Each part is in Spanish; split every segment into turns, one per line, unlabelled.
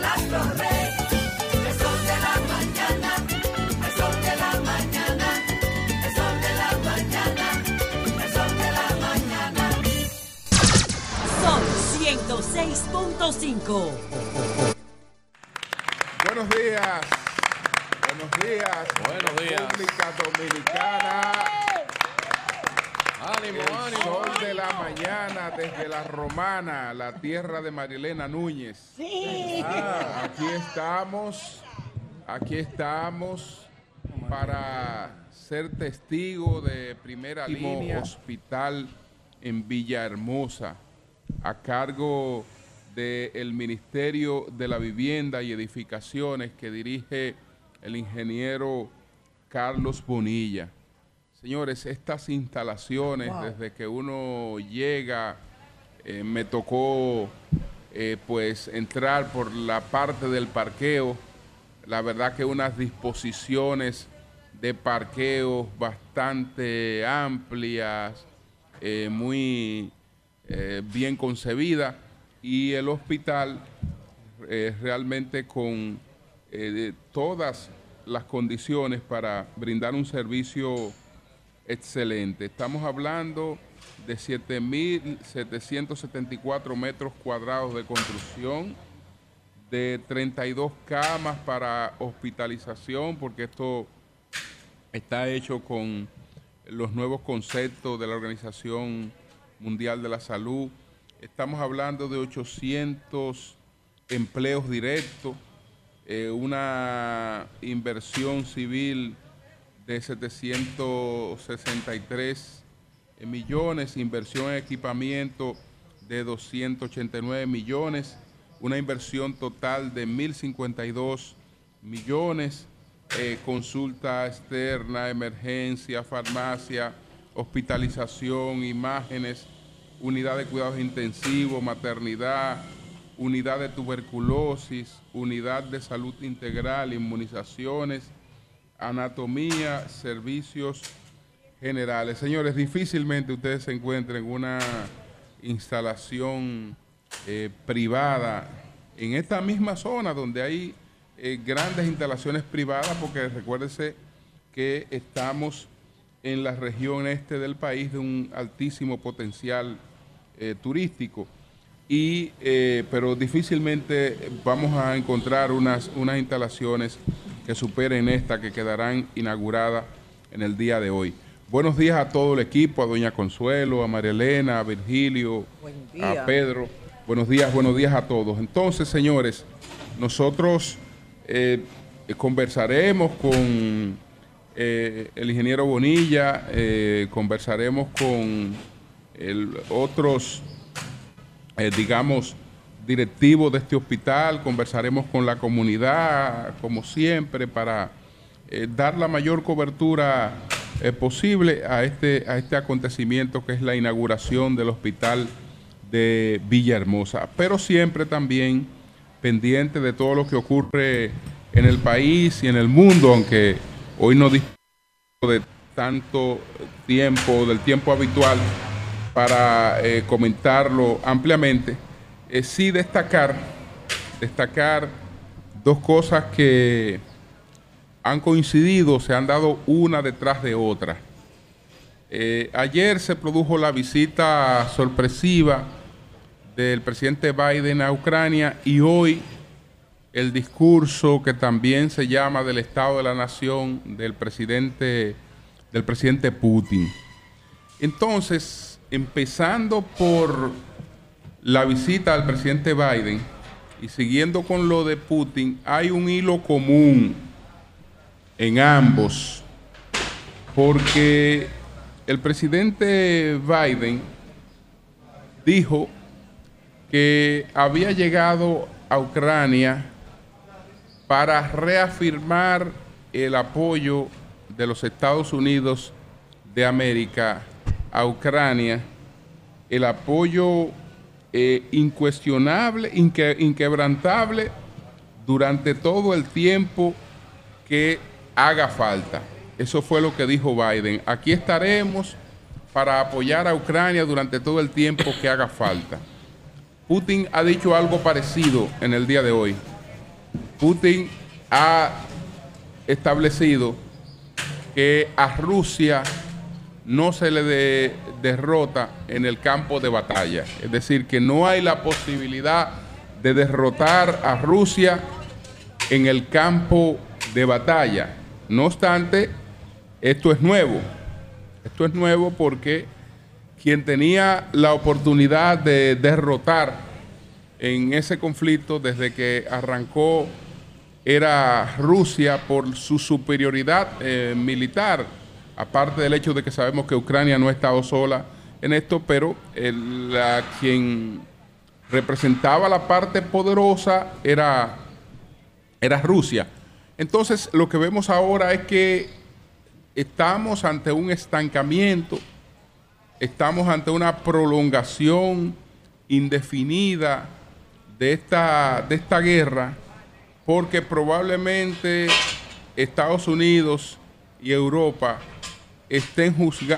Las torres, el de la mañana, el sol de la mañana, el sol de la mañana, el sol de la mañana,
el sol de la mañana, son ciento seis puntos cinco. Desde la Romana, la tierra de Marilena Núñez. Ah, aquí estamos, aquí estamos para ser testigo de primera línea hospital en Villahermosa a cargo del Ministerio de la Vivienda y Edificaciones que dirige el ingeniero Carlos Bonilla. Señores, estas instalaciones, desde que uno llega, eh, me tocó eh, pues entrar por la parte del parqueo. La verdad que unas disposiciones de parqueo bastante amplias, eh, muy bien concebidas y el hospital realmente con todas las condiciones para brindar un servicio excelente. Estamos hablando de 7.774 metros cuadrados de construcción, de 32 camas para hospitalización, porque esto está hecho con los nuevos conceptos de la Organización Mundial de la Salud. Estamos hablando de 800 empleos directos, eh, una inversión civil de 763 millones, inversión en equipamiento de 289 millones, una inversión total de 1.052 millones, eh, consulta externa, emergencia, farmacia, hospitalización, imágenes, unidad de cuidados intensivos, maternidad, unidad de tuberculosis, unidad de salud integral, inmunizaciones, anatomía, servicios generales. Señores, difícilmente ustedes se encuentren una instalación eh, privada en esta misma zona donde hay eh, grandes instalaciones privadas, porque recuérdese que estamos en la región este del país de un altísimo potencial eh, turístico. Y, pero difícilmente vamos a encontrar unas, unas instalaciones que superen esta que quedarán inauguradas en el día de hoy. Buenos días a todo el equipo, a Doña Consuelo, a María Elena, a Virgilio, a Pedro. Buenos días, buenos días a todos. Entonces, señores, nosotros eh, conversaremos con eh, el ingeniero Bonilla, eh, conversaremos con el- otros, digamos, directivos de este hospital, conversaremos con la comunidad, como siempre, para dar la mayor cobertura eh, posible a este, a este acontecimiento que es la inauguración del hospital de Villahermosa, pero siempre también pendiente de todo lo que ocurre en el país y en el mundo, aunque hoy no disponemos de tanto tiempo, del tiempo habitual para eh, comentarlo ampliamente, eh, sí destacar, destacar dos cosas que han coincidido, se han dado una detrás de otra. Eh, ayer se produjo la visita sorpresiva del presidente Biden a Ucrania y hoy el discurso que también se llama del Estado de la Nación del presidente, del presidente Putin. Entonces, empezando por la visita al presidente Biden y siguiendo con lo de Putin, hay un hilo común en ambos, porque el presidente Biden dijo que había llegado a Ucrania para reafirmar el apoyo de los Estados Unidos de América a Ucrania, el apoyo eh, incuestionable, inque- inquebrantable durante todo el tiempo que haga falta. Eso fue lo que dijo Biden. Aquí estaremos para apoyar a Ucrania durante todo el tiempo que haga falta. Putin ha dicho algo parecido en el día de hoy. Putin ha establecido que a Rusia no se le de- derrota en el campo de batalla. Es decir, que no hay la posibilidad de derrotar a Rusia en el campo de batalla. No obstante, esto es nuevo. Esto es nuevo porque quien tenía la oportunidad de derrotar en ese conflicto desde que arrancó era Rusia por su superioridad eh, militar, aparte del hecho de que sabemos que Ucrania no ha estado sola en esto, pero la, quien representaba la parte poderosa era, era Rusia. Entonces lo que vemos ahora es que estamos ante un estancamiento, estamos ante una prolongación indefinida de esta, de esta guerra, porque probablemente Estados Unidos y Europa estén,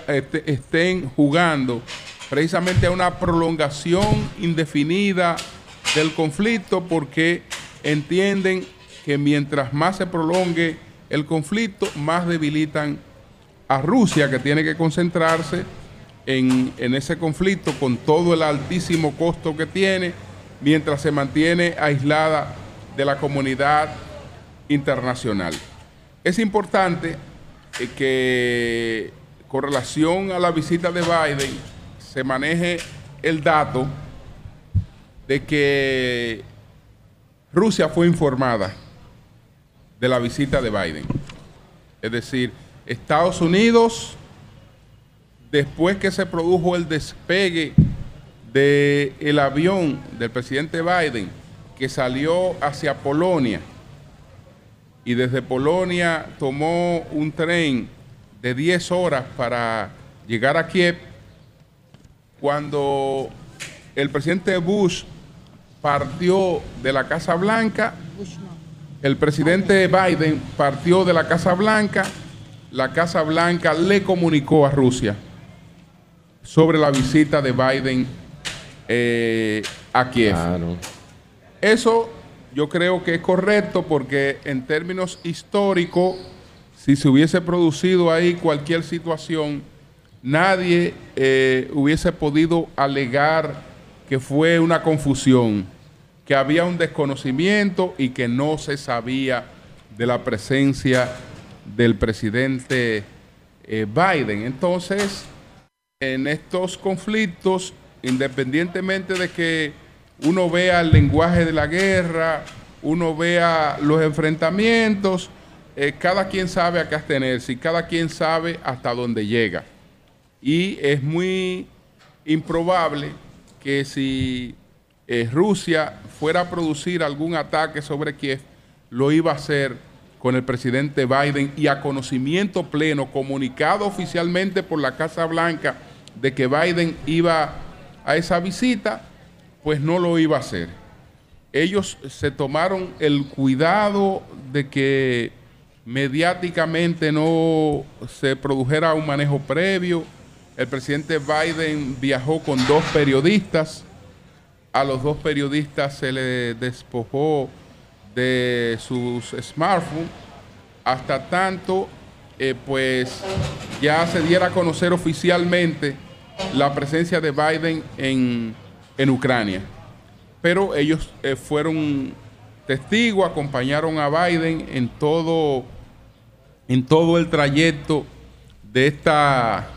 este- estén jugando precisamente a una prolongación indefinida del conflicto porque entienden que mientras más se prolongue el conflicto, más debilitan a Rusia, que tiene que concentrarse en, en ese conflicto con todo el altísimo costo que tiene, mientras se mantiene aislada de la comunidad internacional. Es importante eh, que con relación a la visita de Biden se maneje el dato de que Rusia fue informada de la visita de Biden. Es decir, Estados Unidos, después que se produjo el despegue del avión del presidente Biden, que salió hacia Polonia, y desde Polonia tomó un tren de 10 horas para llegar a Kiev, cuando el presidente Bush partió de la Casa Blanca, el presidente Biden partió de la Casa Blanca, la Casa Blanca le comunicó a Rusia sobre la visita de Biden eh, a Kiev.
Claro.
Eso yo creo que es correcto porque en términos históricos, si se hubiese producido ahí cualquier situación, nadie eh, hubiese podido alegar que fue una confusión, que había un desconocimiento y que no se sabía de la presencia del presidente eh, Biden. Entonces, en estos conflictos, independientemente de que uno vea el lenguaje de la guerra, uno vea los enfrentamientos, eh, cada quien sabe a qué abstenerse y cada quien sabe hasta dónde llega. Y es muy improbable que si eh, Rusia fuera a producir algún ataque sobre Kiev, lo iba a hacer con el presidente Biden y a conocimiento pleno, comunicado oficialmente por la Casa Blanca de que Biden iba a esa visita, pues no lo iba a hacer. Ellos se tomaron el cuidado de que mediáticamente no se produjera un manejo previo. El presidente Biden viajó con dos periodistas. A los dos periodistas se le despojó de sus smartphones hasta tanto eh, pues ya se diera a conocer oficialmente la presencia de Biden en, en Ucrania. Pero ellos eh, fueron testigos, acompañaron a Biden en todo, en todo el trayecto de, esta,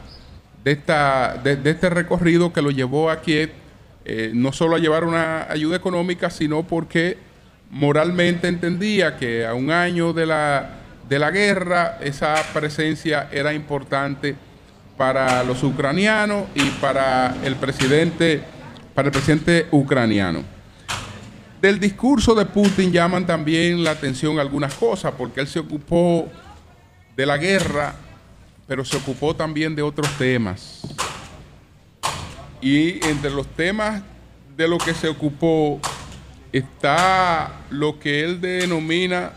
de, esta, de, de este recorrido que lo llevó a Kiev, eh, no solo a llevar una ayuda económica, sino porque moralmente entendía que a un año de la, de la guerra esa presencia era importante para los ucranianos y para el presidente, para el presidente ucraniano. Del discurso de Putin llaman también la atención algunas cosas, porque él se ocupó de la guerra, pero se ocupó también de otros temas. Y entre los temas de lo que se ocupó está lo que él denomina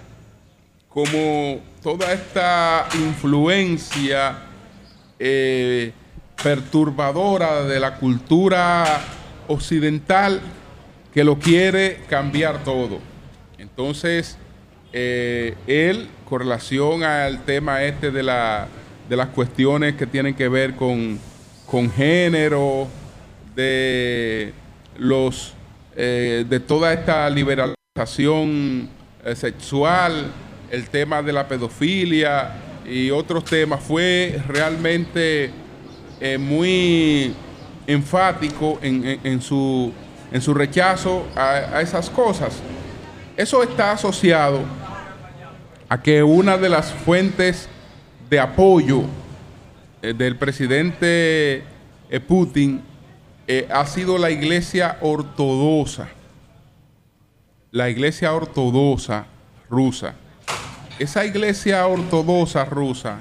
como toda esta influencia eh, perturbadora de la cultura occidental que lo quiere cambiar todo. Entonces, eh, él, con relación al tema este de, la, de las cuestiones que tienen que ver con, con género, de los eh, de toda esta liberalización eh, sexual, el tema de la pedofilia y otros temas, fue realmente eh, muy enfático en, en- su, en su rechazo a, esas cosas. Eso está asociado a que una de las fuentes de apoyo del presidente Putin eh, ha sido la iglesia ortodoxa. La iglesia ortodoxa rusa. Esa iglesia ortodoxa rusa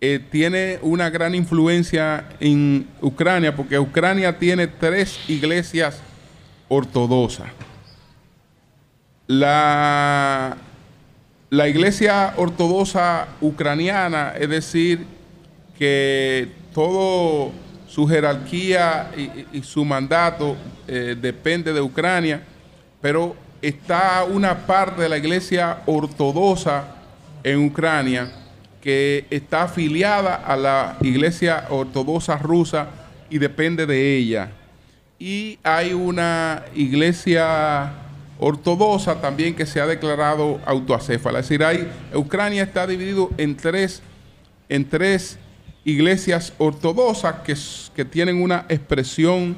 eh, tiene una gran influencia en Ucrania porque Ucrania tiene tres iglesias ortodoxas. La, la iglesia ortodoxa ucraniana, es decir, que todo su jerarquía y, su mandato eh, depende de Ucrania, pero está una parte de la iglesia ortodoxa en Ucrania que está afiliada a la iglesia ortodoxa rusa y depende de ella. Y hay una iglesia ortodoxa también que se ha declarado autoacéfala. Es decir, hay, Ucrania está dividido en tres, en tres iglesias ortodoxas que, tienen una expresión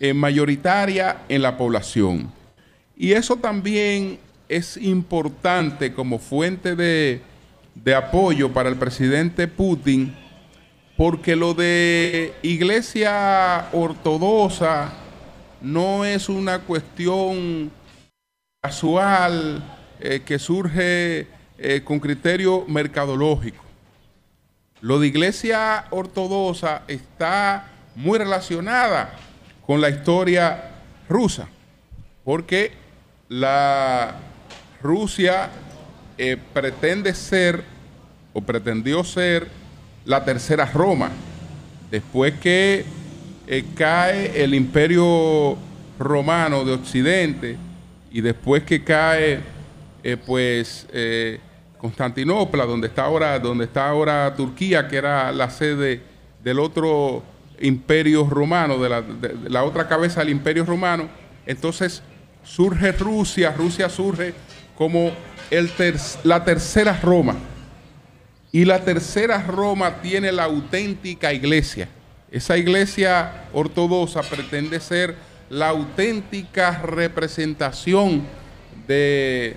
eh, mayoritaria en la población. Y eso también es importante como fuente de, de apoyo para el presidente Putin, porque lo de iglesia ortodoxa no es una cuestión casual eh, que surge eh, con criterio mercadológico. Lo de iglesia ortodoxa está muy relacionada con la historia rusa, porque la Rusia eh, pretende ser o pretendió ser la tercera Roma, después que eh, cae el imperio romano de Occidente y después que cae eh, pues Constantinopla, donde está ahora, donde está ahora Turquía, que era la sede del otro imperio romano, de la, de- la otra cabeza del imperio romano, entonces surge Rusia, Rusia surge como el ter- la tercera Roma. Y la tercera Roma tiene la auténtica iglesia. Esa iglesia ortodoxa pretende ser la auténtica representación de,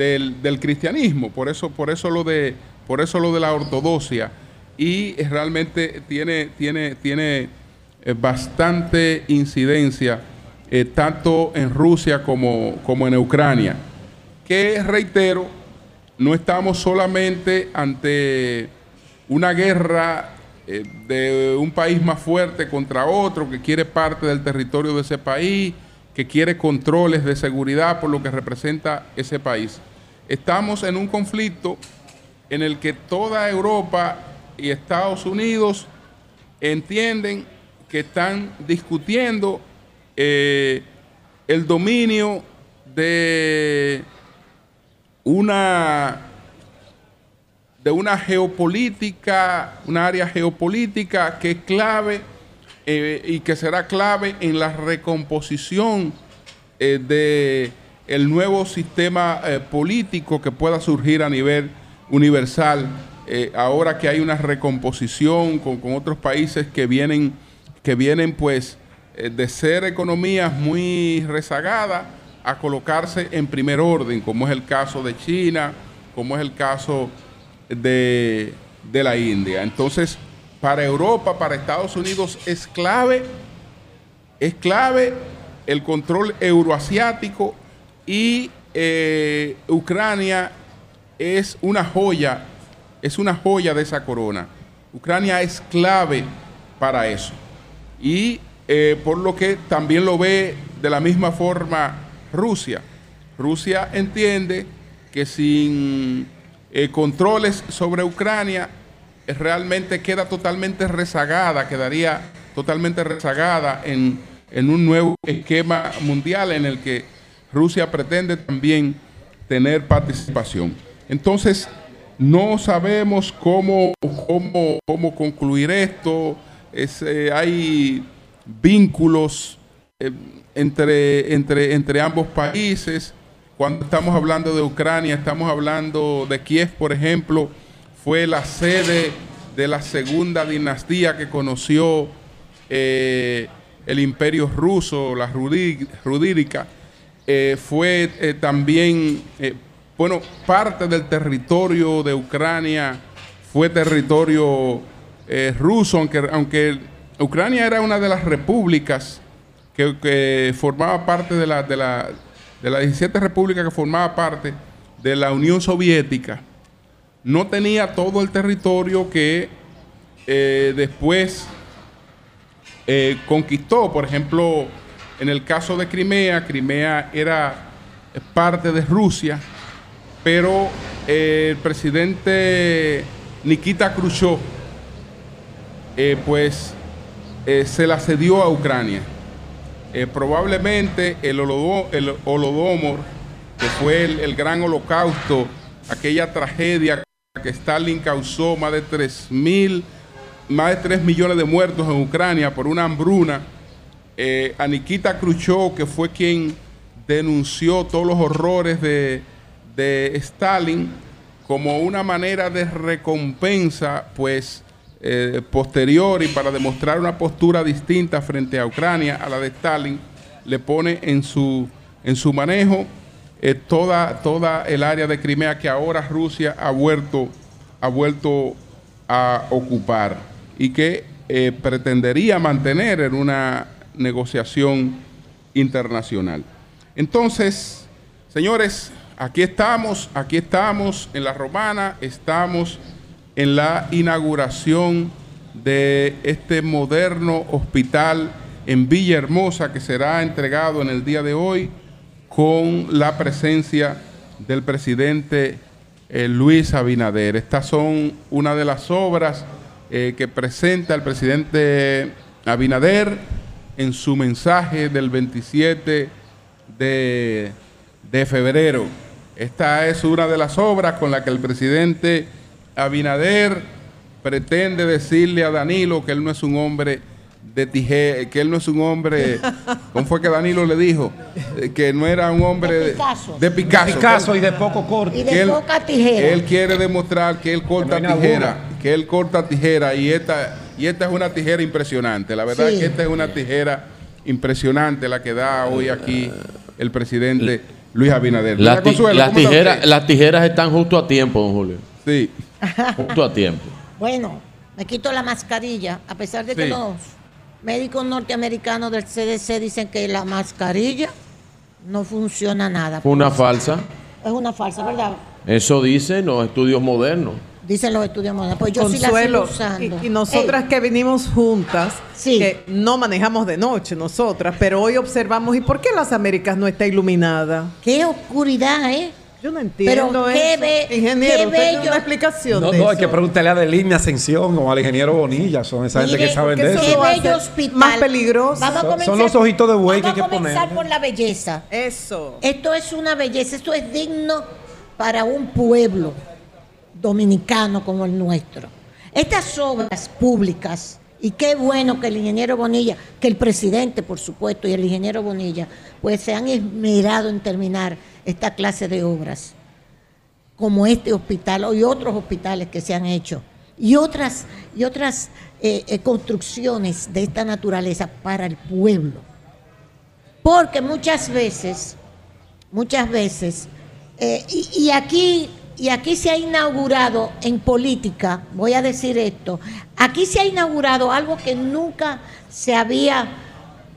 del, cristianismo. Por eso, por eso lo de, por eso lo de la ortodoxia. Y realmente tiene, tiene, tiene eh, bastante incidencia eh, tanto en Rusia como, como en Ucrania. Que reitero, no estamos solamente ante una guerra eh, de un país más fuerte contra otro que quiere parte del territorio de ese país, que quiere controles de seguridad por lo que representa ese país. Estamos en un conflicto en el que toda Europa y Estados Unidos entienden que están discutiendo eh, el dominio de una de una geopolítica, una área geopolítica que es clave eh, y que será clave en la recomposición eh, de el nuevo sistema eh, político que pueda surgir a nivel universal. eh, ahora que hay una recomposición con, con otros países que vienen, que vienen pues de ser economías muy rezagadas a colocarse en primer orden, como es el caso de China, como es el caso de, de la India. Entonces, para Europa, para Estados Unidos es clave, es clave el control euroasiático y eh, Ucrania es una joya, es una joya de esa corona. Ucrania es clave para eso. Y eh, por lo que también lo ve de la misma forma Rusia. Rusia entiende que sin eh, controles sobre Ucrania realmente queda totalmente rezagada, quedaría totalmente rezagada en, en un nuevo esquema mundial en el que Rusia pretende también tener participación. Entonces, no sabemos cómo, cómo, cómo concluir esto. Es, eh, hay vínculos eh, entre, entre, entre ambos países. Cuando estamos hablando de Ucrania, estamos hablando de Kiev, por ejemplo, fue la sede de la segunda dinastía que conoció eh, el imperio ruso, la Rudí- Rudírica. Eh, fue eh, también, bueno, parte del territorio de Ucrania fue territorio ruso, aunque, aunque Ucrania era una de las repúblicas que, que formaba parte de la, de, la, de las 17 repúblicas que formaba parte de la Unión Soviética, no tenía todo el territorio que eh, después eh, conquistó. Por ejemplo, en el caso de Crimea, Crimea era parte de Rusia, pero eh, el presidente Nikita Khrushchev, pues, se la cedió a Ucrania. Probablemente el, holodo- el Holodomor, que fue el gran holocausto, aquella tragedia que Stalin causó más de 3 mil, más de 3 millones de muertos en Ucrania por una hambruna, eh, a Nikita Khrushchev, que fue quien denunció todos los horrores de, de Stalin como una manera de recompensa, pues, eh, posterior y para demostrar una postura distinta frente a Ucrania a la de Stalin, le pone en su, en su manejo eh, toda, toda el área de Crimea que ahora Rusia ha vuelto, ha vuelto a ocupar y que eh, pretendería mantener en una negociación internacional. Entonces, señores, aquí estamos, aquí estamos en la Romana, estamos en la inauguración de este moderno hospital en Villahermosa que será entregado en el día de hoy con la presencia del presidente eh, Luis Abinader. Estas son una de las obras eh, que presenta el presidente Abinader en su mensaje del 27 de, de febrero. Esta es una de las obras con la que el presidente Abinader pretende decirle a Danilo que él no es un hombre de tijera, que él no es un hombre, ¿cómo fue que Danilo le dijo? Eh, Que no era un hombre
De Picasso.
de Picasso.
Picasso y de poco corte.
Y
que
de
él-
poca tijera.
Él quiere demostrar que él corta
Que no
tijera, que él corta tijera y esta y esta es una tijera impresionante. La verdad
Sí.
es que esta es una tijera impresionante la que da hoy aquí el presidente Luis Abinader.
Las,
Doña
ti-
Consuelo,
las
¿cómo está
tijeras, las tijeras están justo a tiempo, don Julio.
Sí.
Justo a tiempo.
Bueno, me quito la mascarilla, a pesar de que
Sí.
los médicos norteamericanos del CDC dicen que la mascarilla no funciona nada.
Una falsa.
Es una falsa, ¿verdad?
Eso dicen los estudios modernos.
Dicen los estudios modernos. Pues yo sí la
Consuelo,
sigo usando.
y, y nosotras que venimos juntas,
Sí.
que no manejamos de noche nosotras, pero hoy observamos, ¿y por qué las Américas no está iluminada?
Qué oscuridad, ¿eh?
Yo no entiendo
Pero qué
eso.
be-
Ingeniero,
qué
usted
bello.
una explicación
No,
de
no, hay que preguntarle a Adelina Ascensión o al ingeniero Bonilla. Son esa gente que saben de
eso
Qué bello hospital.
más peligroso.
Vamos a
Son-
comenzar-
son los ojitos de buey que
vamos
hay
a
que
comenzar
ponerle.
por la belleza.
Eso.
Esto es una belleza, esto es digno para un pueblo dominicano como el nuestro. Estas obras públicas, y qué bueno que el ingeniero Bonilla, que el presidente, por supuesto, y el ingeniero Bonilla, pues se han esmerado en terminar esta clase de obras, como este hospital y otros hospitales que se han hecho, y otras, y otras eh, eh, construcciones de esta naturaleza para el pueblo. Porque muchas veces, muchas veces, eh, y, aquí, y aquí se ha inaugurado en política, voy a decir esto, aquí se ha inaugurado algo que nunca se había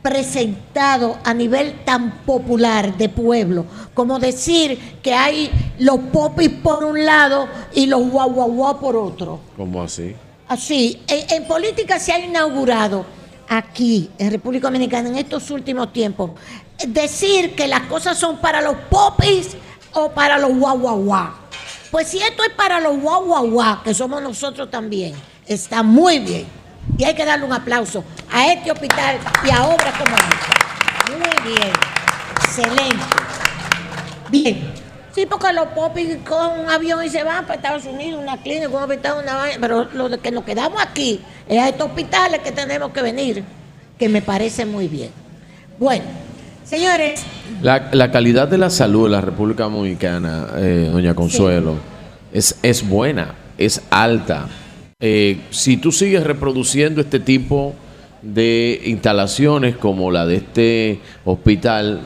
presentado a nivel tan popular de pueblo, como decir que hay los popis por un lado y los guau por otro.
¿Cómo así?
Así, en, en política se ha inaugurado aquí, en República Dominicana, en estos últimos tiempos, decir que las cosas son para los popis o para los guau. Pues si esto es para los guau, que somos nosotros también, está muy bien. Y hay que darle un aplauso a este hospital y a obras como esta. Muy bien, excelente. Bien, Sí, porque los popis con un avión y se van para Estados Unidos, una clínica, un hospital, una vaina. Pero lo que nos quedamos aquí es a estos hospitales que tenemos que venir, que me parece muy bien. Bueno, señores,
La, la calidad de la salud en la República Dominicana, eh, doña Consuelo, es, es buena, es alta. Eh, si tú sigues reproduciendo este tipo de instalaciones como la de este hospital,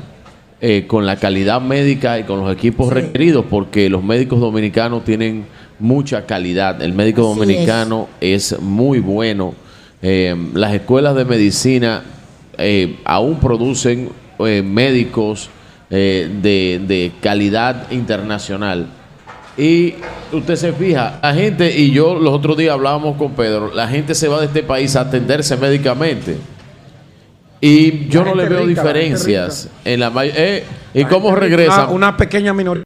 eh, con la calidad médica y con los equipos requeridos, porque los médicos dominicanos tienen mucha calidad. El médico
Así
dominicano es. muy bueno. Eh, las escuelas de medicina aún producen médicos de, de calidad internacional. Y usted se fija, la gente, y yo los otros días hablábamos con Pedro, la gente se va de este país a atenderse médicamente. Y yo
La
no le veo
rica, la gente
diferencias en la may- eh, ¿Y
La
cómo regresan?
Una, una pequeña minoría.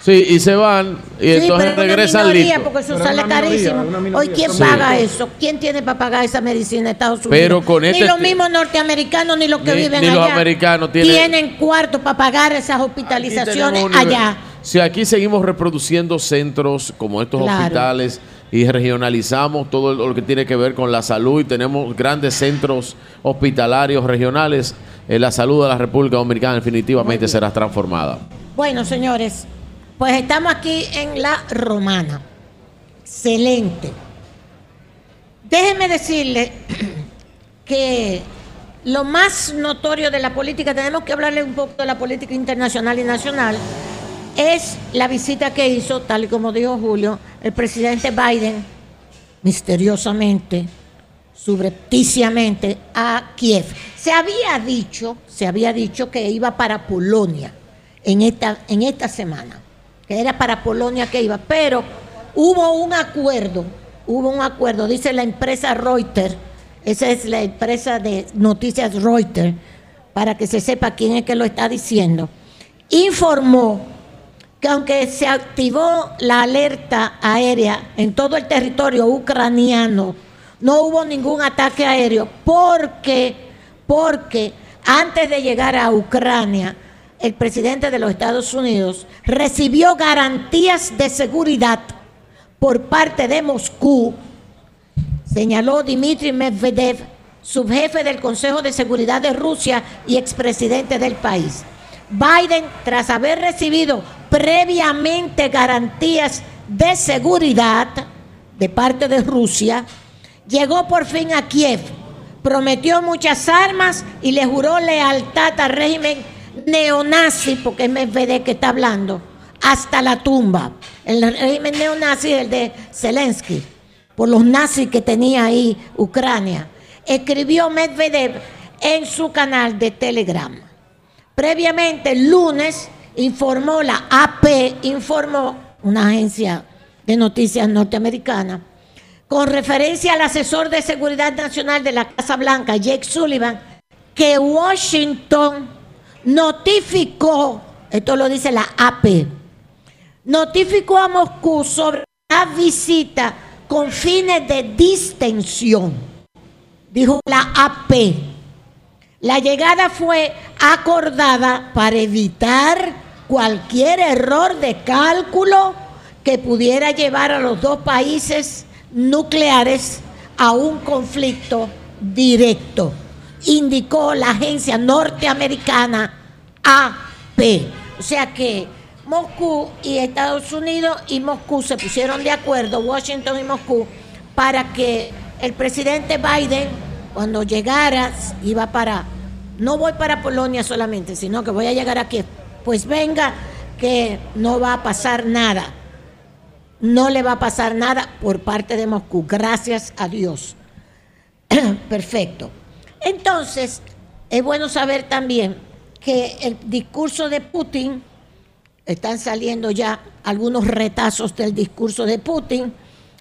Sí, y se van, y
sí,
entonces
pero es una
regresan
minoría, porque eso
Pero
sale carísimo.
minoría.
Hoy, ¿quién
Sí.
paga eso? ¿Quién tiene para pagar esa medicina en Estados Unidos?
Pero con este
ni los
te-
mismos norteamericanos ni los que
Ni-
viven
ni
allá.
los americanos tienen-
tienen cuarto para pagar esas hospitalizaciones allá.
Si aquí seguimos reproduciendo centros como estos
Claro.
hospitales y regionalizamos todo lo que tiene que ver con la salud y tenemos grandes centros hospitalarios regionales, eh, la salud de la República Dominicana definitivamente será transformada.
Bueno, señores, pues estamos aquí en la romana. Excelente. Déjenme decirle que lo más notorio de la política, tenemos que hablarle un poco de la política internacional y nacional, es la visita que hizo, tal y como dijo Julio, el presidente Biden, misteriosamente, subrepticiamente, a Kiev. Se había dicho, se había dicho que iba para Polonia en esta, en esta semana, que era para Polonia que iba, pero hubo un acuerdo, hubo un acuerdo, dice la empresa Reuters, esa es la empresa de noticias Reuters, para que se sepa quién es que lo está diciendo, informó que aunque se activó la alerta aérea en todo el territorio ucraniano, no hubo ningún ataque aéreo porque, porque antes de llegar a Ucrania, el presidente de los Estados Unidos recibió garantías de seguridad por parte de Moscú, señaló Dmitry Medvedev, subjefe del Consejo de Seguridad de Rusia y expresidente del país. Biden, tras haber recibido previamente garantías de seguridad de parte de Rusia, llegó por fin a Kiev, prometió muchas armas y le juró lealtad al régimen neonazi, porque es Medvedev que está hablando, hasta la tumba. El régimen neonazi es el de Zelensky, por los nazis que tenía ahí Ucrania. Escribió Medvedev en su canal de Telegram. Previamente, el lunes, informó la AP, informó una agencia de noticias norteamericana, con referencia al asesor de seguridad nacional de la Casa Blanca, Jake Sullivan, que Washington notificó, esto lo dice la AP, notificó a Moscú sobre la visita con fines de distensión, dijo la AP. La llegada fue acordada para evitar cualquier error de cálculo que pudiera llevar a los dos países nucleares a un conflicto directo, indicó la agencia norteamericana AP. O sea que Moscú y Estados Unidos y Moscú se pusieron de acuerdo, Washington y Moscú, para que el presidente Biden, cuando llegara, iba para, no voy para Polonia solamente, sino que voy a llegar aquí, pues venga, que no va a pasar nada. No le va a pasar nada por parte de Moscú, gracias a Dios. Perfecto. Entonces, es bueno saber también que el discurso de Putin, están saliendo ya algunos retazos del discurso de Putin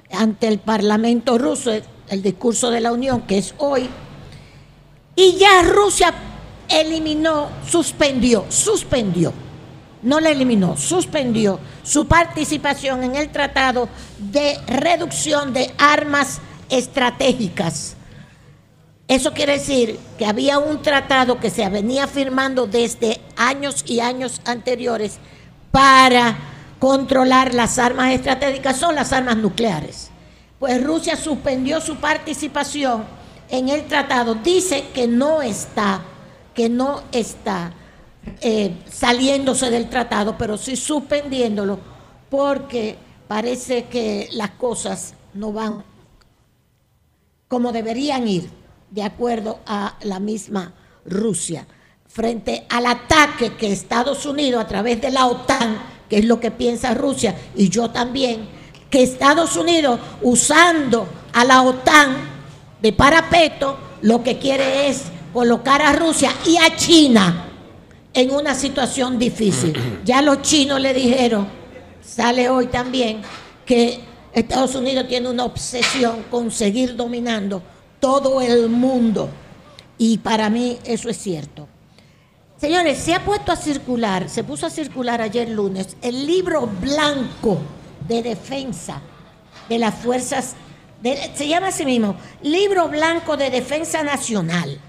ante el Parlamento ruso, el discurso de la Unión, que es hoy, y ya Rusia eliminó, suspendió, suspendió, no la eliminó, suspendió su participación en el Tratado de Reducción de Armas Estratégicas. Eso quiere decir que había un tratado que se venía firmando desde años y años anteriores para controlar las armas estratégicas son las armas nucleares. Pues Rusia suspendió su participación en el tratado. Dice que no está, que no está eh, saliéndose del tratado, pero sí suspendiéndolo porque parece que las cosas no van como deberían ir, de acuerdo a la misma Rusia, frente al ataque que Estados Unidos a través de la OTAN, que es lo que piensa Rusia, y yo también, que Estados Unidos usando a la OTAN de parapeto, lo que quiere es colocar a Rusia y a China en una situación difícil. Ya los chinos le dijeron, sale hoy también, que Estados Unidos tiene una obsesión con seguir dominando todo el mundo. Y para mí eso es cierto. Señores, se ha puesto a circular, se puso a circular ayer lunes, el libro blanco de defensa de las fuerzas, de- se llama así mismo, libro blanco de defensa nacional.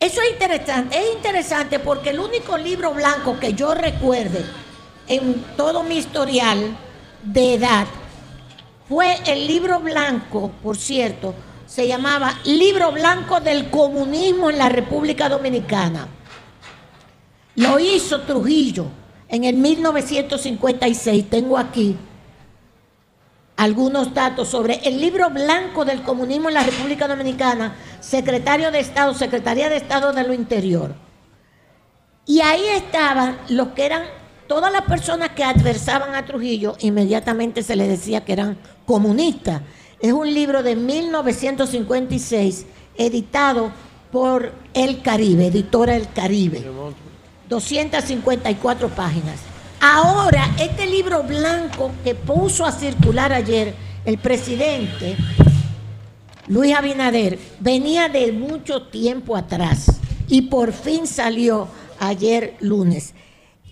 Eso es interesante, es interesante porque el único libro blanco que yo recuerde en todo mi historial de edad fue el libro blanco, por cierto, se llamaba Libro Blanco del Comunismo en la República Dominicana. Lo hizo Trujillo en el 1956. Tengo aquí algunos datos sobre el libro blanco del comunismo en la República Dominicana, secretario de Estado, Secretaría de Estado de lo Interior. Y ahí estaban los que eran, todas las personas que adversaban a Trujillo, inmediatamente se les decía que eran comunistas. Es un libro de 1956, editado por El Caribe, editora El Caribe. 254 páginas. Ahora, este libro blanco que puso a circular ayer el presidente Luis Abinader venía de mucho tiempo atrás y por fin salió ayer lunes.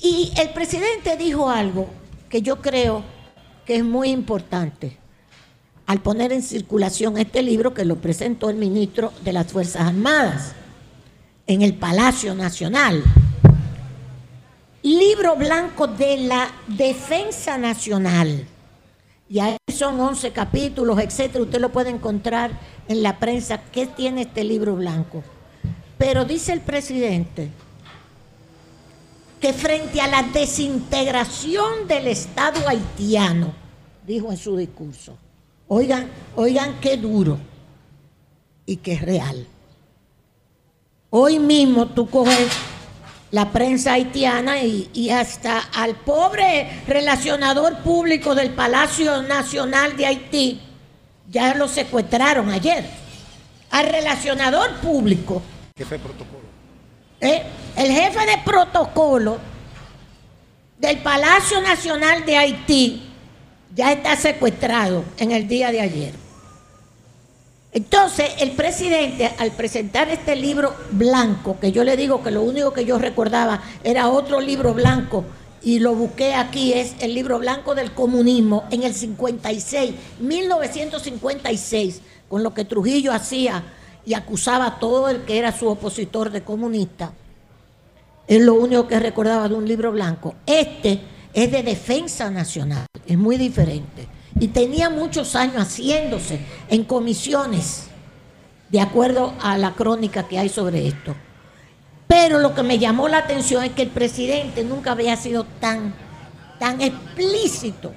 Y el presidente dijo algo que yo creo que es muy importante al poner en circulación este libro que lo presentó el ministro de las Fuerzas Armadas en el Palacio Nacional. Libro blanco de la defensa nacional. Y ahí son 11 capítulos, etcétera. Usted lo puede encontrar en la prensa. ¿Qué tiene este libro blanco? Pero dice el presidente que frente a la desintegración del Estado haitiano, dijo en su discurso, oigan, oigan qué duro y qué real. Hoy mismo tú coges la prensa haitiana y, y hasta al pobre relacionador público del Palacio Nacional de Haití, ya lo secuestraron ayer. Al relacionador público,
Jefe de protocolo.
eh, el jefe de protocolo del Palacio Nacional de Haití, ya está secuestrado en el día de ayer. Entonces, el presidente, al presentar este libro blanco, que yo le digo que lo único que yo recordaba era otro libro blanco, y lo busqué aquí, es el libro blanco del comunismo, en el 56, 1956, con lo que Trujillo hacía y acusaba a todo el que era su opositor de comunista. Es lo único que recordaba de un libro blanco. Este es de defensa nacional, es muy diferente. Y tenía muchos años haciéndose en comisiones, de acuerdo a la crónica que hay sobre esto. Pero lo que me llamó la atención es que el presidente nunca había sido tan, tan explícito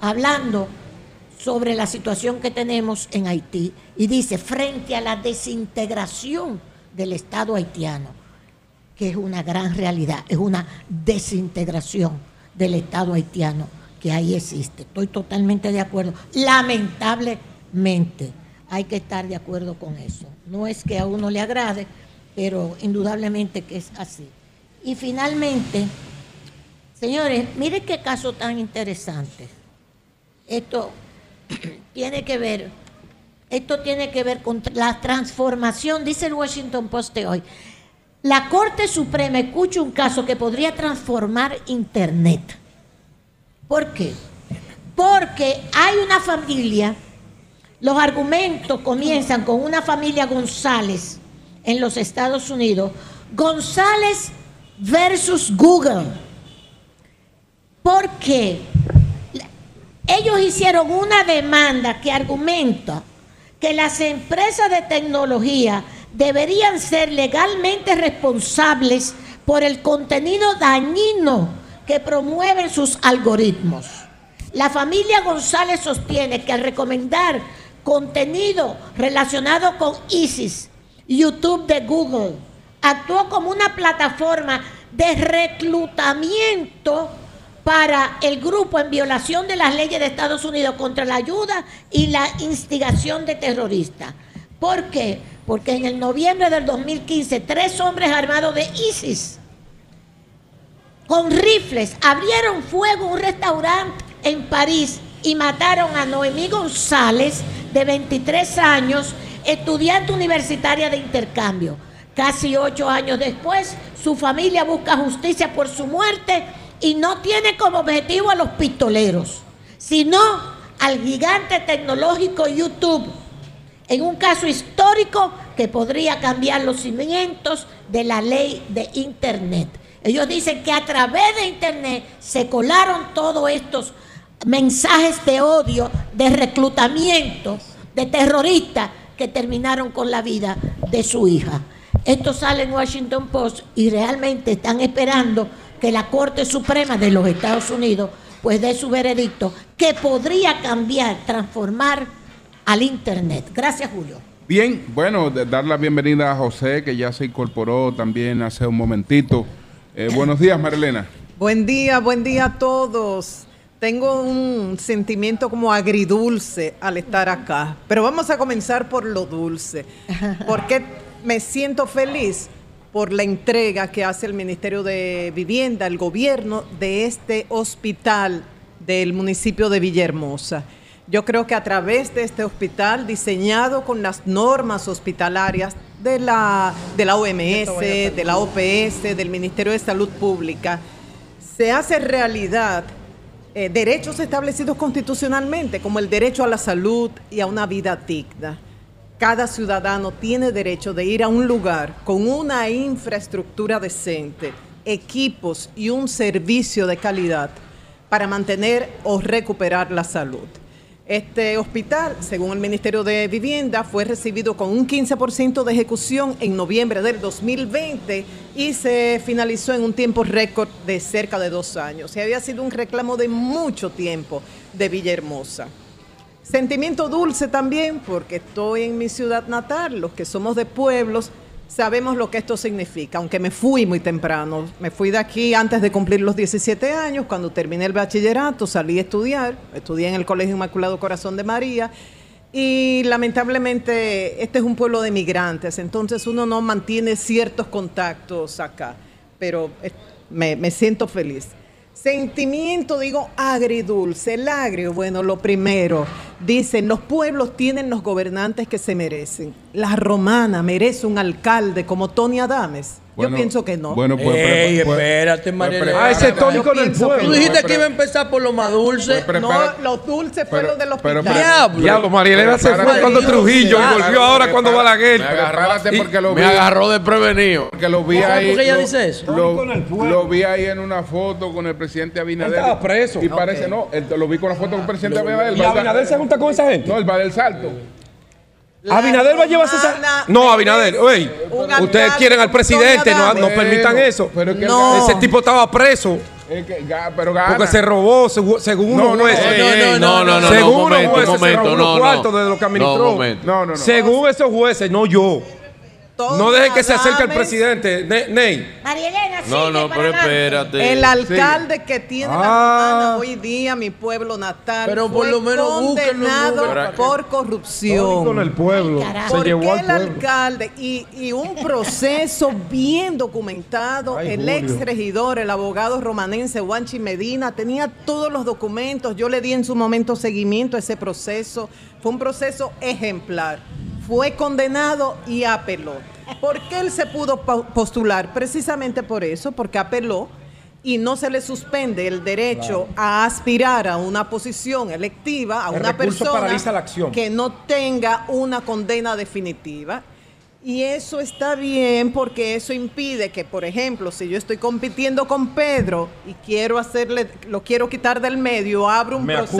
hablando sobre la situación que tenemos en Haití. Y dice, frente a la desintegración del Estado haitiano, que es una gran realidad, es una desintegración del Estado haitiano que ahí existe. Estoy totalmente de acuerdo. Lamentablemente hay que estar de acuerdo con eso. No es que a uno le agrade, pero indudablemente que es así. Y finalmente, señores, miren qué caso tan interesante. Esto tiene que ver, esto tiene que ver con la transformación, dice el Washington Post de hoy. La Corte Suprema escucha un caso que podría transformar Internet. ¿Por qué? Porque hay una familia, los argumentos comienzan con una familia González en los Estados Unidos, González versus Google. Porque ellos hicieron una demanda que argumenta que las empresas de tecnología deberían ser legalmente responsables por el contenido dañino que promueven sus algoritmos. La familia González sostiene que al recomendar contenido relacionado con ISIS, YouTube de Google, actuó como una plataforma de reclutamiento para el grupo en violación de las leyes de Estados Unidos contra la ayuda y la instigación de terroristas. ¿Por qué? Porque en el noviembre del 2015, tres hombres armados de ISIS con rifles abrieron fuego un restaurante en París y mataron a Noemí González, de 23 años, estudiante universitaria de intercambio. Casi ocho años después, su familia busca justicia por su muerte y no tiene como objetivo a los pistoleros, sino al gigante tecnológico YouTube, en un caso histórico que podría cambiar los cimientos de la ley de Internet. Ellos dicen que a través de Internet se colaron todos estos mensajes de odio, de reclutamiento, de terroristas que terminaron con la vida de su hija. Esto sale en Washington Post y realmente están esperando que la Corte Suprema de los Estados Unidos pues dé su veredicto que podría cambiar, transformar al Internet. Gracias, Julio.
Bien, bueno, dar la bienvenida a José, que ya se incorporó también hace un momentito. Eh, buenos días, Marilena.
Buen día, buen día a todos. Tengo un sentimiento como agridulce al estar acá, pero vamos a comenzar por lo dulce. Porque me siento feliz por la entrega que hace el Ministerio de Vivienda, el gobierno, de este hospital del municipio de Villahermosa. Yo creo que a través de este hospital, diseñado con las normas hospitalarias de la, de la OMS, de la OPS, del Ministerio de Salud Pública, se hace realidad eh, derechos establecidos constitucionalmente, como el derecho a la salud y a una vida digna. Cada ciudadano tiene derecho de ir a un lugar con una infraestructura decente, equipos y un servicio de calidad para mantener o recuperar la salud. Este hospital, según el Ministerio de Vivienda, fue recibido con un 15% de ejecución en noviembre del 2020 y se finalizó en un tiempo récord de cerca de dos años. Y había sido un reclamo de mucho tiempo de Villahermosa. Sentimiento dulce también porque estoy en mi ciudad natal, los que somos de pueblos sabemos lo que esto significa, aunque me fui muy temprano, me fui de aquí antes de cumplir los 17 años, cuando terminé el bachillerato salí a estudiar, estudié en el Colegio Inmaculado Corazón de María y lamentablemente este es un pueblo de migrantes, entonces uno no mantiene ciertos contactos acá, pero me, me siento feliz. Sentimiento, digo, agridulce, el agrio. Bueno, lo primero, dicen, los pueblos tienen los gobernantes que se merecen. La romana merece un alcalde como Tony Adames.
Bueno,
Yo pienso que no.
Bueno, pues.
Ey,
pre- pues-
espérate,
pues prepara-
Ah, ese tónico
Yo
en el
pienso que
pueblo.
Tú dijiste
Pues,
que iba a empezar por lo más dulce.
Pues,
no, los dulces fue lo del
pero-
hospital.
Diablo.
Diablo, Marielena se fue cuando Trujillo y
Claro,
volvió ahora cuando
prepara-
Balaguer.
Me agarraste porque lo vi.
Me agarró desprevenido.
Porque lo vi
¿Sabes
ahí.
por qué ella dice eso?
Lo, vi ahí en una foto con el presidente Abinader.
Estaba preso.
Y parece, no, lo vi con la foto con el presidente Abinader.
¿Y Abinader se junta con esa gente?
No, el va del salto.
La
Abinader va a llevarse esa. No, Abinader, oye, ustedes quieren al presidente, no, permitan eso.
Pero es que él
No.
gana.
Ese tipo estaba preso
Es que ga- pero gana.
porque se robó, según
No,
unos
no,
jueces.
no, no,
no, no, no,
Según
no,
unos
momento,
jueces, se robó
no,
unos
no.
cuartos de lo que administró.
No, no, no.
Según esos jueces, no yo. No dejen que se acerque el presidente. Ne- Ney,
María Elena,
No, no, pero espérate.
El alcalde que tiene
Ah.
la hoy día, mi pueblo natal,
Pero por
fue
lo menos
condenado
búsquenlo.
por corrupción.
con el pueblo.
Ay, carajo.
Se
Porque
llevó al
el
pueblo.
alcalde y, y un proceso bien documentado,
Ay,
el ex regidor, el abogado romanense Juanchi Medina, tenía todos los documentos, yo le di en su momento seguimiento a ese proceso, fue un proceso ejemplar, fue condenado y apeló. ¿Por qué él se pudo po- postular? Precisamente por eso, porque apeló y no se le suspende el derecho a aspirar a una posición electiva, a
El
una persona
la
que no tenga una condena definitiva. Y eso está bien porque eso impide que, por ejemplo, si yo estoy compitiendo con Pedro y quiero hacerle, lo quiero quitar del medio, abro un
acusa.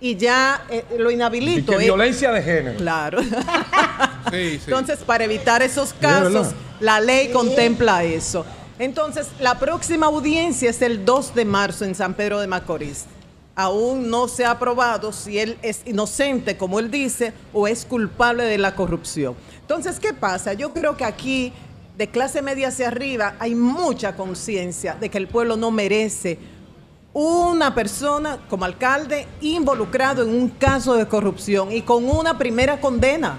Y ya eh, lo
Y
inhabilito.
que
¿eh?
violencia de género.
Claro.
Sí, sí.
Entonces, para evitar esos casos, la ley contempla eso. Entonces, la próxima audiencia es el 2 de marzo en San Pedro de Macorís. Aún no se ha aprobado si él es inocente, como él dice, o es culpable de la corrupción. Entonces, ¿qué pasa? Yo creo que aquí, de clase media hacia arriba, hay mucha conciencia de que el pueblo no merece una persona como alcalde involucrado en un caso de corrupción y con una primera condena.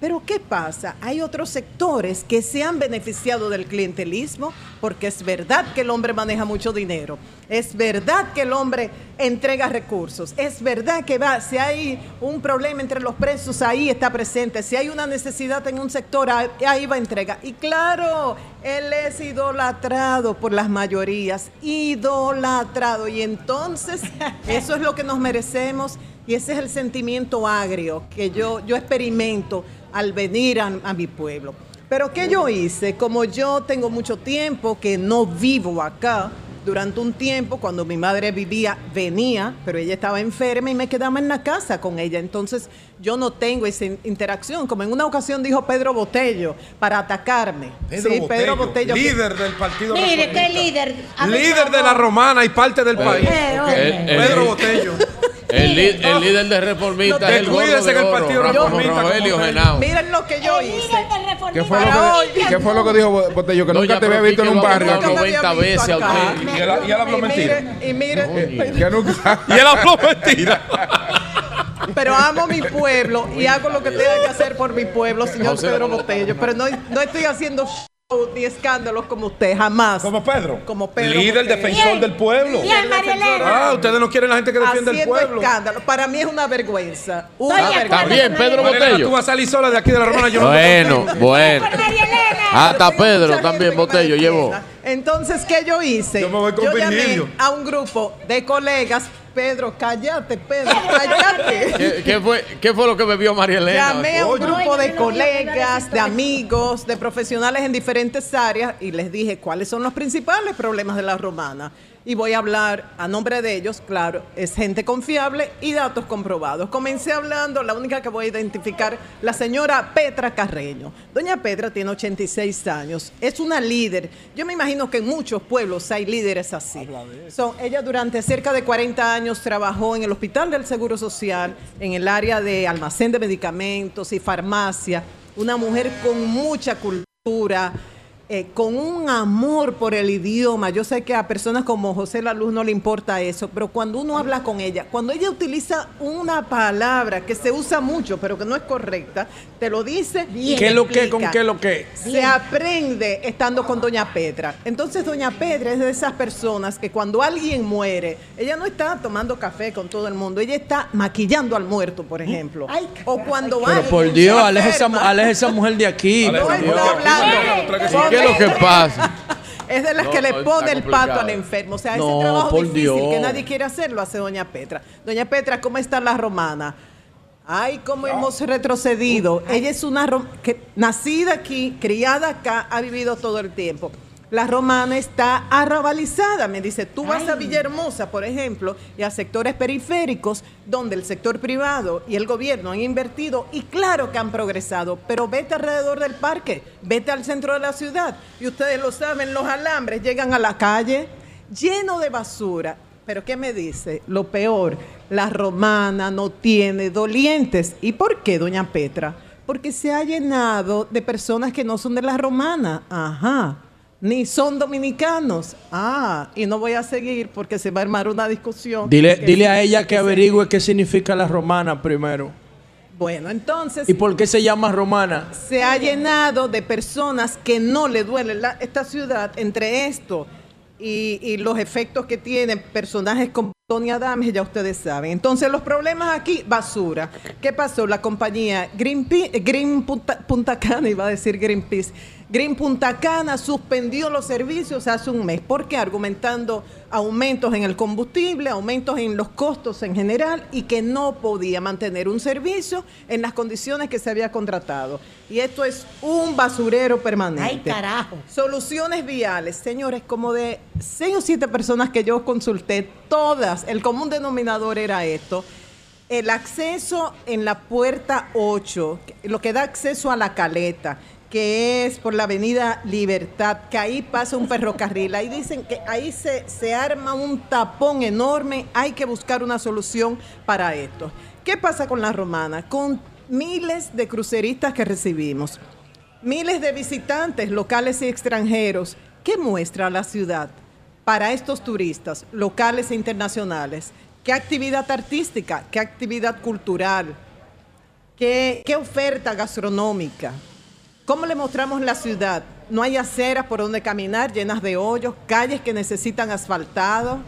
Pero ¿qué pasa? Hay otros sectores que se han beneficiado del clientelismo porque es verdad que el hombre maneja mucho dinero, es verdad que el hombre entrega recursos, es verdad que va, si hay un problema entre los presos, ahí está presente, si hay una necesidad en un sector, ahí va entrega. Y claro, él es idolatrado por las mayorías, idolatrado. Y entonces, eso es lo que nos merecemos y ese es el sentimiento agrio que yo, yo experimento al venir a, a mi pueblo. Pero ¿qué yo hice? Como yo tengo mucho tiempo que no vivo acá, durante un tiempo, cuando mi madre vivía, venía, pero ella estaba enferma y me quedaba en la casa con ella. Entonces yo no tengo esa in- interacción, como en una ocasión dijo Pedro Botello, para atacarme.
Pedro
sí,
Botello,
Pedro Botello. que-
líder del partido
Mire, qué líder.
Líder de la romana y parte del país.
Eh, oye.
El- el-
Pedro Botello.
El, li- el líder de reformista es el gordo
Descuídese
de
que el
oro,
partido reformista
Rogelio Genao.
Miren lo que yo hice.
¿Qué fue, lo que, ¿Qué fue lo que dijo Botello? Que
Doña,
nunca te había visto en un barrio.
hablado
Nunca me había
90
visto
veces a usted.
Y él, y él habló
Y
mentira.
y mire,
Que nunca.
Y él habló mentira.
pero amo mi pueblo y hago lo que tenga que hacer por mi pueblo, señor Pedro. Botello. Pero no, no estoy haciendo ni escándalos como usted, jamás.
Como Pedro.
Como Pedro
Líder
Botello.
defensor
Bien.
del pueblo.
Bien, María Elena.
Ah, ustedes no quieren la gente que defiende el pueblo.
escándalo. Para mí es una vergüenza. Una vergüenza.
Está bien, Pedro
Elena, tú
Botello.
vas a salir sola de aquí de la romana. Yo no
Bueno, bueno. Hasta Pedro también Botello llevó.
Entonces, ¿qué yo hice?
Yo me voy con
llamé
Virgilio.
a un grupo de colegas. Pedro, cállate, Pedro, cállate.
¿Qué, qué fue, ¿Qué fue lo que bebió María Elena?
Llamé a un
Oye.
grupo de colegas, de amigos, de profesionales en diferentes áreas y les dije cuáles son los principales problemas de la romana. Y voy a hablar a nombre de ellos, claro, es gente confiable y datos comprobados. Comencé hablando, la única que voy a identificar, la señora Petra Carreño. Doña Petra tiene 86 años, es una líder. Yo me imagino que en muchos pueblos hay líderes así. Son, ella durante cerca de 40 años trabajó en el Hospital del Seguro Social, en el área de almacén de medicamentos y farmacia. Una mujer con mucha cultura, eh, con un amor por el idioma. Yo sé que a personas como José La Luz no le importa eso, pero cuando uno habla con ella, cuando ella utiliza una palabra que se usa mucho, pero que no es correcta, te lo dice. y
¿Qué lo que? ¿Con qué lo que?
Se aprende estando con Doña Petra. Entonces, Doña Petra es de esas personas que cuando alguien muere, ella no está tomando café con todo el mundo, ella está maquillando al muerto, por ejemplo.
Ay,
o cuando
Pero
alguien
por Dios, aleje esa, esa mujer de aquí.
No está hablando.
¿Qué es lo que pasa?
Es de las
No,
que le
no,
pone el pato al enfermo. O sea, ese trabajo difícil
Dios.
que nadie quiere hacer lo hace Doña Petra. Doña Petra, ¿cómo está la romana? Ay, cómo hemos retrocedido. Ella es una rom- que, nacida aquí, criada acá, ha vivido todo el tiempo. La romana está arrabalizada. Me dice, tú vas a. Villahermosa, por ejemplo, y a sectores periféricos donde el sector privado y el gobierno han invertido y claro que han progresado, pero vete alrededor del parque, vete al centro de la ciudad y ustedes lo saben, los alambres llegan a la calle lleno de basura. Pero ¿qué me dice? Lo peor, la romana no tiene dolientes. ¿Y por qué, doña Petra? Porque se ha llenado de personas que no son de la romana. Ajá. Ni son dominicanos. Ah, y no voy a seguir porque se va a armar una discusión.
Dile, dile a ella que averigüe qué significa la romana primero.
Bueno, entonces
¿Y por qué se llama romana?
se ha llenado de personas que no le duele la- esta ciudad entre esto y, y los efectos que tienen personajes como Tony Adams, ya ustedes saben. Entonces, los problemas aquí, basura. ¿Qué pasó? La compañía Greenpeace, Green Punta, Punta Cana, iba a decir Greenpeace, Green Punta Cana suspendió los servicios hace un mes. ¿Por qué? Argumentando aumentos en el combustible, aumentos en los costos en general y que no podía mantener un servicio en las condiciones que se había contratado. Y esto es un basurero permanente.
Ay, carajo.
Soluciones viales, señores, como de seis o siete personas que yo consulté, todas, el común denominador era esto. El acceso en la puerta 8, lo que da acceso a la caleta, que es por la avenida Libertad, que ahí pasa un ferrocarril. Ahí dicen que ahí se, se arma un tapón enorme, hay que buscar una solución para esto. ¿Qué pasa con la romana? Con miles de cruceristas que recibimos, miles de visitantes locales y extranjeros, ¿qué muestra la ciudad para estos turistas locales e internacionales? ¿Qué actividad artística? ¿Qué actividad cultural? ¿Qué, qué oferta gastronómica? ¿Cómo le mostramos la ciudad? No hay aceras por donde caminar llenas de hoyos, calles que necesitan asfaltado.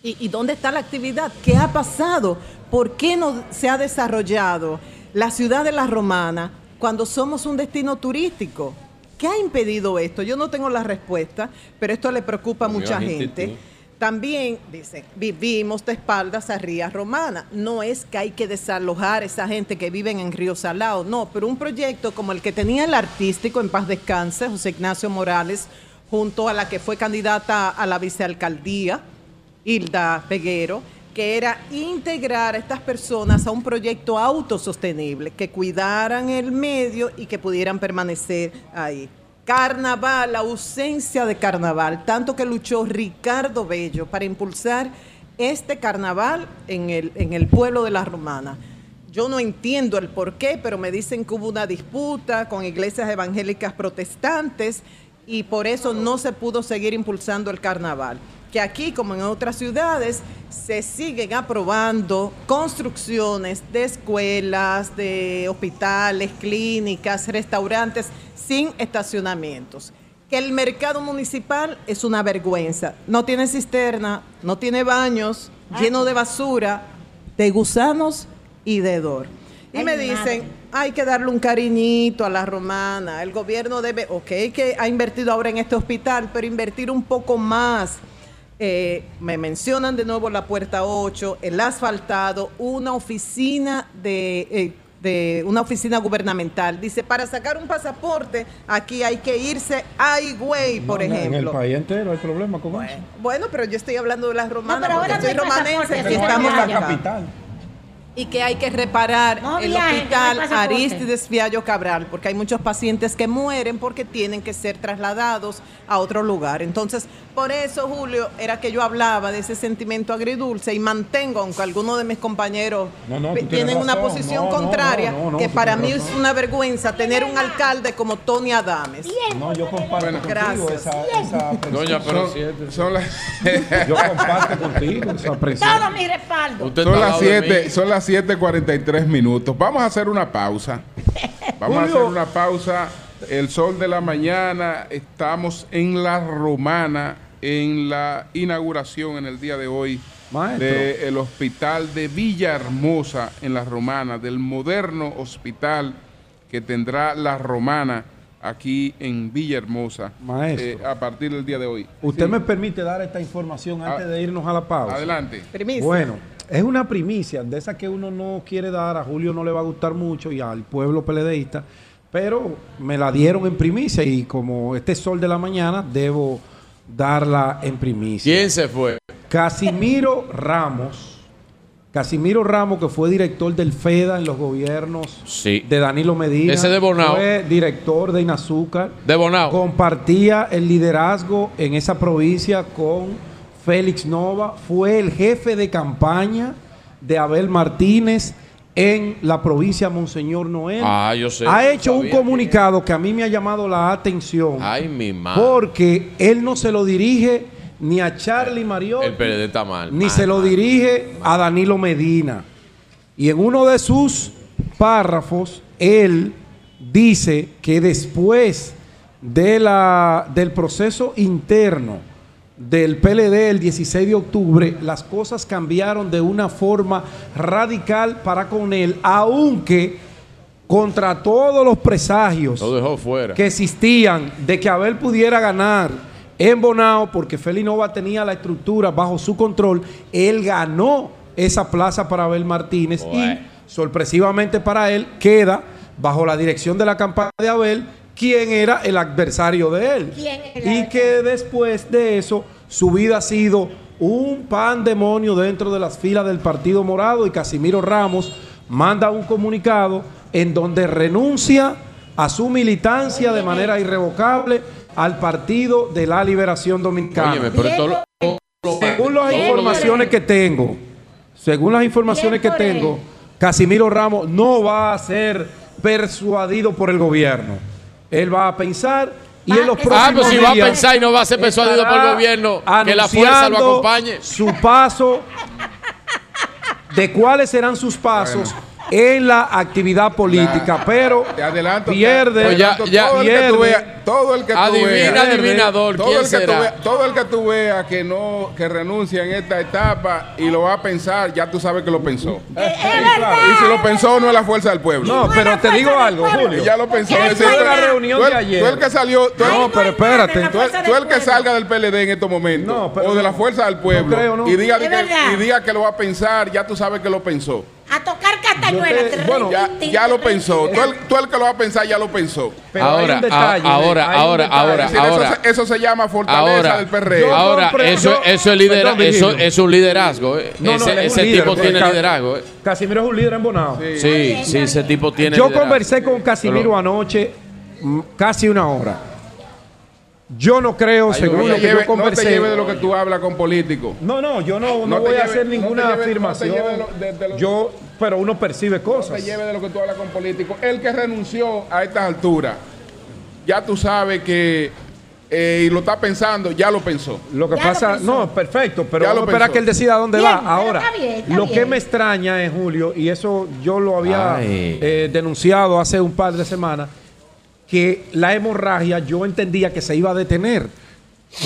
¿Y, y dónde está la actividad? ¿Qué ha pasado? ¿Por qué no se ha desarrollado la ciudad de la Romana cuando somos un destino turístico? ¿Qué ha impedido esto? Yo no tengo la respuesta, pero esto le preocupa a mucha gente. También, dice, vivimos de espaldas a Ría Romana. No es que hay que desalojar a esa gente que vive en Río Salado, no, pero un proyecto como el que tenía el artístico en paz descanse, José Ignacio Morales, junto a la que fue candidata a la vicealcaldía, Hilda Peguero, que era integrar a estas personas a un proyecto autosostenible, que cuidaran el medio y que pudieran permanecer ahí. Carnaval, la ausencia de carnaval, tanto que luchó Ricardo Bello para impulsar este carnaval en el, en el pueblo de la Romana. Yo no entiendo el por qué, pero me dicen que hubo una disputa con iglesias evangélicas protestantes y por eso no se pudo seguir impulsando el carnaval. Que aquí, como en otras ciudades, se siguen aprobando construcciones de escuelas, de hospitales, clínicas, restaurantes sin estacionamientos. Que el mercado municipal es una vergüenza. No tiene cisterna, no tiene baños, lleno de basura, de gusanos y de hedor. Y
Ay,
me dicen,
madre.
hay que darle un cariñito a la romana. El gobierno debe, ok, que ha invertido ahora en este hospital, pero invertir un poco más. Eh, me mencionan de nuevo la puerta 8, el asfaltado, una oficina de, eh, de una oficina gubernamental. Dice, para sacar un pasaporte, aquí hay que irse a Higüey, por
No, no, En el
ejemplo.
país entero hay problema con eso.
Bueno, pero yo estoy hablando de las romanas,
pero
porque
ahora
soy
no hay
romanense
Pero no
estamos
en la capital.
Y que hay que reparar
No
el
no hay
hospital. Aristides Viallo Cabral, porque hay muchos pacientes que mueren porque tienen que ser trasladados a otro lugar. Entonces, por eso, Julio, era que yo hablaba de ese sentimiento agridulce y mantengo, aunque algunos de mis compañeros
No,
tienen una posición contraria,
no, no, no,
que para mí es una vergüenza tener un alcalde como Tony Adames.
No, yo comparto
Bueno,
contigo
gracias.
esa, esa apreciación.
Doña, pero
Son,
siete.
son las,
Yo comparto contigo esa apreciación.
Todo mi respaldo.
Usted
son las
lado de
7,
mí.
son las 7:43 minutos. Vamos a hacer una pausa. Vamos a hacer una pausa. El sol de la mañana. Estamos en la Romana en la inauguración en el día de hoy del hospital de Villahermosa en la Romana, del moderno hospital que tendrá la Romana aquí en Villahermosa
Maestro.
eh, a partir del día de hoy.
Usted
Sí.
me permite dar esta información antes
Ah,
de irnos a la pausa.
Adelante.
Primicia.
Bueno, es una primicia de esa que uno no quiere dar, a Julio no le va a gustar mucho y al pueblo peledeísta, pero me la dieron en primicia y como este es sol de la mañana, debo darla en primicia.
¿Quién se fue?
Casimiro Ramos, Casimiro Ramos, que fue director del FEDA en los gobiernos
Sí.
de Danilo Medina,
Ese de Bonao.
fue director de Inazúcar,
De Bonao.
compartía el liderazgo en esa provincia con Félix Nova, fue el jefe de campaña de Abel Martínez en la provincia Monseñor Noel.
Ah, yo sé.
ha hecho un comunicado que a mí me ha llamado la atención
Ay, mi madre.
porque él no se lo dirige ni a Charlie Mariot
El PLD está mal.
ni
mal,
se lo
mal.
dirige a Danilo Medina. Y en uno de sus párrafos, él dice que después de la, del proceso interno del PLD el 16 de octubre, las cosas cambiaron de una forma radical para con él, aunque contra todos los presagios
Lo dejó fuera.
que existían de que Abel pudiera ganar en Bonao, porque Félix Nova tenía la estructura bajo su control, él ganó esa plaza para Abel Martínez y sorpresivamente para él queda bajo la dirección de la campaña de Abel quien era el adversario de él.
¿Quién era
Y que después de eso su vida ha sido un pandemonio dentro de las filas del Partido Morado y Casimiro Ramos manda un comunicado en donde renuncia a su militancia de manera irrevocable al Partido de la Liberación Dominicana.
Óyeme, pero todo lo-
Según las informaciones que tengo, según las informaciones que tengo, Casimiro Ramos no va a ser persuadido por el gobierno. Él va a pensar y en los
Ah,
próximos
Ah, pues si va a pensar y no va a ser persuadido por el gobierno, que la fuerza lo acompañe.
Su paso, de cuáles serán sus pasos en la actividad política, pero
Te adelanto,
pierde,
te
Pues ya-
adelanto,
ya-
todo el que tú todo el que tú
Adivina,
veas,
adivinador,
todo
¿quién
el que tú
será?
veas, todo el que tú veas que no, que renuncia en esta etapa y lo va a pensar, ya tú sabes que lo pensó. Y si lo pensó, no es la fuerza del pueblo.
No, pero te digo algo, Julio.
ya lo pensó.
¿Qué
Ese-
fue
tú-
la
reunión
tú el-
de ayer?
Tú el que salió, tú el-
No, pero espérate.
Tú el, tú el que salga del PLD en estos momentos,
No, pero
o de la fuerza del pueblo,
No creo, no.
y, diga,
Es
y diga que lo va a pensar, ya tú sabes que lo pensó.
A tocar castañuela.
Te- bueno,
Ya, ya lo pensó. Tú el, tú el que lo va a pensar, ya lo pensó.
Pero hay
Ahora,
un detalle,
a- ahora,
hay un
ahora,
detalle.
ahora,
Es decir, eso
ahora.
se- eso, se llama fortaleza
Ahora,
del PRD.
Ahora eso,
yo-
eso es lidera-
Perdón,
eso,
Virgilio.
es un liderazgo. eh.
No, no,
ese
él es un
ese
líder,
tipo tiene liderazgo. eh.
Casimiro es un líder en Bonao.
Sí, sí, ese tipo tiene
Yo
liderazgo.
conversé con Casimiro
Pero-
anoche casi una hora. Yo no creo,
Ay,
según
No
lo
te,
que
lleve,
yo
no te
conversé.
lleve de lo que tú hablas con políticos.
No, no, yo no, no,
No
voy a
lleve-
hacer
no te
ninguna
lleve- no
afirmación.
lleve de lo- de- de lo-
yo, pero uno percibe
No
cosas.
te lleve de lo que tú hablas con políticos. El que renunció a estas alturas, ya tú sabes que, eh, y lo está pensando, ya lo pensó.
Lo que
Ya lo
pasa,
pensó.
no, perfecto, pero
Ya
vamos
lo
a esperar
pensó.
que él decida dónde
Bien,
va. Ahora,
está bien, está
lo que
bien.
me extraña es, Julio, y eso yo lo había eh, denunciado hace un par de semanas, que la hemorragia yo entendía que se iba a detener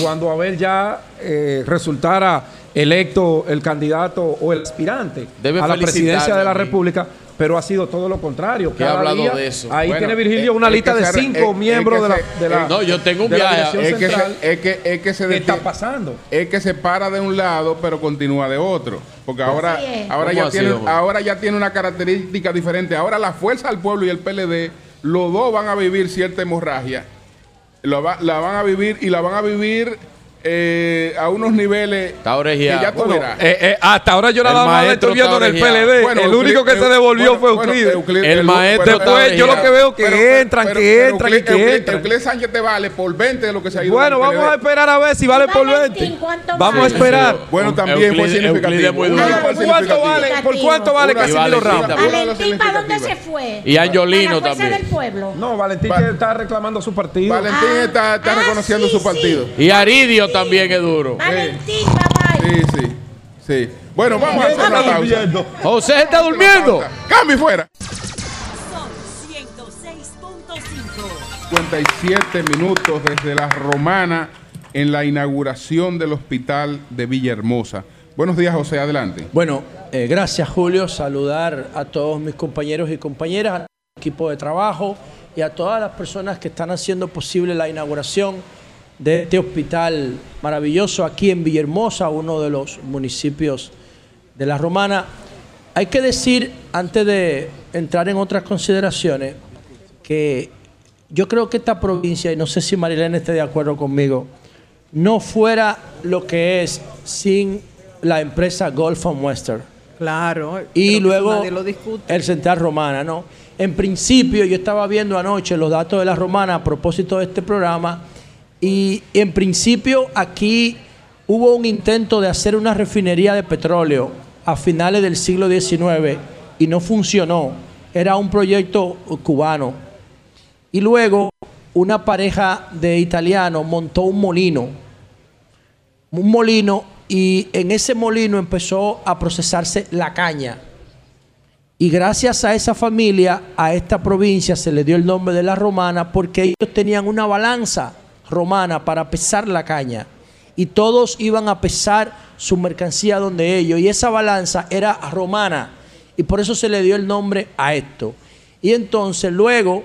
cuando Abel ya eh, resultara electo el candidato o el aspirante
Debe
a la presidencia de la. República, pero ha sido todo lo contrario.
Que ha
Cada
hablado
día-
de eso.
Ahí
Bueno,
tiene Virgilio
eh,
una
es
lista de cinco
es- es
miembros de la, de la-
eh,
no, yo tengo un viaje.
Es que, se, es, que, es que se
¿Qué está pasando?
es que se para de un lado, pero continúa de otro. Porque ahora, ahora,
¿Cómo
ya tiene, ahora ya tiene una característica diferente. Ahora la fuerza del pueblo y el PLD, los dos van a vivir cierta hemorragia. Lo va- la van a vivir y la van a vivir eh, a unos niveles
Está
que ya
Bueno.
Eh, eh, hasta ahora yo
El
nada más estoy viendo
está
en el
orejeado.
PLD.
Bueno,
el único que se devolvió
bueno,
fue
bueno,
Euclides.
Euclid-
El maestro
Después yo lo que veo que
pero-
entran,
pero-
que
pero
entran
Euclid-
que
Euclid-
entran.
Euclid Sánchez te vale por 20 de lo que se ha ido.
Bueno,
del
vamos a esperar a ver si vale por
Valentín,
20.
¿cuánto
Vamos a esperar.
Bueno, también fue significativo.
Euclid es muy
Uno
duro.
fue
¿Por cuánto
significativo.
vale, por cuánto vale Casimiro
Valentín
Ramos?
Valentín, ¿para dónde se fue?
Y Angiolino también.
del pueblo.
No, Valentín está reclamando su partido.
Valentín
Ah,
está,
ah,
reconociendo su partido.
Y Aridio también es duro.
Valentín, bye.
Sí, sí, sí. Bueno, vamos a hacer una pausa.
José está durmiendo.
Cambio fuera.
Son 106.5.
57 minutos desde la Romana en la inauguración del hospital de Villahermosa. Buenos días, José, adelante.
Bueno, eh, gracias Julio. Saludar a todos mis compañeros y compañeras, al equipo de trabajo y a todas las personas que están haciendo posible la inauguración de este hospital maravilloso aquí en Villahermosa, uno de los municipios de la Romana. Hay que decir, antes de entrar en otras consideraciones, que yo creo que esta provincia, y no sé si Marilena esté de acuerdo conmigo, no fuera lo que es sin la empresa Gulf and Western.
Claro.
Y luego
lo
el Central Romana, ¿no? En principio, yo estaba viendo anoche los datos de la Romana a propósito de este programa, y en principio aquí hubo un intento de hacer una refinería de petróleo a finales del siglo XIX y no funcionó. Era un proyecto cubano. Y luego una pareja de italianos montó un molino, un molino, y en ese molino empezó a procesarse la caña. Y gracias a esa familia, a esta provincia se le dio el nombre de la romana porque ellos tenían una balanza romana para pesar la caña. Y todos iban a pesar su mercancía donde ellos. Y esa balanza era romana. Y por eso se le dio el nombre a esto. Y entonces luego,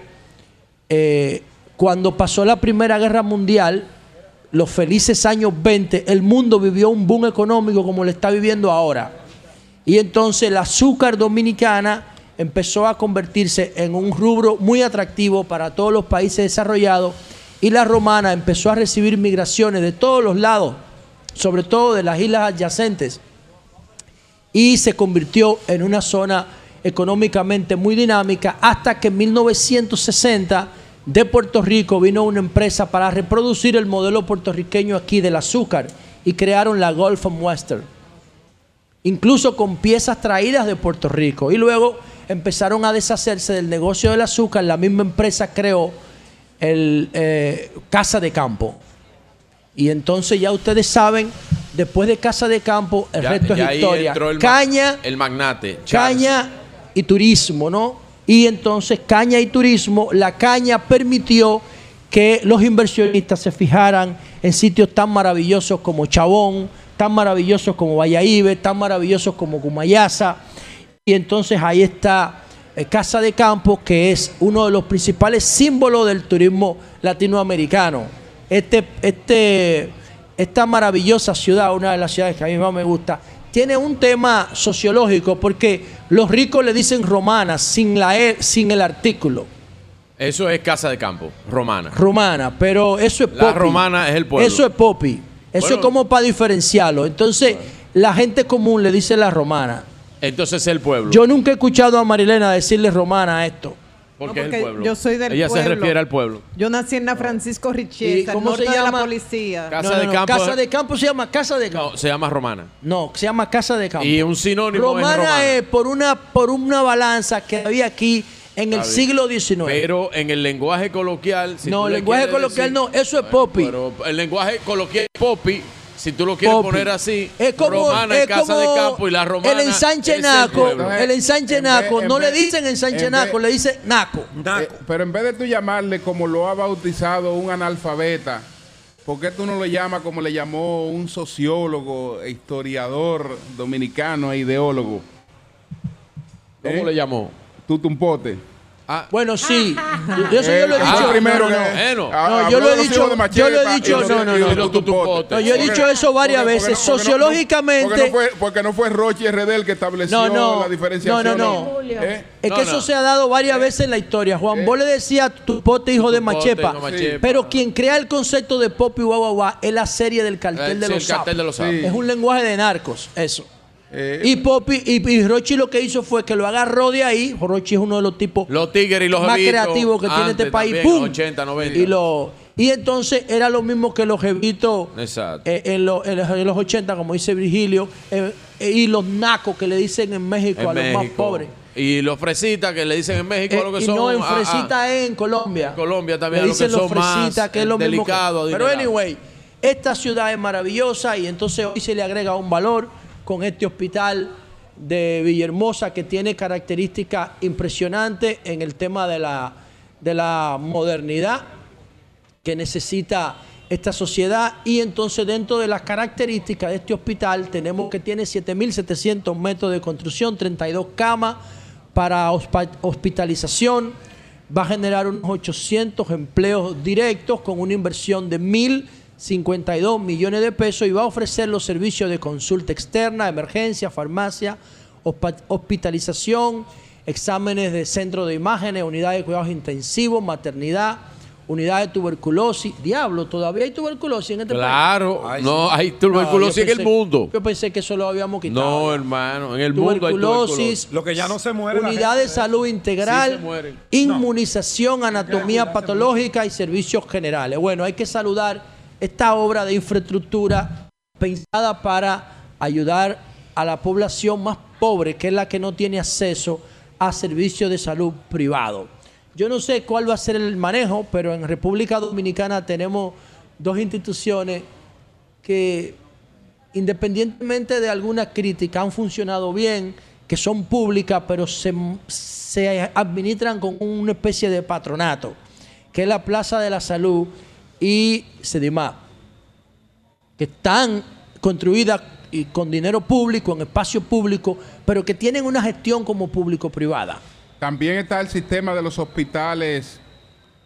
eh, cuando pasó la Primera Guerra Mundial, los felices años 20, el mundo vivió un boom económico como lo está viviendo ahora. Y entonces el azúcar dominicana empezó a convertirse en un rubro muy atractivo para todos los países desarrollados y la romana empezó a recibir migraciones de todos los lados, sobre todo de las islas adyacentes, y se convirtió en una zona económicamente muy dinámica hasta que en 1960 de Puerto Rico vino una empresa para reproducir el modelo puertorriqueño aquí del azúcar y crearon la Gulf and Western incluso con piezas traídas de Puerto Rico. Y luego empezaron a deshacerse del negocio del azúcar. La misma empresa creó el eh, Casa de Campo. Y entonces ya ustedes saben, después de Casa de Campo, el
Ya-
resto
ya
es historia.
ma-
Caña,
el magnate. Charles.
caña y turismo, ¿no? Y entonces caña y turismo, la caña permitió que los inversionistas se fijaran en sitios tan maravillosos como Chabón, tan maravillosos como Valladolid, tan maravillosos como Cumayasa. Y entonces ahí está Casa de Campo, que es uno de los principales símbolos del turismo latinoamericano. Este, este, esta maravillosa ciudad, una de las ciudades que a mí más me gusta, tiene un tema sociológico porque los ricos le dicen romana sin, la e- sin el artículo.
Eso es casa de campo, romana.
Romana, pero eso es
La
popi.
romana es el pueblo.
Eso es popi. Eso
Bueno.
es como para diferenciarlo. Entonces, la gente común le dice la romana.
Entonces es el pueblo.
Yo nunca he escuchado a Marilena decirle romana a esto.
porque
No,
es el pueblo.
yo soy del
Ella se refiere al pueblo.
Yo nací en la Francisco
¿Y
Richieta,
cómo
norte
se
de la
llama?
policía.
Casa
No, no,
de campo.
Casa de campo se llama casa de campo.
No, se llama romana.
No, se llama casa de campo.
Y un sinónimo
romana
es romana.
es por una, por una balanza que había aquí en el siglo XIX.
Pero en el lenguaje coloquial. si
No, el
le
lenguaje coloquial
decir-
no, eso es popi.
Pero el lenguaje coloquial es popi. Si tú lo quieres
Popi.
poner así,
es como,
romana
es
es casa
como
de campo y la romana
el ensanche
el
naco, el ensanche
En
naco,
vez- en
no le dicen ensanche
en
naco,
vez-
le dicen naco.
Eh, pero en vez de tú llamarle como lo ha bautizado un analfabeta, ¿por qué tú no lo llamas como le llamó un sociólogo, historiador dominicano e ideólogo?
¿Cómo
¿Eh?
le llamó?
Tutumpote.
Ah,
Bueno, sí. Yo, eso yo lo he
Eh,
dicho.
primero
no, no,
que-
no.
Bueno.
Ah,
No,
habló
yo lo he dicho- yo lo he dicho, no, no, no,
no.
tutumpotes.
No, yo he dicho eso varias
porque-
veces.
porque no-
Sociológicamente-
Porque no fue, porque no fue Rochi RD el que estableció
No, no.
la diferenciación.
No, no, no.
¿Eh?
Es que
no.
eso se ha dado varias veces en la historia. Juan Bosch le decía tu pote hijo de
Tupote,
Machepa.
hijo de Machepa.
Pero quien crea el concepto de pop y guau, guau, guau es la serie del cartel
Eh,
de
sí,
los
el cartel
sapos.
de los sapos.
Sí.
Es un lenguaje de narcos, eso.
Eh,
Y Poppy y, y Rochi lo que hizo fue que lo agarró de ahí. Rochi es uno de los tipos
Los tigres y los
más creativos que tiene este país.
también,
¡Pum!
80, 90.
Y, lo, y entonces era lo mismo que los jevitos eh, en, lo- en los- en los 80, como dice Virgilio, eh, y los nacos que le dicen en México
en
a los más pobres.
Y los fresitas que le dicen en México
Eh,
lo que
y
son.
no, en
ah, ah,
Fresita es en Colombia.
En Colombia también,
Le
lo que
dicen los
son más,
Fresitas, que es lo mismo. que-
delicado,
Pero anyway, esta ciudad es maravillosa y entonces hoy se le agrega un valor con este hospital de Villahermosa que tiene características impresionantes en el tema de la, de la modernidad que necesita esta sociedad. Y entonces dentro de las características de este hospital tenemos que tiene 7.700 metros de construcción, 32 camas para hospitalización, va a generar unos 800 empleos directos con una inversión de 1.052 millones de pesos y va a ofrecer los servicios de consulta externa, emergencia, farmacia, hospitalización, exámenes de centro de imágenes, unidades de cuidados intensivos, maternidad, unidad de tuberculosis. Diablo, todavía hay tuberculosis en este país.
Claro, no hay
No,
tuberculosis en el mundo.
Yo pensé que eso lo habíamos quitado.
No, hermano, en el mundo hay
tuberculosis.
Lo que ya no se muere la
unidad
gente,
de salud integral, inmunización, anatomía patológica y servicios generales. Bueno, hay que saludar esta obra de infraestructura pensada para ayudar a la población más pobre, que es la que no tiene acceso a servicios de salud privado. Yo no sé cuál va a ser el manejo, pero en República Dominicana tenemos dos instituciones que independientemente de alguna crítica, han funcionado bien, que son públicas, pero se, se administran con una especie de patronato, que es la Plaza de la Salud y Sedimap, que están construidas y con dinero público, en espacio público, pero que tienen una gestión como público-privada.
También está el sistema de los hospitales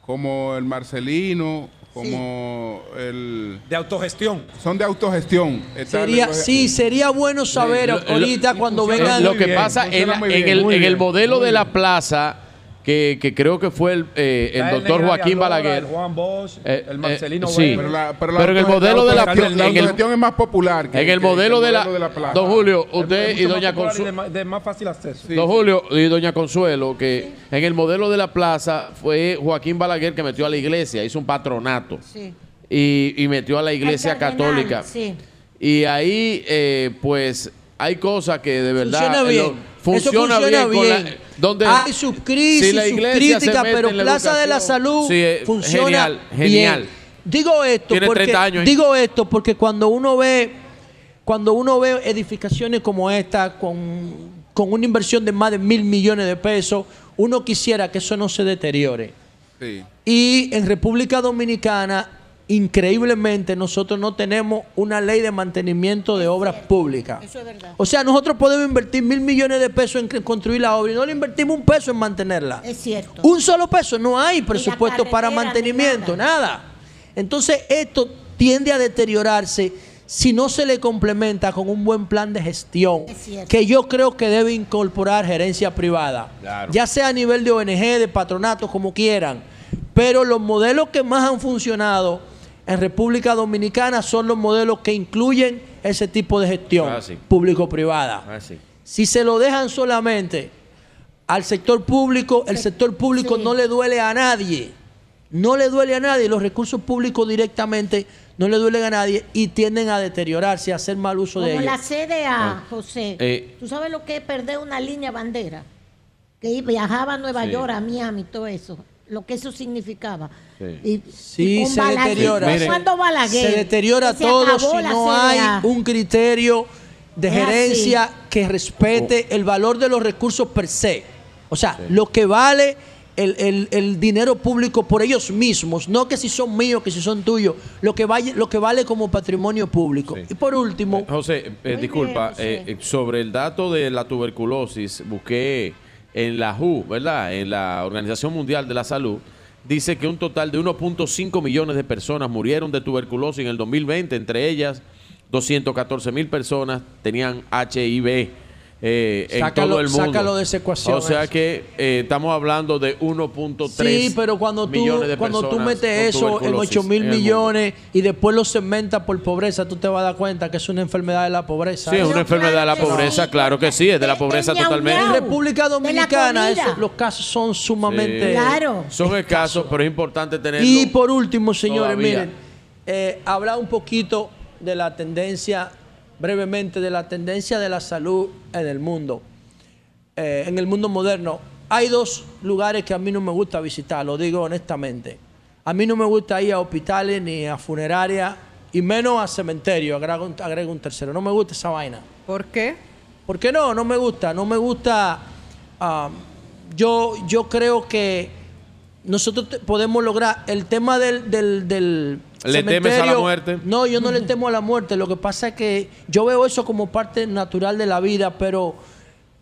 como el Marcelino, como el...
De autogestión.
Son de autogestión.
Sería, sí, sería bueno saber
lo-
ahorita cuando vengan...
lo que
bien,
pasa en, en el, en el modelo de la plaza, que, que creo que fue el, eh, el doctor Joaquín Balaguer.
El Juan Bosch,
Eh,
el Marcelino
eh, sí.
Pero, la- pero, la
Pero en el modelo de la-
la
en el-
autogestión es más popular. que-
En el
que- que
modelo de la,
plaza.
Don Julio,
Es
usted y doña Consuelo.
de, más, de más fácil acceso.
Sí.
Don Julio y doña Consuelo, que en el modelo de la plaza fue Joaquín Balaguer que metió a la iglesia, hizo un patronato
Sí.
y, y metió a la iglesia católica.
sí.
Y ahí, eh, pues, hay cosas que de verdad
Funciona
eh,
bien. Eso
funciona, bien. con la-
bien.
donde
Hay sus crisis,
si
sus críticas, pero Plaza de la Salud
sí, eh,
funciona
genial, genial.
bien. Digo esto
Tiene
porque
30 años, ¿eh?
digo esto porque cuando uno ve cuando uno ve edificaciones como esta con, con una inversión de más de mil millones de pesos, uno quisiera que eso no se deteriore.
Sí.
Y en República Dominicana, increíblemente, nosotros no tenemos una ley de mantenimiento de obras públicas.
Eso es verdad.
O sea, nosotros podemos invertir mil millones de pesos en construir la obra y no le invertimos un peso en mantenerla.
Es cierto.
Un solo peso, no hay presupuesto para mantenimiento, nada. Entonces, esto tiende a deteriorarse si no se le complementa con un buen plan de gestión,
Es cierto.
que yo creo que debe incorporar gerencia privada,
Claro.
ya sea a nivel de ONG, de patronato, como quieran. Pero los modelos que más han funcionado en República Dominicana son los modelos que incluyen ese tipo de gestión
Ah, sí.
público-privada.
Ah, sí.
Si se lo dejan solamente al sector público, el sector público
sí.
no le duele a nadie. No le duele a nadie. Los recursos públicos directamente no le duelen a nadie y tienden a deteriorarse, a hacer mal uso de
Como
ellos.
la CDA, José.
Eh.
¿Tú sabes lo que es perder una línea bandera? Que viajaba a Nueva
Sí.
York, a Miami, todo eso. Lo que eso significaba.
Sí.
Y,
Sí,
y con
se
Balaguer-
deteriora.
¿fue
Miren,
cuando Balaguer?
Se deteriora
se
todo
acabó
si no
CDA.
hay un criterio de
Es
gerencia
así.
que respete el valor de los recursos per se. O sea, lo que vale el, el- el dinero público por ellos mismos, no que si son míos, que si son tuyos, lo que, vaya, lo que vale como patrimonio público.
Sí.
Y por último,
José, eh, disculpa,
bien, José.
eh, eh, sobre el dato de la tuberculosis, busqué en la WHO, ¿verdad? En la Organización Mundial de la Salud, dice que un total de 1.5 millones de personas murieron de tuberculosis en el 2020, entre ellas 214 mil personas tenían HIV. Eh, en
Sácalo-
todo el mundo.
sácalo de esa ecuación,
O sea
eso.
que eh, estamos hablando de 1.3
sí, pero cuando tú,
millones de
cuando tú metes eso en
tuberculosis
8 mil
en
millones y después lo segmentas por pobreza, tú te vas a dar cuenta que es una enfermedad de la pobreza.
Sí, es
¿eh?
una enfermedad de la pobreza,
sí.
claro que sí, es de la pobreza totalmente.
En. República Dominicana eso- los casos son sumamente...
Sí.
Claro.
Son escasos, pero es importante tenerlo.
Y por último, señores,
todavía.
miren, eh, hablar un poquito de la tendencia, brevemente, de la tendencia de la salud en el mundo, eh, en el mundo moderno. Hay dos lugares que a mí no me gusta visitar, lo digo honestamente. A mí no me gusta ir a hospitales ni a funerarias, y menos a cementerios, agrego, un- agrego un tercero. No me gusta esa vaina.
¿Por qué?
¿Por qué no? No me gusta. No me gusta. ah, yo, yo creo que nosotros podemos lograr el tema del, del, del
¿Le temes a la muerte?
No, yo no le temo a la muerte. Lo que pasa es que yo veo eso como parte natural de la vida, pero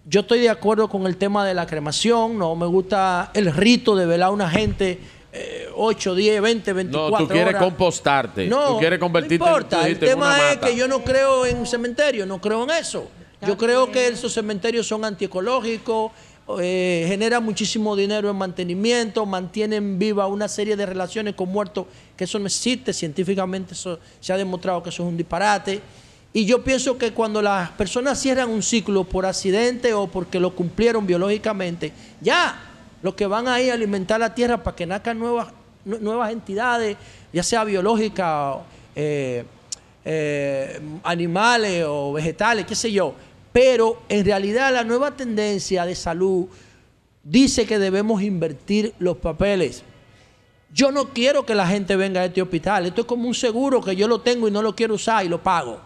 yo estoy de acuerdo con el tema de la cremación. No me gusta el rito de velar a una gente eh, 8, 10, 20, 24
No, tú quieres
horas.
compostarte.
No,
tú quieres convertirte
no importa.
tú
el
en
tema
una
es
mata.
que yo no creo en cementerio, no creo en eso. Yo creo que esos cementerios son antiecológicos, eh, generan muchísimo dinero en mantenimiento, mantienen viva una serie de relaciones con muertos, que eso no existe, científicamente eso se ha demostrado que eso es un disparate. Y yo pienso que cuando las personas cierran un ciclo por accidente o porque lo cumplieron biológicamente, ya, los que van ahí a alimentar la tierra para que nazcan nuevas, nu- nuevas entidades, ya sea biológicas, eh, eh, animales o vegetales, qué sé yo. Pero en realidad la nueva tendencia de salud dice que debemos invertir los papeles. Yo no quiero que la gente venga a este hospital. Esto es como un seguro que yo lo tengo y no lo quiero usar y lo pago.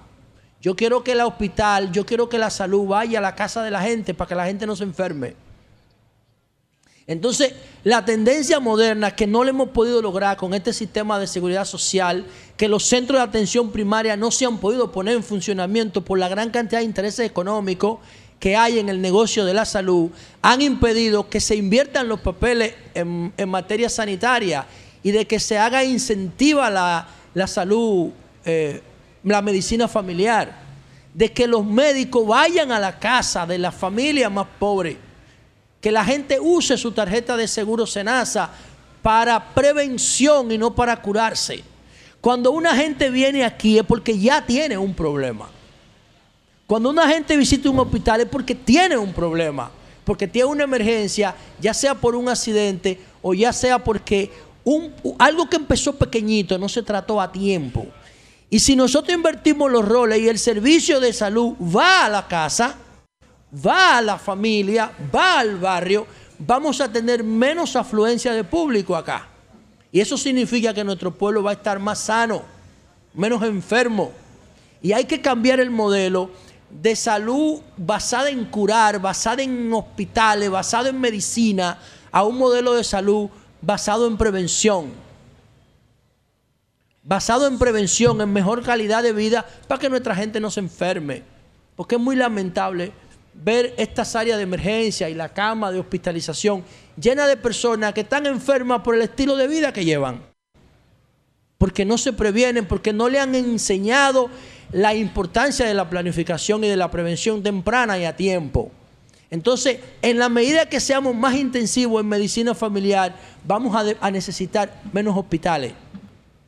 Yo quiero que el hospital, yo quiero que la salud vaya a la casa de la gente para que la gente no se enferme. Entonces, la tendencia moderna que no le hemos podido lograr con este sistema de seguridad social, que los centros de atención primaria no se han podido poner en funcionamiento por la gran cantidad de intereses económicos, que hay en el negocio de la salud han impedido que se inviertan los papeles en, en materia sanitaria y de que se haga incentiva la, la salud, eh, la medicina familiar, de que los médicos vayan a la casa de las familias más pobres, que la gente use su tarjeta de seguro Senasa para prevención y no para curarse. Cuando una gente viene aquí es porque ya tiene un problema. Cuando una gente visita un hospital es porque tiene un problema, porque tiene una emergencia, ya sea por un accidente o ya sea porque un- algo que empezó pequeñito no se trató a tiempo. Y si nosotros invertimos los roles y el servicio de salud va a la casa, va a la familia, va al barrio, vamos a tener menos afluencia de público acá. Y eso significa que nuestro pueblo va a estar más sano, menos enfermo. Y hay que cambiar el modelo de salud basada en curar, basada en hospitales, basado en medicina, a un modelo de salud basado en prevención. Basado en prevención, en mejor calidad de vida, para que nuestra gente no se enferme. Porque es muy lamentable ver estas áreas de emergencia y la cama de hospitalización llena de personas que están enfermas por el estilo de vida que llevan porque no se previenen, porque no le han enseñado la importancia de la planificación y de la prevención temprana y a tiempo. Entonces, en la medida que seamos más intensivos en medicina familiar, vamos a, necesitar menos hospitales.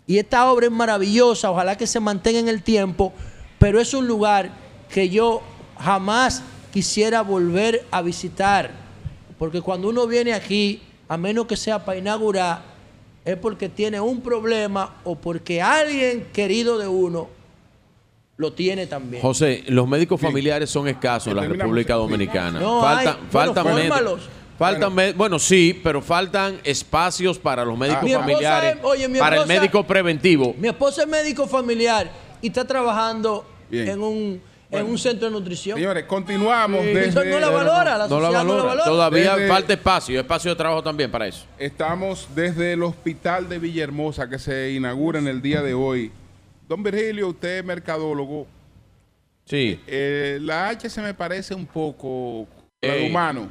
Y esta obra es maravillosa, ojalá que se mantenga en el tiempo, pero es un lugar que yo jamás quisiera volver a visitar, porque cuando uno viene aquí, a menos que sea para inaugurar, es porque tiene un problema o porque alguien querido de uno lo tiene también.
José, los médicos familiares son escasos en la. República Dominicana.
No
faltan,
hay. Bueno,
faltan médicos.
fórmalos.
Faltan bueno. bueno, sí, pero faltan espacios para los médicos
Mi esposa
familiares,
es- oye, mi
para el
esposa-
médico preventivo.
Mi esposa es médico familiar y está trabajando
Bien.
en un, en un centro de nutrición.
Señores, continuamos
Sí,
desde...
eso no la valora, la
No la
sociedad no la
valora.
valora.
Todavía
Desde-
falta espacio, espacio de trabajo también para eso.
Estamos desde el hospital de Villahermosa que se inaugura en el día de hoy. Don Virgilio, usted es mercadólogo.
Sí.
Eh, la H se me parece un poco
Ey.
humano.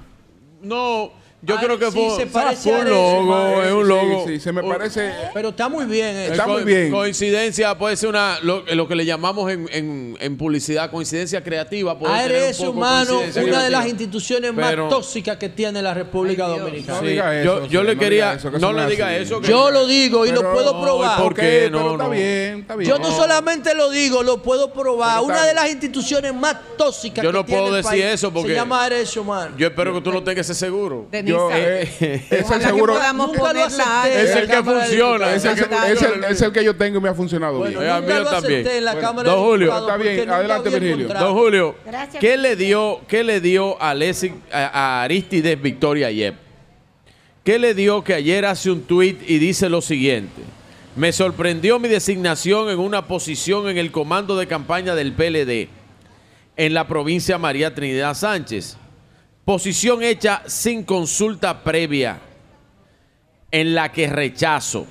No, yo
Ay,
creo que
sí,
fue
se parece
fue
a
un logo, es un logo.
Sí, se me parece...
Pero está muy bien eso.
Está muy bien.
Coincidencia puede ser una lo, lo que le llamamos en, en- en publicidad coincidencia creativa. Puede tener
ARS
un poco
Humano, una de las instituciones
Pero-
más tóxicas que tiene la República. Dominicana.
No
Sí,
diga
yo-
eso,
yo
sí,
le
no
quería-
diga eso, que
no
eso
le
es
diga
así.
eso, que-
Yo lo digo y lo
Pero-
puedo probar.
¿por qué?
pero
No,
está
no.
bien, está bien.
Yo no solamente lo digo, lo puedo probar.
Pero está
Una de las instituciones más tóxicas
Yo
que
no
tiene
puedo
el
decir
país
eso porque-
se llama ARS Humano.
Yo espero que tú no tengas ese seguro.
Yo, eh, seguro...
que.
Es el que funciona.
Es el, que,
Exacto.
es el- es el que yo tengo y me ha funcionado
Bueno,
bien.
Nunca lo
también.
acepté en la
Bueno,
Cámara
don Julio.
Está bien, adelante, Virgilio.
Don Julio,
Gracias.
¿qué le dio, qué le dio a, Lesi- a, a Aristides Victoria Yep? ¿Qué le dio que ayer hace un tuit y dice lo siguiente? Me sorprendió mi designación en una posición en el comando de campaña del PLD en la provincia María Trinidad Sánchez. Posición hecha sin consulta previa, en la que rechazo.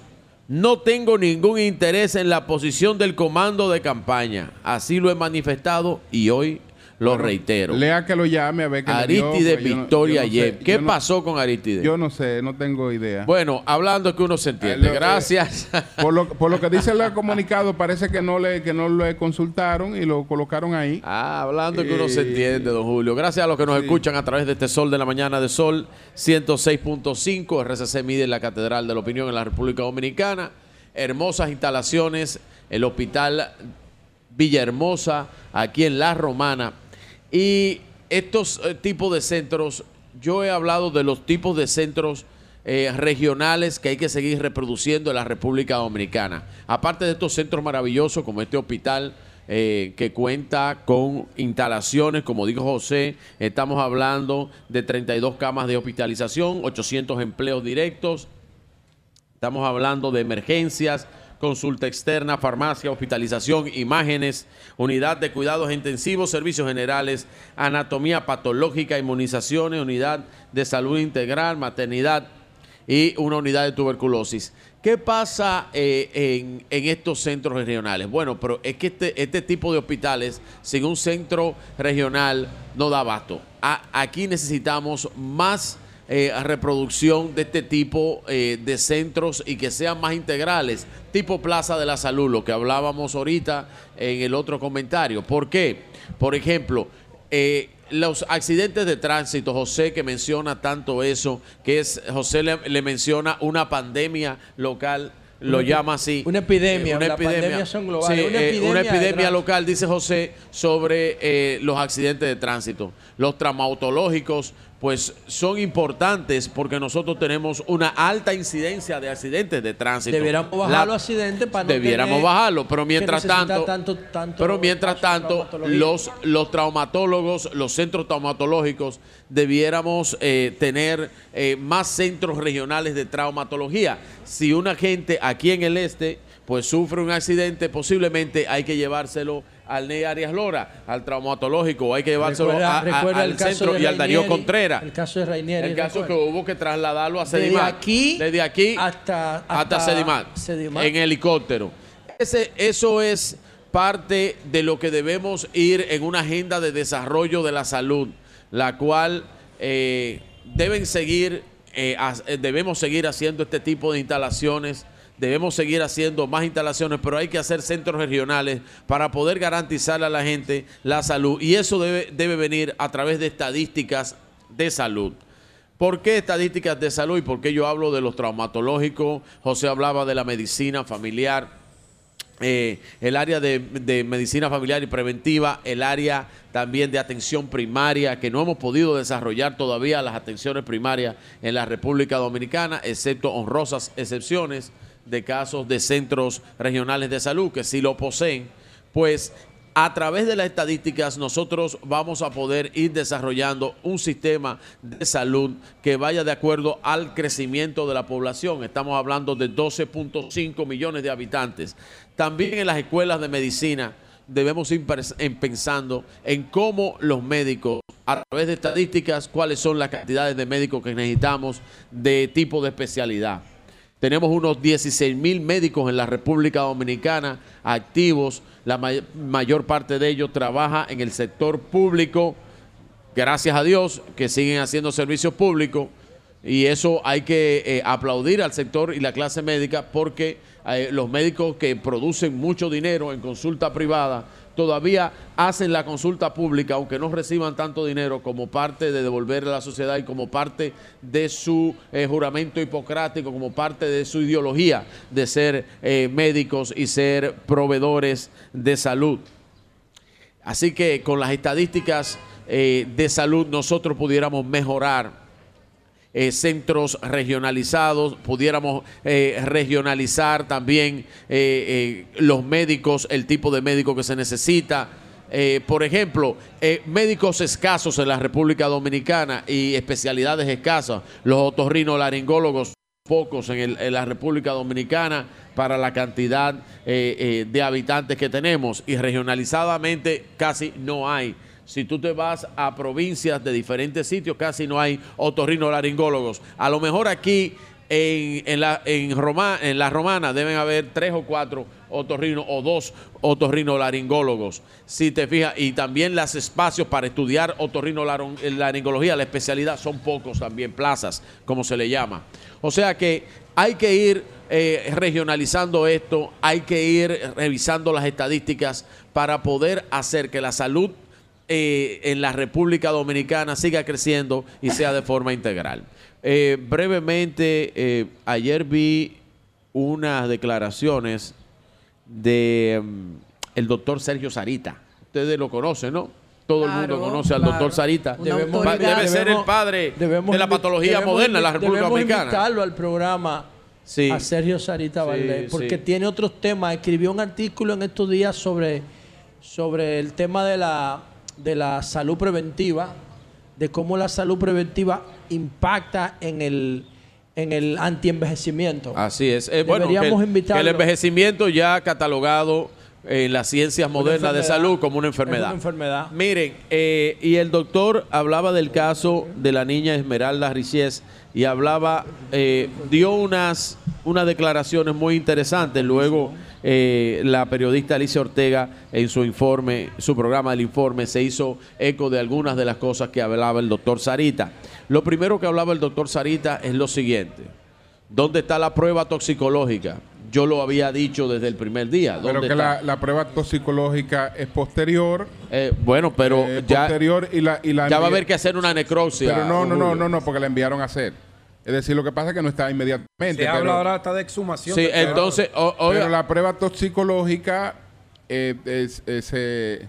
No tengo ningún interés en la posición del comando de campaña. Así lo he manifestado y hoy lo reitero.
Lea que lo llame a ver qué dio, no-
Victoria
sé.
¿Qué
no-
pasó con Aristides?
Yo no sé, no tengo idea.
Bueno, hablando que uno se entiende.
Eh, lo-
Gracias.
Por lo, por lo que dice el comunicado, parece que no le que no le consultaron y lo colocaron ahí.
Ah, hablando es que uno se
Eh,
entiende, don Julio. Gracias a los que nos
sí.
escuchan a través de este Sol de la Mañana de Sol 106.5. RCC mide en la Catedral de la Opinión en la República Dominicana. Hermosas instalaciones. El Hospital Villahermosa, aquí en La Romana. Y estos eh, tipos de centros, yo he hablado de los tipos de centros eh, regionales que hay que seguir reproduciendo en la República Dominicana. Aparte de estos centros maravillosos como este hospital eh, que cuenta con instalaciones, como dijo José, estamos hablando de 32 camas de hospitalización, 800 empleos directos, Estamos hablando de emergencias, consulta externa, farmacia, hospitalización, imágenes, unidad de cuidados intensivos, servicios generales, anatomía patológica, inmunizaciones, unidad de salud integral, maternidad. y una unidad de tuberculosis. ¿Qué pasa eh, en, estos centros regionales? Bueno, pero es que este, este tipo de hospitales sin un centro regional no da abasto. Aquí necesitamos más eh, reproducción de este tipo eh, de centros y que sean más integrales, tipo Plaza de la Salud, lo que hablábamos ahorita en el otro comentario. ¿Por qué? Por ejemplo, eh, los accidentes de tránsito, José que menciona tanto eso, que es, José le, le menciona una pandemia local, lo
Una
llama así.
una epidemia,
Eh,
las pandemias son globales,
Sí,
una
eh,
epidemia
una epidemia local, dice José, sobre eh, los accidentes de tránsito. Los traumatológicos, pues son importantes porque nosotros tenemos una alta incidencia de accidentes de tránsito.
Debiéramos bajar los accidentes para no
Debiéramos
tener
bajarlo, pero mientras tanto,
tanto- tanto
pero mientras tanto, los, los traumatólogos, los centros traumatológicos, debiéramos eh, tener eh, más centros regionales de traumatología. Si una gente aquí en el este, pues sufre un accidente, posiblemente hay que llevárselo al Ney Arias Lora, al traumatológico, hay que llevárselo
Recuerda-
a- a-
recuerda
al centro y al Darío Contreras.
el caso de Rainieri,
El caso que hubo que trasladarlo a
Desde aquí
Desde aquí
hasta,
hasta,
hasta
en helicóptero. Ese, eso es parte de lo que debemos ir en una agenda de desarrollo de la salud, la cual eh, deben seguir, eh, eh, debemos seguir haciendo este tipo de instalaciones. Debemos seguir haciendo más instalaciones, pero hay que hacer centros regionales para poder garantizarle a la gente la salud. Y eso debe, debe venir a través de estadísticas de salud. ¿Por qué estadísticas de salud y por qué yo hablo de los traumatológicos? José hablaba de la medicina familiar, eh, el área de, de medicina familiar y preventiva, el área también de atención primaria, que no hemos podido desarrollar todavía las atenciones primarias en la República Dominicana, excepto honrosas excepciones de casos de centros regionales de salud que sí lo poseen, pues a través de las estadísticas nosotros vamos a poder ir desarrollando un sistema de salud que vaya de acuerdo al crecimiento de la población. Estamos hablando de 12.5 millones de habitantes. También en las escuelas de medicina debemos ir pensando en cómo los médicos, a través de estadísticas, cuáles son las cantidades de médicos que necesitamos de tipo de especialidad. Tenemos unos 16 mil médicos en la República Dominicana activos. La may- mayor parte de ellos trabaja en el sector público. Gracias a Dios que siguen haciendo servicios públicos. Y eso hay que eh, aplaudir al sector y la clase médica porque eh, los médicos que producen mucho dinero en consulta privada todavía hacen la consulta pública, aunque no reciban tanto dinero como parte de devolverle a la sociedad y como parte de su eh, juramento hipocrático, como parte de su ideología de ser eh, médicos y ser proveedores de salud. Así que con las estadísticas eh, de salud nosotros pudiéramos mejorar eh, centros regionalizados, pudiéramos eh, regionalizar también eh, los médicos, el tipo de médico que se necesita. Por ejemplo, médicos escasos en la República Dominicana y especialidades escasas, los otorrinolaringólogos pocos en, el- en la República Dominicana para la cantidad de habitantes que tenemos y regionalizadamente casi no hay. Si tú te vas a provincias de diferentes sitios, casi no hay otorrinolaringólogos. A lo mejor aquí en, en la, en, romana deben haber tres o cuatro otorrinos o dos otorrinolaringólogos. Si te fijas, y también los espacios para estudiar otorrinolaringología, la especialidad, son pocos también, plazas, como se le llama. O sea que hay que ir eh, regionalizando esto, hay que ir revisando las estadísticas para poder hacer que la salud eh, en la República Dominicana siga creciendo y sea de forma integral. Eh, brevemente, eh, ayer vi unas declaraciones de mm, el doctor Sergio Sarita. Ustedes lo conocen, ¿no? Todo el mundo conoce al
claro.
doctor Sarita.
Debemos-.
Debe ser el padre
debemos
de la patología moderna en la República
debemos
Dominicana.
invitarlo al programa
Sí.
a Sergio Sarita
Sí,
Valdés, porque
sí.
tiene otros temas. Escribió un artículo en estos días sobre, sobre el tema de la, de la salud preventiva, de cómo la salud preventiva impacta en el, en el antienvejecimiento.
Así es. Eh, bueno, que,
Deberíamos
que el envejecimiento ya catalogado en las ciencias modernas de salud como una enfermedad.
una enfermedad.
Miren, eh, y el doctor hablaba del caso de la niña Esmeralda Richies y hablaba, eh, dio unas, unas declaraciones muy interesantes. Luego, eh, la periodista Alicia Ortega, en su informe, su programa del informe, se hizo eco de algunas de las cosas que hablaba el doctor Sarita. Lo primero que hablaba el doctor Sarita es lo siguiente. ¿Dónde está la prueba toxicológica? Yo lo había dicho desde el primer día.
Pero
¿Dónde
que
está?
la, la prueba toxicológica es posterior.
Eh, bueno, pero
eh,
ya,
posterior y la, y la
ya va a haber que hacer una necropsia.
Pero no, no, no, no, no, porque la enviaron a hacer. Es decir, lo que pasa es que no está inmediatamente.
Se
pero,
habla ahora hasta de exhumación.
Sí,
de
entonces, o- oiga,
pero la prueba toxicológica eh, es- eh, se,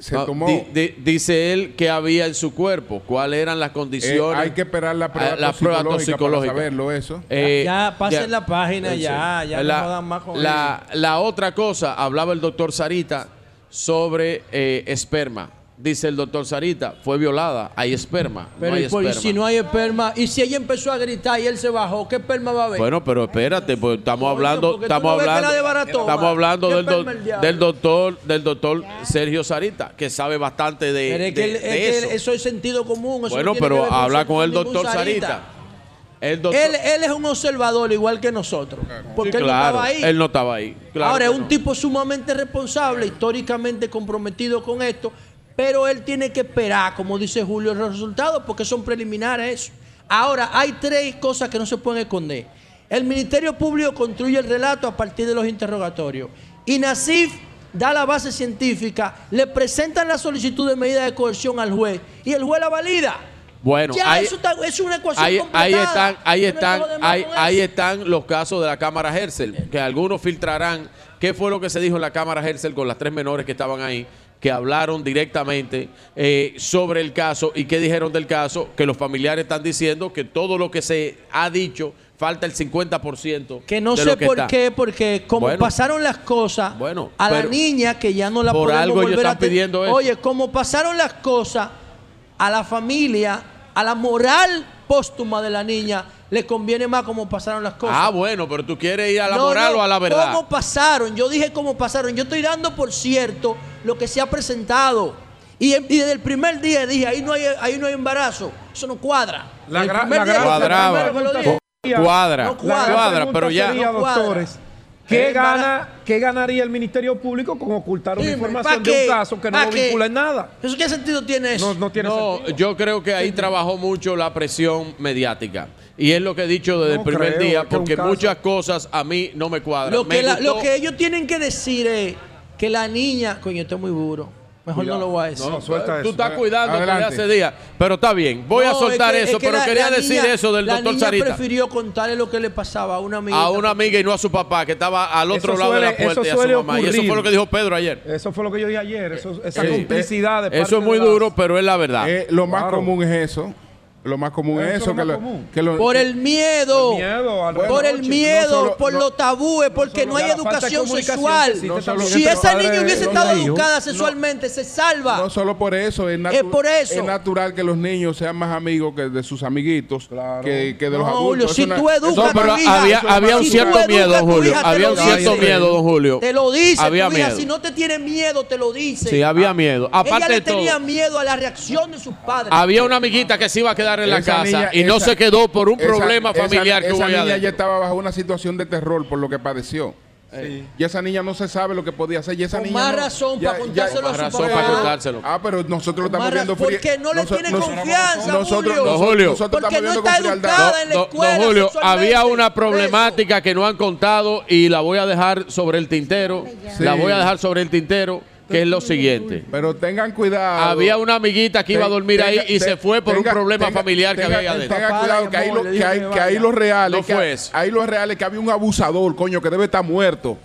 se
no,
tomó.
di- di- dice él que había en su cuerpo, cuáles eran las
Eh,
condiciones.
hay que esperar la prueba,
la prueba
toxicológica,
toxicológica.
para saberlo eso.
Eh,
Ya, pasen la página, ya, ya no
la,
jodan más con
la, la otra cosa, hablaba el doctor Sarita sobre eh, esperma. Dice el doctor Sarita, fue violada, hay esperma.
Pero
no hay esperma.
si no hay esperma, y si ella empezó a gritar y él se bajó, ¿qué esperma va a haber?
Bueno, pero espérate, pues estamos hablando, estamos
no
hablando, estamos hablando
¿Qué
del, do- del doctor, del doctor Sergio Sarita, que sabe bastante de,
Pero es que,
de-
él- es
de
que
eso.
eso es sentido común. eso
bueno,
no
pero
con
habla con el doctor Sarita. El doctor,
Él, él es un observador igual que nosotros. Porque
Sí,
él
claro,
no estaba ahí.
Él no estaba ahí. claro
Ahora, es un
no.
tipo sumamente responsable, históricamente comprometido con esto, pero él tiene que esperar, como dice Julio, los resultados, porque son preliminares eso. Ahora, hay tres cosas que no se pueden esconder. El Ministerio Público construye el relato a partir de los interrogatorios. Y Nasif da la base científica, le presentan la solicitud de medida de coerción al juez y el juez la valida.
Bueno,
ya
ahí-
eso está- es una ecuación
Ahí, ahí están, ahí están, ahí, ahí están los casos de la Cámara Hersel, que algunos filtrarán qué fue lo que se dijo en la Cámara Hersel con las tres menores que estaban ahí, que hablaron directamente eh, sobre el caso y qué dijeron del caso, que los familiares están diciendo que todo lo que se ha dicho falta el 50%.
Que no
de
sé
lo que
por
está.
qué, porque como
Bueno.
pasaron las cosas,
Bueno,
a la niña que ya no la
por
podemos
algo
volver a
están
te-
pidiendo eso.
Oye, como pasaron las cosas, a la familia, a la moral póstuma de la niña, le conviene más como pasaron las cosas.
Ah, bueno, pero tú quieres ir a la
No,
moral
no,
o a la verdad.
¿Cómo pasaron? Yo dije cómo pasaron. Yo estoy dando por cierto lo que se ha presentado. Y, y desde el primer día dije, ahí no hay, ahí no hay embarazo. Eso no cuadra.
La gran-
Cuadraba. Cuadra,
No cuadra.
cuadra, pero ya.
sería,
No cuadra.
doctores, ¿qué, gana, ¿qué ganaría el Ministerio Público con ocultar una
Dime,
información
¿pa'
de un caso que no
¿Pa'
lo vincula en nada?
¿Eso qué sentido tiene eso?
No, no tiene
No,
sentido.
yo creo que ahí trabajó mucho la presión mediática. Y es lo que he dicho desde
No
el primer
creo,
día, porque muchas cosas a mí no me cuadran.
Lo
Me
que, la-
gustó-
lo que ellos tienen que decir es que la niña, coño, esto es muy duro. Mejor no lo voy a decir.
No,
suelta
tú
eso.
estás cuidando desde hace días. Pero está bien, voy a
No,
soltar
es que-
eso,
es que
pero
la-
quería
la
decir
niña-
eso del
la
doctor
niña
Sarita.
prefirió contarle lo que le pasaba a una amiga.
A una amiga y no a su papá, que estaba al otro
Eso
lado de la puerta
eso
y a su mamá. Y eso fue lo que dijo Pedro ayer.
Eso fue lo que yo dije ayer. Eso, esa
Sí.
complicidad de
Eso es muy
de las-
duro, pero es la verdad.
Eh, lo más
Claro.
común es eso. Lo más común
Eso
es
es
eso.
lo
que
más
lo-
común.
que lo-
Por el miedo.
El miedo al
por el miedo,
No solo-
por
no-
los tabúes, porque
solo
no hay educación sexual.
solo-
si esa niña hubiese estado
hijos.
educada sexualmente, se salva.
No solo por eso, es,
Es por eso.
es natural que los niños sean más amigos que de sus amiguitos
Claro.
que, que de los
No,
adultos.
Julio, si tú educas
pero
tu hija,
había, había un cierto miedo, Julio.
hija,
Había un cierto miedo, don Julio.
Te lo dice,
Había miedo.
si no te tiene miedo, te lo dice.
Sí, había miedo. Aparte
Ella le
de todo,
tenía miedo a la reacción de sus padres.
había una amiguita que se iba a quedar en la casa
niña-
y no se quedó por un
esa-
problema
esa-
familiar que
esa
hubo allá
niña ya estaba bajo una situación de terror por lo que padeció. Y esa niña no se sabe lo que podía hacer. Y esa
Con
niña
más
no-
razón
ya-
para
ya-
contárselo
Con más
a su
razón
papá.
para contárselo.
Ah, pero nosotros lo estamos viendo
porque no le tiene
nos-
confianza,
nosotros,
Julio.
Julio.
nosotros
Porque
estamos
no
viendo
está educada en la
Don-
escuela
don Julio, había una problemática que no han contado y la voy a dejar sobre el tintero.
Sí.
La voy a dejar sobre el tintero, que es lo siguiente.
Pero tengan cuidado.
Había una amiguita que iba a dormir ahí y se fue por un problema
tenga-
familiar que había ahí adentro.
Tengan cuidado que ahí, lo, que hay,
que
ahí los reales.
No
que
fue
hay-
eso.
Ahí los reales que había un abusador, coño, que debe estar muerto.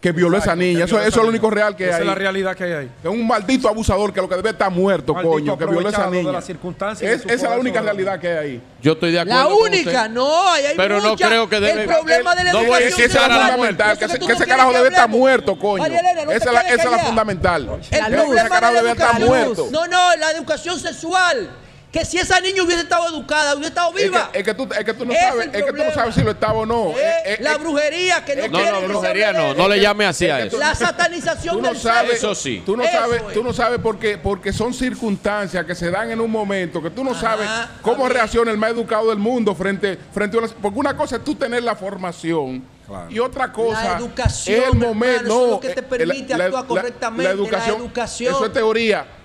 Que violó a esa niña. Eso, eso es lo único real que
Esa
hay.
es la realidad que hay ahí.
Es un maldito abusador que lo que debe estar muerto,
Maldito
coño, que violó a esa
aprovechado de
niña.
las circunstancias
Es- esa es la única realidad que hay ahí.
Yo estoy de acuerdo.
La
con
única,
usted.
no, ahí hay
Pero no
mucha.
creo que debe-
El problema de la
no voy a
educación
decir
Esa es la fundamental. Que, que
no
ese carajo debe estar muerto, coño.
Elena, no
esa es la, esa es la fundamental.
El
Ese
problema
carajo debe estar muerto.
No, no, la educación sexual. Que si esa niña hubiese estado educada, hubiese estado
Es
viva.
que, es que tú, es que tú no sabes,
es
que tú no sabes si lo estaba o no.
Eh,
Eh, eh,
la
eh,
brujería que no,
No,
quiere
no, brujería no. No le llame así a eso.
La satanización
Tú no
del
sabes.
Eso sí.
Tú no
Eso
sabes,
es.
tú no sabes por qué, porque son circunstancias que se dan en un momento que tú no sabes cómo reacciona el más educado del mundo frente, frente a una, porque una cosa es tú tener la formación y otra cosa
La educación,
es el
hermano,
momento.
eso es lo que te permite actuar correctamente, la educación.
Eso es teoría.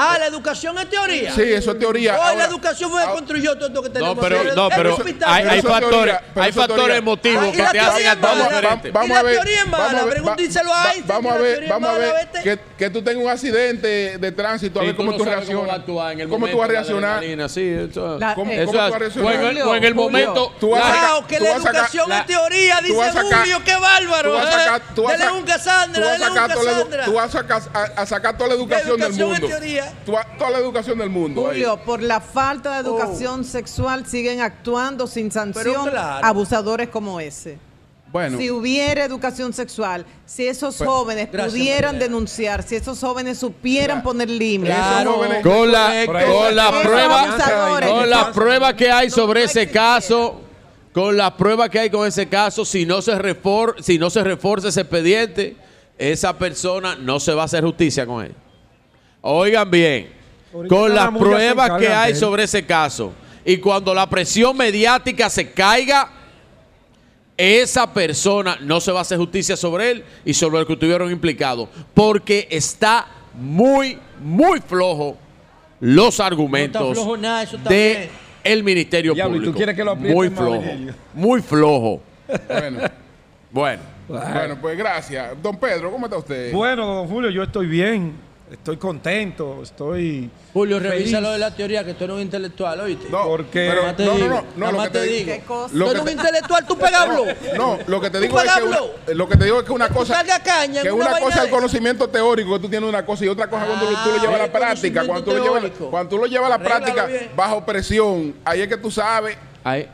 Ah, la educación es teoría.
Sí, eso es teoría.
Hoy la educación fue que
ahora-
construyó todo esto que tenemos.
No, pero, no, pero hay, factores, hay factores
teoría.
emotivos
Ah,
que te hacen actuar
mala.
diferente.
Y la teoría es mala,
ver,
pregúntenselo a
va-
Einstein,
Vamos a
la
ver, vamos a
mala,
ver
vete.
que, que tú tengas un accidente de tránsito, a ver cómo
no
tú
sabes cómo va a
reaccionas.
actuar en el
¿Cómo tú vas a reaccionar?
adrenalina, sí, eso-
La-
¿Cómo,
eh,
cómo
eso
tú vas a
es- o en el-
reaccionar?
o en el
Julio,
momento.
tú vas a
la-
sacar-
Wow, que
tú
la
vas a sacar-
educación es teoría,
tú
dice
vas a sacar-
Julio, qué bárbaro.
Tú vas a sacar, tú vas a sacar- tú vas a
dele un
sacar toda la edu-
Cassandra.
tú vas a sacar- a- a sacar toda la educación del
educación es
mundo.
teoría.
Toda la educación del mundo. ahí.
Julio, por la falta de
Oh.
educación sexual siguen actuando sin sanción
claro.
abusadores como ese.
Bueno,
Si hubiera educación sexual, si esos
Pues-
jóvenes
Gracias,
pudieran denunciar, si esos jóvenes supieran
Claro.
poner límites.
Claro.
Con la, con la prueba, con la prueba que hay sobre
no
ese
existiera.
caso, con la prueba que hay con ese caso, si no se refor si no se refuerza ese expediente, esa persona no se va a hacer justicia con él. Oigan bien,
Ahorita
con
la
las pruebas que hay sobre ese caso y cuando la presión mediática se caiga, esa persona no se va a hacer justicia sobre él y sobre el que estuvieron implicados, porque está muy, muy flojo los argumentos
flojo nada, eso está
de
bien.
el Ministerio
Diablo, ¿y tú
Público.
quieres que lo
muy flojo, muy flojo.
bueno,
Bueno,
bueno, pues gracias. Don Pedro, ¿cómo está usted?
Bueno, don Julio, yo estoy bien. Estoy contento. Estoy.
Julio,
feliz.
revisa lo de la teoría, que tú eres un intelectual, ¿oíste?
No,
Porque-
pero-
te
no, no,
digo,
no, lo que te
te
digo.
digo.
¿Qué cosa?
Lo
Tú
que
eres un
te-
intelectual, tú pegablo.
No, lo que te
¿Tú
digo es que una, lo que te digo es que una cosa
caña
que
una
cosa es el conocimiento teórico que tú tienes una cosa y otra cosa cuando tú lo llevas a la práctica, cuando tú lo llevas
conocimiento
cuando tú lo llevas a la práctica bajo presión, ahí es que tú sabes
ahí-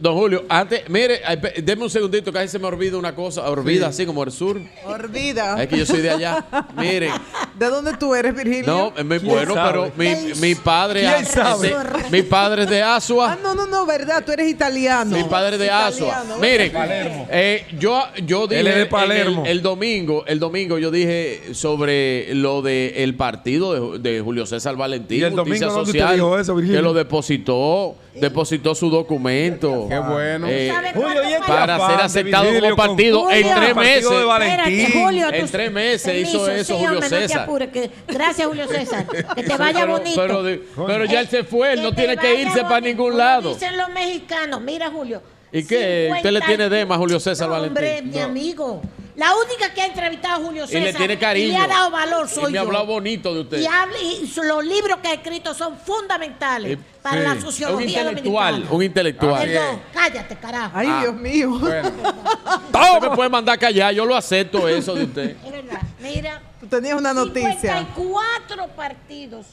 don Julio, antes, mire, deme un segundito, que ahí se me olvida una cosa, olvida así como el sur.
Olvida.
Es que yo soy de allá. Miren,
¿De dónde tú eres, Virgilio?
no, es muy bueno,
sabe?
pero mi, mi padre,
¿Quién sabe?
de- mi padre es de
Ah,
Asua.
no, no, no, verdad, tú eres italiano.
Mi padre es de Asua. Miren, eh, yo, yo dije
Él es de Palermo.
El, el domingo, el domingo yo dije sobre lo del partido de, de Julio César Valentín,
¿Y el domingo
Social,
dijo eso, Virgilio?
que lo depositó, depositó su documento.
Qué bueno.
eh,
¿Sabes
Julio, y
falta?
para ser aceptado como partido
con-
en
Julio.
tres meses.
Valentín.
Espérate, Julio,
En tres meses hizo eso
sí,
Julio
hombre, No
César.
te apures, que, gracias, Julio César. Que te vaya
pero,
bonito.
Pero, de- pero ya él se fue, él no tiene que irse para
bonito.
ningún
Como
lado.
Dicen los mexicanos. Mira, Julio.
¿Y qué? ¿Usted le tiene dema a Julio César
No,
Valentín?
Hombre, mi
No.
amigo. La única que ha entrevistado a Julio
Y
César
le tiene cariño.
y le ha dado valor
Y me ha hablado bonito de usted.
Y, habla- y los libros que ha escrito son fundamentales
Eh,
para
sí.
la
Un
sociología
intelectual,
dominicana.
un intelectual.
Es.
Perdón, cállate, carajo.
Ay,
Ah.
Dios mío.
Bueno,
Usted me puede mandar callar, yo lo acepto eso de usted.
Es verdad. Mira,
Tú tenías una noticia.
54 partidos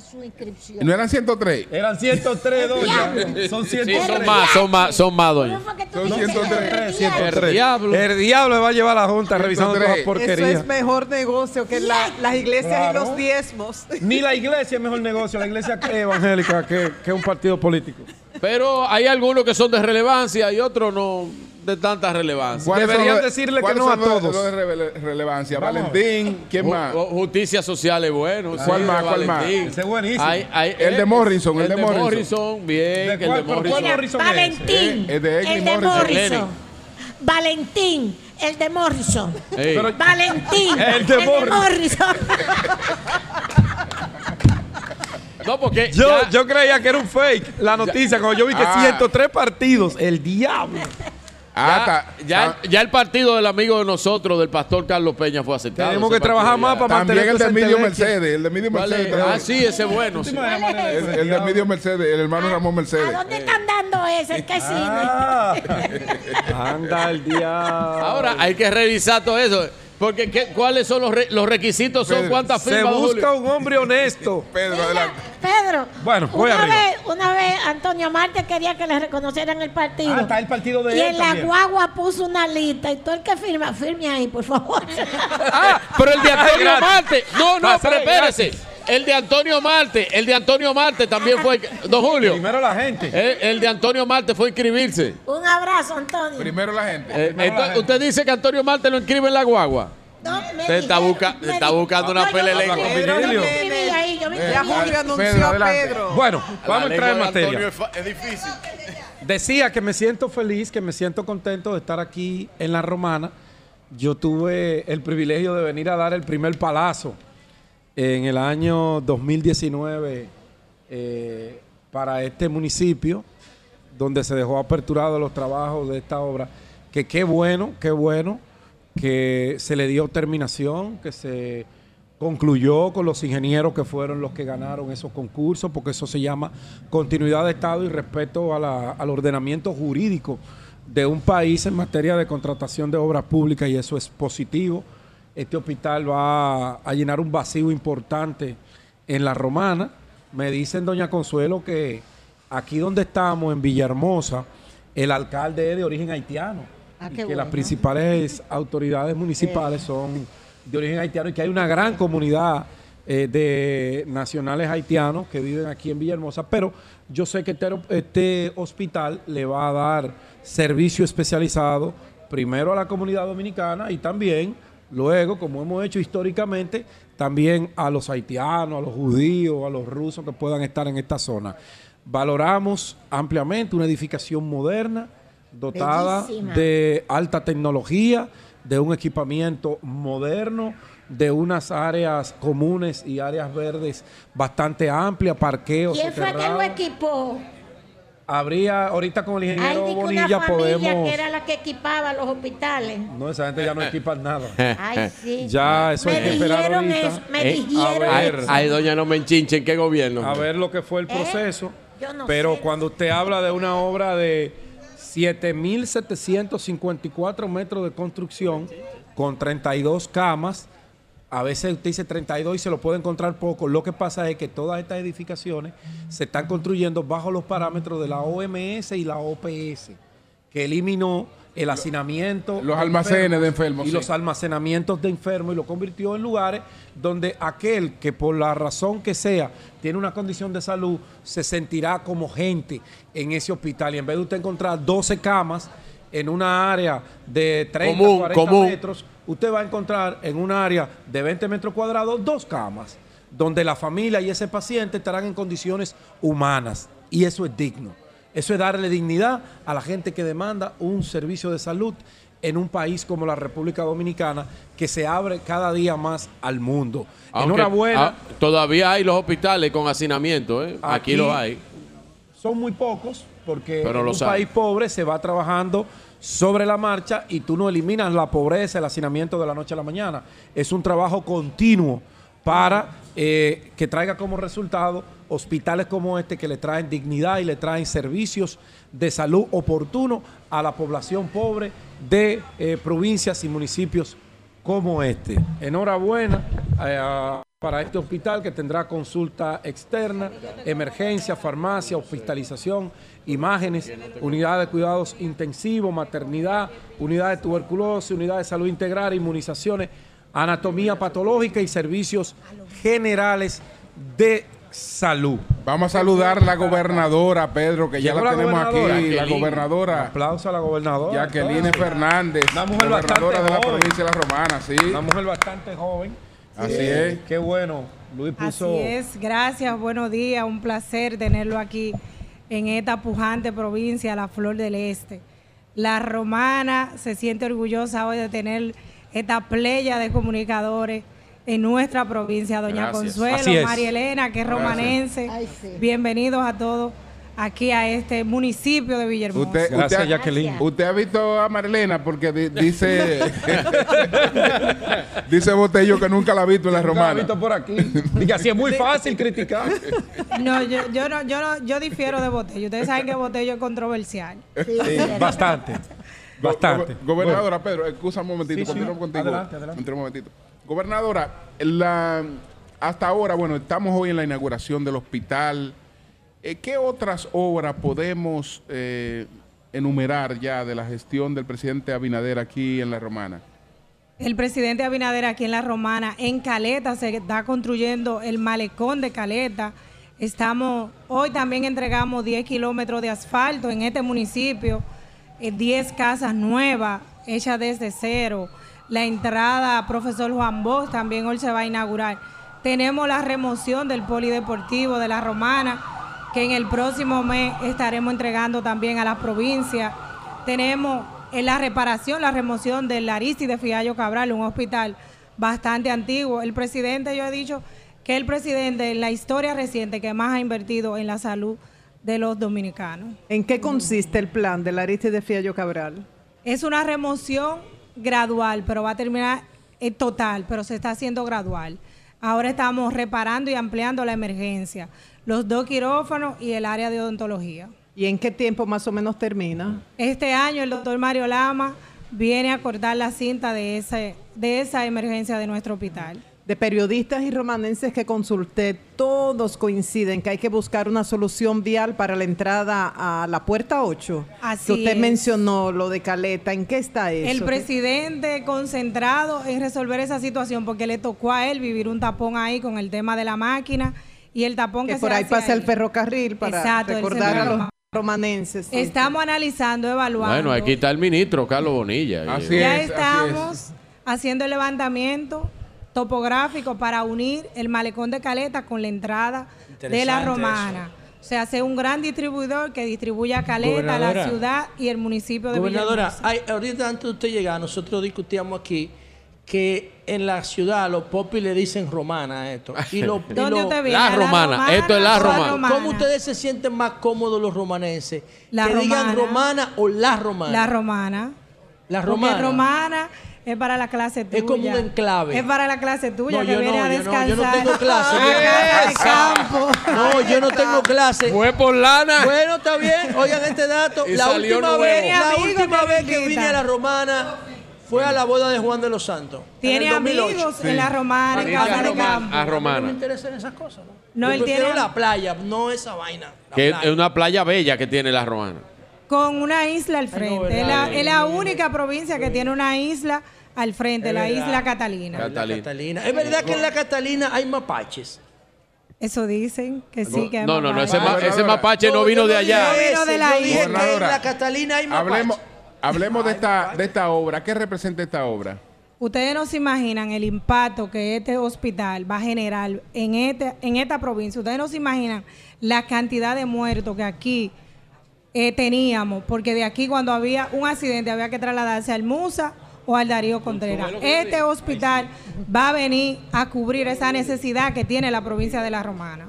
su inscripción.
¿no eran 103?
Eran 103, doña. Son
Sí,
103.
son más, son más, son más,
¿Cómo
doña.
Son
dijiste?
103,
103.
El diablo.
El diablo va a llevar a la Junta revisando toda la
103.
Eso es mejor negocio que la- las iglesias
Claro.
y los diezmos.
Ni la iglesia es mejor negocio, la iglesia evangélica que, que un partido político.
Pero hay algunos que son de relevancia y otros no de tanta relevancia.
¿Cuáles
Deberían decirle que no a todos.
los de relevancia.
Vamos.
Valentín, ¿quién
Ju-
más?
ju- Justicia social es bueno.
¿Cuál
sí,
más,
de
cuál más?
Valentín.
Ese es buenísimo.
Hay- hay-
El de
eh,
Morrison, el
el
de
de
Morrison.
Morrison, bien,
¿De
el
cuál-
de Morrison.
cuál
Mira,
Morrison es
Valentín,
de
el de
Morrison.
Morrison. Valentín, el de Morrison.
Ey.
Pero-
Valentín,
El de
Morrison.
No, porque
Yo,
ya-
yo creía que era un fake la noticia cuando yo vi que
Ah.
103 partidos. El diablo.
Ah,
ya,
está-
ya,
está-
ya el partido del amigo de nosotros, del pastor Carlos Peña, fue aceptado.
Tenemos que trabajar más para
También
mantener
el de Emilio. Mercedes, el de Emilio
¿Cuál
Mercedes.
es?
también.
Ah, sí, ese es bueno. sí.
El, el de Emilio Mercedes, el hermano Ramón Mercedes.
¿A dónde están dando ese? ¿Qué cine?
Ah. Anda el diablo.
Ahora hay que revisar todo eso. Porque ¿qué- ¿cuáles son los, re- los requisitos? Son cuántas
Se
firmas, don
busca
Julio?
un hombre honesto.
Pedro,
Mira,
adelante.
Pedro,
Bueno, voy
una,
arriba.
vez, una vez Antonio Marte quería que le reconocieran el partido.
Ah, está el partido de
y
él
en la
también.
guagua puso una lista y todo el que firma, firme ahí, por favor.
Ah, pero el de Antonio. Marte. No, no, pero espérese. El de Antonio Marte, el de Antonio Marte también fue. Don Julio.
Primero la gente.
El, el de Antonio Marte fue inscribirse.
Un abrazo, Antonio.
Primero la gente.
Eh, entonces, usted dice que Antonio Marte lo inscribe en la guagua.
No, me
Usted está, busca-
me
está buscando una pelea
Ya
inscribí.
Julio anunció
Pedro,
a. Pedro.
Bueno, vamos a entrar en materia.
es difícil.
Decía que me siento feliz, que me siento contento de estar aquí en La Romana. Yo tuve el privilegio de venir a dar el primer palazo en el año 2019 eh, para este municipio, donde se dejó aperturado los trabajos de esta obra. Que qué bueno, qué bueno que se le dio terminación, que se concluyó con los ingenieros que fueron los que ganaron esos concursos, porque eso se llama continuidad de Estado y respeto a la- al ordenamiento jurídico de un país en materia de contratación de obras públicas y eso es positivo. Este hospital va a llenar un vacío importante en la romana. Me dicen, doña Consuelo, que aquí donde estamos, en Villahermosa, el alcalde es de origen haitiano.
Ah,
y que las principales autoridades municipales son de origen haitiano y que hay una gran comunidad eh, de nacionales haitianos que viven aquí en Villahermosa, pero yo sé que este, este hospital le va a dar servicio especializado primero a la comunidad dominicana y también luego, como hemos hecho históricamente, también a los haitianos, a los judíos, a los rusos que puedan estar en esta zona. Valoramos ampliamente una edificación moderna, dotada
Bellísima.
de alta tecnología, de un equipamiento moderno, de unas áreas comunes y áreas verdes bastante amplias, parqueos.
¿Quién fue que lo equipó?
Habría, ahorita con el
Ay,
ingeniero
di que una
Bonilla
familia
podemos...
que era la que equipaba los hospitales.
No, esa gente ya no equipa nada.
Ay, sí.
Ya, eso
me
hay que esperar
dijeron
ahorita.
eso, me
Eh,
dijeron
a ver.
eso.
Ay, doña, no me enchinche. ¿En qué gobierno?
a ver lo que fue el proceso.
¿Eh? Yo no
pero
sé.
cuando usted habla de una obra de 7.754 metros de construcción con 32 camas, a veces usted dice 32 y se lo puede encontrar poco. Lo que pasa es que todas estas edificaciones se están construyendo bajo los parámetros de la OMS y la OPS, que eliminó el hacinamiento.
Los almacenes de enfermos,
Y
sí.
los almacenamientos de enfermos y lo convirtió en lugares donde aquel que por la razón que sea tiene una condición de salud se sentirá como gente en ese hospital y en vez de usted encontrar 12 camas en una área de 30,
Común,
40
común.
metros, usted va a encontrar en un área de 20 metros cuadrados dos camas donde la familia y ese paciente estarán en condiciones humanas y eso es digno. Eso es darle dignidad a la gente que demanda un servicio de salud en un país como la República Dominicana que se abre cada día más al mundo.
Aunque,
Enhorabuena.
ah, todavía hay los hospitales con hacinamiento, ¿eh? Aquí,
Aquí-
los hay.
son muy pocos porque
Pero
en
lo
un país pobre se va trabajando sobre la marcha y tú no eliminas la pobreza, el hacinamiento de la noche a la mañana. Es un trabajo continuo para eh, que traiga como resultado hospitales como este que le traen dignidad y le traen servicios de salud oportunos a la población pobre de eh, provincias y municipios como este. Enhorabuena eh, para este hospital que tendrá consulta externa, emergencia, farmacia, hospitalización, imágenes, unidad de cuidados intensivos, maternidad, unidad de tuberculosis, unidad de salud integral, inmunizaciones, anatomía patológica y servicios generales de salud.
Vamos a saludar a la gobernadora, Pedro, que ya la,
la
tenemos aquí. La gobernadora
Aplauso a la gobernadora.
Jacqueline Fernández,
Una mujer
gobernadora de la
joven.
provincia de La Romana, sí.
Una mujer bastante joven.
Así es.
Qué bueno. Luis puso.
Así es, gracias, buenos días, un placer tenerlo aquí en esta pujante provincia, la Flor del Este. La romana se siente orgullosa hoy de tener esta playa de comunicadores en nuestra provincia, Doña
Gracias.
Consuelo. María Elena, que es romanense.
Ay, sí.
Bienvenidos a todos aquí a este municipio de Villahermosa.
Usted,
Gracias,
usted-
Jacqueline.
Usted ha visto a Marilena porque di- dice dice Botello que nunca la ha visto en la
Nunca la
romana.
visto por aquí. Diga, así es muy fácil criticar.
No, yo, yo no, yo no, yo difiero de Botello. Ustedes saben que Botello es controversial.
Sí,
Sí,
sí.
bastante.
Go-
Bastante.
go- Gobernadora Pedro, excusa un momentito,
Sí, sí.
continúo contigo.
Adelante, adelante.
Entre un momentito. Gobernadora, la, hasta ahora, bueno, estamos hoy en la inauguración del hospital. Eh, ¿Qué otras obras podemos eh, enumerar ya de la gestión del presidente Abinader aquí en La Romana?
El presidente Abinader aquí en La Romana, en Caleta, se está construyendo el malecón de Caleta. Estamos, hoy también entregamos 10 kilómetros de asfalto en este municipio, eh, 10 casas nuevas hechas desde cero. La entrada, profesor Juan Bosch, también hoy se va a inaugurar. Tenemos la remoción del polideportivo de La Romana, que en el próximo mes estaremos entregando también a la provincia. Tenemos en la reparación, la remoción del Aristide Fiallo Cabral, un hospital bastante antiguo. El presidente, yo he dicho que el presidente en la historia reciente que más ha invertido en la salud de los dominicanos.
¿En qué consiste el plan del Aristide Fiallo Cabral?
Es una remoción gradual, pero va a terminar en total, pero se está haciendo gradual. Ahora estamos reparando y ampliando la emergencia, los dos quirófanos y el área de odontología.
¿Y en qué tiempo más o menos termina?
Este año el doctor Mario Lama viene a cortar la cinta de, ese, de esa emergencia de nuestro hospital.
De periodistas y romanenses que consulté, todos coinciden que hay que buscar una solución vial para la entrada a la puerta 8.
Así
que usted
es.
mencionó lo de Caleta, ¿en qué está eso?
El presidente concentrado en resolver esa situación porque le tocó a él vivir un tapón ahí con el tema de la máquina y el tapón que,
que por
se
ahí
hace
pasa el ferrocarril para
Exacto,
recordar a los romanenses. sí.
Estamos analizando, evaluando.
Bueno, aquí está el ministro Carlos Bonilla.
Así
Eh,
ya
es, así
estamos haciendo el levantamiento topográfico para unir el malecón de Caleta con la entrada de la Romana. O sea, hacer un gran distribuidor que distribuya a Caleta, la ciudad y el municipio de
Gobernadora,
Villahermosa.
hay- ahorita antes de usted llegar, nosotros discutíamos aquí que en la ciudad los popis le dicen romana a esto. Y lo- y
¿Dónde
lo-
usted vive?
La
¿A
romana, esto es la
o
romana.
¿Cómo ustedes se sienten más cómodos los romanenses?
La
que digan
romana.
romana o la romana.
La romana.
La
Porque
romana.
romana es para la clase tuya.
Es como un enclave.
Es para la clase tuya
No,
que
yo
viene
no,
a
yo no,
descansar.
yo no tengo clase.
De campo.
No, yo no tengo clase.
Fue por lana.
Bueno, está bien. Oigan este dato.
Y
La última
nuevo.
vez, la última
que
vez que vine a la romana fue a la boda de Juan de los Santos. en
Tiene
el 2008.
amigos en la romana, en casa de
romana.
campo.
A
No me
romana.
interesan esas cosas. No,
No, él tiene-
la playa, no esa vaina.
Que
playa.
es una playa bella que tiene la romana.
Con una isla al frente. es, la,
verdad.
es la única provincia que tiene una isla al frente,
Es
la
verdad.
isla Catalina.
Catalina.
Catalina. Es verdad que en la Catalina hay mapaches.
Eso dicen que sí, que
No, no, no, ese, ma- ese mapache no vino de allá.
No vino de la
yo dije
isla.
que en la Catalina hay mapaches.
Hablemos, hablemos de, esta, de esta obra. ¿Qué representa esta obra?
Ustedes no se imaginan el impacto que este hospital va a generar en, este, en esta provincia. Ustedes no se imaginan la cantidad de muertos que aquí eh, teníamos, porque de aquí cuando había un accidente había que trasladarse al Musa o al Darío Contreras. Este hospital va a venir a cubrir esa necesidad que tiene la provincia de La Romana.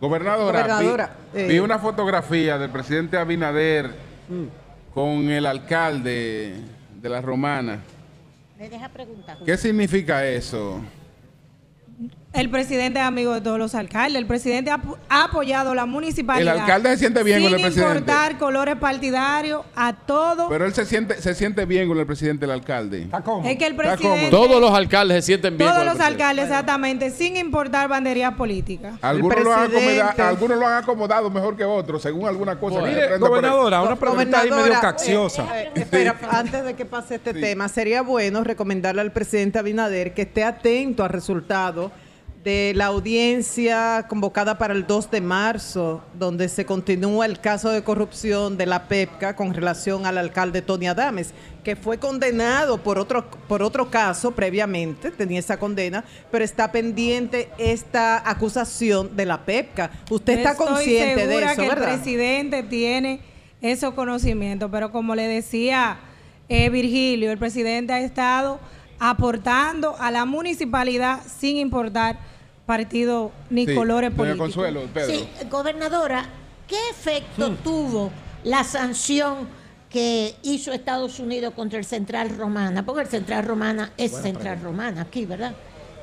Gobernadora,
Gobernadora,
vi,
eh.
vi una fotografía del presidente Abinader con el alcalde de la Romana.
Me deja preguntar.
¿Qué significa eso?
El presidente es amigo de todos los alcaldes. El presidente ha, ha apoyado la municipalidad.
El alcalde se siente bien
sin
con el presidente.
importar colores partidarios a todo.
Pero él se siente, se siente bien con el presidente del alcalde.
¿Está cómodo?
es que el
Está
presidente.
Todos los alcaldes se sienten bien.
todos
con el
los alcaldes, exactamente, sin importar banderías políticas.
Algunos lo, han acomodado, algunos lo han acomodado mejor que otros, según alguna cosa.
Mire,
ahí.
gobernadora, una pregunta ahí medio
Gobernadora,
cacciosa.
eh, eh, espera, antes de que pase este tema, sería bueno recomendarle al presidente Abinader que esté atento al resultado de la audiencia convocada para el 2 de marzo, donde se continúa el caso de corrupción de la PEPCA con relación al alcalde Tony Adames, que fue condenado por otro, por otro caso previamente, tenía esa condena, pero está pendiente esta acusación de la PEPCA. Usted está
Estoy
consciente de
segura
eso,
que
¿verdad?
el presidente tiene esos conocimientos, pero como le decía eh, Virgilio, el presidente ha estado aportando a la municipalidad sin importar partido ni
Sí,
colores políticos.
Consuelo, Pedro.
Sí, gobernadora, ¿qué efecto tuvo la sanción que hizo Estados Unidos contra el Central Romana? Porque el Central Romana es Central Romana aquí, ¿verdad?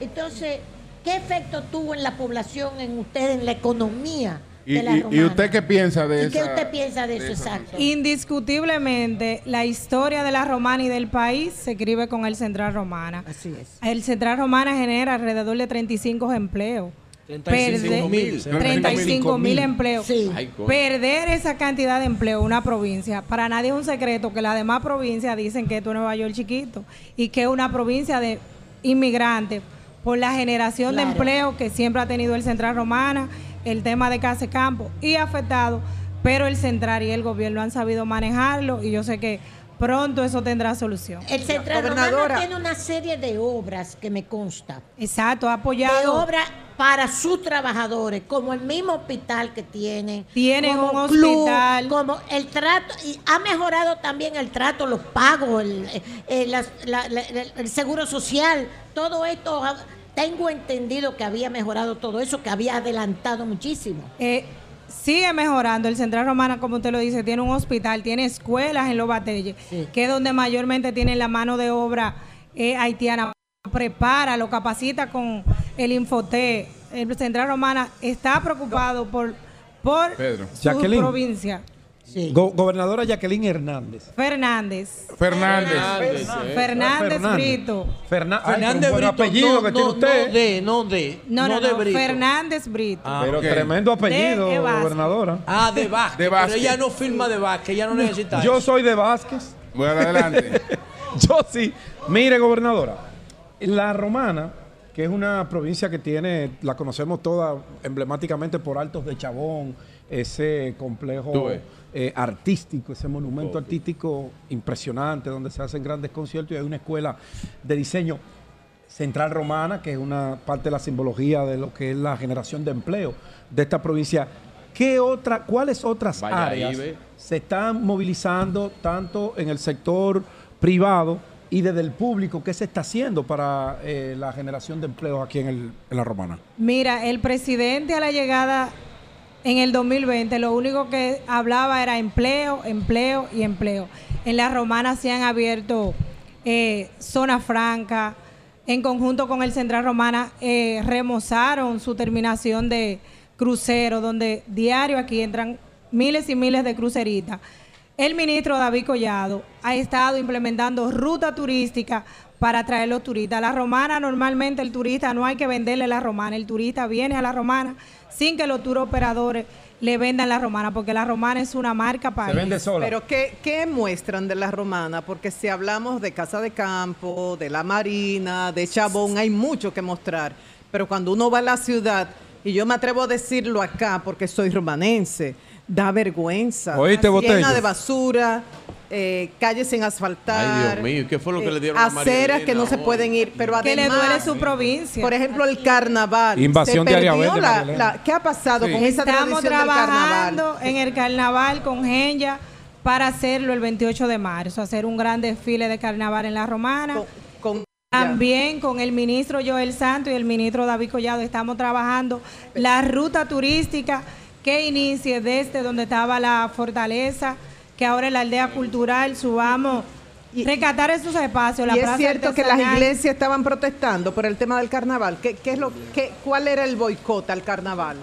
Entonces, ¿qué efecto tuvo en la población, en usted, en la economía
¿Y,
de la
y-
Romana?
y usted qué piensa de
¿Y
eso?
qué usted piensa de eso exacto?
Indiscutiblemente, la historia de la romana y del país se escribe con el Central Romana.
Así es.
El Central Romana genera alrededor de 35 empleos
35 mil.
perder 35 mil empleos.
Sí.
Ay.
Perder esa cantidad de empleo en una provincia, para nadie es un secreto que las demás provincias dicen que esto es Nueva York chiquito y que es una provincia de inmigrantes por la generación de empleo que siempre ha tenido el Central Romana, el tema de Casa de Campo y afectado, pero el Central y el gobierno han sabido manejarlo y yo sé que pronto eso tendrá solución.
El Central Romano tiene una serie de obras que me consta.
Exacto, ha
De
apoyado.
obras para sus trabajadores, como el mismo hospital que tienen.
Tienen
como
un
club,
hospital.
Como el trato, y ha mejorado también el trato, los pagos, el, eh, las- la- la- el- el seguro social, todo esto. Tengo entendido que había mejorado todo eso, que había adelantado muchísimo.
Eh, sigue mejorando. El Central Romana, como usted lo dice, tiene un hospital, tiene escuelas en Los Batelles,
Sí.
que es donde mayormente tienen la mano de obra eh, haitiana. Prepara, lo capacita con el Infoté. El Central Romana está preocupado por, por
Pedro.
su
Jacqueline.
provincia.
Sí.
Go- gobernadora Jacqueline Hernández.
Fernández.
Fernández.
Fernández Brito.
Ferna- Ay,
Fernández
pero un buen
Brito.
apellido
no,
que tiene
no,
usted.
no de, no de.
No, no,
de
no,
Brito.
Fernández Brito.
Ah,
pero tremendo apellido,
De- de Vázquez.
gobernadora.
Ah, de Vázquez.
De Vázquez.
Pero ella no firma de Vázquez, ella no necesita
Yo
eso.
soy de Vázquez.
Bueno, adelante.
Yo sí. Mire, gobernadora, la Romana, que es una provincia que tiene, la conocemos toda emblemáticamente por Altos de Chabón, ese
Tú
complejo
ves.
Eh, artístico, ese monumento artístico impresionante donde se hacen grandes conciertos y hay una escuela de diseño central romana, que es una parte de la simbología de lo que es la generación de empleo de esta provincia. ¿Qué otra, ¿Cuáles otras
Vaya
áreas se están movilizando tanto en el sector privado y desde el público? ¿Qué se está haciendo para eh, la generación de empleos aquí en, el- en la Romana?
Mira, el presidente a la llegada en el 2020 lo único que hablaba era empleo, empleo y empleo. En la romana se han abierto eh, zona franca. En conjunto con el Central Romana eh, remozaron su terminación de crucero, donde diario aquí entran miles y miles de cruceritas. El ministro David Collado ha estado implementando ruta turística para atraer los turistas. La romana, normalmente el turista no hay que venderle la romana, el turista viene a la romana sin que los tour operadores le vendan la romana, porque la romana es una marca para
Se vende sola.
Pero ¿qué, ¿qué muestran de la romana? Porque si hablamos de Casa de Campo, de la Marina, de Chabón, hay mucho que mostrar. Pero cuando uno va a la ciudad, y yo me atrevo a decirlo acá porque soy romanense, da vergüenza.
¿Oíste?
Llena de basura, eh, calles sin asfaltar.
Ay, Dios mío, ¿y qué fue lo que
eh,
le dieron a María
Aceras que no se pueden ir, pero
que le
además...
duele su provincia.
Por ejemplo, el carnaval.
Invasión
Se
de
perdió
verde,
la- ¿Qué ha pasado
Sí.
con esa
Estamos
tradición del carnaval?
trabajando en el carnaval con Genya para hacerlo el 28 de marzo, hacer un gran desfile de carnaval en la romana.
Con- con-
También con el ministro Joel Santo y el ministro David Collado estamos trabajando la ruta turística que inicie desde donde estaba la fortaleza, que ahora es la aldea cultural, subamos,
Y-
rescatar esos espacios, la
y es
plaza
cierto que las iglesias estaban protestando por el tema del carnaval. ¿Qué, qué es lo, qué, ¿Cuál era el boicot al carnaval?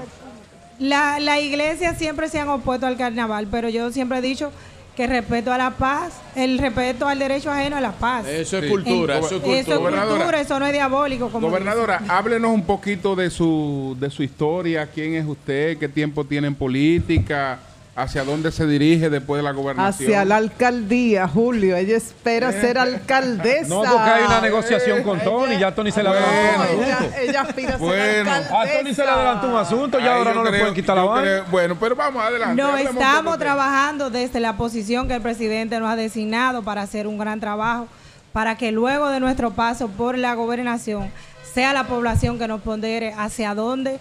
La, la iglesia siempre se han opuesto al carnaval, pero yo siempre he dicho que respeto a la paz, el respeto al derecho ajeno a la paz.
Eso es
Sí.
cultura,
En-
eso es
Eso es
cultura.
Cultura, eso no es diabólico. Como
Gobernadora, háblenos un poquito de su, de su historia, quién es usted, qué tiempo tiene en política, hacia dónde se dirige después de la gobernación.
Hacia la alcaldía, Julio. Ella espera ser alcaldesa.
No, porque hay una negociación con Tony, ya Tony se le adelantó un
Bueno.
asunto.
ella aspira a ser
Bueno.
alcaldesa.
A Tony se le adelantó un asunto, ya ahora no le pueden quitar la vaina.
Bueno, pero vamos adelante.
No, estamos trabajando desde la posición que el presidente nos ha designado para hacer un gran trabajo, para que luego de nuestro paso por la gobernación sea la población que nos pondere hacia dónde.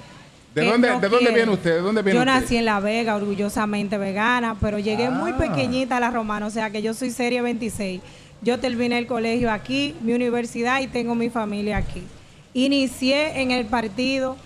¿De dónde- de dónde viene usted? ¿De dónde viene
yo
usted?
nací en La Vega, orgullosamente vegana, pero llegué muy
Ah.
pequeñita a la romana, o sea que yo soy serie 26. Yo terminé el colegio aquí, mi universidad y tengo mi familia aquí. Inicié en el partido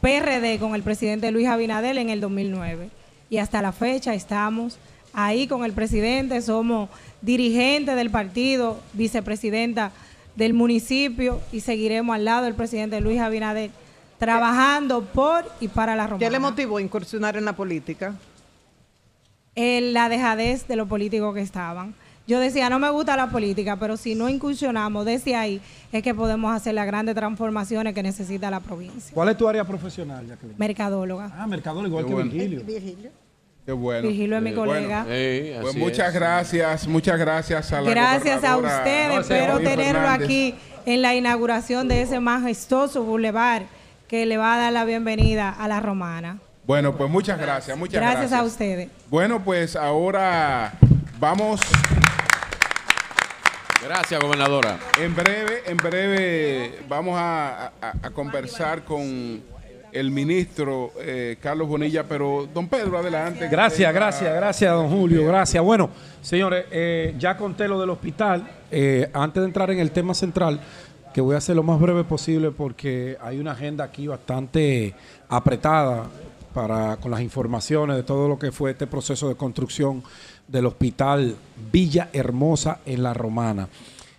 PRD con el presidente Luis Abinadel en el 2009 y hasta la fecha estamos ahí con el presidente, somos dirigentes del partido, vicepresidenta del municipio y seguiremos al lado del presidente Luis Abinadel trabajando por y para la romana.
¿Qué le motivó a incursionar en la política?
Eh, la dejadez de los políticos que estaban. yo decía, no me gusta la política, pero si no incursionamos desde ahí, es que podemos hacer las grandes transformaciones que necesita la provincia.
¿Cuál es tu área profesional, Jacqueline?
Mercadóloga.
Ah, mercador igual
Qué
que
bueno.
Virgilio.
Virgilio.
Qué bueno.
Virgilio es mi
Eh,
colega.
bueno,
Sí,
pues muchas
es.
gracias, muchas gracias a la
Gracias a ustedes,
No,
espero tenerlo
Fernández.
aquí en la inauguración de ese majestuoso bulevar que le va a dar la bienvenida a la romana.
Bueno, pues muchas gracias, muchas
Gracias
gracias.
a ustedes.
Bueno, pues ahora vamos
Gracias, gobernadora.
en breve, en breve vamos a, a- a conversar con el ministro eh, Carlos Bonilla, pero don Pedro, adelante.
Gracias, gracias, gracias, don Julio, gracias. Bueno, señores, eh, ya conté lo del hospital. Eh, antes de entrar en el tema central, que voy a hacer lo más breve posible porque hay una agenda aquí bastante apretada para con las informaciones de todo lo que fue este proceso de construcción del hospital Villa Hermosa en La Romana.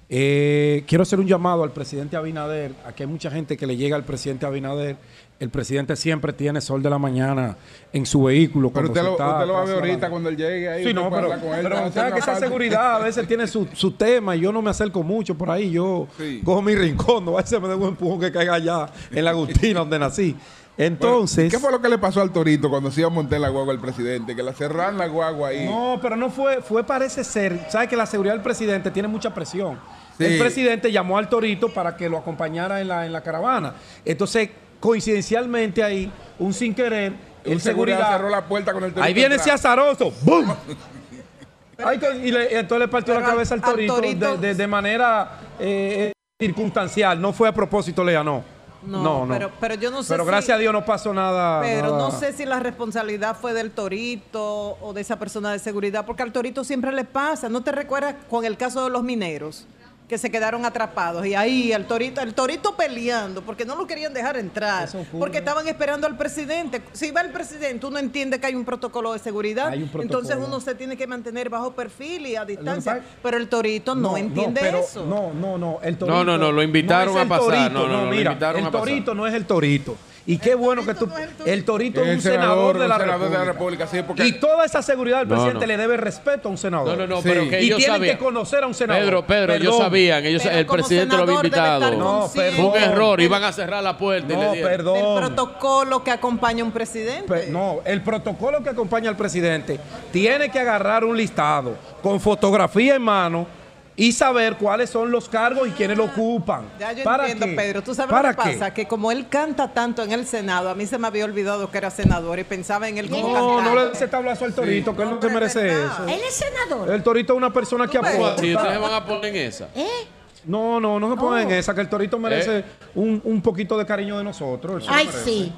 Eh, quiero hacer un llamado al presidente Abinader. Aquí hay mucha gente que le llega al presidente Abinader. El presidente siempre tiene sol de la mañana en su vehículo.
Pero
cuando
usted lo,
está
usted lo va a ver ahorita cuando él llegue ahí.
Sí, no, pero,
con él,
pero
hacer
usted que esa
parte.
seguridad a veces tiene su, su tema y yo no me acerco mucho por ahí. Yo
Sí.
cojo mi rincón, no a veces me dé un empujón que caiga allá en la Agustina donde nací. Entonces.
¿Qué fue lo que le pasó al Torito cuando se iba a montar la guagua al presidente? Que la cerraron la guagua ahí.
No, pero no fue, fue parece ser, sabe que la seguridad del presidente tiene mucha presión.
Sí.
El presidente llamó al Torito para que lo acompañara en la, en la caravana. Entonces, coincidencialmente ahí, un sin querer,
el
el
seguridad
seguridad,
cerró la puerta con el Torito.
ahí viene ese azaroso, ¡boom! Ay, y, le- y entonces le partió la cabeza al
al
Torito,
Torito-
de, de- de manera eh, circunstancial, no fue a propósito, Lea, no.
No, pero- pero yo no sé
Pero
si-
gracias a Dios no pasó nada.
Pero
nada.
no sé si la responsabilidad fue del torito o de esa persona de seguridad, porque al torito siempre le pasa. ¿No te recuerdas con el caso de los mineros? Que se quedaron atrapados y ahí el torito el torito peleando porque no lo querían dejar entrar porque estaban esperando al presidente si va el presidente uno entiende que hay un protocolo de seguridad
Hay un protocolo.
entonces uno se tiene que mantener bajo perfil y a distancia pero el torito no, entiende
pero-
eso
No, no, no. El
No, no, no, lo invitaron a pasar.
Torito,
No, no, no, lo
mira,
invitaron
el
a pasar.
torito no es el torito. Y qué bueno que tú.
no el torito.
El torito es
El
un senador, de,
un
la
senador de la
República.
República, sí, porque-
Y toda esa seguridad del presidente
no.
le debe respeto a un senador.
No, no, no,
Sí.
pero que
Y
ellos
tienen
sabían.
que conocer a un senador.
Pedro, Pedro, ellos
Perdón.
sabían, ellos,
Pero
el presidente lo había invitado.
No,
consciente
perdón.
Fue un error, iban a cerrar la puerta y le
No,
dieron.
del
perdón.
protocolo que acompaña a un presidente
Pe- No, el protocolo que acompaña al presidente tiene que agarrar un listado con fotografía en mano y saber cuáles son los cargos y quiénes lo ocupan.
Ya yo
¿Para
entiendo,
qué?
Pedro. Tú sabes
¿Para
lo que
qué?
pasa, que como él canta tanto en el Senado, a mí se me había olvidado que era senador y pensaba en él como
No, no le ese tablazo al torito, que él no se merece
¿verdad?
eso.
Él es senador.
El torito es una persona que aporta.
Si ustedes van a poner en esa.
¿Eh?
No, no, no se pongan en esa, que el torito merece
Eh.
un, un poquito de cariño de nosotros.
Ay, sí.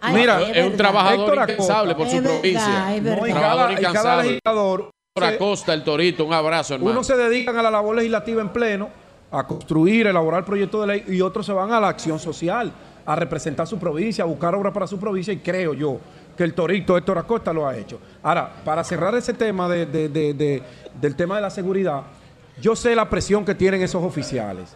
Ay,
Mira,
es
Es un trabajador incansable por su
verdad,
provincia.
es
No, y cada, y cada legislador
Acosta, el Torito, un abrazo, hermano.
Unos se dedican a la labor legislativa en pleno, a construir, elaborar proyectos de ley, y otros se van a la acción social, a representar su provincia, a buscar obras para su provincia, y creo yo que el torito Héctor Acosta lo ha hecho. Ahora, para cerrar ese tema de- de- de- de- del tema de la seguridad, yo sé la presión que tienen esos oficiales.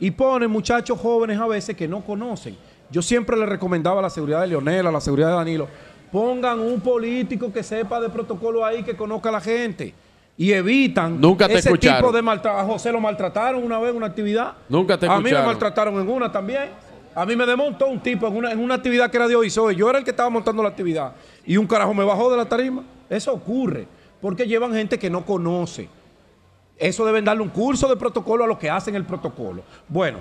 Y ponen muchachos jóvenes a veces que no conocen. Yo siempre les recomendaba la seguridad de Leonela, la seguridad de Danilo. Pongan un político que sepa de protocolo ahí, que conozca a la gente. Y evitan
Nunca te
ese
escucharon.
tipo de maltrato. A José lo maltrataron una vez en una actividad.
Nunca te
A mí me
escucharon.
maltrataron en una también. A mí me desmontó un tipo en una, en una actividad que era de hoy soy. Yo era el que estaba montando la actividad. Y un carajo me bajó de la tarima. Eso ocurre. Porque llevan gente que no conoce. Eso deben darle un curso de protocolo a los que hacen el protocolo. Bueno,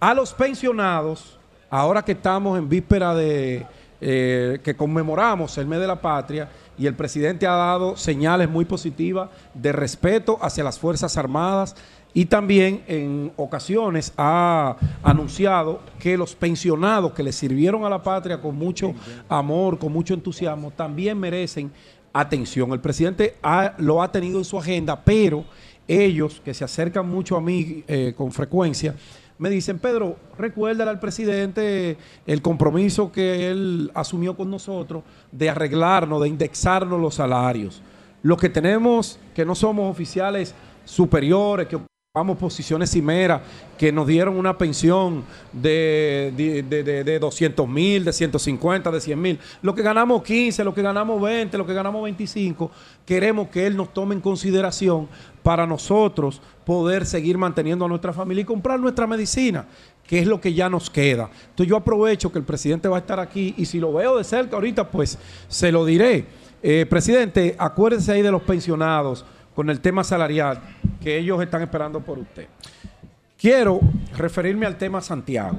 a los pensionados, ahora que estamos en víspera de eh, que conmemoramos el mes de la patria y el presidente ha dado señales muy positivas de respeto hacia las Fuerzas Armadas y también en ocasiones ha anunciado que los pensionados que le sirvieron a la patria con mucho amor, con mucho entusiasmo, también merecen atención. El presidente lo ha tenido en su agenda, pero ellos que se acercan mucho a mí eh, con frecuencia, me dicen, Pedro, recuérdale al presidente el compromiso que él asumió con nosotros de arreglarnos, de indexarnos los salarios. Los que tenemos, que no somos oficiales superiores, que Vamos, posiciones cimeras que nos dieron una pensión de, de, de, de- de 200 mil, de 150, de 100 mil. Lo que ganamos 15, lo que ganamos 20, lo que ganamos 25, queremos que él nos tome en consideración para nosotros poder seguir manteniendo a nuestra familia y comprar nuestra medicina, que es lo que ya nos queda. Entonces yo aprovecho que el presidente va a estar aquí y si lo veo de cerca ahorita, pues se lo diré. Eh, presidente, acuérdese ahí de los pensionados con el tema salarial, que ellos están esperando por usted. Quiero referirme al tema Santiago.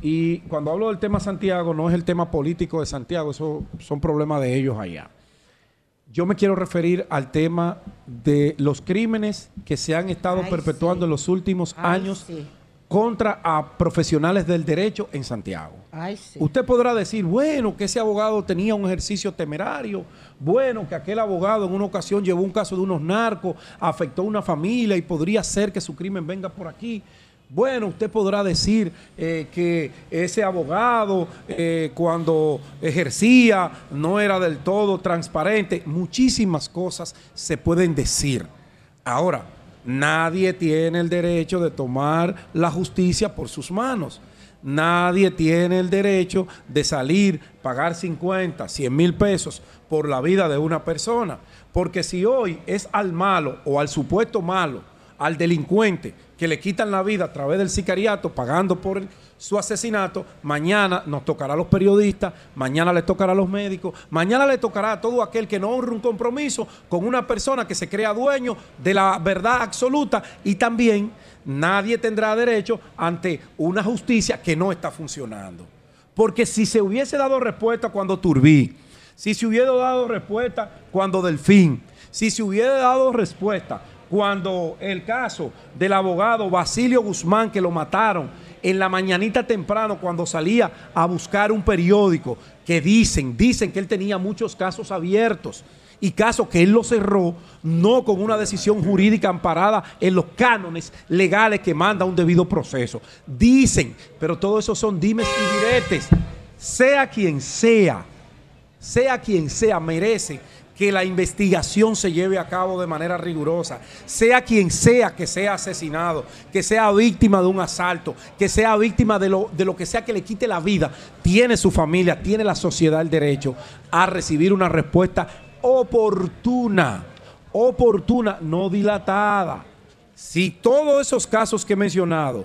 Y cuando hablo del tema Santiago, no es el tema político de Santiago, eso son problemas de ellos allá. Yo me quiero referir al tema de los crímenes que se han estado
Ay,
perpetuando
sí.
en los últimos
Ay,
años
sí.
contra a profesionales del derecho en Santiago.
Ay, sí.
Usted podrá decir, bueno, que ese abogado tenía un ejercicio temerario, bueno, que aquel abogado en una ocasión llevó un caso de unos narcos, afectó a una familia y podría ser que su crimen venga por aquí. Bueno, usted podrá decir eh, que ese abogado eh, cuando ejercía no era del todo transparente. Muchísimas cosas se pueden decir. Ahora, nadie tiene el derecho de tomar la justicia por sus manos. Nadie tiene el derecho de salir, pagar 50, 100 mil pesos por la vida de una persona. Porque si hoy es al malo o al supuesto malo, al delincuente que le quitan la vida a través del sicariato, pagando por su asesinato, mañana nos tocará a los periodistas, mañana le tocará a los médicos, mañana le tocará a todo aquel que no honre un compromiso con una persona que se crea dueño de la verdad absoluta y también nadie tendrá derecho ante una justicia que no está funcionando. Porque si se hubiese dado respuesta cuando Turbí, si se hubiera dado respuesta cuando Delfín, si se hubiera dado respuesta cuando el caso del abogado Basilio Guzmán que lo mataron en la mañanita temprano cuando salía a buscar un periódico que dicen, dicen que él tenía muchos casos abiertos y casos que él lo cerró no con una decisión jurídica amparada en los cánones legales que manda un debido proceso. Dicen, pero todo eso son dimes y diretes. Sea quien sea, sea quien sea, merece que la investigación se lleve a cabo de manera rigurosa. Sea quien sea que sea asesinado, que sea víctima de un asalto, que sea víctima de lo, de lo que sea que le quite la vida, tiene su familia, tiene la sociedad el derecho a recibir una respuesta oportuna, oportuna, no dilatada. Si todos esos casos que he mencionado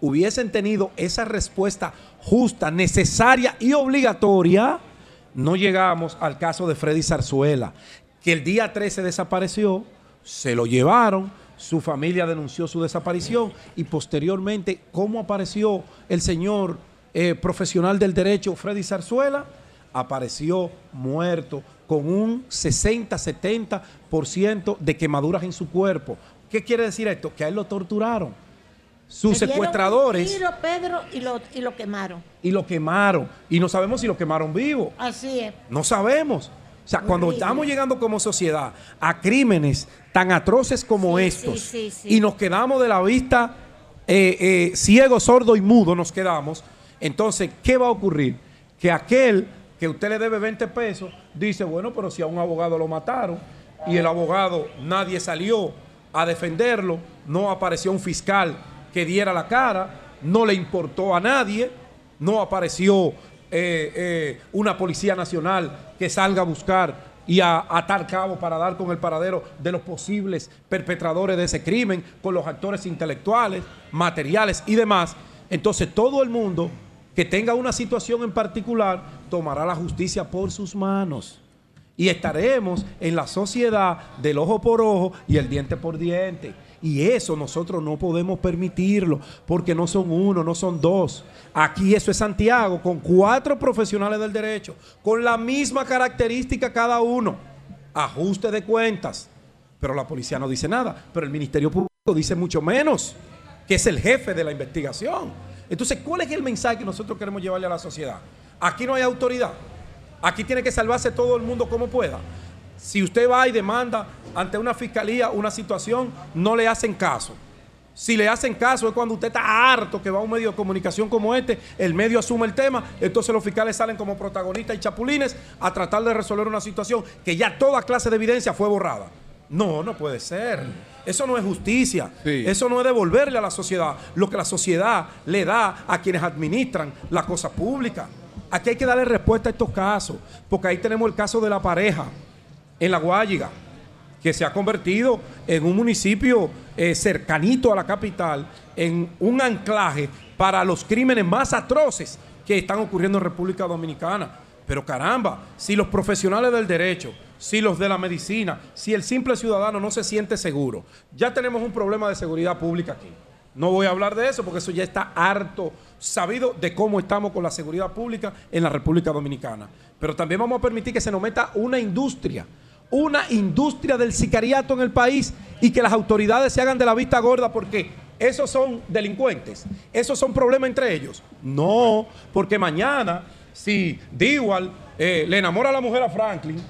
hubiesen tenido esa respuesta justa, necesaria y obligatoria, no llegamos al caso de Freddy Zarzuela, que el día 13 desapareció, se lo llevaron, su familia denunció su desaparición y posteriormente, ¿cómo apareció el señor eh, profesional del derecho Freddy Zarzuela? Apareció muerto con un 60-70% de quemaduras en su cuerpo. ¿Qué quiere decir esto? Que a él lo torturaron. Sus
Le
secuestradores
tiro, Pedro, y lo, y lo quemaron.
y lo quemaron. Y no sabemos si lo quemaron vivo.
Así es.
No sabemos. O sea, cuando
Horrible.
estamos llegando como sociedad a crímenes tan atroces como
Sí,
estos
sí, sí, sí.
y nos quedamos de la vista eh, eh, ciego, sordo y mudo, nos quedamos, entonces, ¿qué va a ocurrir? Que aquel que usted le debe 20 pesos dice, bueno, pero si a un abogado lo mataron y el abogado nadie salió a defenderlo, no apareció un fiscal que diera la cara, no le importó a nadie, no apareció eh, eh, una policía nacional que salga a buscar y a atar cabo para dar con el paradero de los posibles perpetradores de ese crimen, con los actores intelectuales, materiales y demás. Entonces todo el mundo que tenga una situación en particular tomará la justicia por sus manos. Y estaremos en la sociedad del ojo por ojo y el diente por diente. Y eso nosotros no podemos permitirlo, porque no son uno, no son dos. Aquí eso es Santiago, con cuatro profesionales del derecho, con la misma característica cada uno. Ajuste de cuentas. Pero la policía no dice nada, pero el Ministerio Público dice mucho menos, que es el jefe de la investigación. Entonces, ¿cuál es el mensaje que nosotros queremos llevarle a la sociedad? Aquí no hay autoridad. Aquí tiene que salvarse todo el mundo como pueda. Si usted va y demanda ante una fiscalía una situación, no le hacen caso. Si le hacen caso es cuando usted está harto que va a un medio de comunicación como este, el medio asume el tema, entonces los fiscales salen como protagonistas y chapulines a tratar de resolver una situación que ya toda clase de evidencia fue borrada. No, no puede ser. Eso no es justicia.
Sí.
Eso no es devolverle a la sociedad lo que la sociedad le da a quienes administran la cosa pública. Aquí hay que darle respuesta a estos casos, porque ahí tenemos el caso de la pareja en La Guayiga, que se ha convertido en un municipio eh, cercanito a la capital, en un anclaje para los crímenes más atroces que están ocurriendo en República Dominicana. Pero caramba, si los profesionales del derecho, si los de la medicina, si el simple ciudadano no se siente seguro, ya tenemos un problema de seguridad pública aquí. No voy a hablar de eso porque eso ya está harto sabido de cómo estamos con la seguridad pública en la República Dominicana. Pero también vamos a permitir que se nos meta una industria, una industria del sicariato en el país y que las autoridades se hagan de la vista gorda porque esos son delincuentes, esos son problemas entre ellos. No, porque mañana si Diwal eh, le enamora a la mujer a Franklin.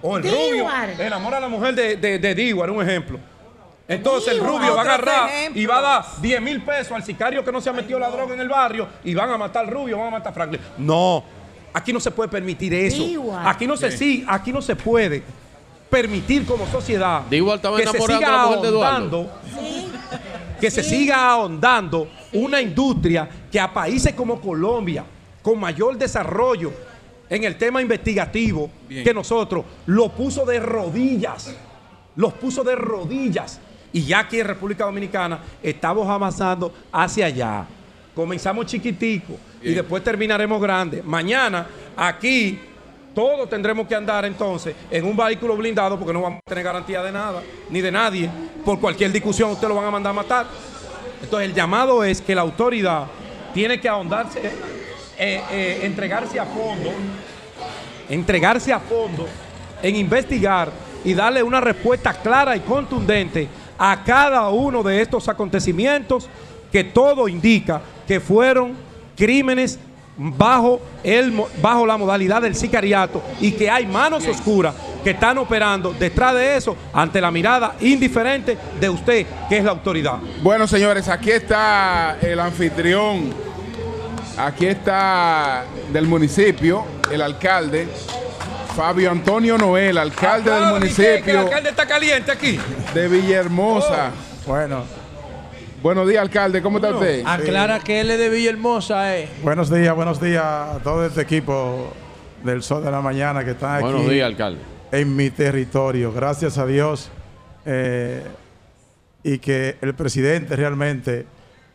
O el rubio. Le enamora a la mujer de, de, de un ejemplo. Entonces el rubio va a agarrar y va a dar 10 mil pesos al sicario que no se ha metido la droga en el barrio y van a matar al rubio, van a matar a Franklin. No, aquí no se puede permitir eso. Aquí no se sí, aquí no se puede permitir como sociedad que se siga ahondando
Sí.
que se siga ahondando una industria que a países como Colombia, con mayor desarrollo en el tema investigativo
Bien.
que nosotros, lo puso de rodillas, los puso de rodillas. Y ya aquí en República Dominicana estamos avanzando hacia allá. Comenzamos chiquitico y después terminaremos grande. Mañana aquí todos tendremos que andar entonces en un vehículo blindado porque no vamos a tener garantía de nada, ni de nadie. Por cualquier discusión usted lo van a mandar a matar. Entonces el llamado es que la autoridad tiene que ahondarse, eh, eh, entregarse a fondo, entregarse a fondo en investigar y darle una respuesta clara y contundente a cada uno de estos acontecimientos que todo indica que fueron crímenes bajo, el, bajo la modalidad del sicariato y que hay manos oscuras que están operando detrás de eso ante la mirada indiferente de usted, que es la autoridad.
Bueno, señores, aquí está el anfitrión. Aquí está del municipio, el alcalde, Fabio Antonio Noel, alcalde del.
Que El
municipio
alcalde está caliente aquí.
de Villahermosa.
Bueno,
Buenos días, alcalde. ¿Cómo está usted?
Aclara que él es de Villahermosa, eh.
buenos días, buenos días a todo este equipo del Sol de la Mañana que están aquí
Buenos días, alcalde.
en mi territorio. Gracias a Dios eh, y que el presidente realmente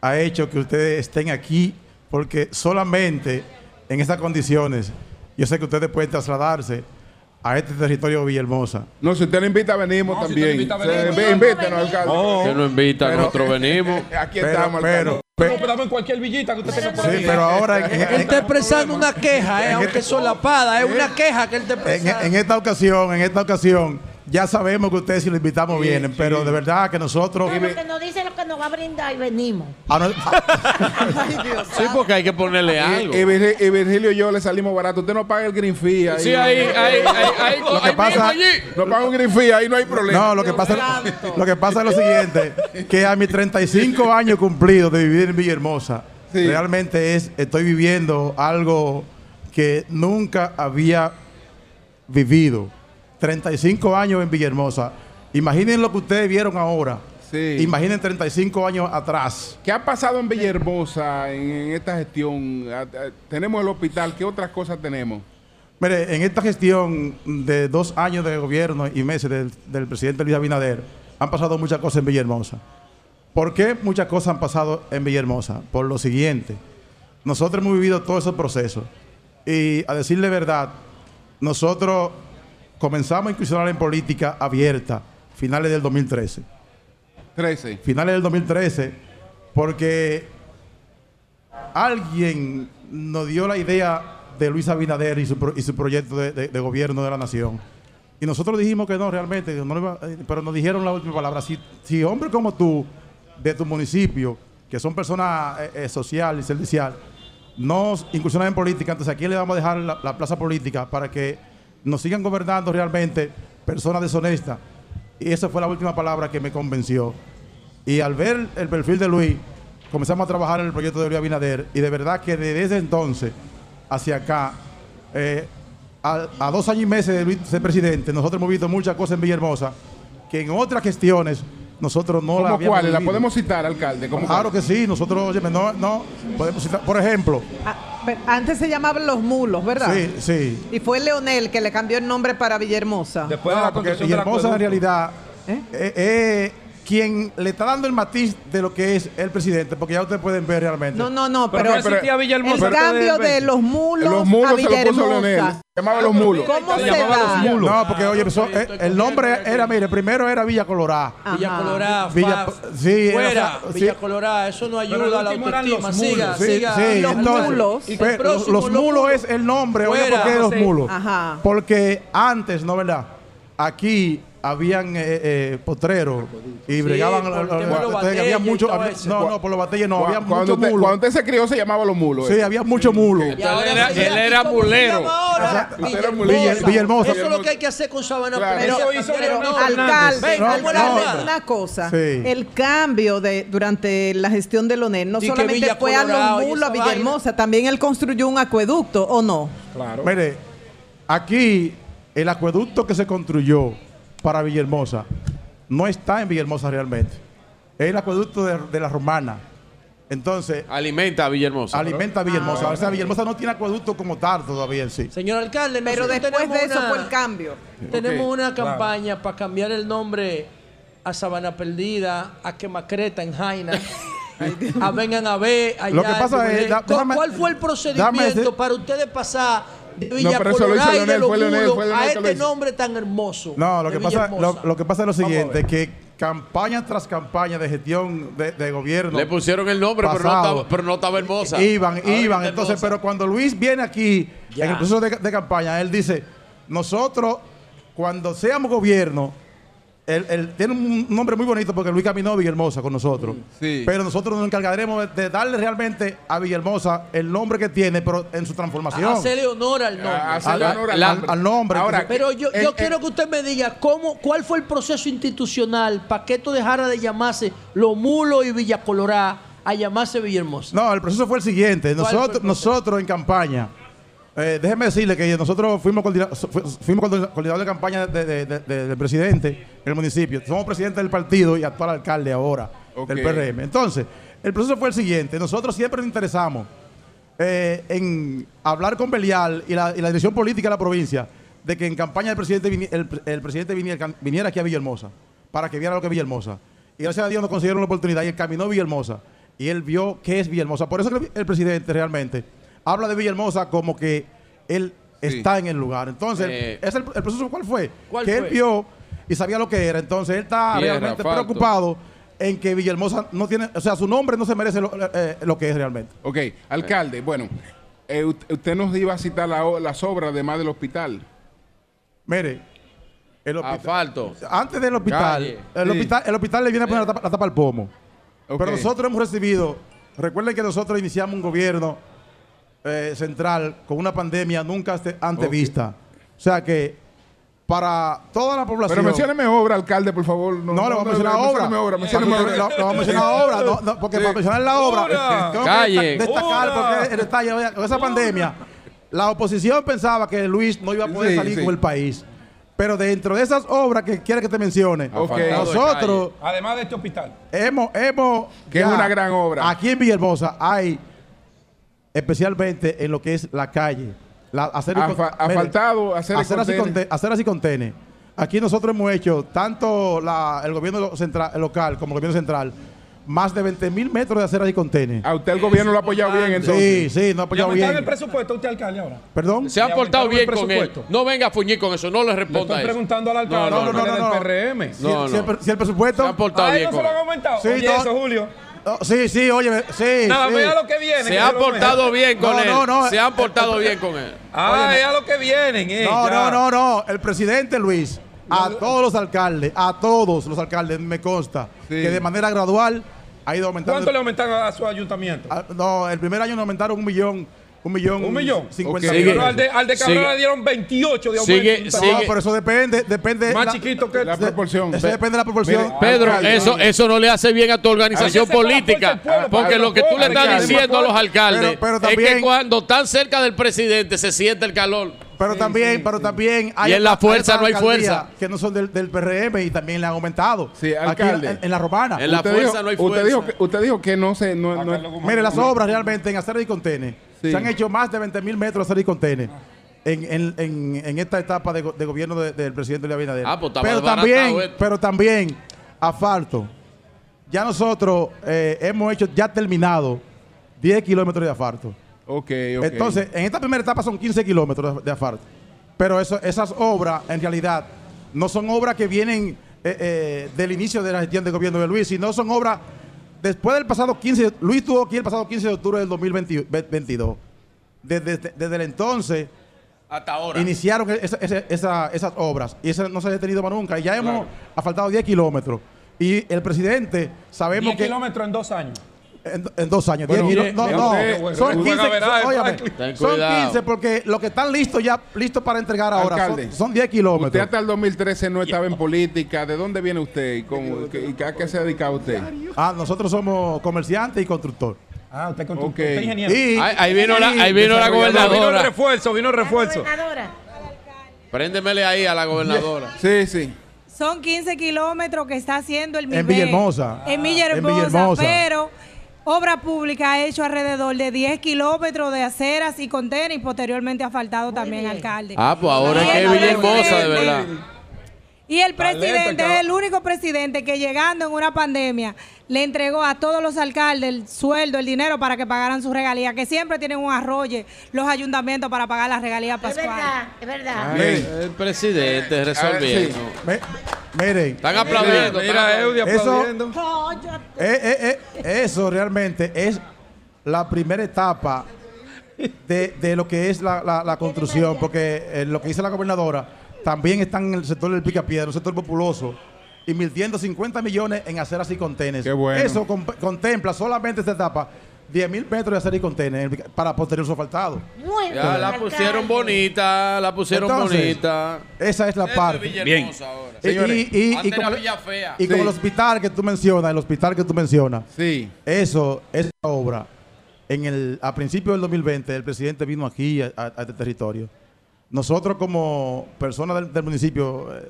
ha hecho que ustedes estén aquí porque solamente en estas condiciones yo sé que ustedes pueden trasladarse a este territorio de Villahermosa.
No, si usted lo invita, venimos
No, si
también.
usted lo invita, venimos.
ve- Invítenos, alcalde.
Usted no invita,
pero-
nosotros venimos.
Aquí
Pero,
estamos,
pero,
alcalde.
pe-
No, pero en cualquier villita que usted tenga por
sí,
ahí.
pero ahora en,
Él está expresando una queja, eh, aunque
este-
solapada, es una queja que él está
En,
expresando.
en esta ocasión, en esta ocasión, ya sabemos que ustedes si lo invitamos vienen, pero de verdad que nosotros...
No, porque nos dice lo que nos va a brindar y venimos.
Ah, no-
Sí, porque hay que ponerle algo.
Y, y Virgi- y Virgilio y yo le salimos barato. Usted no paga el green fee ahí.
Sí, ahí, ahí, ahí, ahí,
Lo que pasa-.
No paga un green fee, ahí no hay problema.
no, lo que, pasa, lo que pasa es lo siguiente, que a mis 35 años cumplidos de vivir en Villahermosa,
Sí.
realmente es, estoy viviendo algo que nunca había vivido. 35 años en Villahermosa. Imaginen lo que ustedes vieron ahora.
Sí.
Imaginen 35 años atrás.
¿Qué ha pasado en Villahermosa en, en esta gestión? Tenemos el hospital. ¿Qué otras cosas tenemos?
Mire, en esta gestión de dos años de gobierno y meses del, del presidente Luis Abinader, han pasado muchas cosas en Villahermosa. ¿Por qué muchas cosas han pasado en Villahermosa? Por lo siguiente, nosotros hemos vivido todos esos procesos y a decirle verdad, nosotros comenzamos a incursionar en política abierta finales del 2013
13.
finales del 2013, porque alguien nos dio la idea de Luis Abinader y su, pro- y su proyecto de, de- de gobierno de la nación. Y nosotros dijimos que no, realmente, no iba- eh, pero nos dijeron la última palabra. Si, si hombres como tú, de tu municipio, que son personas eh, eh, social y servicial, no incursionan en política, entonces aquí le vamos a dejar la, la plaza política para que nos sigan gobernando realmente personas deshonestas. Y esa fue la última palabra que me convenció. Y al ver el perfil de Luis, comenzamos a trabajar en el proyecto de Luis Abinader. Y de verdad que desde entonces hacia acá, eh, a, a dos años y meses de Luis ser presidente, nosotros hemos visto muchas cosas en Villahermosa que en otras gestiones nosotros no la
¿Cómo
habíamos
cuáles? ¿La
vivido.
podemos citar, alcalde? ¿Cómo
Claro que sí, nosotros, óyeme, no, no, podemos citar, por ejemplo,
Ah, antes se llamaban Los Mulos, ¿verdad?
sí, sí,
Y fue Leonel que le cambió el nombre para Villahermosa.
Después de la
porque Villahermosa en realidad
¿Eh?
eh, eh, quien le está dando el matiz de lo que es el presidente, porque ya ustedes pueden ver realmente.
No, no, no,
Pero
pero,
Villahermosa
el cambio de
20.
los mulos,
Los mulos
a
se lo puso Leonel.
Villahermosa.
Se llamaban los mulos.
¿Cómo
Se
se
llamaba
da?
Los Mulos.
No, porque oye, eso, eh, el nombre era, mire, primero era Villa Colorá.
Villa. Colorada,
Villa- sí,
fuera,
era- sí.
Villa Colorada, eso no
Pero
ayuda a la autoestima.
los
Siga,
mulos.
Sí,
siga.
sí,
Los
entonces,
mulos.
Y
los
los
mulos es el nombre, oye. ¿por qué los mulos?
Ajá.
Porque antes, ¿no verdad? Aquí habían eh, eh, potreros y bregaban.
por el tema de los
entonces
batalles
había
y
mucho,
todo
había-
eso.
no, no, por los batalles no, había
cuando,
mucho
usted,
mulo.
cuando usted se crió se llamaba los mulos.
Sí,
eh.
había mucho mulo.
Y ahora
era-
se
él era
¿y cómo se
mulero.
llama ahora?
O sea,
Villahermosa.
Villahermosa. Villahermosa.
Eso es lo que hay que hacer con Sabana
Claro.
Pérez.
Pero,
Eso hizo
pero,
Leonel
alcalde,
Ven,
No,
¿cómo
alcalde,
la
no.
una cosa.
Sí.
El cambio de durante la gestión de Leonel no
que
solamente
Villa
fue a
Colorado
los
y
mulos, a
esa
Villahermosa, también él construyó un acueducto, ¿o no?
Claro.
Mire, aquí el acueducto que se construyó para Villahermosa no está en Villahermosa realmente. Es el acueducto de, de la Romana. Entonces,
Alimenta a Villahermosa.
alimenta a Villahermosa. O sea, Villahermosa no tiene acueducto como tal todavía en sí.
Señor alcalde,
Pero después de eso
una-
fue el cambio.
Tenemos una campaña para cambiar el nombre a Sabana Perdida, a Quemacreta en Jaina. a vengan a ver allá
Lo que pasa es, da-
¿Cuál-
déjame-
¿Cuál fue el procedimiento para ustedes pasar de Villa
pero eso lo hizo Leonel,
los
fue Leonel,
Mulos
fue Leonel
a este nombre tan hermoso?
No, lo que, pasa, lo, que pasa es lo siguiente, que campaña tras campaña de gestión de, de gobierno
Le pusieron el nombre, pero no,
pasado,
estaba, pero no estaba hermosa.
Iban, iban. Entonces,
hermosa.
pero cuando Luis viene aquí,
Ya.
en el proceso de, de campaña, él dice, nosotros, cuando seamos gobierno, él, él tiene un nombre muy bonito porque Luis caminó a Villahermosa con nosotros.
Sí.
Pero nosotros nos encargaremos de, de darle realmente a Villahermosa el nombre que tiene, pero en su transformación.
Hacerle honor al nombre.
A- hacerle honor al
al-
nombre.
al nombre.
Ahora,
Pero yo, yo
el-
quiero que usted me diga cómo, cuál fue el proceso institucional para que esto dejara de llamarse Los Mulos y Villa Colorada a llamarse Villahermosa.
No, el proceso fue el siguiente.
¿Cuál fue el
Nosotros, nosotros en campaña, eh, déjeme decirle que nosotros fuimos, fuimos coordina- coordinadores de campaña de- de- de- de- del presidente en el municipio. Somos presidente del partido y actual alcalde ahora del PRM. Entonces, el proceso fue el siguiente. Nosotros siempre nos interesamos eh, en hablar con Belial y la, y la dirección política de la provincia de que en campaña el presidente, vini- el, el presidente viniera, viniera aquí a Villahermosa para que viera lo que es Villahermosa. Y gracias a Dios nos consiguieron la oportunidad y él caminó Villahermosa y él vio qué es Villahermosa. Por eso que el, el presidente realmente habla de Villahermosa como que él
Sí.
está en el lugar. Entonces,
Eh.
¿es el, el proceso cuál fue?
¿Cuál
que
fue?
él vio y sabía lo que era. Entonces, él está
Tierra,
realmente preocupado en que Villahermosa no tiene, o sea, su nombre no se merece lo, eh, lo que es realmente.
Ok, alcalde, bueno, eh, usted nos iba a citar la las obras además del hospital.
Mire, el hospital,
Asfalto.
antes del hospital, el,
Sí.
hospital, el hospital le viene a poner la tapa, la tapa al pomo. Pero nosotros hemos recibido, recuerden que nosotros iniciamos un gobierno eh, central con una pandemia nunca antes vista. O sea que para toda la población.
Pero mencióneme obra, alcalde, por favor.
No, le vamos a mencionar obra.
mencióneme obra, mencióneme
mencionar obra, no, no, porque
Sí.
para mencionar la obra,
Obra.
tengo que
Calle.
destacar
Obra.
porque el detalle, con esa pandemia, la oposición pensaba que Luis no iba a poder
Sí,
salir
sí.
con el país. Pero dentro de esas obras que quiere que te mencione, nosotros
Además de este hospital.
hemos, hemos
Que es una gran obra.
Aquí en Villahermosa hay, especialmente en lo que es la calle, la, con-
asfaltado, acero y
aceras y
contene.
conte- aceras y contenes. Aquí nosotros hemos hecho, tanto la- el gobierno central, el local como el gobierno central, más de 20 mil metros de aceras y contenes.
A usted el gobierno lo ha apoyado bien,
Sí,
entonces.
sí, no ha
¿Le
apoyado bien.
el presupuesto a usted, alcalde, ahora?
¿Perdón?
Se
Le
portado bien
el
con él.
presupuesto.
No venga a fuñir con eso, no le
Le
responda
estoy
eso.
preguntando al alcalde,
No, no,
no, no.
PRM.
Si,
No,
si
no.
el, pre- si el presupuesto...
Se han portado
¿A él
bien
no se
con
lo han aumentado?
Sí,
Oye,
no.
eso, Julio.
Oh, sí, sí, oye, sí.
Nada,
sí.
vea lo que viene.
Se han portado bien con
No,
él.
no, no.
Se han portado bien con él.
Ah, vea lo que vienen. eh,
No,
ya.
no, no, no. El presidente Luis, a todos los alcaldes, a todos los alcaldes, me consta
Sí.
que de manera gradual ha ido aumentando.
¿Cuánto le aumentaron a su ayuntamiento?
Ah, No, el primer año nos aumentaron un millón. Un millón.
¿Un millón?
Cincuenta
Ok.
mil
al de, al de Cabrera
Sigue.
le dieron 28 de aumento.
Sigue,
No,
sigue.
pero eso depende, depende.
Más
la-
chiquito que...
La proporción.
Eso depende de la proporción.
Mire,
Pedro,
Alcalde,
eso, eso no le hace bien a tu organización
Hay
política.
pueblo,
Porque lo que tú le estás diciendo a los alcaldes
Pero- pero
es que cuando están cerca del presidente se siente el calor.
Pero también, pero también
Y en la fuerza no hay fuerza.
Que no son del, del PRM y también le han aumentado.
Sí,
Aquí
alcalde.
en, en la romana.
En la fuerza
dijo,
no hay
Usted
fuerza.
dijo, que, usted dijo que no se... No, no-
Mire, las obras realmente en acera y contene.
Sí.
Se han hecho más de 20 mil metros de acera y contene. En, en- en- en esta etapa de, go- de gobierno de- del presidente Luis Abinader.
Ah, pues
pero también,
esto.
pero también, asfalto. Ya nosotros eh, hemos hecho, ya terminado 10 kilómetros de asfalto.
ok, ok.
Entonces, en esta primera etapa son 15 kilómetros de, de asfalto. Pero eso, esas obras, en realidad, no son obras que vienen eh, eh, del inicio de la gestión del gobierno de Luis, sino son obras después del pasado 15. Luis estuvo aquí el pasado 15 de octubre del 2022. Desde, desde, desde el entonces
Hasta ahora.
iniciaron esa- esa- esa- esas obras y eso no se ha detenido más nunca. Y ya hemos
Claro.
asfaltado 10 kilómetros. Y el presidente, sabemos
10
que
kilómetros en dos años.
En, en dos años.
Bueno,
10
mire,
no, no,
usted,
son
bueno,
15,
bueno, verá,
son- óyame,
Franklin.
Ten
son
cuidado.
15 porque lo que están listos ya, listos para entregar ahora,
Alcalde.
son, son 10 kilómetros.
Usted hasta el 2013 no estaba en política. ¿De dónde viene usted? ¿Y, y a qué se dedica usted?
Ah, nosotros somos comerciantes y constructor.
Ah, usted con
Ok.
usted ingeniero.
Y,
Ahí, ahí vino la, ahí vino la
Vino el
gobernadora.
refuerzo, vino el refuerzo.
Gobernadora.
Préndemele ahí a la gobernadora.
Sí, sí.
Son 15 kilómetros que está haciendo el
En
MIBE.
Villahermosa.
En
En
Villahermosa,
Villahermosa.
pero Obra Pública ha hecho alrededor de 10 kilómetros de aceras y contenes y posteriormente ha faltado también,
bien.
alcalde.
Ah, pues ahora es que Villahermosa, de verdad.
Y el presidente es el único presidente que llegando en una pandemia le entregó a todos los alcaldes el sueldo, el dinero para que pagaran sus regalías, que siempre tienen un arroyo los ayuntamientos para pagar las regalías
Es
pascuales.
verdad, es verdad.
Ay,
El presidente resolviendo.
me- miren,
Están aplaudiendo.
Mira,
están
Eudy
Eso-
aplaudiendo.
eh, eh, eh, eso realmente es la primera etapa de, de lo que es la, la- la construcción, porque eh, lo que dice la gobernadora, también están en el sector del picapiedra, un sector populoso, invirtiendo 50 millones en aceras y contenes.
Qué bueno.
Eso contempla solamente esta etapa 10 mil metros de acera y pica- para posterior su asfaltado.
Muy bien,
Ya la
alcalde.
pusieron bonita, la pusieron
Entonces,
bonita.
Esa es la parte.
Ahora.
Y-
Señores,
y, y- como, el hospital que tú mencionas, el hospital que tú mencionas,
Sí.
Eso, esa obra, en el, a principios del 2020, el presidente vino aquí a, a- a este territorio. Nosotros como personas del, del municipio, eh,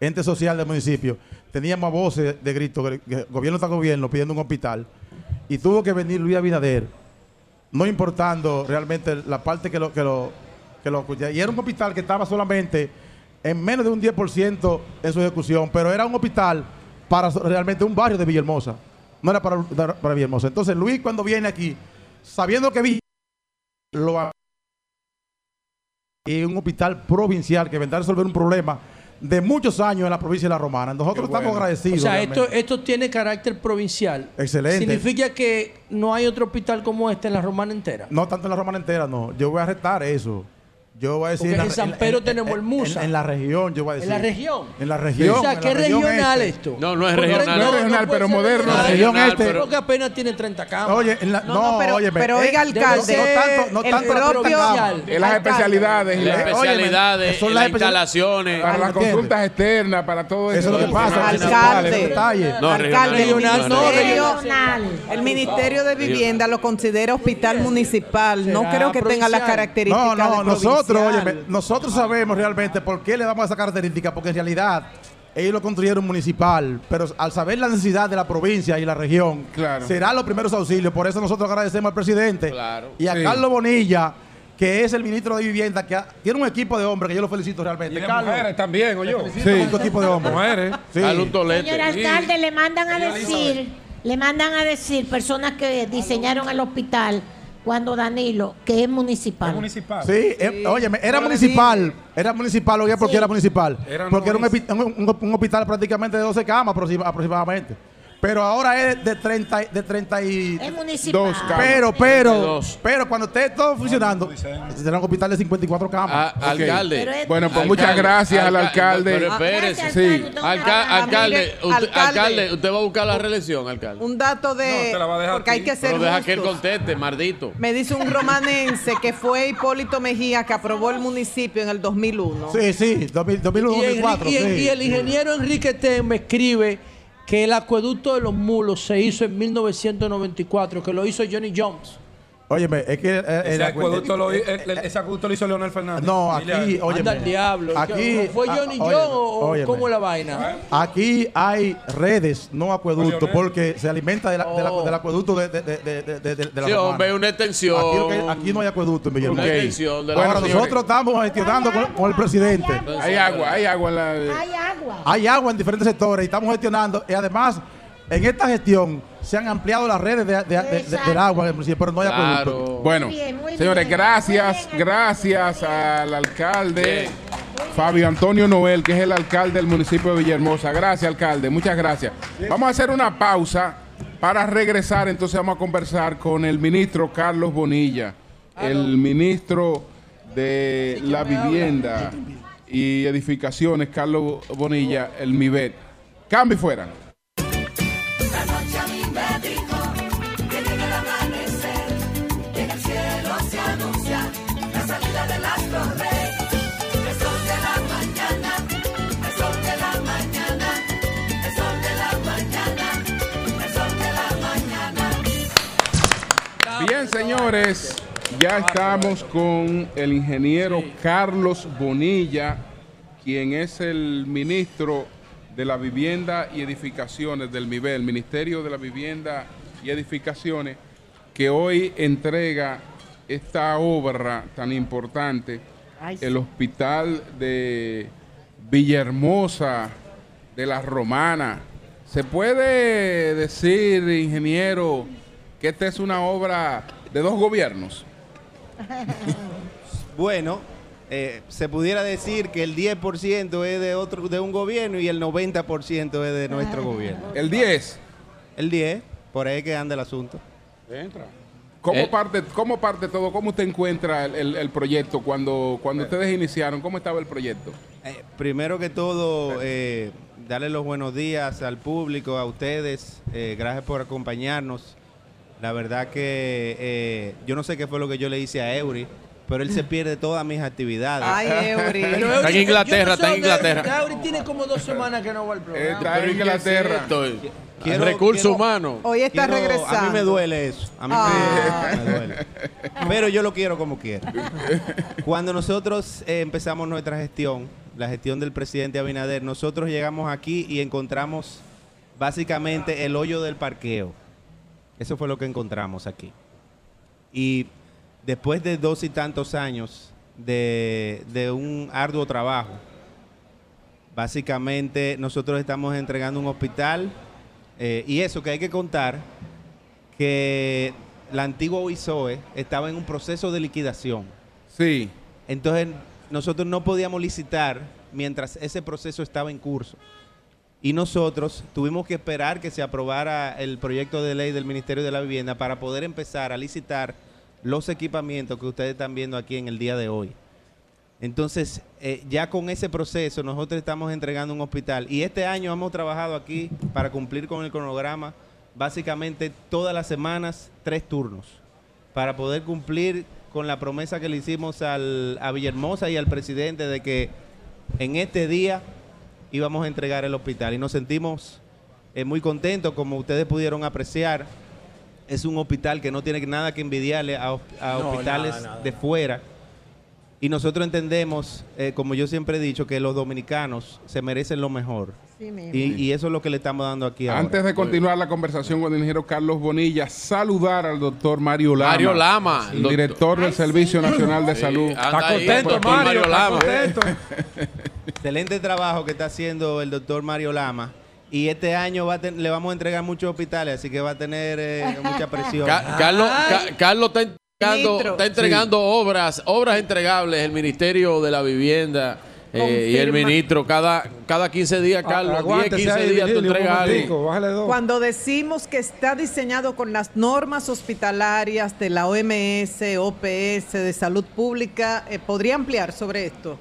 ente social del municipio, teníamos voces de grito, gobierno está gobierno, pidiendo un hospital. Y tuvo que venir Luis Abinader, no importando realmente la parte que lo... Que lo, que lo y era un hospital que estaba solamente en menos de un 10% en su ejecución, pero era un hospital para realmente un barrio de Villahermosa. No era para, para Villahermosa. Entonces Luis cuando viene aquí, sabiendo que Villa lo y un hospital provincial que vendrá a resolver un problema de muchos años en la provincia de La Romana. Nosotros estamos agradecidos.
O sea,
realmente.
esto, esto tiene carácter provincial.
Excelente.
Significa que no hay otro hospital como este en la romana entera.
No tanto en la Romana entera, no. Yo voy a retar eso. Yo voy a decir.
Porque
la-
en San Pedro tenemos el Musa.
En, en la región, yo voy a decir.
En la región.
En la región.
o sea,
en la
¿qué regional
este.
esto?
No, no es regional.
No es regional, pero moderno.
La región este.
pero-
Porque apenas tiene 30 camas.
Oye, en la, no,
No, no, pero,
óyeme,
pero
eh,
oiga, alcalde,
no tanto- no
el
tanto la
propio,
provincial.
En las especialidades.
Las
la-
especialidades,
son
en
las
instalaciones.
para las consultas externas, para todo eso.
Eso es lo que pasa.
Alcalde.
No, regional,
no,
regional.
el Ministerio de Vivienda lo considera hospital municipal. No creo que tenga las características
No, no,
de
nosotros,
provincial.
óyeme, nosotros sabemos realmente por qué le damos esa característica, porque en realidad ellos lo construyeron municipal, pero al saber la necesidad de la provincia y la región,
Claro.
será los primeros auxilios. Por eso nosotros agradecemos al presidente
Claro.
y a
Sí.
Carlos Bonilla, que es el ministro de Vivienda, que ha- tiene un equipo de hombres que yo lo felicito realmente.
Y de
Carlos,
mujeres también, oye.
felicito mucho equipo de hombres.
Mujeres.
Sí.
Señor alcalde, le mandan a decir, le mandan a decir personas que diseñaron el hospital cuando Danilo, que es municipal.
Es municipal.
Sí, eh, óyeme, era municipal, era municipal, oye, porque era municipal,
Era
porque era un,
no
un- un- un hospital prácticamente de 12 camas aproxima- aproximadamente. Pero ahora es de 30, y- de 30 y...
Es municipal.
Dos camas.
Pero, pero, pero cuando esté todo funcionando, será un hospital de 54 camas.
Ah, Alcalde.
Pero es-
Bueno, pues
Alcalde,
muchas gracias al alcalde.
Pero
Ah,
espérese.
sí.
alcalde, usted
Alca- alcalde, usted,
alcalde.
alcalde, usted va a buscar la reelección, alcalde.
Un dato de...
No, te la va a dejar
porque
a
hay que ser
Pero deja que él conteste, maldito.
Me dice un romanense que fue Hipólito Mejía que aprobó el municipio en el 2001.
sí, sí, 2000, 2001,
Y,
2004,
Enrique- y el,
sí.
y el ingeniero Enrique Ten me escribe que el acueducto de los mulos se hizo en 1994, que lo hizo Johnny Jones.
Óyeme, es que... eh, eh,
Ese acueducto lo, el- el- ese acueducto lo hizo Leonel Fernández.
No, aquí, oye,
Anda al diablo.
Aquí,
¿Fue
ah,
Johnny John o, o
óyeme.
cómo es la vaina?
Aquí hay redes, no acueductos, porque se alimenta de la- de la-
Oh.
del acueducto de, de, de, de, de, de- de la
Sí, hombre, una extensión.
Aquí, no hay acueducto en Villahermosa.
Una extensión de la
Ahora
Bueno,
nosotros estamos gestionando con, con el presidente.
Hay agua, hay agua en la.
Hay agua.
Hay agua en diferentes sectores y estamos gestionando. Y además, en esta gestión se han ampliado las redes de- de- de- de-
Exacto.
del agua en el municipio, pero no hay acueducto.
Claro.
Bueno,
Muy bien, muy
señores,
bien.
gracias,
bien,
gracias al alcalde Fabio Antonio Noel, que es el alcalde del municipio de Villahermosa. Gracias, alcalde, muchas gracias. Vamos a hacer una pausa para regresar, entonces vamos a conversar con el ministro Carlos Bonilla, el ministro de la Vivienda y Edificaciones, Carlos Bonilla, el MIBET. Cambio y fuera. Bien, señores, ya estamos con el ingeniero Carlos Bonilla, quien es el ministro de la Vivienda y Edificaciones del MIBE, el Ministerio de la Vivienda y Edificaciones, que hoy entrega esta obra tan importante, el Hospital de Villahermosa de la Romana. ¿Se puede decir, ingeniero, que esta es una obra de dos gobiernos?
Bueno, eh, se pudiera decir que el 10% es de otro de un gobierno y el 90% es de nuestro gobierno.
El 10.
El 10, por ahí que anda el asunto.
¿Cómo,
Eh.
parte, ¿Cómo parte todo? ¿Cómo usted encuentra el, el- el proyecto cuando, cuando ustedes iniciaron? ¿Cómo estaba el proyecto?
Eh, primero que todo, eh, darle los buenos días al público, a ustedes. eh, gracias por acompañarnos. La verdad que eh, yo no sé qué fue lo que yo le hice a Eury, pero él se pierde todas mis actividades.
Ay, Eury.
Pero
Está en
Eury-
Inglaterra,
yo no sé
está en Inglaterra.
Eury tiene como dos semanas que no va al programa.
Está en Inglaterra.
Estoy.
Quiero-
Recursos
quiero-
humanos.
Hoy está
Quiero-
regresando.
A mí me duele eso. A mí me-
Ah.
me, duele. Pero yo lo quiero como quiera. Cuando nosotros eh, empezamos nuestra gestión, la gestión del presidente Abinader, nosotros llegamos aquí y encontramos básicamente el hoyo del parqueo. Eso fue lo que encontramos aquí. Y después de dos y tantos años de, de un arduo trabajo, básicamente nosotros estamos entregando un hospital eh, y eso que hay que contar que la antigua UISOE estaba en un proceso de liquidación.
Sí.
Entonces nosotros no podíamos licitar mientras ese proceso estaba en curso. Y nosotros tuvimos que esperar que se aprobara el proyecto de ley del Ministerio de la Vivienda para poder empezar a licitar los equipamientos que ustedes están viendo aquí en el día de hoy. Entonces, eh, ya con ese proceso, nosotros estamos entregando un hospital. Y este año hemos trabajado aquí para cumplir con el cronograma, básicamente todas las semanas, tres turnos, para poder cumplir con la promesa que le hicimos al, a Villahermosa y al presidente de que en este día íbamos a entregar el hospital. Y nos sentimos eh, muy contentos, como ustedes pudieron apreciar. Es un hospital que no tiene nada que envidiarle a, hos- a
No,
hospitales
nada, nada.
de fuera. Y nosotros entendemos, eh, como yo siempre he dicho, que los dominicanos se merecen lo mejor.
Sí.
Y, y eso es lo que le estamos dando aquí ahora.
Antes de continuar la conversación con el ingeniero Carlos Bonilla, saludar al doctor Mario Lama.
Mario Lama,
el
el doctor.
director del Servicio Nacional de Salud.
Está contento, Mario. Está
Lama.
contento.
Excelente trabajo que está haciendo el doctor Mario Lama. Y este año va a ten- le vamos a entregar muchos hospitales, así que va a tener eh, mucha presión.
Ca- Carlos, Ca- Carlos está entregando, está entregando obras, obras entregables, el Ministerio de la Vivienda eh, y el ministro. Cada, cada 15 días, Carlos, 10,
Aguántese
15
ahí,
días
un
entregas algo.
Cuando decimos que está diseñado con las normas hospitalarias de la OMS, OPS, de salud pública, eh, ¿podría ampliar sobre esto?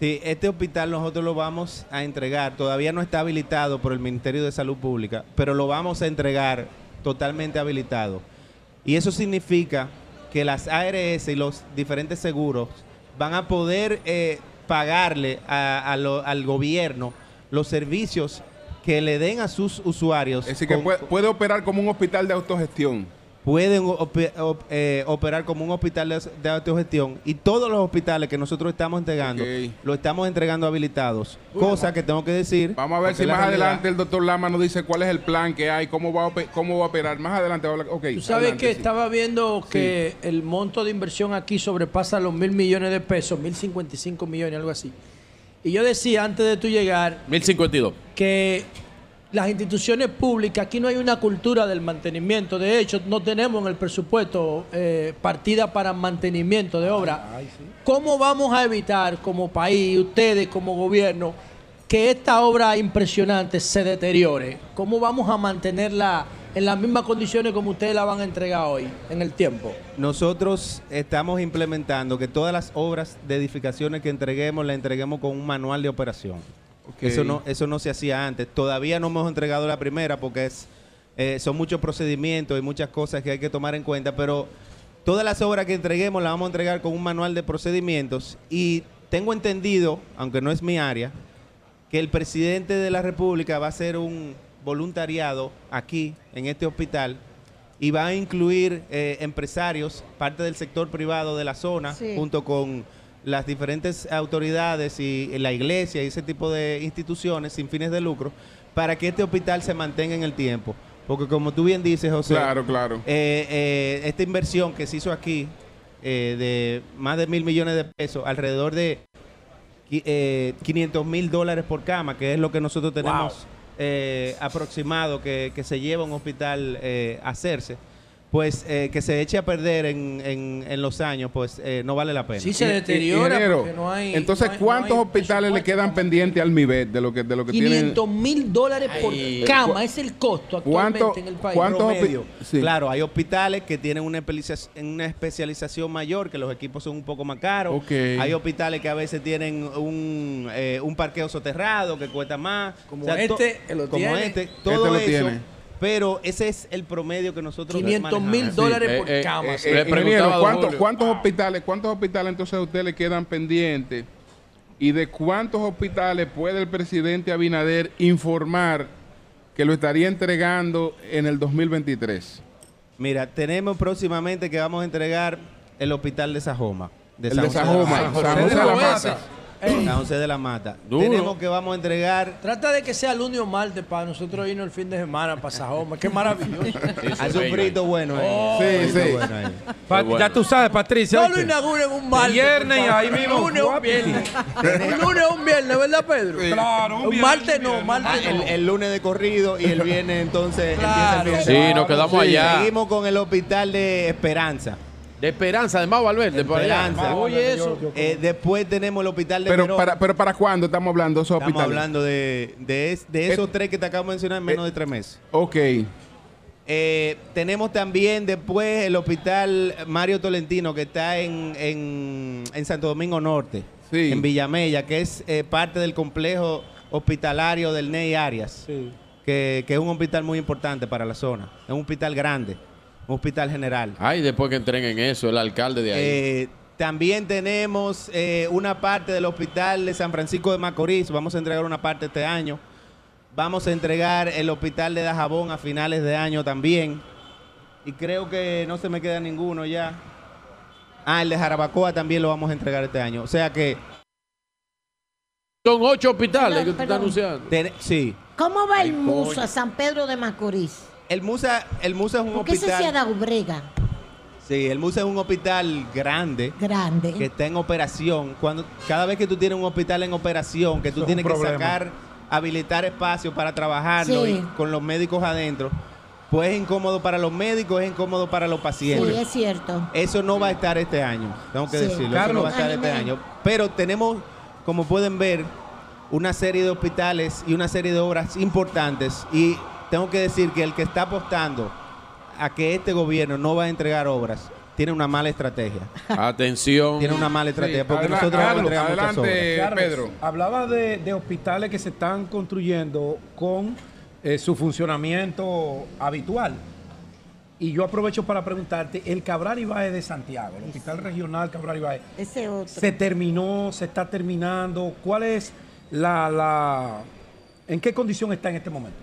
Sí, este hospital nosotros lo vamos a entregar. Todavía no está habilitado por el Ministerio de Salud Pública, pero lo vamos a entregar totalmente habilitado. Y eso significa que las ARS y los diferentes seguros van a poder eh, pagarle a- a lo- al gobierno los servicios que le den a sus usuarios.
Es decir, que puede operar como un hospital de autogestión.
Pueden op- eh, operar como un hospital de, de autogestión y todos los hospitales que nosotros estamos entregando,
Ok.
lo estamos entregando habilitados. Cosa que tengo que decir.
Vamos a ver si más
realidad-
adelante el doctor Lama nos dice cuál es el plan que hay, cómo va a, cómo va a operar. Más adelante va a hablar. Ok,
Tú sabes
adelante,
que
sí.
estaba viendo que el monto de inversión aquí sobrepasa los mil millones de pesos, mil cincuenta y cinco millones, algo así. Y yo decía antes de tú llegar
1052.
que las instituciones públicas, aquí no hay una cultura del mantenimiento. De hecho, no tenemos en el presupuesto eh, partida para mantenimiento de obra. ¿Cómo vamos a evitar como país, ustedes como gobierno, que esta obra impresionante se deteriore? ¿Cómo vamos a mantenerla en las mismas condiciones como ustedes la van a entregar hoy, en el tiempo?
Nosotros estamos implementando que todas las obras de edificaciones que entreguemos, las entreguemos con un manual de operación. Eso no, eso no se hacía antes. Todavía no hemos entregado la primera porque es, eh, son muchos procedimientos y muchas cosas que hay que tomar en cuenta, pero todas las obras que entreguemos las vamos a entregar con un manual de procedimientos y tengo entendido, aunque no es mi área, que el presidente de la República va a hacer un voluntariado aquí, en este hospital, y va a incluir eh, empresarios, parte del sector privado de la zona,
Sí.
junto con las diferentes autoridades y la iglesia y ese tipo de instituciones sin fines de lucro, para que este hospital se mantenga en el tiempo. Porque como tú bien dices, José,
Claro, claro.
eh, eh, esta inversión que se hizo aquí eh, de más de mil millones de pesos, alrededor de qui- eh, 500 mil dólares por cama, que es lo que nosotros tenemos aproximado que, que se lleva a un hospital eh, a hacerse, pues eh, que se eche a perder en, en- en los años, pues eh, no vale la pena.
Sí, se deteriora
ingeniero,
porque no hay...
Entonces,
no hay- no
¿cuántos
hay
hospitales le quedan pendientes al MIBET de lo que, de lo que tienen?
500 mil dólares por
Ay.
cama, es el costo
¿Cuánto-
actualmente en el país.
cuánto- ¿Cuántos sí.
Claro, hay hospitales que tienen una, una especialización mayor, que los equipos son un poco más caros.
Ok.
Hay hospitales que a veces tienen un, eh, un parqueo soterrado que cuesta más.
Como
to-
este,
como
tiene.
este, todo
Este lo
eso.
tiene.
Pero ese es el promedio que nosotros
500 mil dólares
Sí,
por
eh,
cama.
eh,
sí.
eh, Le preguntaba
¿cuántos, hospitales, cuántos hospitales entonces a usted le quedan pendientes? ¿Y de cuántos hospitales puede el presidente Abinader informar que lo estaría entregando en el 2023?
Mira, tenemos próximamente que vamos a entregar el hospital de Sajoma.
el de Sajoma,
San
San José de la Mata.
San José de la Mata.
Duro.
Tenemos que vamos a entregar
Trata de que sea lunes o martes para nosotros irnos el fin de semana para Sajoma. Qué maravilloso.
Su
venga.
frito bueno. ahí.
Oh.
Sí,
Frito
sí.
bueno ahí.
Pa-
bueno.
Ya tú sabes, Patricia.
No lo inauguren un martes.
Viernes y ahí mismo,
Un lunes o un viernes. un lunes o un viernes, ¿verdad, Pedro?
Claro, un
un
viernes,
martes
un
no,
viernes.
martes
Ah, el,
no.
el lunes de corrido y el viernes entonces
Claro.
empieza el fin de
Sí, nos quedamos
Sí,
allá.
Seguimos con el hospital de Esperanza.
De Esperanza, de Mau Valverde, por allá.
Esperanza.
Oye, eso.
Eh, después tenemos el hospital de
Pero
Verón.
para, pero ¿para cuándo estamos hablando de esos
Estamos
hospitales?
hablando de, de, es- de esos tres que te acabo de mencionar en menos de tres meses.
Ok.
Eh, tenemos también después el hospital Mario Tolentino que está en, en, en Santo Domingo Norte,
Sí.
en Villamella, que es eh, parte del complejo hospitalario del Ney Arias, que, que es un hospital muy importante para la zona. Es un hospital grande, hospital general.
Ay, después que entreguen eso, el alcalde de ahí.
Eh, también tenemos eh, una parte del hospital de San Francisco de Macorís. Vamos a entregar una parte este año. Vamos a entregar el hospital de Dajabón a finales de año también. Y creo que no se me queda ninguno ya. Ah, el de Jarabacoa también lo vamos a entregar este año. O sea que,
Son ocho hospitales
Perdón,
que usted está
perdón.
anunciando.
ten- sí.
¿Cómo va el Musa
coño.
San Pedro de Macorís?
El Musa, el Musa es un
Porque ese se ha
hospital.
dado brega
Sí, el Musa es un hospital grande.
grande.
que está en operación, cuando cada vez que tú tienes un hospital en operación, que tú
Eso es
tienes que
problema.
sacar, habilitar espacio para trabajarlo
Sí.
y con los médicos adentro, pues es incómodo para los médicos, es incómodo para los
Sí,
pacientes.
es cierto.
Eso no va a estar este año, tengo que
Sí.
decirlo, eso
Carlos.
no va a estar este año. Pero tenemos, como pueden ver, una serie de hospitales y una serie de obras importantes y tengo que decir que el que está apostando a que este gobierno no va a entregar obras, tiene una mala estrategia.
Atención.
Tiene una mala estrategia porque
Adela-
nosotros
Carlos,
muchas obras.
adelante,
Carlos,
Pedro.
Hablaba de, de hospitales que se están construyendo con eh, su funcionamiento habitual. Y yo aprovecho para preguntarte, el Cabral Ibáez de Santiago, el Hospital Regional Cabral Ibáez,
Ese otro.
¿se terminó? ¿Se está terminando? ¿Cuál es la, la... ¿En qué condición está en este momento?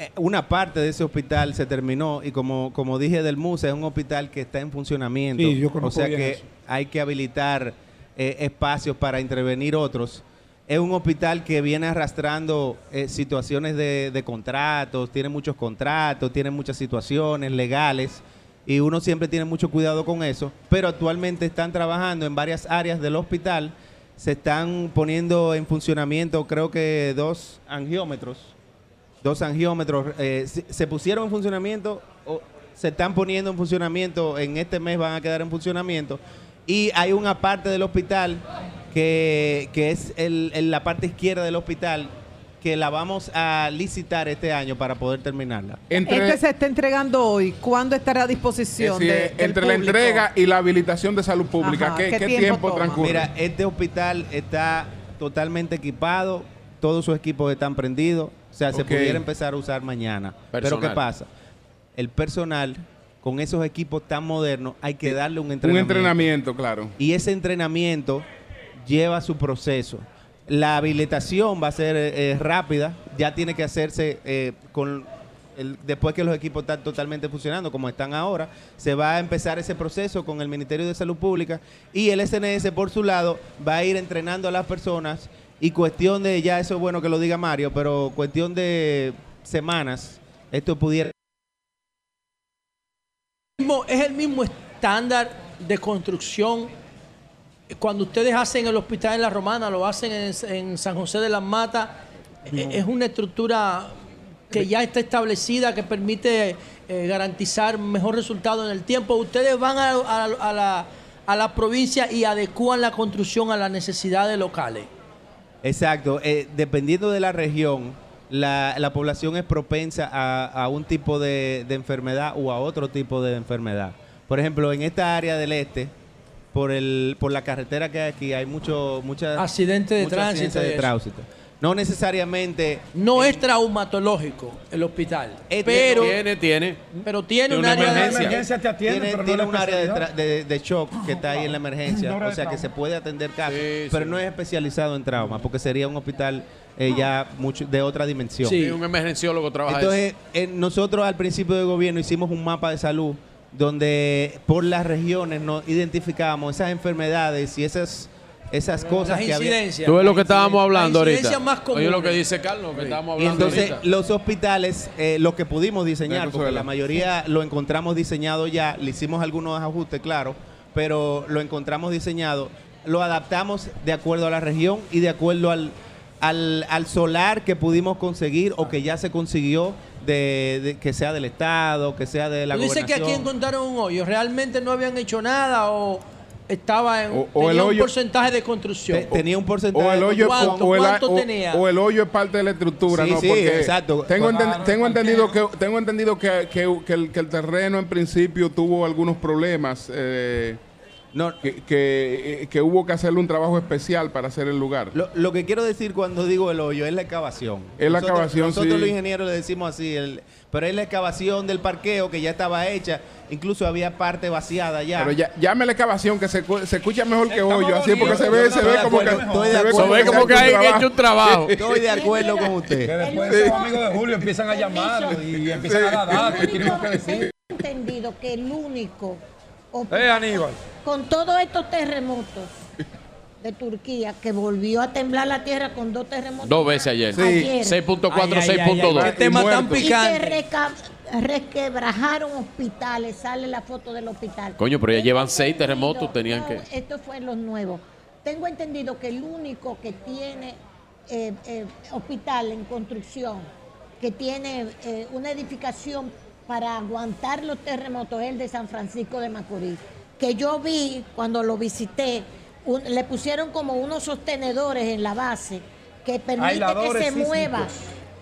Eh, una parte de ese hospital se terminó y como, como dije del MUSA es un hospital que está en funcionamiento.
Sí, yo
o sea que
eso.
hay que habilitar eh, espacios para intervenir otros. Es un hospital que viene arrastrando eh, situaciones de, de contratos, tiene muchos contratos, tiene muchas situaciones legales y uno siempre tiene mucho cuidado con eso, pero actualmente están trabajando en varias áreas del hospital, se están poniendo en funcionamiento creo que dos angiómetros, dos angiómetros, eh, se, se pusieron en funcionamiento, o se están poniendo en funcionamiento, en este mes van a quedar en funcionamiento, y hay una parte del hospital que, que es el- el- la parte izquierda del hospital que la vamos a licitar este año para poder terminarla.
Este se está entregando hoy. ¿Cuándo estará a disposición? De- del
entre la
público?
entrega y la habilitación de salud pública,
Ajá,
¿qué,
¿qué
qué
tiempo
tiempo, transcurre?
Mira, este hospital está totalmente equipado, todos sus equipos están prendidos, o sea, se pudiera empezar a usar mañana. Pero. ¿qué pasa? El personal, con esos equipos tan modernos, hay que darle un
un
entrenamiento.
entrenamiento, claro.
Y ese entrenamiento lleva su proceso. La habilitación va a ser eh, rápida, ya tiene que hacerse eh, con el- después que los equipos están totalmente funcionando como están ahora, se va a empezar ese proceso con el Ministerio de Salud Pública y el SNS por su lado va a ir entrenando a las personas y cuestión de, ya eso es bueno que lo diga Mario, pero cuestión de semanas, esto pudiera
es el mismo estándar de construcción. Cuando ustedes hacen el hospital en La Romana, lo hacen en, en San José de las Matas, e- es una estructura que ya está establecida, que permite eh, garantizar mejor resultado en el tiempo. Ustedes van a, a- a la, a la provincia y adecúan la construcción a las necesidades locales.
Exacto. eh, dependiendo de la región, la, la población es propensa a, a un tipo de, de enfermedad o a otro tipo de enfermedad. Por ejemplo, en esta área del este, por el por la carretera que hay aquí, hay mucho,
Accidentes de tránsito.
No necesariamente.
No es traumatológico el hospital,
Eh,
pero
Tiene, tiene.
pero tiene
Tiene
un
una
área de
emergencia.
te atiende,
tiene
pero
un área de, de- de shock que está ahí en la emergencia, o sea que se puede atender casos,
Sí,
pero
sí.
no es especializado en trauma, porque sería un hospital eh, ya mucho de otra dimensión.
Sí.
Sí, un emergenciólogo trabaja
Entonces, eh, nosotros al principio de gobierno hicimos un mapa de salud donde por las regiones nos identificábamos esas enfermedades y esas, esas cosas
las
que había.
incidencias.
Tú ves lo que estábamos hablando
Las
ahorita.
incidencias más
Oye lo que dice Carlos, que estábamos
Y
hablando
entonces
ahorita.
los hospitales, eh, lo que pudimos diseñar, porque la mayoría lo encontramos diseñado ya, le hicimos algunos ajustes, claro, pero lo encontramos diseñado, lo adaptamos de acuerdo a la región y de acuerdo al, al, al solar que pudimos conseguir o que ya se consiguió, de, de- que sea del Estado, que sea de la
Tú dices que aquí
gobernación.
encontraron un hoyo, realmente no habían hecho nada o estaba en
O- o
tenía
el
un porcentaje de construcción.
Te- tenía un porcentaje
O el
de
hoyo,
¿Cuánto?
o el,
¿Cuánto
o-
tenía?
o el hoyo es parte de la estructura,
Sí,
¿no?
sí,
Porque
exacto.
Tengo, enten- tengo entendido que tengo entendido que, que- que el, que el terreno en principio tuvo algunos problemas, eh,
No,
que, que, eh, que hubo que hacerle un trabajo especial para hacer el lugar.
Lo, lo que quiero decir cuando digo el hoyo es la excavación.
Es la
Nosotros-
excavación,
Nosotros
sí.
los ingenieros le decimos así, el- pero es la excavación del parqueo que ya estaba hecha, incluso había parte vaciada ya.
Pero ya, llame la excavación que se, se escucha mejor que
Estamos
hoyo, así porque se ve, se ve como que,
acuerdo,
estoy de
se ve como que
que hay
hecho
un trabajo.
Estoy de acuerdo con
Que
usted.
después
Sí.
esos amigos de Julio empiezan a llamarlo y empiezan a dar datos que decir.
Entendido que el único
Eh, Aníbal.
con todos estos terremotos de Turquía que volvió a temblar la tierra con dos terremotos
Dos veces ayer.
Sí. Ayer.
6.4,
Ay, ay, ay, ay,
6.2.
qué tema tan
muertos.
y que
picante.
resquebrajaron hospitales, sale la foto del hospital.
Coño, pero ya
Tengo
llevan seis terremotos, tenían
no,
que-
Esto fue los nuevos. Tengo entendido que el único que tiene eh, eh, hospital en construcción, que tiene eh, una edificación para aguantar los terremotos, es el de San Francisco de Macorís. Que yo vi cuando lo visité, un- le pusieron como unos sostenedores en la base que permite que se mueva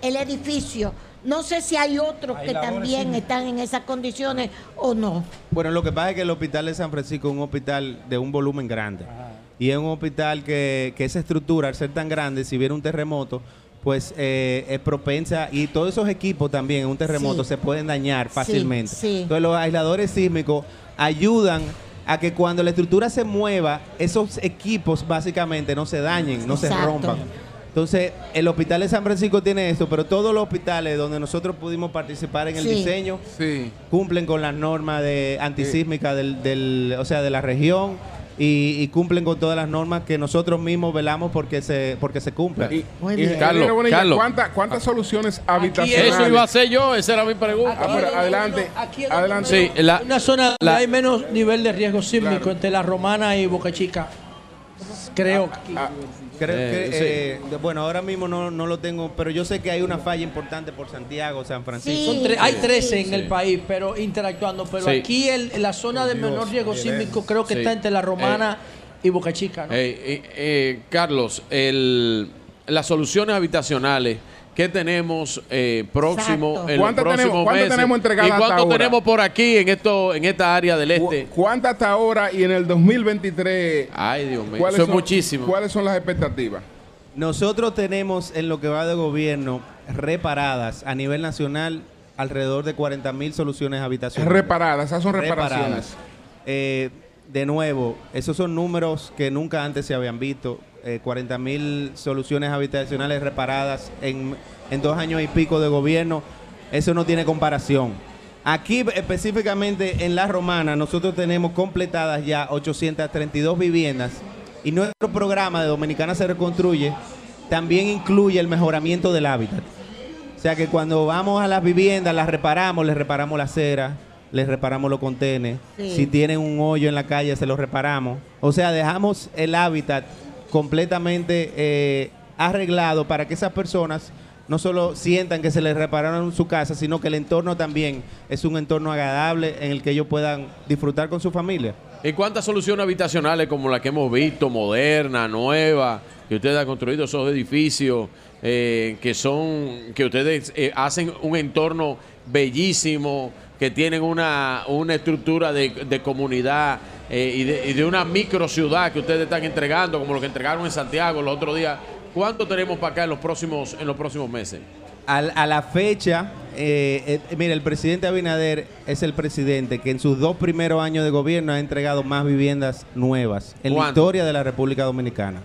el edificio. No sé si hay otros que también
sísmicos.
están en esas condiciones o no.
Bueno, lo que pasa es que el hospital de San Francisco es un hospital de un volumen grande. Y es un hospital que, que esa estructura, al ser tan grande, si viene un terremoto, pues eh, es propensa. Y todos esos equipos también en un terremoto
Sí.
se pueden dañar fácilmente.
sí.
Entonces los aisladores sísmicos ayudan a que cuando la estructura se mueva, esos equipos básicamente no se dañen, no se rompan. Entonces, el hospital de San Francisco tiene esto, pero todos los hospitales donde nosotros pudimos participar en el
Sí.
diseño
Sí.
cumplen con las normas de antisísmica del, del- o sea, de la región y, y cumplen con todas las normas que nosotros mismos velamos porque se porque se cumplan.
Y,
Carlos,
Bonilla,
Carlos.
¿cuánta- ¿Cuántas soluciones habitacionales?
Eso iba a ser yo, esa era mi pregunta.
Ah, pero adelante,
Aquí es
adelante.
Sí, la-
una zona donde
la-
hay menos nivel de riesgo sísmico
Claro.
entre la Romana y Boca Chica. Creo que
Ah,
Creo
Eh,
que, eh, de- bueno, ahora mismo no, no lo tengo, pero yo sé que hay una falla importante por Santiago, San Francisco.
son tre- hay
Sí,
13 en
sí.
el país, pero interactuando. Pero
Sí.
aquí el- la zona de menor riesgo sísmico creo que
Sí.
está entre la Romana y Boca Chica. ¿no?
Eh, eh, eh, Carlos, el- las soluciones habitacionales que tenemos eh, próximo en los
¿Cuántas
próximos
tenemos- cuántas
meses?
tenemos entregadas
¿Y
hasta
cuánto
ahora?
tenemos por aquí en esto en esta área del
¿cu-
este?
¿Cuántas hasta ahora y en el 2023?
Ay, Dios mío,
¿cuáles
eso es muchísimo.
¿Cuáles son las expectativas?
Nosotros tenemos en lo que va de gobierno reparadas a nivel nacional alrededor de 40 mil soluciones habitacionales.
Reparadas, esas son reparaciones.
Reparadas. Eh, de nuevo, esos son números que nunca antes se habían visto. 40 mil soluciones habitacionales reparadas en, en dos años y pico de gobierno. Eso no tiene comparación. Aquí específicamente en La Romana nosotros tenemos completadas ya 832 viviendas y nuestro programa de Dominicana se reconstruye también incluye el mejoramiento del hábitat. O sea que cuando vamos a las viviendas, las reparamos, les reparamos la acera, les reparamos los contenes.
Sí.
Si tienen un hoyo en la calle, se los reparamos. O sea, dejamos el hábitat completamente eh, arreglado para que esas personas no solo sientan que se les repararon su casa, sino que el entorno también es un entorno agradable en el que ellos puedan disfrutar con su familia.
¿Y cuántas soluciones habitacionales como la que hemos visto, moderna, nueva, que ustedes han construido esos edificios, eh, que son, que ustedes eh, hacen un entorno bellísimo, que tienen una, una estructura de, de comunidad eh, y, de, y de una micro ciudad que ustedes están entregando, como lo que entregaron en Santiago los otros días? ¿Cuánto tenemos para acá en los próximos, en los próximos meses?
Al- a la fecha, eh, eh, mira, el presidente Abinader es el presidente que en sus dos primeros años de gobierno ha entregado más viviendas nuevas en la historia de la República Dominicana.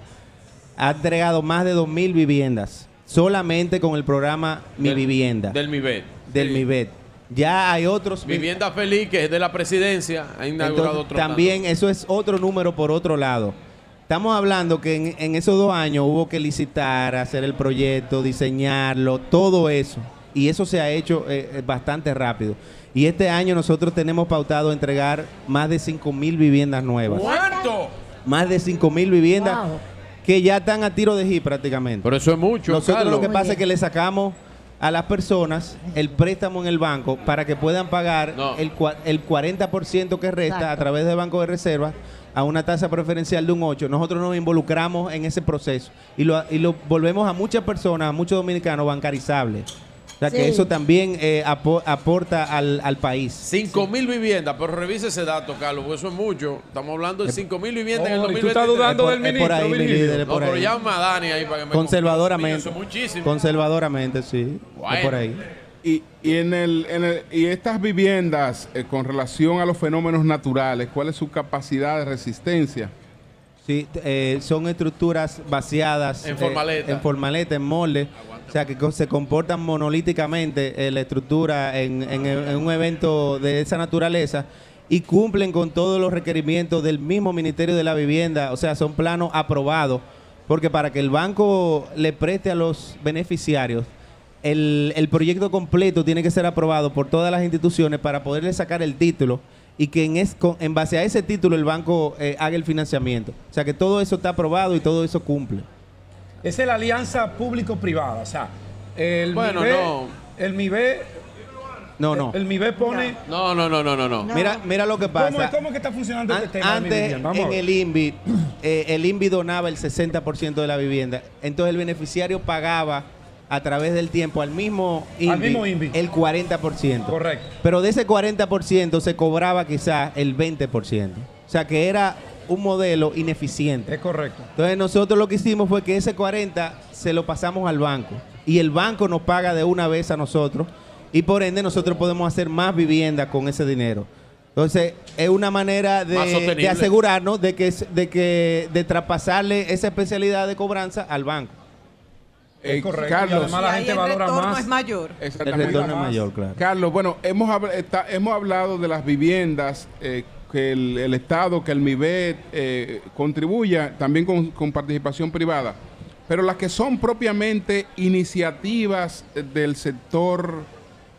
Ha entregado más de 2.000 viviendas solamente con el programa Mi
Del-
Vivienda
Del MIBET.
del
Sí.
MIBET. Ya hay otros.
Vivienda Feliz, que es de la presidencia, ha inaugurado
Entonces,
otro
también eso es otro número por otro lado. Estamos hablando que en, en esos dos años hubo que licitar, hacer el proyecto, diseñarlo, todo eso. Y eso se ha hecho eh, eh, bastante rápido. Y este año nosotros tenemos pautado entregar más de 5 mil viviendas nuevas.
¿Cuánto?
Más de 5 mil viviendas
Wow.
que ya están a tiro de G prácticamente.
Pero eso es mucho.
Nosotros
Carlos.
lo que pasa es que le sacamos a las personas el préstamo en el banco para que puedan pagar
No.
el, cua- el 40% que resta
Exacto.
a través del Banco de Reserva a una tasa preferencial de un 8. Nosotros nos involucramos en ese proceso y lo, y lo volvemos a muchas personas, a muchos dominicanos bancarizables. O sea que
Sí.
eso también eh, apo- aporta al, al país.
5 mil viviendas, pero revise ese dato, Carlos, porque eso es mucho. Estamos hablando de 5 mil viviendas en el
Oh, y tú
2023.
estás dudando
Es por-
del
por
ministro,
ahí, mi líder, es
No,
por
pero
ahí.
llama a Dani ahí para que me
Conservadoramente.
Muchísimo.
Conservadoramente, sí. Es
Bueno.
por ahí.
Y, y en el, en el- y estas viviendas eh, con relación a los fenómenos naturales, ¿cuál es su capacidad de resistencia?
Sí, eh, son estructuras vaciadas
En
eh,
formaleta.
en formaleta, en molde. O sea, que se comportan monolíticamente eh, la estructura en, un evento de esa naturaleza y cumplen con todos los requerimientos del mismo Ministerio de la Vivienda. O sea, son planos aprobados. Porque para que el banco le preste a los beneficiarios, el, proyecto completo tiene que ser aprobado por todas las instituciones para poderle sacar el título y que en, es, con- base a ese título el banco eh, haga el financiamiento. O sea que todo eso está aprobado y todo eso cumple.
Esa es la alianza público-privada. O sea, el
Bueno,
MIBE,
no.
el MIBE,
No, no.
el MIBE pone.
No, no, no, no, no, no.
Mira, mira lo que
¿Cómo,
pasa.
cómo es que está funcionando
An-
este tema?
Antes, en el INVI, eh, el INVI donaba el 60% de la vivienda. Entonces el beneficiario pagaba a través del tiempo al mismo INVI,
Al mismo INVI.
el 40%.
Correcto.
Pero de ese 40% se cobraba quizás el 20%. O sea que era un modelo ineficiente.
Es correcto.
Entonces nosotros lo que hicimos fue que ese 40 se lo pasamos al banco y el banco nos paga de una vez a nosotros y por ende nosotros podemos hacer más viviendas con ese dinero. Entonces es una manera de, asegurarnos de que, de que de traspasarle esa especialidad de cobranza al banco.
Eh,
Es correcto, y
Carlos,
además la
Y
gente
el
valora
retorno
más.
es mayor.
El retorno es mayor, claro.
Carlos, bueno, hemos, habl- está- hemos hablado de las viviendas eh, que el, Estado, que el MIBET eh, contribuya también con, participación privada, pero las que son propiamente iniciativas eh, del sector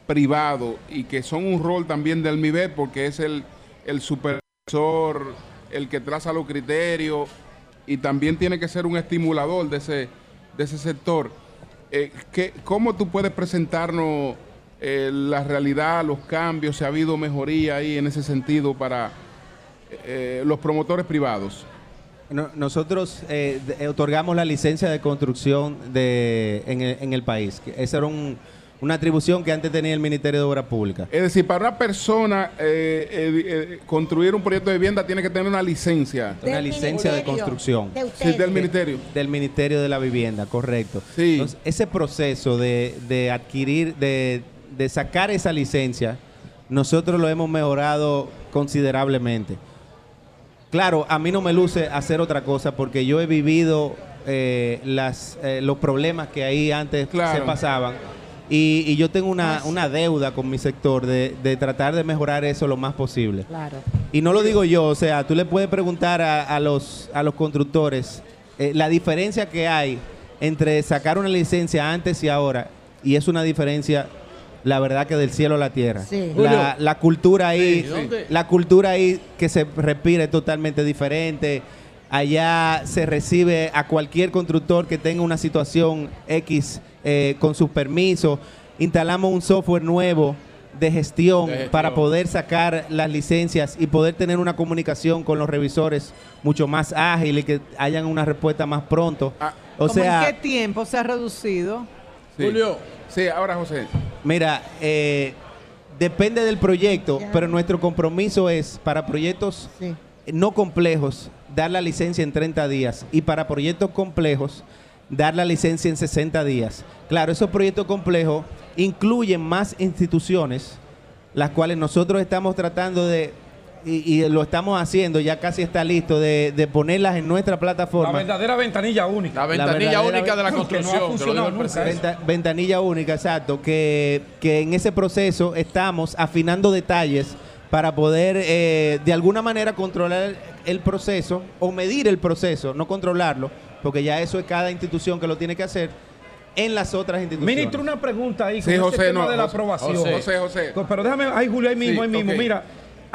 privado y que son un rol también del MIBET porque es el, el supervisor, el que traza los criterios y también tiene que ser un estimulador de ese, de ese sector. Eh, ¿qué- ¿Cómo tú puedes presentarnos la realidad, los cambios, si ha habido mejoría ahí en ese sentido para eh, los promotores privados?
No- nosotros eh, de- otorgamos la licencia de construcción de, en, el, en el país. que Esa era un- una atribución que antes tenía el Ministerio de Obras Públicas.
Es decir, para una persona eh, eh, eh, construir un proyecto de vivienda tiene que tener una licencia
Una licencia de construcción.
de
sí,
ustedes.
del ministerio.
Del Ministerio de la Vivienda, correcto.
Sí.
Entonces, ese proceso de, de adquirir, de, de sacar esa licencia, nosotros lo hemos mejorado considerablemente. Claro, a mí no me luce hacer otra cosa porque yo he vivido eh, las, eh, los problemas que ahí antes
Claro.
se pasaban. Y, y yo tengo una, una deuda con mi sector de, de tratar de mejorar eso lo más posible.
Claro.
Y no lo digo yo, o sea, tú le puedes preguntar a, a los, a los constructores eh, la diferencia que hay entre sacar una licencia antes y ahora, y es una diferencia, la verdad que del cielo a la tierra.
Sí.
La, la cultura ahí, la cultura ahí que se respira es totalmente diferente. Allá se recibe a cualquier constructor que tenga una situación X eh, con sus permisos. Instalamos un software nuevo de gestión,
De gestión.
para poder sacar las licencias y poder tener una comunicación con los revisores mucho más ágil y que hayan una respuesta más pronto.
Ah,
o
¿Cómo
sea,
¿En qué tiempo se ha reducido?
Sí.
Julio.
Sí, ahora José.
Mira, eh, depende del proyecto,
Ya.
pero nuestro compromiso es para proyectos
Sí.
no complejos dar la licencia en 30 días y para proyectos complejos dar la licencia en 60 días. Claro, esos proyectos complejos incluyen más instituciones, las cuales nosotros estamos tratando de, y, y lo estamos haciendo, ya casi está listo, de, de ponerlas en nuestra
La
plataforma.
verdadera ventanilla única.
La ventanilla única de la
Porque no ha
construcción. lo
nunca.
Venta- ventanilla única, exacto, que, que en ese proceso estamos afinando detalles para poder eh, de alguna manera controlar el proceso o medir el proceso, no controlarlo, porque ya eso es cada institución que lo tiene que hacer en las otras instituciones.
Ministro, una pregunta ahí con
Sí,
ese
José,
tema
no,
de la
José,
aprobación.
José.
José, José.
Pero déjame, ahí Julio, ahí mismo,
Sí,
ahí mismo. Mira,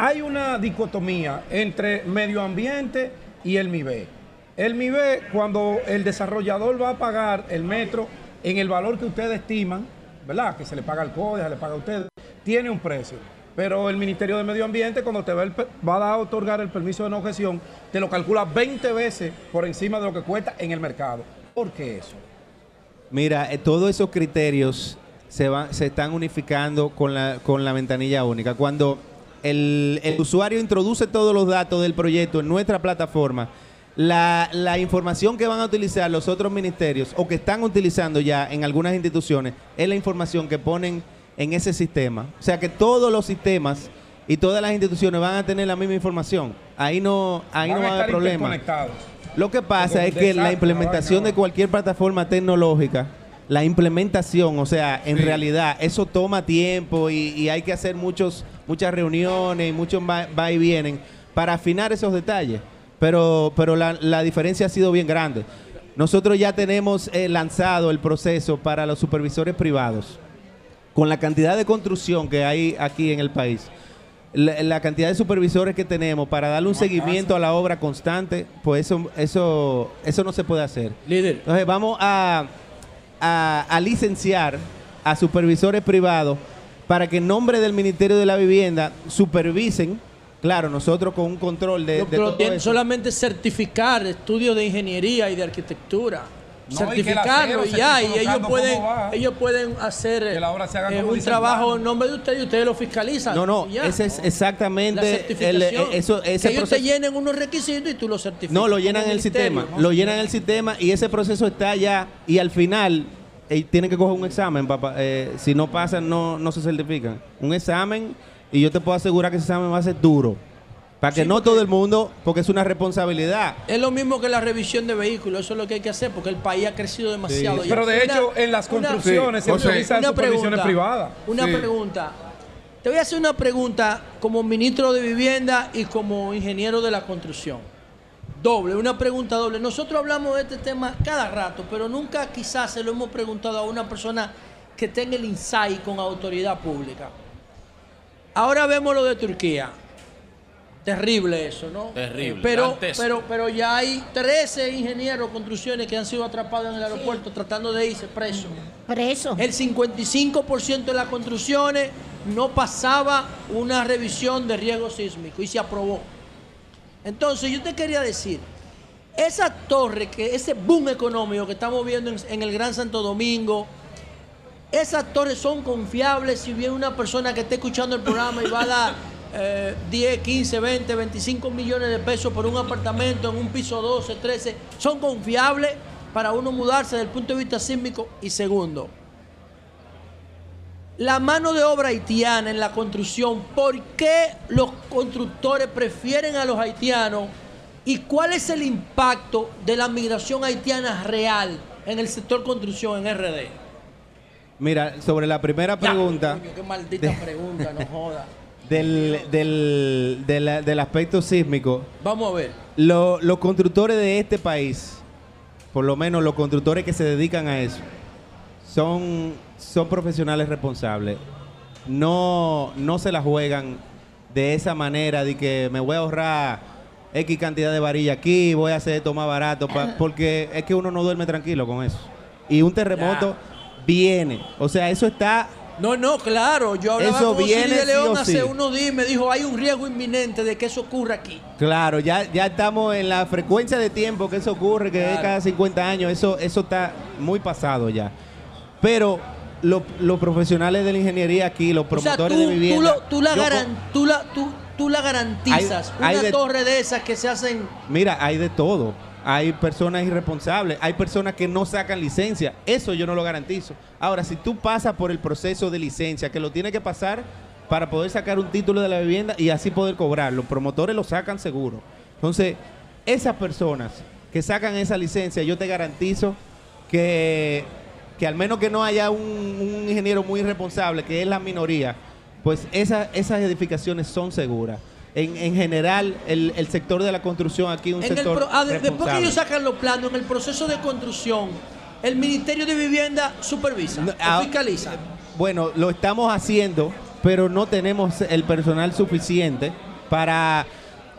hay una dicotomía entre medio ambiente y el MIBE. El MIBE, cuando el desarrollador va a pagar el metro en el valor que ustedes estiman, ¿verdad? Que se le paga al CODE, se le paga a ustedes, tiene un precio. Pero el Ministerio de Medio Ambiente, cuando te va, a otorgar el permiso de no objeción, te lo calcula 20 veces por encima de lo que cuesta en el mercado. ¿Por qué eso?
Mira, eh, todos esos criterios se, van, se están unificando con la, con la ventanilla única. Cuando el, el usuario introduce todos los datos del proyecto en nuestra plataforma, la, la información que van a utilizar los otros ministerios o que están utilizando ya en algunas instituciones es la información que ponen en ese sistema. O sea que todos los sistemas y todas las instituciones van a tener la misma información. Ahí no, ahí
Van
no va a haber problema. Lo que pasa es que la implementación de cualquier plataforma tecnológica, la implementación, o sea, en
Sí.
realidad eso toma tiempo y, y hay que hacer muchos, muchas reuniones y muchos va, va y vienen para afinar esos detalles. Pero, pero la, la diferencia ha sido bien grande. Nosotros ya tenemos eh, lanzado el proceso para los supervisores privados. Con la cantidad de construcción que hay aquí en el país, la, la cantidad de supervisores que tenemos para darle un seguimiento a la obra constante, pues eso, eso, eso no se puede hacer.
Líder.
Entonces vamos a, a- a licenciar a supervisores privados para que en nombre del Ministerio de la Vivienda supervisen, claro, nosotros con un control de, de todo
tienen
eso.
solamente certificar estudios de ingeniería y de arquitectura.
No, que
Certificarlo
acero
y ya, y ellos pueden, ellos pueden hacer
Que la obra se haga
eh, un trabajo en nombre de ustedes y ustedes lo fiscalizan.
No, no, ese es
La
exactamente el, eh, eso,
que
ese
ellos te llenen unos requisitos y tú los certificas.
No, lo llenan en el sistema.
¿no?
Lo llenan en el sistema y ese proceso está ya. Y al final, eh, tienen que coger un examen. papá. Eh, si no pasan, no, no se certifican. Un examen y yo te puedo asegurar que ese examen va a ser duro. Para que no todo el mundo, porque es una responsabilidad.
Es lo mismo que la revisión de vehículos, eso es lo que hay que hacer, porque el país ha crecido demasiado.
Pero de
Una-
hecho, en las
una-
construcciones se
Sí, José.
utilizan
Una
supervisiones privadas.
Una
Sí.
pregunta. Te voy a hacer una pregunta como ministro de Vivienda y como ingeniero de la construcción. Doble, una pregunta doble. Nosotros hablamos de este tema cada rato, pero nunca quizás se lo hemos preguntado a una persona que tenga el insight con autoridad pública. Ahora vemos lo de Turquía. Terrible eso, ¿no?
Terrible,
Eh, Pero,
dantesco.
pero, pero ya hay 13 ingenieros de construcciones que han sido atrapados en el aeropuerto tratando de irse presos.
Preso.
El 55% de las construcciones no pasaba una revisión de riesgo sísmico y se aprobó. Entonces, yo te quería decir, esa torre, que ese boom económico que estamos viendo en, en el Gran Santo Domingo, esas torres son confiables si viene una persona que esté escuchando el programa y va a dar eh, 10, 15, 20, 25 millones de pesos por un apartamento en un piso 12, 13, son confiables para uno mudarse desde el punto de vista sísmico. Y segundo, la mano de obra haitiana en la construcción, ¿por qué los constructores prefieren a los haitianos? ¿Y cuál es el impacto de la migración haitiana real en el sector construcción en RD?
Mira, sobre la primera
Ya,
pregunta
coño, qué maldita pregunta, no.
del, del, del aspecto sísmico,
Vamos a ver.
lo- los constructores de este país, por lo menos los constructores que se dedican a eso, son, son profesionales responsables. No, no se la juegan de esa manera de que me voy a ahorrar X cantidad de varilla aquí, voy a hacer esto más barato, pa- porque es que uno no duerme tranquilo con eso. Y un terremoto viene. O sea, eso está
No, no, claro. Yo hablaba
Eso
con
viene
de León hace
sí.
unos días y me dijo, hay un riesgo inminente de que eso ocurra aquí.
Claro, ya, ya estamos en la frecuencia de tiempo que eso ocurre, que es cada 50 años, eso, eso está muy pasado ya. Pero lo- los profesionales de la ingeniería aquí, los
O sea,
promotores
tú,
de vivienda...
tú, lo- tú la, garan- tú, la, tú, tú la garantizas.
Hay- hay
una
de-
torre de esas que se hacen...
Mira, hay de todo. Hay personas irresponsables, hay personas que no sacan licencia. Eso yo no lo garantizo. Ahora, si tú pasas por el proceso de licencia, que lo tiene que pasar para poder sacar un título de la vivienda y así poder cobrar, los promotores lo sacan seguro. Entonces, esas personas que sacan esa licencia, yo te garantizo que, que al menos que no haya un, ingeniero muy irresponsable, que es la minoría, pues esa- esas edificaciones son seguras. En, en general, el, el sector de la construcción aquí un
En el
sector
pro- ah, de- después que ellos sacan los planos, en el proceso de construcción, el Ministerio de Vivienda supervisa,
No, ah,
fiscaliza.
Bueno, lo estamos haciendo, pero no tenemos el personal suficiente para,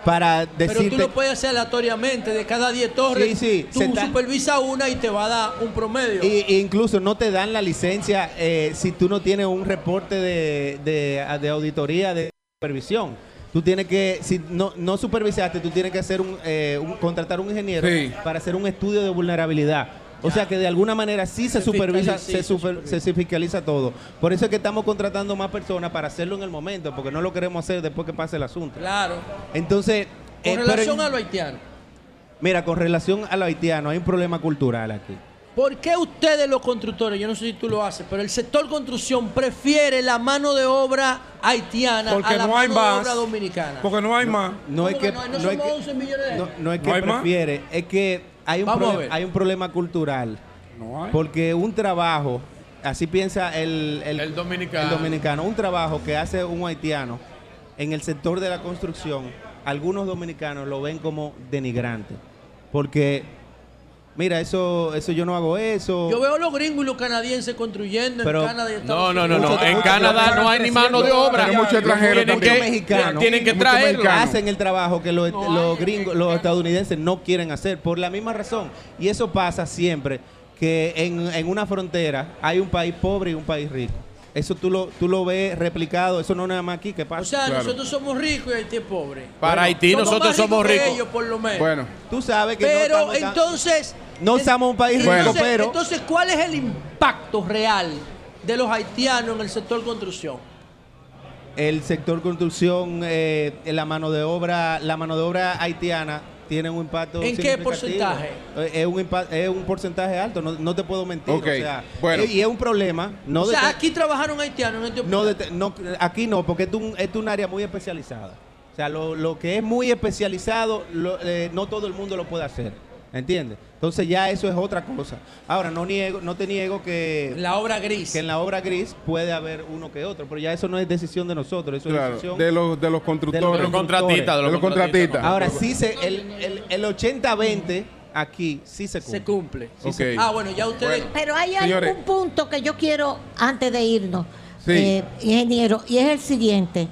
para
Pero
decirte...
tú lo puedes hacer aleatoriamente, de cada 10 torres,
Sí, sí,
tú
está-
supervisas una y te va a dar un promedio.
Y, e incluso no te dan la licencia eh, si tú no tienes un reporte de, de, de auditoría de supervisión. Tú tienes que, si no, no supervisaste, tú tienes que hacer un, eh, un- contratar un ingeniero
Sí.
para hacer un estudio de vulnerabilidad. O sea que de alguna manera sí se,
Se
supervisa,
sí,
se,
se
super-
supervisa.
se fiscaliza todo. Por eso es que estamos contratando más personas para hacerlo en el momento, porque no lo queremos hacer después que pase el asunto.
Claro.
Entonces,
Con
eh, pero
relación
en-
a lo haitiano,
mira, con relación a lo haitiano, hay un problema cultural aquí.
¿Por qué ustedes los constructores, yo no sé si tú lo haces, pero el sector construcción prefiere la mano de obra haitiana
Porque
a la
no hay
mano de obra dominicana?
Porque no hay más.
No es
¿Cómo
que
no? No
no es
somos
que-
11 millones de
no, no es que
¿No hay más?
prefiere, es que hay un,
Vamos a
proble-
ver.
hay un problema cultural.
No hay.
Porque un trabajo, así piensa el,
El dominicano.
el dominicano, un trabajo que hace un haitiano en el sector de la construcción, algunos dominicanos lo ven como denigrante. Porque, mira, eso, eso yo no hago eso.
Yo veo a los gringos y los canadienses construyendo
Pero-
en Canadá y Estados
No, no, no, no.
Mucho-
En Canadá no hay ni mano de obra.
Hay mucho extranjero
Tienen que,
Mexicano.
tienen que traerlo.
hacen el trabajo que los,
No
los gringos, los estadounidenses no quieren hacer por la misma razón. Y eso pasa siempre que en, en una frontera hay un país pobre y un país rico. Eso tú lo, tú lo ves replicado, eso no nada más aquí que pasa.
O sea,
Claro.
nosotros somos ricos y Haití es pobre.
Para Haití nosotros
más
somos
que
ricos.
ellos, por lo menos.
Bueno,
tú sabes que no
pero
tan-
entonces...
No somos un país rico,
entonces,
pero-
Entonces, ¿cuál es el impacto real de los haitianos en el sector construcción?
el sector construcción, eh, la mano de obra, la mano de obra haitiana tiene un impacto.
¿En qué porcentaje?
Eh, Es un, es un porcentaje alto, no, no te puedo mentir. O sea,
bueno.
y es un problema. No
o sea, aquí trabajaron haitianos en este
no no, aquí no, porque es un, es un área muy especializada. O sea, lo, lo que es muy especializado, lo- eh, no todo el mundo lo puede hacer. ¿Entiendes? Entonces ya eso es otra cosa. Ahora, no niego, no te niego que...
La obra gris.
Que en la obra gris puede haber uno que otro, pero ya eso no es decisión de nosotros, eso
Claro,
es decisión
de los, de los constructores.
de los
contratistas, de
los contratistas.
Ahora sí, se, el, el, el 80-20 aquí sí se cumple.
Se cumple.
Sí se-
Ah, bueno, ya ustedes.
Pero hay
Señores.
algún punto que yo quiero, antes de irnos,
Sí.
eh, ingeniero, y es el siguiente.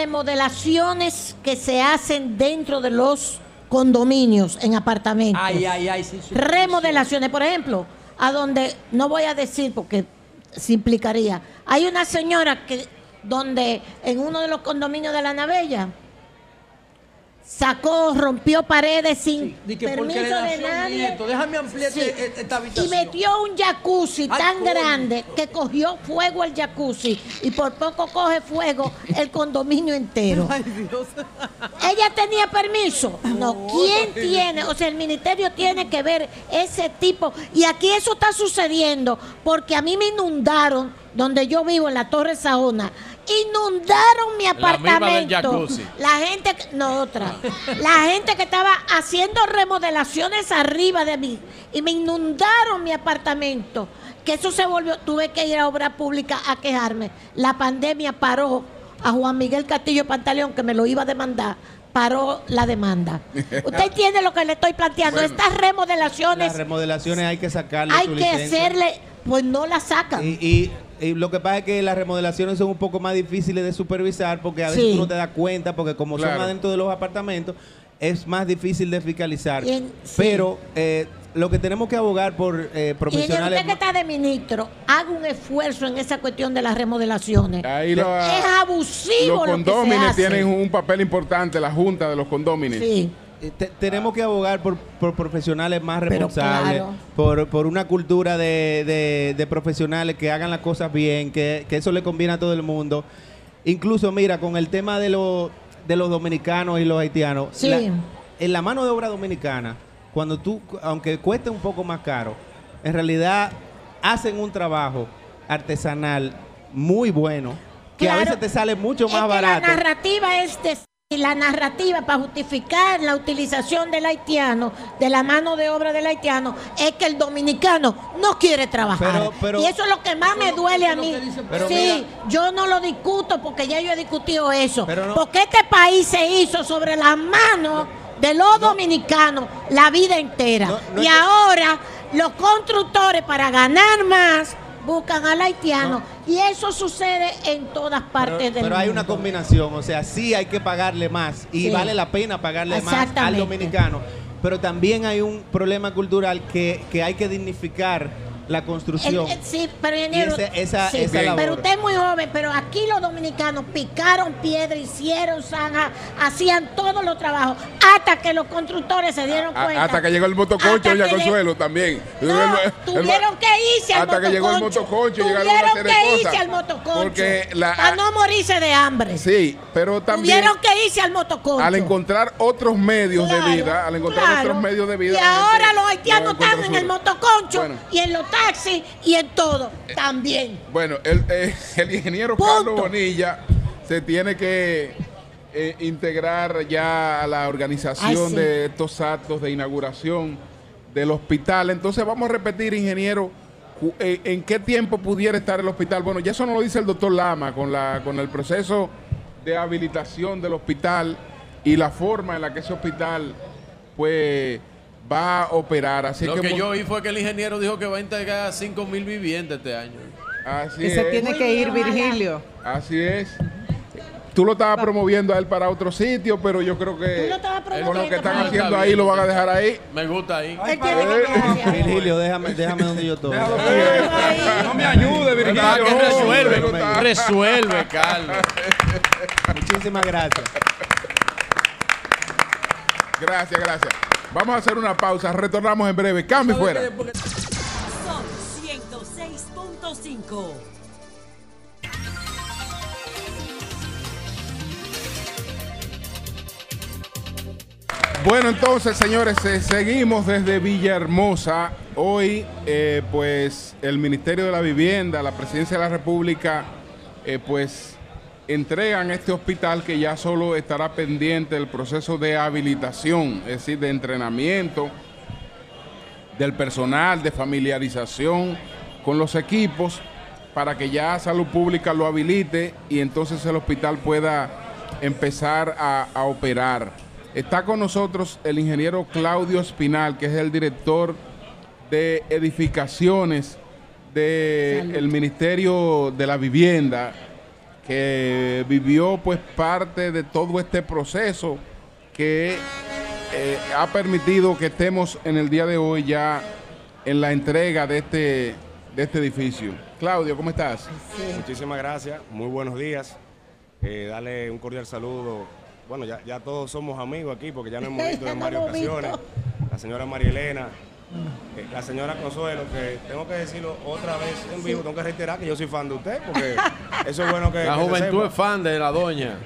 Remodelaciones que se hacen dentro de los condominios en apartamentos.
Ay, ay, ay. sí, sí.
remodelaciones, por ejemplo, a donde no voy a decir porque se implicaría. Hay una señora que donde en uno de los condominios de la Navella sacó, rompió paredes sin
que
permiso de nadie.
nieto. Déjame ampliar
Sí.
este- esta
Y
habitación.
metió un jacuzzi
Ay,
tan
coño.
grande que cogió fuego el jacuzzi y por poco coge fuego el condominio entero.
Ay, Dios.
¿Ella tenía permiso? No. ¿Quién tiene? O sea, el ministerio tiene que ver ese tipo. Y aquí eso está sucediendo porque a mí me inundaron donde yo vivo, en la Torre Saona. Inundaron mi
La misma del
apartamento. La gente, que- no otra. La gente que estaba haciendo remodelaciones arriba de mí. Y me inundaron mi apartamento. Que eso se volvió, tuve que ir a obra pública a quejarme. La pandemia paró a Juan Miguel Castillo Pantaleón, que me lo iba a demandar, paró la demanda. Usted entiende lo que le estoy planteando.
Bueno.
Estas remodelaciones
Las remodelaciones hay que sacarle
hay
su
que
licencia.
hacerle, pues no la sacan.
Y, y- y lo que pasa es que las remodelaciones son un poco más difíciles de supervisar porque a veces
Sí.
tú no te das cuenta porque como
Claro.
son adentro de los apartamentos es más difícil de fiscalizar.
Y sí.
Pero eh, lo que tenemos que abogar por eh,
Y
profesionales...
usted que está de ministro, haga un esfuerzo en esa cuestión de las remodelaciones.
Ahí lo-
es abusivo
Los
lo que se
condómines
hace.
tienen un papel importante, la junta de los condómines.
Sí.
Eh, te- tenemos que abogar por, por profesionales más responsables,
claro.
por, por una cultura de, de- de profesionales que hagan las cosas bien, que, que eso le conviene a todo el mundo. Incluso, mira, con el tema de, los de los dominicanos y los haitianos,
Sí.
la- en la mano de obra dominicana, cuando tú, aunque cueste un poco más caro, en realidad hacen un trabajo artesanal muy bueno, que a veces te sale mucho
Es
más
que
barato.
La narrativa es de- la narrativa para justificar la utilización del haitiano, de la mano de obra del haitiano, es que el dominicano no quiere trabajar.
Pero- pero-
y eso es lo que más me duele a mí.
Pero
sí,
mira-
yo no lo discuto porque ya yo he discutido eso.
No-
Porque este país se hizo sobre las manos de los dominicanos la vida entera. Y ahora los constructores para ganar más buscan al haitiano y eso sucede en todas partes
Pero,
del
pero hay
mundo.
una combinación, o sea, sí hay que pagarle más y
Sí.
vale la pena pagarle más al dominicano, pero también hay un problema cultural que, que hay que dignificar la construcción.
El- el- sí, pero ingeniero,
Y ese- esa-
sí,
esa labor.
pero usted es muy joven, pero aquí los dominicanos picaron piedra, hicieron zanja, hacían todos los trabajos, hasta que los constructores se dieron
A-
cuenta.
hasta que llegó el motoconcho,
Hasta lle-
Consuelo, también.
No,
El- el-
tuvieron que irse al
Hasta que llegó el
motoconcho.
motoconcho,
Tuvieron
serie de
que irse
cosas.
al motoconcho.
Porque la-
para no morirse de hambre.
Sí, pero también
Tuvieron que irse al motoconcho.
al encontrar otros medios
Claro,
de vida, al encontrar
claro.
otros medios de vida.
Y ahora los haitianos
no
están en el motoconcho
Bueno.
y en los y en todo. También.
Bueno, el, eh, el ingeniero
Punto.
Carlos Bonilla se tiene que eh, integrar ya a la organización
Ay, sí.
de estos actos de inauguración del hospital. Entonces vamos a repetir, ingeniero, eh, ¿en qué tiempo pudiera estar el hospital? Bueno, ya eso no lo dice el doctor Lama con, la, con el proceso de habilitación del hospital y la forma en la que ese hospital pues va a operar. Así
Lo
que,
yo oí fue que el ingeniero dijo que va a entregar 5 mil viviendas este año.
así
Y se
es.
tiene que ir, Virgilio.
Así es. Tú lo estabas promoviendo a él para otro sitio, pero yo creo
Tú
que
lo estabas
con lo que están
para-
haciendo ahí lo van a dejar ahí.
Me gusta ahí.
Virgilio, déjame, déjame donde yo estoy.
No me ayude, Virgilio.
Ah, que resuelve,
está-
resuelve, Carlos.
Muchísimas gracias.
Gracias, gracias. Vamos a hacer una pausa, retornamos en breve. Cambio fuera.
Son 106.5.
Bueno, entonces, señores, eh, seguimos desde Villahermosa. Hoy, eh, pues, el Ministerio de la Vivienda, la Presidencia de la República, eh, pues, entregan este hospital que ya solo estará pendiente del proceso de habilitación, es decir, de entrenamiento del personal, de familiarización con los equipos, para que ya Salud Pública lo habilite y entonces el hospital pueda empezar a, a operar. Está con nosotros el ingeniero Claudio Espinal, que es el director de edificaciones del Ministerio de la Vivienda, que vivió pues parte de todo este proceso que eh, ha permitido que estemos en el día de hoy ya en la entrega de este, de este edificio. Claudio, ¿cómo estás?
Muchísimas gracias, muy buenos días. Eh, dale un cordial saludo. Bueno, ya, ya todos somos amigos aquí porque ya nos hemos visto en varias ocasiones. La señora María Elena, la señora Consuelo, que tengo que decirlo otra vez en vivo, tengo que reiterar que yo soy fan de usted porque eso es bueno que.
La
que se
juventud
sepa.
es fan de la doña.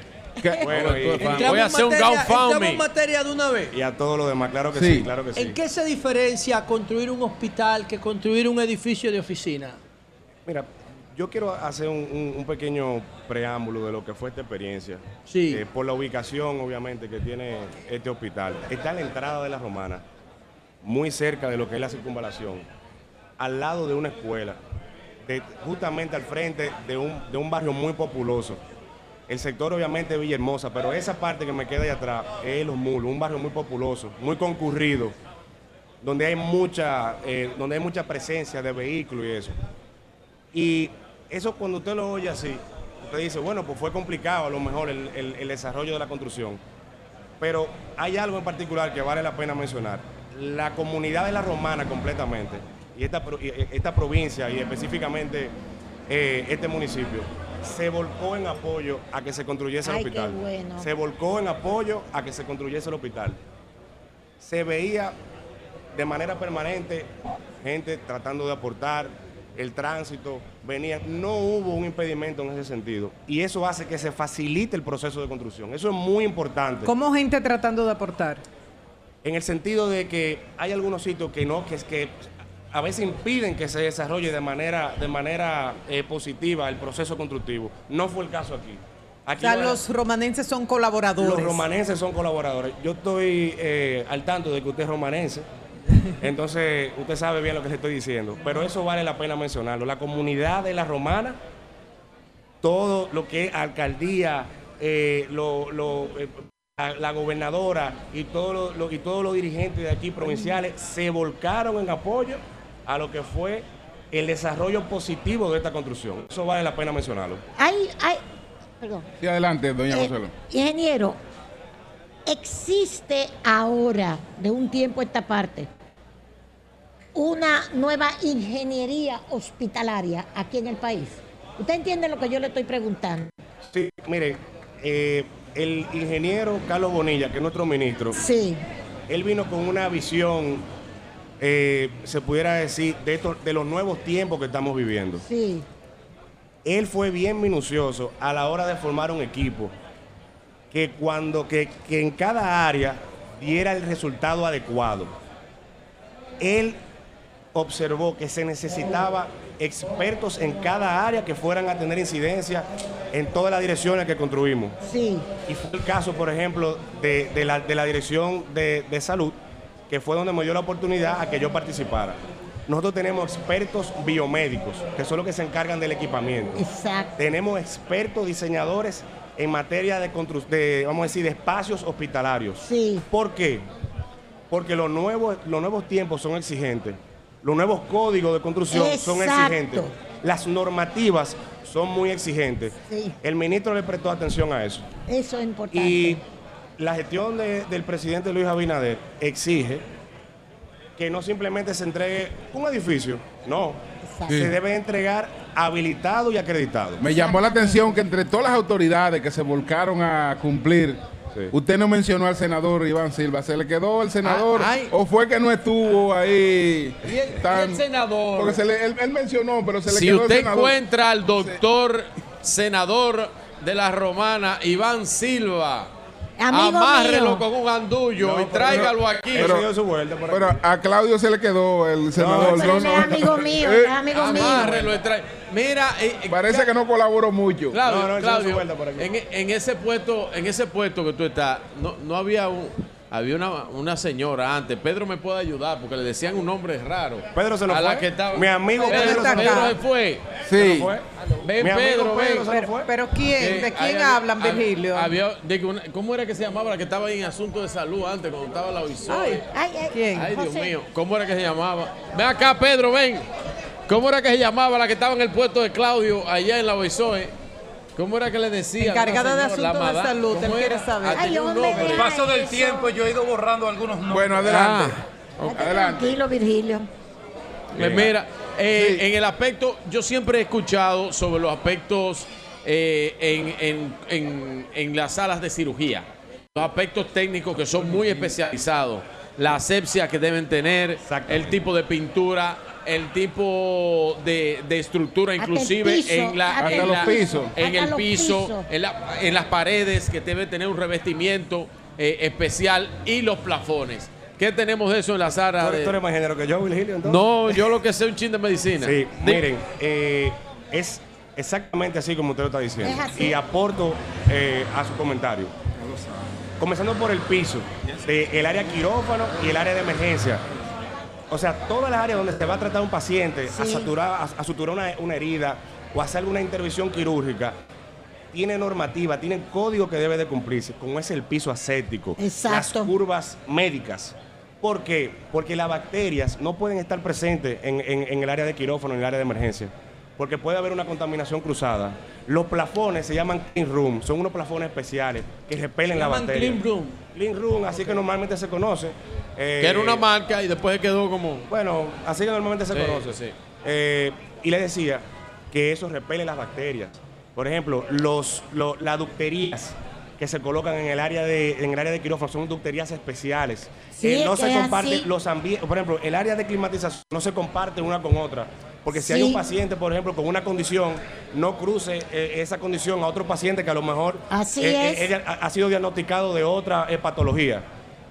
Bueno, y-
Voy a hacer un
materia-
GoFundMe.
entramos en materia de una vez.
Y a todos los demás, claro que
Sí.
sí, claro que sí.
¿En qué se diferencia construir un hospital que construir un edificio de oficina?
Mira, yo quiero hacer un, un- un pequeño preámbulo de lo que fue esta experiencia.
Sí.
Eh, por la ubicación, obviamente, que tiene este hospital. Está en la entrada de la Romana, muy cerca de lo que es la circunvalación, al lado de una escuela, justamente al frente de un, de un barrio muy populoso. El sector, obviamente, es Villahermosa, pero esa parte que me queda ahí atrás es Los Mulos, un barrio muy populoso, muy concurrido, donde hay mucha, eh, donde hay mucha presencia de vehículos y eso. Y eso cuando usted lo oye así, usted dice, bueno, pues fue complicado a lo mejor el- el desarrollo de la construcción. Pero hay algo en particular que vale la pena mencionar. La comunidad de la Romana completamente, y esta, esta provincia y específicamente eh, este municipio, se volcó en apoyo a que se construyese el
Ay, qué
hospital.
bueno.
Se volcó en apoyo a que se construyese el hospital. Se veía de manera permanente gente tratando de aportar, el tránsito, venía, no hubo un impedimento en ese sentido. Y eso hace que se facilite el proceso de construcción. Eso es muy importante.
¿Cómo gente tratando de aportar?
En el sentido de que hay algunos sitios que no, que es que a veces impiden que se desarrolle de manera, de manera eh, positiva el proceso constructivo. No fue el caso aquí.
O
Aquí
sea,
no era-
los romanenses son colaboradores.
los romanenses son colaboradores. Yo estoy eh, al tanto de que usted es romanense. Entonces, usted sabe bien lo que le estoy diciendo. Pero eso vale la pena mencionarlo. La comunidad de la romana, todo lo que es alcaldía, eh, lo- lo, la, la gobernadora y, todos los dirigentes de aquí provinciales se volcaron en apoyo a lo que fue el desarrollo positivo de esta construcción. Eso vale la pena mencionarlo.
Hay, hay, perdón.
Sí, adelante, doña
Eh,
Consuelo.
ingeniero, existe ahora, de un tiempo a esta parte, una nueva ingeniería hospitalaria aquí en el país. ¿Usted entiende lo que yo le estoy preguntando?
Sí, mire, eh, el ingeniero Carlos Bonilla, que es nuestro ministro,
Sí.
él vino con una visión, eh, se pudiera decir, de, estos- de los nuevos tiempos que estamos viviendo.
Sí.
Él fue bien minucioso a la hora de formar un equipo que cuando que, que en cada área diera el resultado adecuado. Él observó que se necesitaba expertos en cada área que fueran a tener incidencia en todas las direcciones que construimos.
Sí.
Y fue el caso, por ejemplo, de, de la, de la Dirección de, de Salud, que fue donde me dio la oportunidad a que yo participara. Nosotros tenemos expertos biomédicos, que son los que se encargan del equipamiento.
Exacto.
Tenemos expertos diseñadores en materia de, de, vamos a decir, de espacios hospitalarios.
Sí.
¿Por qué? Porque los nuevos, los nuevos tiempos son exigentes. Los nuevos códigos de construcción son exigentes. Las normativas son muy exigentes.
Sí.
El ministro le prestó atención a eso.
Eso es importante.
Y la gestión de- del presidente Luis Abinader exige que no simplemente se entregue un edificio, no. Se debe entregar habilitado y acreditado.
Me llamó la atención que entre todas las autoridades que se volcaron a cumplir,
Sí.
usted no mencionó al senador Iván Silva. ¿Se le quedó el senador
Ah, ay.
o fue que no estuvo ahí?
¿Y el, y el senador?
Porque se le- él, él mencionó, pero se le
Si
quedó el
usted
senador.
encuentra al doctor senador de la Romana, Iván Silva,
Amigo
amárrelo
mío.
con un andullo
No,
y tráigalo aquí.
Pero-
aquí.
Pero a Claudio se le quedó el senador. No,
él
no.
es amigo mío,
Eh,
es amigo mío.
Amárrelo y trae- Mira, eh, eh,
Parece que no colaboró mucho.
Claudio, Claudio,
vuelta por aquí.
en, en ese puesto, en ese puesto que tú estás, no, no había un, había una, una señora antes. Pedro me puede ayudar porque le decían un nombre raro.
Pedro se nos
a la
fue.
que estaba-
Mi amigo
Pedro,
Pedro
Pedro
fue.
se fue.
Sí.
fue?
Ven,
Mi amigo
Pedro, ven.
Pedro se nos fue.
Pero ¿quién?
Eh,
¿De quién
hay-
hablan,
había-
Virgilio?
había- de que una- ¿Cómo era que se llamaba la que estaba ahí en asunto de salud antes, cuando estaba la OISOE?
Ay,
Ay, ay,
¿Quién?
Ay, Dios
José.
mío, ¿cómo era que se llamaba? Ven acá, Pedro, ven. ¿Cómo era que se llamaba la que estaba en el puesto de Claudio allá en la OISOE? ¿Cómo era que le decían?
Encargada de asuntos de salud,
¿cómo
él quiere saber.
Ah,
Ay,
nombre.
deja
paso del
eso.
tiempo yo he ido borrando algunos nombres.
Bueno, adelante.
Estate
Adelante.
Tranquilo, Virgilio.
Pues mira, eh, en el aspecto, yo siempre he escuchado sobre los aspectos eh, en, en- en- en las salas de cirugía, los aspectos técnicos que son muy especializados, la asepsia que deben tener, el tipo de pintura, el tipo de, de estructura, inclusive
piso,
en, la, en
el
la-
piso.
en el piso,
pisos.
en, la- en las paredes que debe tener un revestimiento eh, especial y los plafones. ¿Qué tenemos de eso en la
¿Tú
sala?
eres,
de-
tú eres más ingeniero que yo, Virgilio, entonces?
no, yo lo que sé es un chin de medicina.
Sí, miren, eh, es exactamente así como usted lo está diciendo.
Es así.
Y aporto eh, a su comentario. Comenzando por el piso, de el área quirófano y el área de emergencia. O sea, todas las áreas donde se va a tratar un paciente, a, saturar, a, a suturar una, una herida o hacer alguna intervención quirúrgica, tiene normativa, tiene código que debe de cumplirse, como es el piso aséptico,
Exacto.
las curvas médicas. ¿Por qué? Porque las bacterias no pueden estar presentes en, en- en el área de quirófano, en el área de emergencia, porque puede haber una contaminación cruzada. Los plafones se llaman clean room, son unos plafones especiales que repelen la bacteria.
clean room.
Clean room, así que normalmente se conoce. Eh,
Que era una marca y después quedó como.
bueno, así que normalmente se
Sí,
conoce.
sí.
Eh, y le decía que eso repele las bacterias. Por ejemplo, los, lo- las ducterías que se colocan en el área de en el área de quirófano son ducterías especiales.
Sí,
Eh, no
es
se comparten
así.
los ambientes, por ejemplo, el área de climatización no se comparte una con otra. Porque si hay un paciente, por ejemplo, con una condición, no cruce eh, esa condición a otro paciente que a lo mejor
Así
eh,
es.
eh, ella ha, sido diagnosticado de otra eh, patología.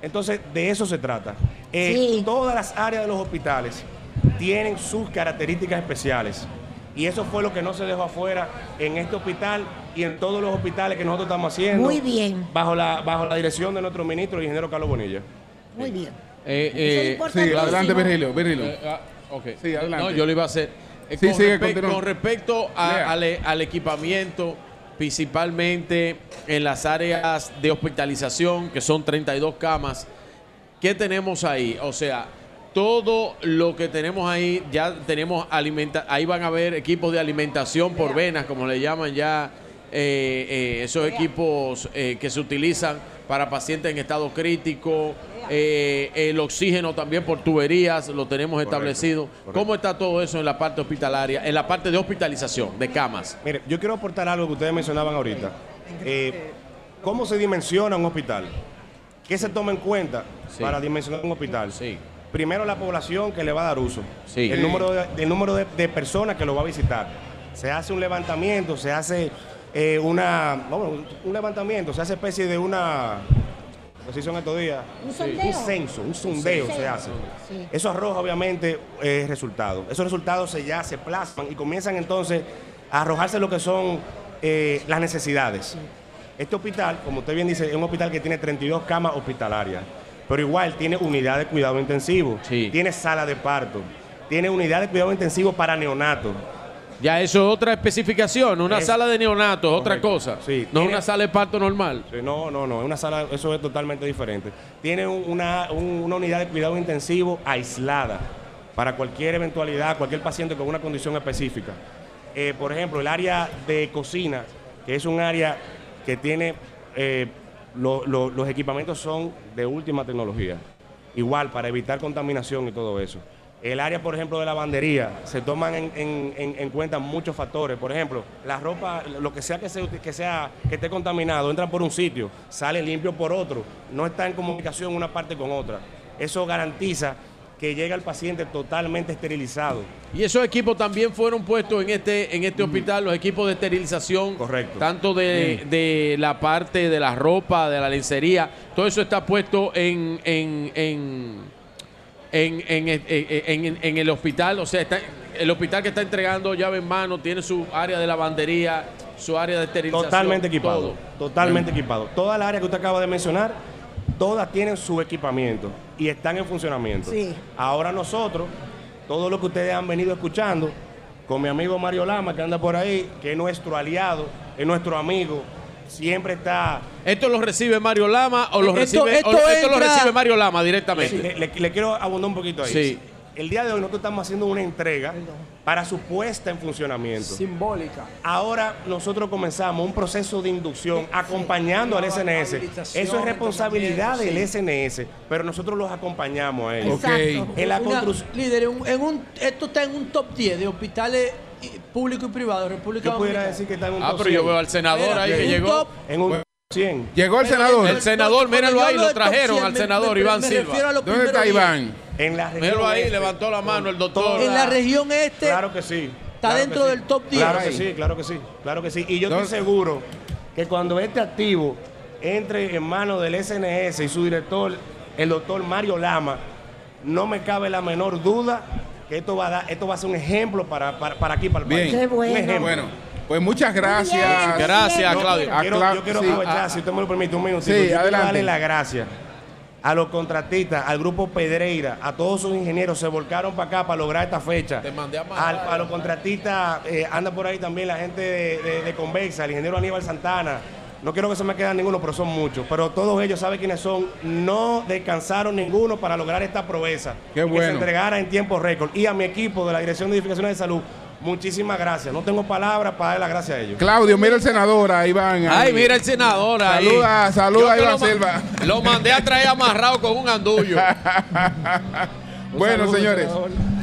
Entonces, de eso se trata. Eh,
Sí.
Todas las áreas de los hospitales tienen sus características especiales. Y eso fue lo que no se dejó afuera en este hospital y en todos los hospitales que nosotros estamos haciendo.
Muy bien.
Bajo la, bajo la dirección de nuestro ministro, el ingeniero Carlos Bonilla.
Muy bien.
Eh,
Eso es
eh,
Sí, adelante, Virgilio. Virgilio.
eh, ah, ok.
Sí, adelante.
No, yo lo iba a hacer. Eh,
Sí,
con,
sigue,
respe-
continúa.
con respecto a- al equipamiento, principalmente en las áreas de hospitalización, que son 32 camas, ¿qué tenemos ahí? O sea, todo lo que tenemos ahí, ya tenemos alimenta ahí van a haber equipos de alimentación por venas, como le llaman ya eh, eh, esos equipos eh, que se utilizan para pacientes en estado crítico, eh, el oxígeno también por tuberías, lo tenemos establecido.
correcto.
¿Cómo está todo eso en la parte hospitalaria, en la parte de hospitalización, de camas?
Mire, yo quiero aportar algo que ustedes mencionaban ahorita. Eh, ¿Cómo se dimensiona un hospital? ¿Qué se toma en cuenta
Sí.
para dimensionar un hospital?
Sí.
Primero la población que le va a dar uso.
Sí.
El número, de, el número de, de personas que lo va a visitar. Se hace un levantamiento, se hace eh, una, vamos, un levantamiento, se hace especie de una, ¿qué se hizo en estos días?
Un sondeo.
Un censo, un sondeo se hace.
Sí.
Eso arroja obviamente eh, resultados. Esos resultados se ya se plasman y comienzan entonces a arrojarse lo que son eh, las necesidades. Este hospital, como usted bien dice, es un hospital que tiene 32 camas hospitalarias, pero igual tiene unidad de cuidado intensivo,
Sí.
tiene sala de parto, tiene unidad de cuidado intensivo para neonatos.
Ya eso es otra especificación, una
Es-
sala de neonatos, otra cosa.
Sí,
no
tiene-
una sala de parto normal.
Sí, No, no, no, es una sala, eso es totalmente diferente. Tiene un- una, un- una unidad de cuidado intensivo aislada para cualquier eventualidad, cualquier paciente con una condición específica. Eh, por ejemplo, el área de cocina, que es un área que tiene, eh, lo- lo- los equipamientos son de última tecnología, igual para evitar contaminación y todo eso. El área, por ejemplo, de lavandería, se toman en, en- en- en cuenta muchos factores. Por ejemplo, la ropa, lo que sea que, se, que sea que esté contaminado, entra por un sitio, sale limpio por otro, no está en comunicación una parte con otra. Eso garantiza que llega el paciente totalmente esterilizado.
Y esos equipos también fueron puestos en este, en este hospital, los equipos de esterilización.
Mm. Correcto. Mm.
Tanto de, de la parte de la ropa, de la lencería, todo eso está puesto en, en, en, en, en- en- en- en el hospital, o sea, está- el hospital que está entregando llave en mano tiene su área de lavandería, su área de esterilización.
Totalmente equipado.
todo.
Totalmente equipado. Toda la área que usted acaba de mencionar, todas tienen su equipamiento y están en funcionamiento.
Sí.
Ahora nosotros, todo lo que ustedes han venido escuchando, con mi amigo Mario Lama, que anda por ahí, que es nuestro aliado, es nuestro amigo, siempre está...
¿Esto lo recibe Mario Lama o lo
Esto-
recibe,
esto
o- esto lo recibe Mario Lama directamente?
Le, le- le quiero abundar un poquito ahí.
Sí.
El día de hoy nosotros estamos haciendo una entrega para su puesta en funcionamiento.
Simbólica.
Ahora nosotros comenzamos un proceso de inducción acompañando al SNS. Eso es responsabilidad del SNS, pero nosotros los acompañamos a ellos. En la construcción.
líder, en un- en un- esto está en un top 10 de hospitales públicos y privados de República
Yo pudiera
Dominicana.
decir que está en un
Ah,
top
pero yo
100.
veo al senador ahí que
un
llegó.
top-
En un 100.
Llegó el senador.
El senador,
Cuando
míralo
yo
ahí,
hablo
lo
de top
trajeron
100,
al
me-
senador
me-
Iván
me
Silva.
refiero a los
¿Dónde está
diez.
Iván?
En la región
Míralo ahí,
este.
levantó la mano el doctor.
En la región este
Claro que sí.
está
claro
dentro
sí.
del top 10.
Claro que sí, claro que sí, claro que sí. Y yo estoy
¿Dónde-
seguro que cuando este activo entre en manos del SNS y su director, el doctor Mario Lama, no me cabe la menor duda que esto va a, dar, esto va a ser un ejemplo para, para, para aquí, para el
Bien.
país.
Qué bueno.
Un ejemplo.
Bueno, pues muchas gracias.
Gracias, Claudio.
A
quiero-
Cla-
yo quiero
sí,
aprovechar,
a-
si usted me lo permite, un minutito.
Sí,
yo quiero
adelante.
darle las gracias a los contratistas, al grupo Pedreira, a todos sus ingenieros, se volcaron para acá para lograr esta fecha.
Te mandé a
Al- a los contratistas, eh, anda por ahí también la gente de, de- de Convexa, el ingeniero Aníbal Santana. No quiero que se me quede ninguno, pero son muchos. Pero todos ellos saben quiénes son. No descansaron ninguno para lograr esta proeza.
Qué
Y Que se
bueno.
entregara en tiempo récord. Y a mi equipo de la Dirección de Edificaciones de Salud, muchísimas gracias. No tengo palabras para dar las gracias a ellos.
Claudio, mira el senador, ahí Iván. ahí.
Ay, mira el senador ahí.
Saluda, saluda a Iván
lo
Silva.
Lo mandé a traer amarrado con un andullo.
Bueno,
saludo,
señores.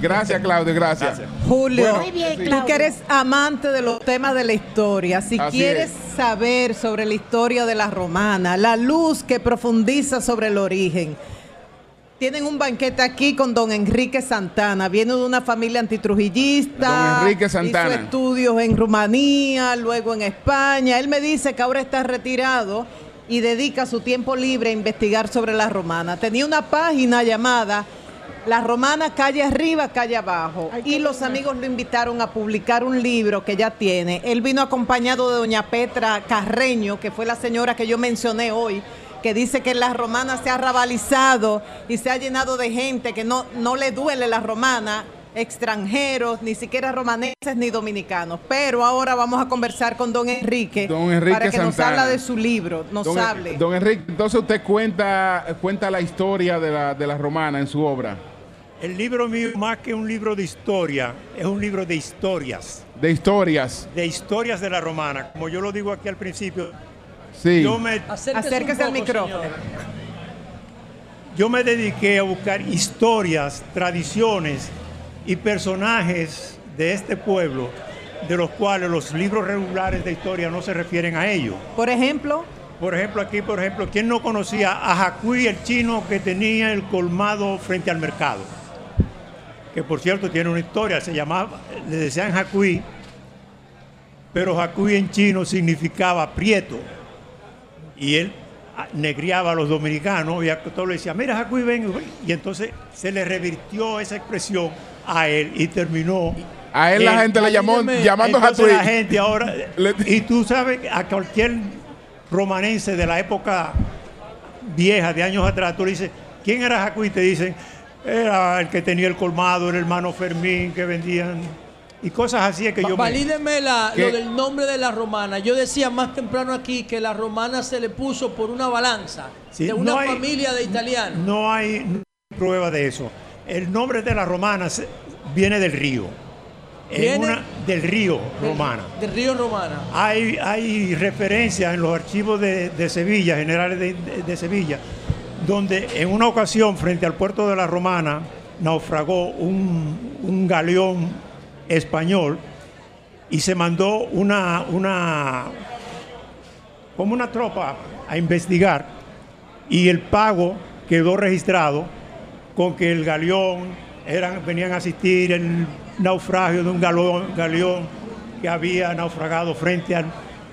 Gracias, Claudio, gracias.
Julio,
Muy bien,
tú
Claudio.
que eres amante de los temas de la historia, si
Así
quieres
es.
saber sobre la historia de la romana, la luz que profundiza sobre el origen, tienen un banquete aquí con don Enrique Santana. Viene de una familia antitrujillista.
Don Enrique Santana.
Hizo estudios en Rumanía, luego en España. Él me dice que ahora está retirado y dedica su tiempo libre a investigar sobre la romana. Tenía una página llamada La Romana calle arriba, calle abajo. Y los amigos lo invitaron a publicar un libro que ya tiene. Él vino acompañado de doña Petra Carreño, que fue la señora que yo mencioné hoy, que dice que la romana se ha rabalizado y se ha llenado de gente que no, no le duele la romana, extranjeros, ni siquiera romaneses ni dominicanos. Pero ahora vamos a conversar con don Enrique,
Don Enrique
para que nos habla de su libro, nos
Don,
hable.
don Enrique, entonces usted cuenta, cuenta la historia de la, de la romana en su obra.
El libro mío, más que un libro de historia, es un libro de historias,
De historias.
de historias de la romana. Como yo lo digo aquí al principio,
Sí.
yo me,
Acérquese,
Acérquese al micrófono.
señor.
yo me dediqué a buscar historias, tradiciones y personajes de este pueblo, de los cuales los libros regulares de historia no se refieren a ellos.
Por ejemplo,
Por ejemplo, aquí, por ejemplo, ¿quién no conocía a Jacuí, el chino que tenía el colmado frente al mercado? Que por cierto tiene una historia, se llamaba, le decían Jacuí, pero Jacuí en chino significaba prieto. Y él ah, negriaba a los dominicanos y a todos le decía, mira Jacuí, ven. Y entonces se le revirtió esa expresión a él y terminó.
A él la
en-
gente le llamó llamando a
la gente ahora, y tú sabes que a cualquier romanense de la época vieja, de años atrás, tú le dices, ¿quién era Jacuí? Y te dicen, era el que tenía el colmado, el hermano Fermín, que vendían, y cosas así es que yo... me-
Valídeme la- lo del nombre de la romana. Yo decía más temprano aquí que la romana se le puso por una balanza
Sí,
de una
no hay-
familia de italianos.
No hay prueba de eso. El nombre de la romana viene del río. Del río romana.
De Río Romana.
Hay, hay referencias en los archivos de, de Sevilla, generales de, de- de Sevilla, donde en una ocasión frente al puerto de la Romana naufragó un, un galeón español y se mandó una, una, como una tropa a investigar y el pago quedó registrado con que el galeón eran, venían a asistir el naufragio de un galeón, galeón que había naufragado frente al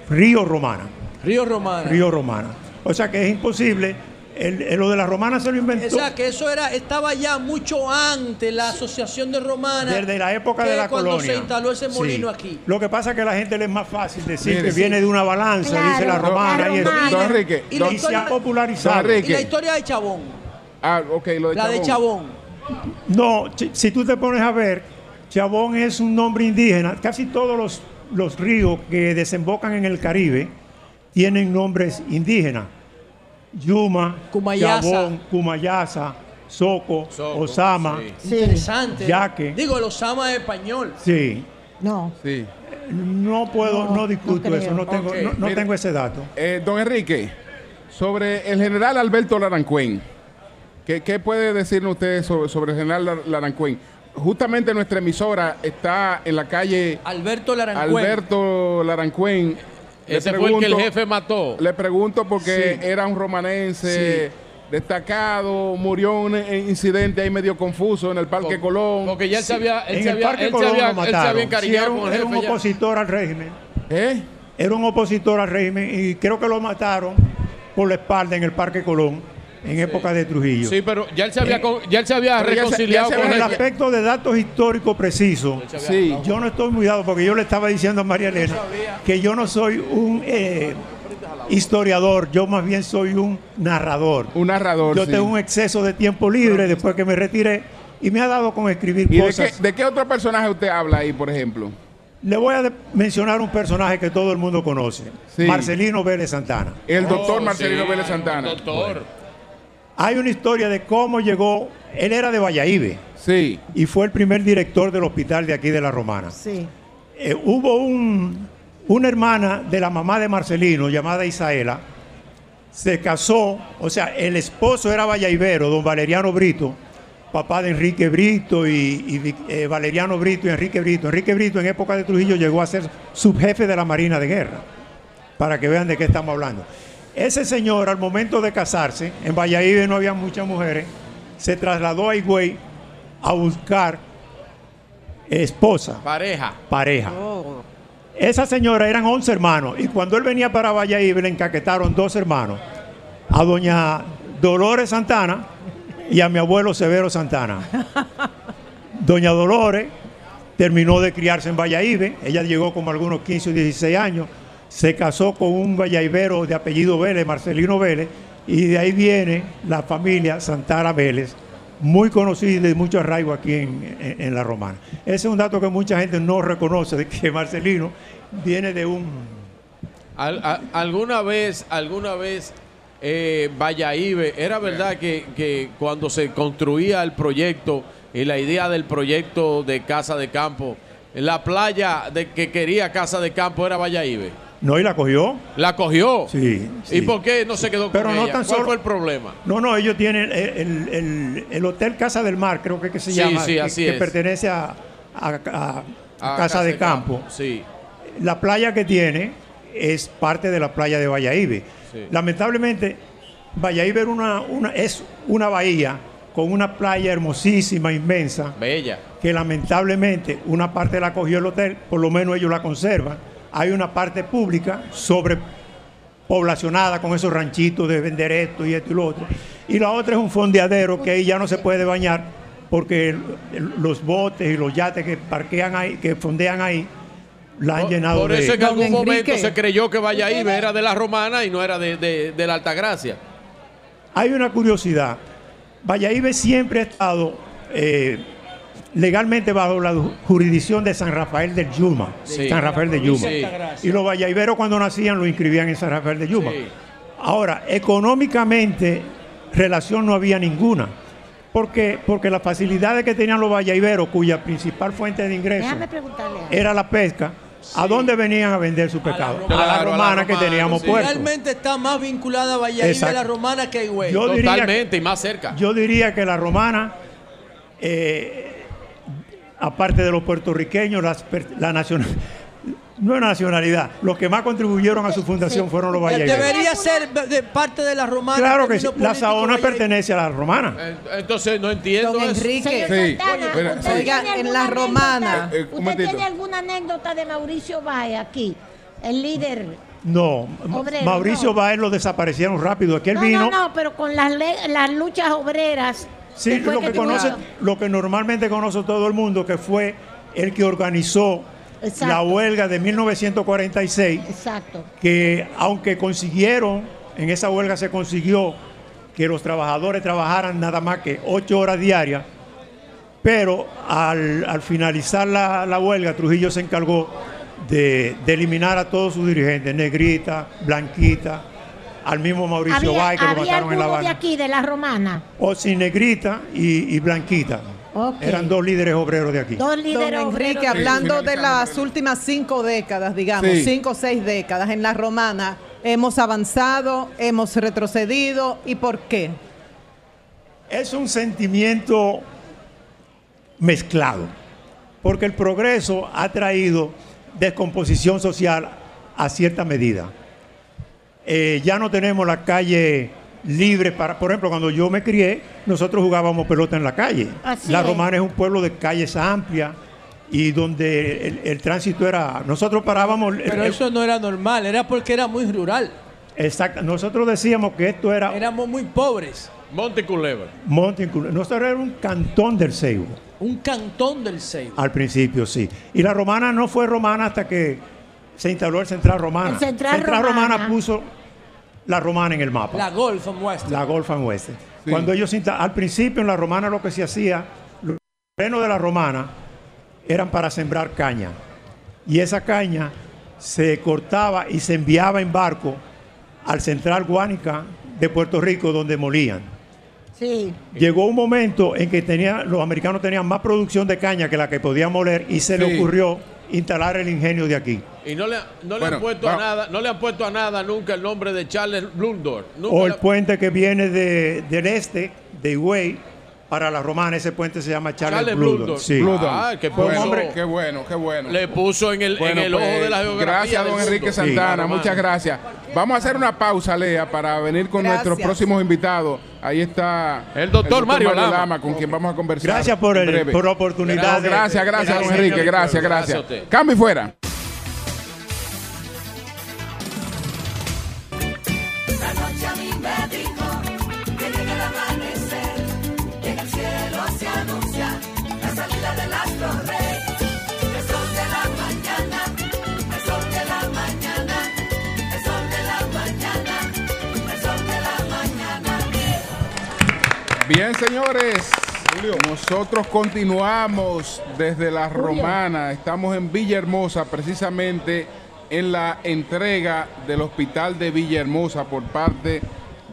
río Romana.
Río Romana.
Río Romana. O sea que es imposible el- el- lo de la romana se lo
O
inventó
sea, que eso era estaba ya mucho antes la asociación de romanas.
desde la época
que
de la
cuando
colonia.
se instaló ese
Sí.
molino aquí.
Lo que pasa es que a la gente le es más fácil decir
Mire,
que
sí.
viene de una balanza,
Claro,
dice la
la
romana. y.
Don Enrique,
Y la
y se ha popularizado.
Don Enrique.
Y la historia de Chabón,
Ah, ok, lo de
la de
Chabón.
No, si tú te pones a ver, Chabón es un nombre indígena. Casi todos los, los ríos que desembocan en el Caribe tienen nombres indígenas. Yuma,
Cumayasa.
Chabón, Cumayasa, Soco,
Soco,
Osama.
sí.
Sí.
Interesante.
Yaque.
Digo, el Osama es español.
Sí.
No.
Sí.
No puedo, no,
No,
discuto
no
eso, no tengo, no, tengo ese dato.
Eh, don Enrique, sobre el general Alberto Larancuén, ¿qué, qué puede decirnos usted sobre, sobre el general Lar- Larancuén? Justamente nuestra emisora está en la calle
Alberto Larancuén.
Alberto Larancuén.
Ese fue el que el jefe mató.
Le pregunto porque
Sí.
era un romanense destacado, murió en un incidente ahí medio confuso en el Parque
Por-
Colón.
Porque ya él se había, él
En
se
el
había,
Parque
él se
Colón
había,
lo
él se había
mataron. Sí, era un,
con el
era un
jefe ya.
opositor al régimen.
¿Eh?
Era un opositor al régimen y creo que lo mataron por la espalda en el Parque Colón en época de Trujillo.
Sí, pero ya él se había,
Eh,
con- ya él se había
pero ya se-
reconciliado
ya se
con
el aspecto de datos históricos precisos,
Sí.
yo no estoy muy dado porque yo le estaba diciendo a María Elena que yo no soy un eh, historiador, yo más bien soy un narrador.
Un narrador.
Yo
sí.
tengo un exceso de tiempo libre después que me retiré y me ha dado con escribir
¿Y de
cosas.
qué, de qué otro personaje usted habla ahí, por ejemplo?
Le voy a mencionar un personaje que todo el mundo conoce,
Sí.
Marcelino Vélez Santana.
El doctor
Oh,
Marcelino
sí,
Vélez Santana.
Doctor.
Hay una historia de cómo llegó, él era de Valladolid
Sí.
y fue el primer director del hospital de aquí de La Romana.
Sí.
Eh, hubo un- una hermana de la mamá de Marcelino llamada Isaela, se casó, o sea, el esposo era vallaibero, don Valeriano Brito, papá de Enrique Brito y, eh, Valeriano Brito y Enrique Brito. Enrique Brito en época de Trujillo llegó a ser subjefe de la Marina de Guerra, para que vean de qué estamos hablando. Ese señor, al momento de casarse, en Valladolid no había muchas mujeres, se trasladó a Higüey a buscar esposa,
Pareja.
pareja.
Oh.
Esa señora eran 11 hermanos y cuando él venía para Valladolid le encaquetaron dos hermanos, a doña Dolores Santana y a mi abuelo Severo Santana. Doña Dolores terminó de criarse en Valladolid, ella llegó como algunos 15 o 16 años, se casó con un vallaibero de apellido Vélez, Marcelino Vélez, y de ahí viene la familia Santana Vélez, muy conocida y de mucho arraigo aquí en, en- La Romana. Ese es un dato que mucha gente no reconoce, de que Marcelino viene de un...
Alguna vez, alguna vez, eh, era verdad que, que cuando se construía el proyecto y la idea del proyecto de Casa de Campo, la playa de que quería Casa de Campo era Valladolid.
No, y la cogió.
La cogió.
Sí.
¿Y por qué no se quedó
Pero
con
no
ella?
tan
¿Cuál
solo-
fue el problema?
No, no, ellos tienen el, el- el- el Hotel Casa del Mar, creo que, que se
Sí,
llama,
sí,
que,
así
que
es.
pertenece a, a- a- a Casa de Campo.
Sí.
La playa que tiene es parte de la playa de Valladolid.
Sí.
Lamentablemente, Valladolid era una, una- es una bahía con una playa hermosísima, inmensa,
Bella.
que lamentablemente una parte la cogió el hotel, por lo menos ellos la conservan. Hay una parte pública sobrepoblacionada con esos ranchitos de vender esto y esto y lo otro. Y la otra es un fondeadero que ahí ya no se puede bañar porque el- el- los botes y los yates que parquean ahí, que fondean ahí, la han
Por-
llenado
Por
de...
eso en algún momento se creyó que Valladolid era de la romana y no era de, de- de la Altagracia.
Hay una curiosidad. Valladolid siempre ha estado eh, legalmente bajo la jurisdicción de San Rafael del Yuma.
Sí.
San Rafael de Yuma.
Sí.
Y los vallahiberos cuando nacían lo inscribían en San Rafael de Yuma.
Sí.
Ahora, económicamente, relación no había ninguna. ¿Por qué? Porque las facilidades que tenían los vallahiberos, cuya principal fuente de ingreso era la pesca, ¿a dónde venían a vender su pescado? A la,
Claro, a la
romana que
romana,
teníamos
sí.
puerto.
Realmente está más vinculada a Valladolid de
Exacto.
la Romana que a Higüey.
Yo diría-
Totalmente, y más cerca.
Yo diría que la romana, eh, aparte de los puertorriqueños, las per- la nacional, no es nacionalidad, los que más contribuyeron a su fundación fueron los vallahiberos.
Debería ser de parte de la Romana.
Claro que sí, la Saona pertenece a la romana.
Eh, Entonces no entiendo
Don
eso.
Enrique.
Señor
Sí.
Santana,
Oye,
¿usted
oiga, en la romana-
anécdota-
Eh, eh,
¿Usted tiene alguna anécdota de Mauricio Valle aquí? El líder
No,
Obrero,
Mauricio
no.
Báez lo desaparecieron rápido. Aquí él
no,
vino.
no, no, pero con las, las luchas obreras.
Sí, lo que, conoce, lo que normalmente conoce todo el mundo, que fue el que organizó
Exacto.
la huelga de 1946,
Exacto.
que aunque consiguieron, en esa huelga se consiguió que los trabajadores trabajaran nada más que ocho horas diarias, pero al, al finalizar la, la huelga, Trujillo se encargó de, de eliminar a todos sus dirigentes, Negrita, Blanquita, al mismo Mauricio
Había,
Báez que lo mataron en La
algunos de
Habana.
aquí, de la romana.
O sin Negrita y, y Blanquita.
Ok.
Eran dos líderes obreros de aquí.
Dos
Don
líderes
Enrique,
obreros.
hablando de las últimas cinco décadas, digamos,
Sí.
cinco o seis décadas en la romana, hemos avanzado, hemos retrocedido, ¿y por qué?
Es un sentimiento mezclado, porque el progreso ha traído descomposición social a cierta medida. Eh, ya no tenemos la calle libre para, por ejemplo, cuando yo me crié, nosotros jugábamos pelota en la calle.
Así
la
es.
Romana es un pueblo de calles amplias y donde el, el tránsito era, nosotros parábamos,
Pero
eh,
eso no era normal, era porque era muy rural.
exacto, nosotros decíamos que esto era
Éramos muy pobres.
Monte Culebra.
Monte Incul- nosotros era un cantón del Seibo.
Un cantón del Seibo.
Al principio, sí. Y la romana no fue romana hasta que se instaló el Central Romana.
El Central Romana.
puso la romana en el mapa.
La Golf and West.
La Golf and West. Cuando ellos al principio en la romana lo que se hacía, los terrenos de la romana eran para sembrar caña. Y esa caña se cortaba y se enviaba en barco al Central Guánica de Puerto Rico donde molían.
Sí.
Llegó un momento en que tenía, los americanos tenían más producción de caña que la que podían moler y se
Sí.
le ocurrió instalar el ingenio de aquí.
Y no le, no le
Bueno,
han puesto a nada, no le han puesto a nada nunca el nombre de Charles Blundor. Nunca
O el
le-
puente que viene de- del este, de Higüey, para la romana, ese puente se llama Charles,
Charles.
Sí.
Ah,
un
puso-
hombre, qué bueno, qué bueno.
le puso en el,
Bueno,
en el ojo
pues,
de la geografía.
Gracias, don. Enrique. Santana. Muchas gracias. Vamos a hacer una pausa, Lea, para venir con
Gracias.
nuestros próximos invitados. Ahí está
El doctor Mario Lama.
con quien vamos a conversar.
Gracias por,
en
el-
breve.
por la oportunidad. De-
gracias, gracias, don Enrique. Gracias,
Gracias
gracias.
usted.
Cambio y fuera. Bien, señores. Nosotros continuamos desde la Romana. Estamos en Villahermosa, precisamente en la entrega del hospital de Villahermosa por parte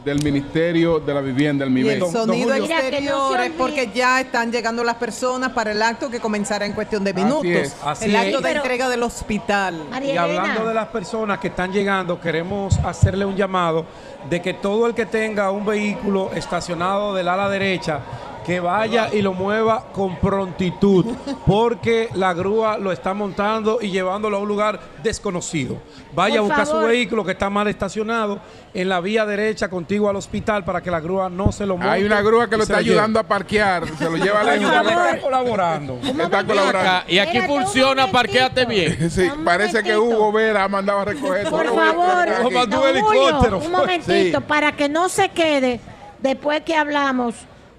del Ministerio de la Vivienda, el
Y
MIBE.
el sonido exterior es porque ya están llegando las personas para el acto que comenzará en cuestión de
Así
minutos.
es.
Así
el
es.
acto de
Pero-
entrega del hospital.
María
Y hablando
Elena,
de las personas que están llegando, queremos hacerle un llamado de que todo el que tenga un vehículo estacionado del ala derecha, que vaya y lo mueva con prontitud, porque la grúa lo está montando y llevándolo a un lugar desconocido. Vaya
Por
a buscar
favor.
su vehículo que está mal estacionado en la vía derecha contigo al hospital para que la grúa no se lo monte.
Hay una grúa que lo está ayudando a parquear. Se lo lleva lejos.
Está colaborando.
Está colaborando.
Acá, y aquí
Espérate un
funciona,
momentito.
parquéate bien.
Sí,
Un
parece que
momentito.
Hugo Vera ha mandado a recoger.
Por
todo.
favor,
mandó un helicóptero.
Un momentito,
Sí.
para que no se quede, después que hablamos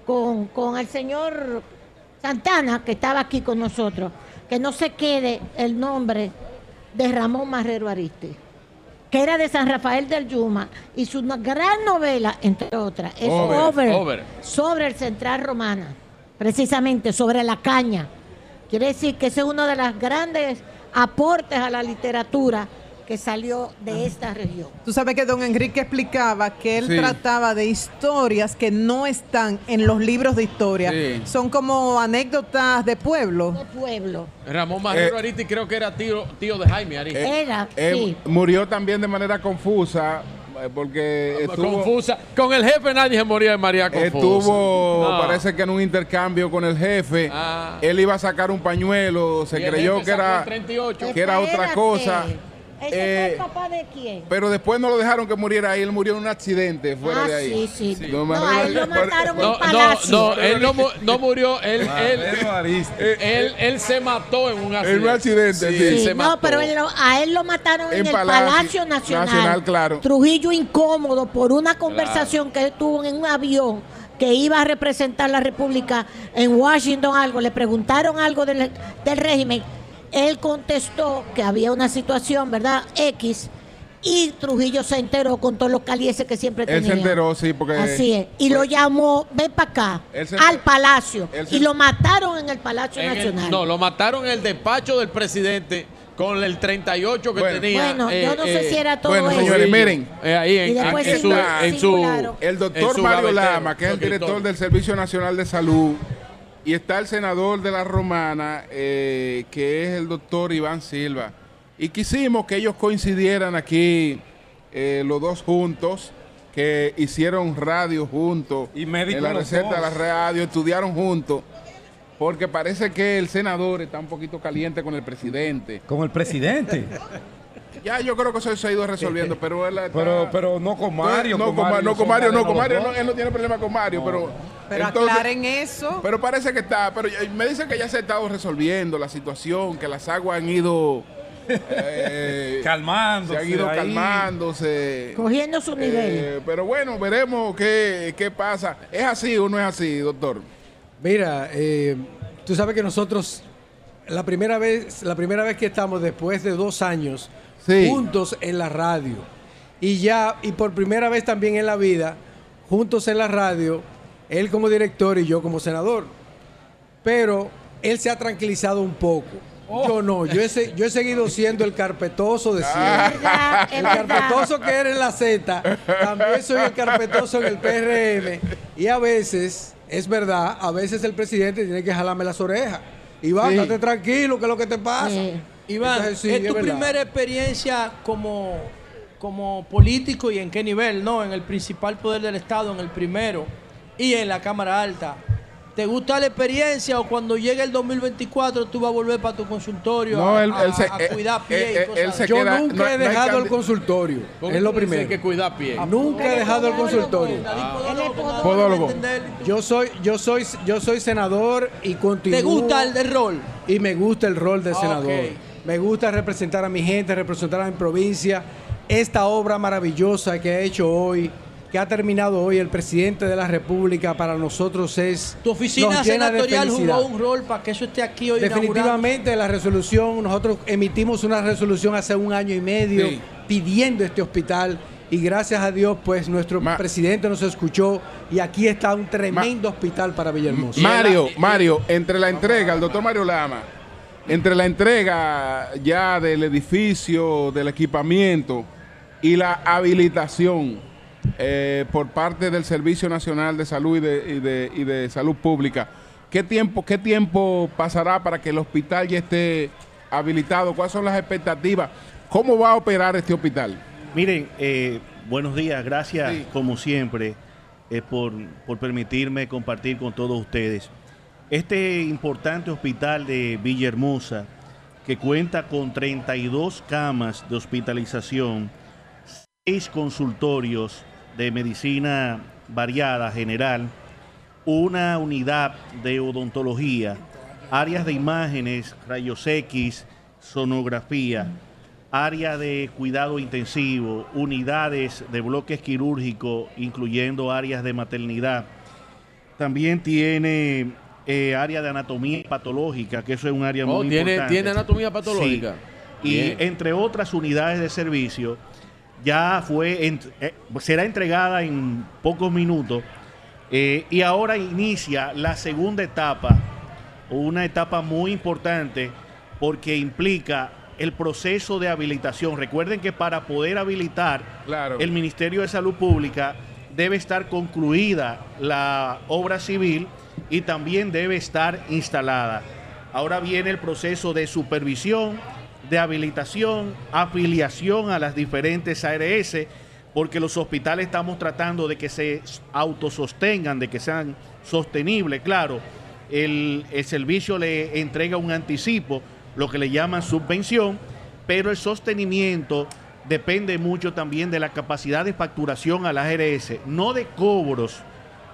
con, con el señor Santana, que estaba aquí con nosotros, que no se quede el nombre de Ramón Marrero Ariste, que era de San Rafael del Yuma, y su gran novela, entre otras, es
Over,
Over,
Over.
sobre el Central Romana, precisamente sobre la caña. Quiere decir que ese es uno de los grandes aportes a la literatura que salió de esta región.
Tú sabes que don Enrique explicaba que él
Sí.
trataba de historias que no están en los libros de historia.
Sí.
Son como anécdotas de pueblo.
De pueblo.
Ramón Marrero
Eh,
Aristi creo que era tío, tío de Jaime Aristi.
Era,
Eh,
sí.
Murió también de manera confusa eh, porque estuvo,
Confusa. Con el jefe nadie se moría de María Confusa.
estuvo
No.
parece que en un intercambio con el jefe.
Ah.
Él iba a sacar un pañuelo, se creyó que era,
el 38.
que era otra cosa.
¿Ese
Eh,
fue el papá de quién?
Pero después no lo dejaron que muriera ahí, él murió en un accidente fuera
Ah,
de ahí.
sí, sí.
No,
No, a él lo mataron
No,
en Palacio.
no, no, él no, no murió, él, él,
Eh,
él, él se mató en un accidente.
En un accidente, sí.
él
Sí,
se
no,
mató.
pero él lo- a él lo mataron en,
En
el
Palacio
Palacio Nacional.
Nacional, claro.
Trujillo incómodo por una conversación que tuvo en un avión que iba a representar la República en Washington algo, le preguntaron algo del, del régimen, él contestó que había una situación, ¿verdad? X, y Trujillo se enteró con todos los calieses que siempre
Él
tenía.
se enteró, sí, porque.
Así es. Y lo llamó, ven para acá,
Él
al Palacio.
Él se-
Y lo mataron en el Palacio
En el-
Nacional.
no, lo mataron en el despacho del presidente con el 38 que
Bueno.
tenía.
Bueno, yo no sé
eh,
si era todo
Bueno,
eso.
señores, miren.
eh, ahí en,
Y después
en su, en su-.
El
en
doctor
su
Mario Lama, que es el director del Servicio Nacional de Salud, y está el senador de la Romana, eh, que es el doctor Iván Silva. Y quisimos que ellos coincidieran aquí, eh, los dos juntos, que hicieron radio juntos.
Y médicos
En la receta de la radio, estudiaron juntos. Porque parece que el senador está un poquito caliente con el presidente.
Con el presidente.
Ya yo creo que eso se ha ido resolviendo, pero él está-
Pero, pero no con Mario.
no, con Mario, no, con Mario, no, con Mario, no, él no tiene problema con Mario, pero...
Pero
entonces-
aclaren eso.
Pero parece que está, pero me dicen que ya se ha estado resolviendo la situación, que las aguas han ido... eh,
Calmándose
Se han ido
ahí.
calmándose.
Cogiendo su nivel.
Eh, pero bueno, veremos qué, qué pasa. ¿Es así o no es así, doctor?
Mira, eh, tú sabes que nosotros la primera vez, la primera vez que estamos después de dos años
Sí.
juntos en la radio y ya y por primera vez también en la vida juntos en la radio, él como director y yo como senador. Pero él se ha tranquilizado un poco. Yo no, yo he, yo he seguido siendo el carpetoso de siempre.
verdad, es
El
verdad.
carpetoso que era en la Z, también soy el carpetoso en el PRM. Y a veces, es verdad, a veces el presidente tiene que jalarme las orejas. Iván,
Sí.
date tranquilo, que es lo que te pasa.
Sí.
Iván,
Entonces, sí,
es tu
verdad.
primera experiencia como, como político y en qué nivel, ¿no? En el principal poder del Estado, en el primero y en la Cámara Alta. ¿Te gusta la experiencia o cuando llegue el 2024 tú vas a volver para tu consultorio
No,
a,
él-
a-
él se-
a
eh,
cuidar pie
eh,
y cosas
él se
así?
Yo
queda-
nunca
no-
he
no
dejado el consultorio.
¿Cómo
Es lo primero.
que cuida pie.
Nunca he dejado el consultorio.
Podólogo.
Yo soy, yo soy, yo soy senador y continúo.
¿Te gusta el rol?
Y me gusta el rol de
Ah,
senador. Me gusta representar a mi gente, representar a mi provincia. Esta obra maravillosa que ha hecho hoy, que ha terminado hoy el presidente de la República, para nosotros es.
Tu oficina senatorial jugó un rol para que eso esté aquí hoy
Definitivamente la resolución, nosotros emitimos una resolución hace un año y medio
Sí.
pidiendo este hospital y gracias a Dios pues nuestro
Ma-
presidente nos escuchó y aquí está un tremendo hospital para Villahermosa.
Mario, Mario, entre la entrega, el doctor Mario Lama, entre la entrega ya del edificio, del equipamiento y la habilitación eh, por parte del Servicio Nacional de Salud y de, y de- y de Salud Pública, ¿qué tiempo, ¿qué tiempo pasará para que el hospital ya esté habilitado? ¿Cuáles son las expectativas? ¿Cómo va a operar este hospital?
Miren, eh, buenos días, gracias
Sí.
como siempre eh, por, por permitirme compartir con todos ustedes. Este importante hospital de Villahermosa, que cuenta con 32 camas de hospitalización, 6 consultorios de medicina variada general, una unidad de odontología, áreas de imágenes, rayos X, sonografía, área de cuidado intensivo, unidades de bloques quirúrgicos, incluyendo áreas de maternidad. También tiene eh, área de anatomía patológica, que eso es un área
Oh,
muy
¿tiene-
importante.
tiene anatomía patológica?
Sí. Y entre otras unidades de servicio, ya fue ent- eh, será entregada en pocos minutos eh, y ahora inicia la segunda etapa, una etapa muy importante porque implica el proceso de habilitación. Recuerden que para poder habilitar
Claro.
el Ministerio de Salud Pública debe estar concluida la obra civil y también debe estar instalada. Ahora viene el proceso de supervisión, de habilitación, afiliación a las diferentes ARS, porque los hospitales estamos tratando de que se autosostengan, de que sean sostenibles. Claro, el, el servicio le entrega un anticipo, lo que le llaman subvención, pero el sostenimiento depende mucho también de la capacidad de facturación a la ARS, no de cobros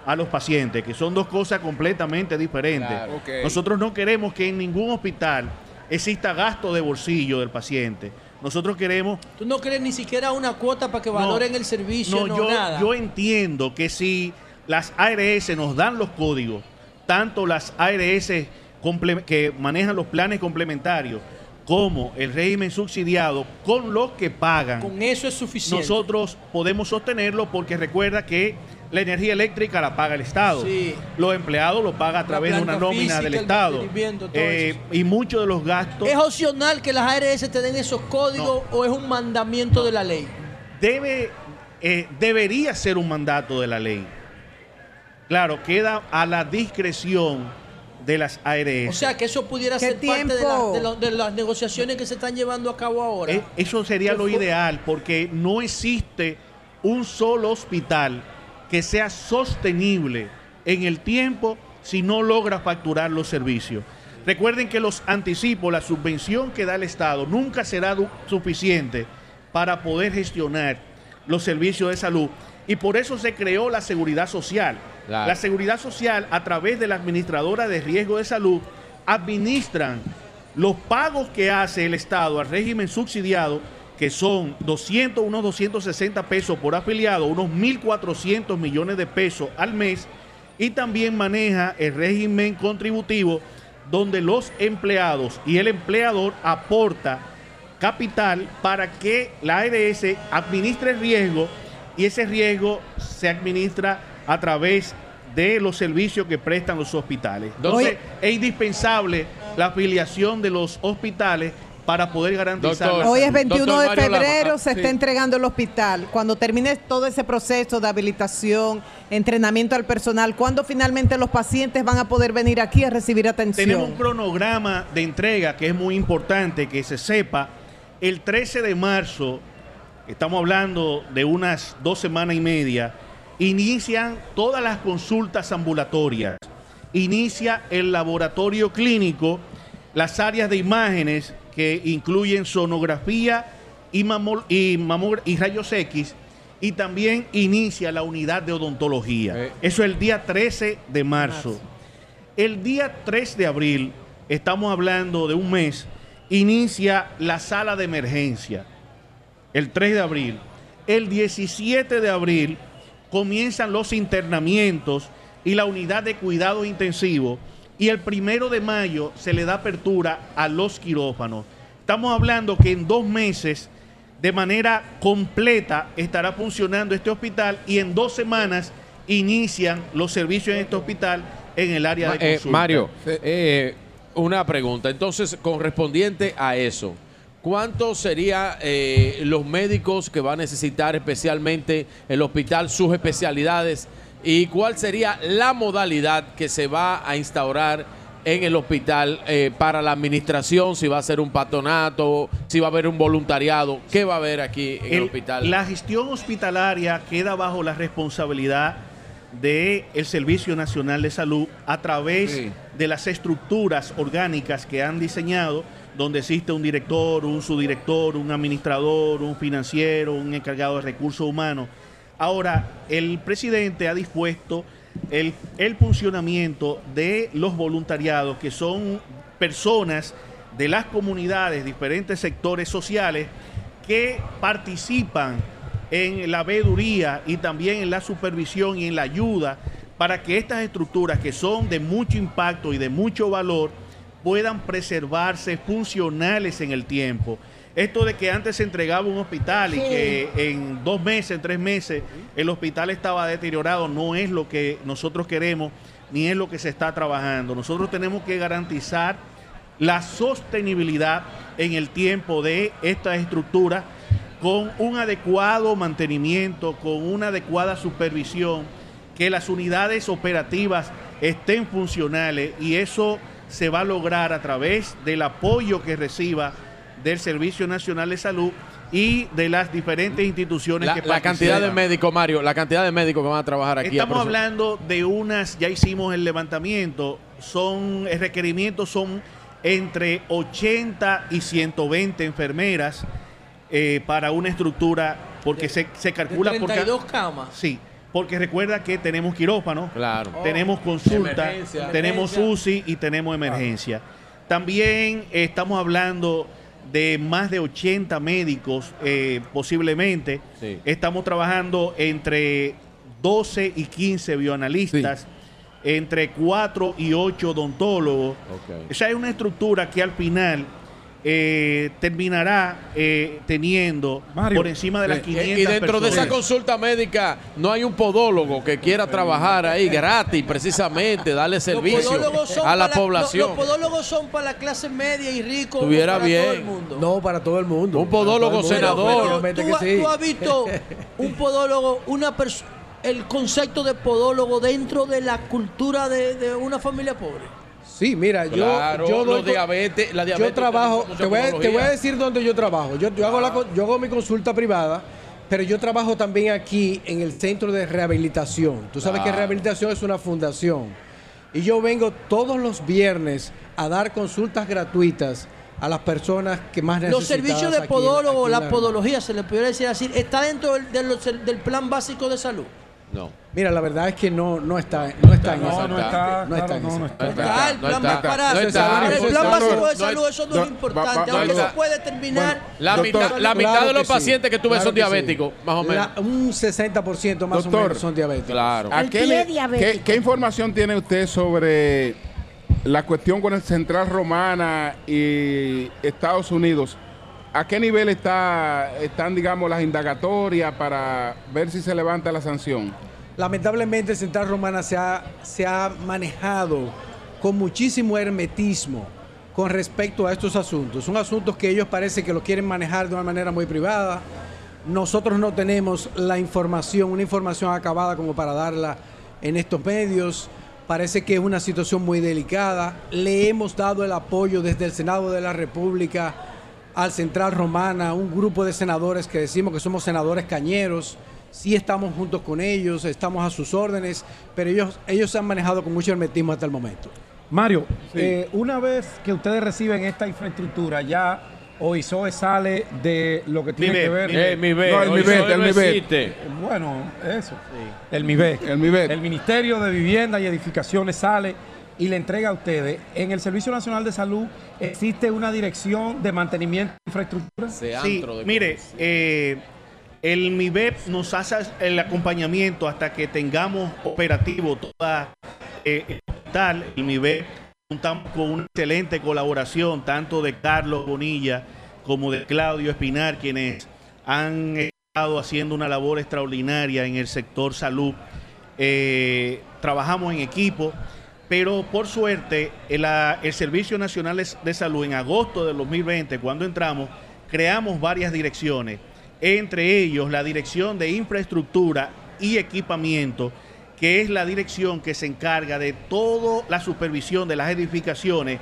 a los pacientes, que son dos cosas completamente diferentes.
Claro.
Nosotros no queremos que en ningún hospital exista gasto de bolsillo del paciente. Nosotros queremos
Tú no crees ni siquiera una cuota para que valoren el servicio, no,
yo,
nada.
yo entiendo que si las ARS nos dan los códigos, tanto las ARS que manejan los planes complementarios como el régimen subsidiado, con lo que pagan,
Con eso es suficiente.
nosotros podemos sostenerlo porque recuerda que la energía eléctrica la paga el Estado.
Sí.
Los empleados lo pagan a través de una nómina
física,
del
el
Estado. Eh, y muchos de los gastos
¿Es opcional que las ARS te den esos códigos o es un mandamiento de la ley?
debe, eh, debería ser un mandato de la ley. Claro, queda a la discreción de las ARS.
O sea, que eso pudiera
¿Qué
ser parte de, la-
tiempo?
de lo- de las negociaciones que se están llevando a cabo ahora.
Eh, eso sería
¿Qué
lo
fue?
ideal, porque no existe un solo hospital que sea sostenible en el tiempo si no logra facturar los servicios. Recuerden que los anticipos, la subvención que da el Estado, nunca será suficiente para poder gestionar los servicios de salud. Y por eso se creó la seguridad social.
Claro.
La seguridad social, a través de la administradora de riesgo de salud, administran los pagos que hace el Estado al régimen subsidiado, que son 200, unos 260 pesos por afiliado, unos 1.400 millones de pesos al mes, y también maneja el régimen contributivo, donde los empleados y el empleador aporta capital para que la ARS administre el riesgo y ese riesgo se administra a través de los servicios que prestan los hospitales. Entonces,
Oye.
es indispensable la afiliación de los hospitales para poder garantizar
Doctor,
Hoy es
salud.
21
Doctor
de
Lama,
febrero,
ah,
se
sí.
está entregando el hospital. Cuando termine todo ese proceso de habilitación, entrenamiento al personal, ¿cuándo finalmente los pacientes van a poder venir aquí a recibir atención?
Tenemos un cronograma de entrega que es muy importante que se sepa. El 13 de marzo, estamos hablando de unas dos semanas y media, inician todas las consultas ambulatorias. Inicia el laboratorio clínico, las áreas de imágenes que incluyen sonografía y, mamol- y, y rayos X. Y también inicia la unidad de odontología.
Eh.
Eso es el día 13 de marzo. El día 3 de abril, estamos hablando de un mes, inicia la sala de emergencia. El 3 de abril. El 17 de abril comienzan los internamientos y la unidad de cuidado intensivo. Y el primero de mayo se le da apertura a los quirófanos. Estamos hablando que en dos meses, de manera completa, estará funcionando este hospital y en dos semanas inician los servicios en este hospital en el área de
eh,
consulta.
Mario, eh, una pregunta. Entonces, correspondiente a eso, ¿cuántos serían los médicos que va a necesitar especialmente el hospital, sus especialidades? ¿Y cuál sería la modalidad que se va a instaurar en el hospital eh, para la administración? Si va a ser un patronato, si va a haber un voluntariado, ¿qué va a haber aquí en el,
El-
hospital?
La gestión hospitalaria queda bajo la responsabilidad del Servicio Nacional de Salud a través
Sí.
de las estructuras orgánicas que han diseñado, donde existe un director, un subdirector, un administrador, un financiero, un encargado de recursos humanos. Ahora, el presidente ha dispuesto el, el funcionamiento de los voluntariados, que son personas de las comunidades, diferentes sectores sociales, que participan en la veeduría y también en la supervisión y en la ayuda para que estas estructuras que son de mucho impacto y de mucho valor puedan preservarse funcionales en el tiempo. Esto de que antes se entregaba un hospital y que en dos meses, en tres meses, el hospital estaba deteriorado, no es lo que nosotros queremos ni es lo que se está trabajando. Nosotros tenemos que garantizar la sostenibilidad en el tiempo de estas estructuras con un adecuado mantenimiento, con una adecuada supervisión, que las unidades operativas estén funcionales y eso se va a lograr a través del apoyo que reciba del Servicio Nacional de Salud y de las diferentes instituciones
La,
que
la cantidad de médicos, Mario, la cantidad de médicos que van a trabajar aquí.
Estamos hablando de unas, ya hicimos el levantamiento, son, el requerimiento son entre 80 y 120 enfermeras eh, para una estructura, porque se, se calcula...
De
porque-
32 camas.
Sí, porque recuerda que tenemos quirófano,
Claro.
tenemos consulta,
Emergencia.
tenemos
Emergencia.
UCI y tenemos emergencia. También eh, estamos hablando de más de 80 médicos eh, posiblemente.
Sí.
Estamos trabajando entre 12 y 15 bioanalistas, entre 4 y 8 odontólogos.
Ok.
Esa es una estructura que al final eh, terminará eh, teniendo por encima de las
Sí.
500
Y dentro de esa consulta médica no hay un podólogo que quiera trabajar ahí gratis, precisamente, darle servicio a la población.
Los, los podólogos son para la clase media y rico.
Estuviera
para
bien.
todo el mundo.
No, para todo el mundo.
Un podólogo
mundo.
senador.
¿Tú,
que
ha-
sí.
tú has visto un podólogo, una persona, el concepto de podólogo dentro de la cultura de, de una familia pobre?
Sí, mira, yo,
Claro,
yo
los diabetes- la diabetes
yo trabajo, te voy, a, te voy a decir dónde yo trabajo. Yo, yo hago la, yo hago mi consulta privada, pero yo trabajo también aquí en el centro de rehabilitación. Tú sabes que rehabilitación es una fundación. Y yo vengo todos los viernes a dar consultas gratuitas a las personas que más necesitan.
Los servicios de podólogo, la podología, se le pudiera decir así, está dentro del, del- del plan básico de salud.
No.
Mira, la verdad es que no, no está, no está en
No,
esa
no está,
No está
no.
Ah, el plan
está,
para
no está.
el plan básico de
no
salud, eso no es
no,
importante, aunque se puede terminar.
La
Doctor,
mitad, la mitad
Claro
de los
que sí.
pacientes que tuve
Claro
son diabéticos, más o menos.
La- un 60% más o menos son diabéticos.
Claro.
¿A
El
qué,
pie
le-
diabético.
qué- qué información tiene usted sobre la cuestión con el Central Romana y Estados Unidos? ¿A qué nivel está, están, digamos, las indagatorias para ver si se levanta la sanción?
Lamentablemente, Central Romana se ha, se ha manejado con muchísimo hermetismo con respecto a estos asuntos. Son asuntos que ellos parece que lo quieren manejar de una manera muy privada. Nosotros no tenemos la información, una información acabada como para darla en estos medios. Parece que es una situación muy delicada. Le hemos dado el apoyo desde el Senado de la República al Central Romana, un grupo de senadores que decimos que somos senadores cañeros. Sí estamos juntos con ellos, estamos a sus órdenes, pero ellos, ellos se han manejado con mucho hermetismo hasta el momento.
Mario, eh, una vez que ustedes reciben esta infraestructura, ya OISOE sale de lo que tiene que ver.
Eh, mi
No, el MIBET, el MIBET.
Bueno, eso. El MIBE.
El MIBET.
El Ministerio de Vivienda y Edificaciones sale y le entrega a ustedes. En el Servicio Nacional de Salud existe una dirección de mantenimiento de infraestructura.
Sí,
de
mire, eh, el MIBEP nos hace el acompañamiento hasta que tengamos operativo toda eh, el hospital. El MIBEP contamos con una excelente colaboración tanto de Carlos Bonilla como de Claudio Espinar, quienes han estado haciendo una labor extraordinaria en el sector salud. Eh, trabajamos en equipo, pero por suerte el, ah, Servicio Nacional de- de Salud en agosto del 2020, cuando entramos, creamos varias direcciones, entre ellos la Dirección de Infraestructura y Equipamiento, que es la dirección que se encarga de toda la supervisión de las edificaciones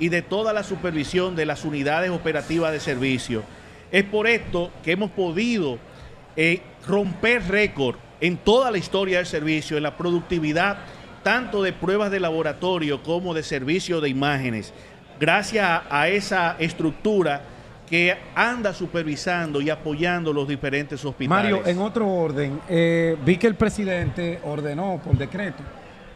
y de toda la supervisión de las unidades operativas de servicio. Es por esto que hemos podido eh, romper récord en toda la historia del servicio, en la productividad tanto de pruebas de laboratorio como de servicio de imágenes, gracias a, esa estructura que anda supervisando y apoyando los diferentes hospitales.
Mario, en otro orden, eh, vi que el presidente ordenó por decreto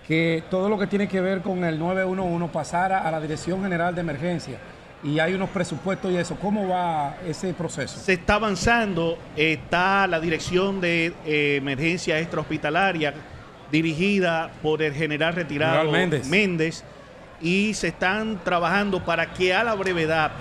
que todo lo que tiene que ver con el 911 pasara a la Dirección General de Emergencia y hay unos presupuestos y eso. ¿Cómo va ese proceso?
Se está avanzando, está la dirección de eh, emergencia extrahospitalaria dirigida por el general retirado
General Méndez.
Méndez y se están trabajando para que a la brevedad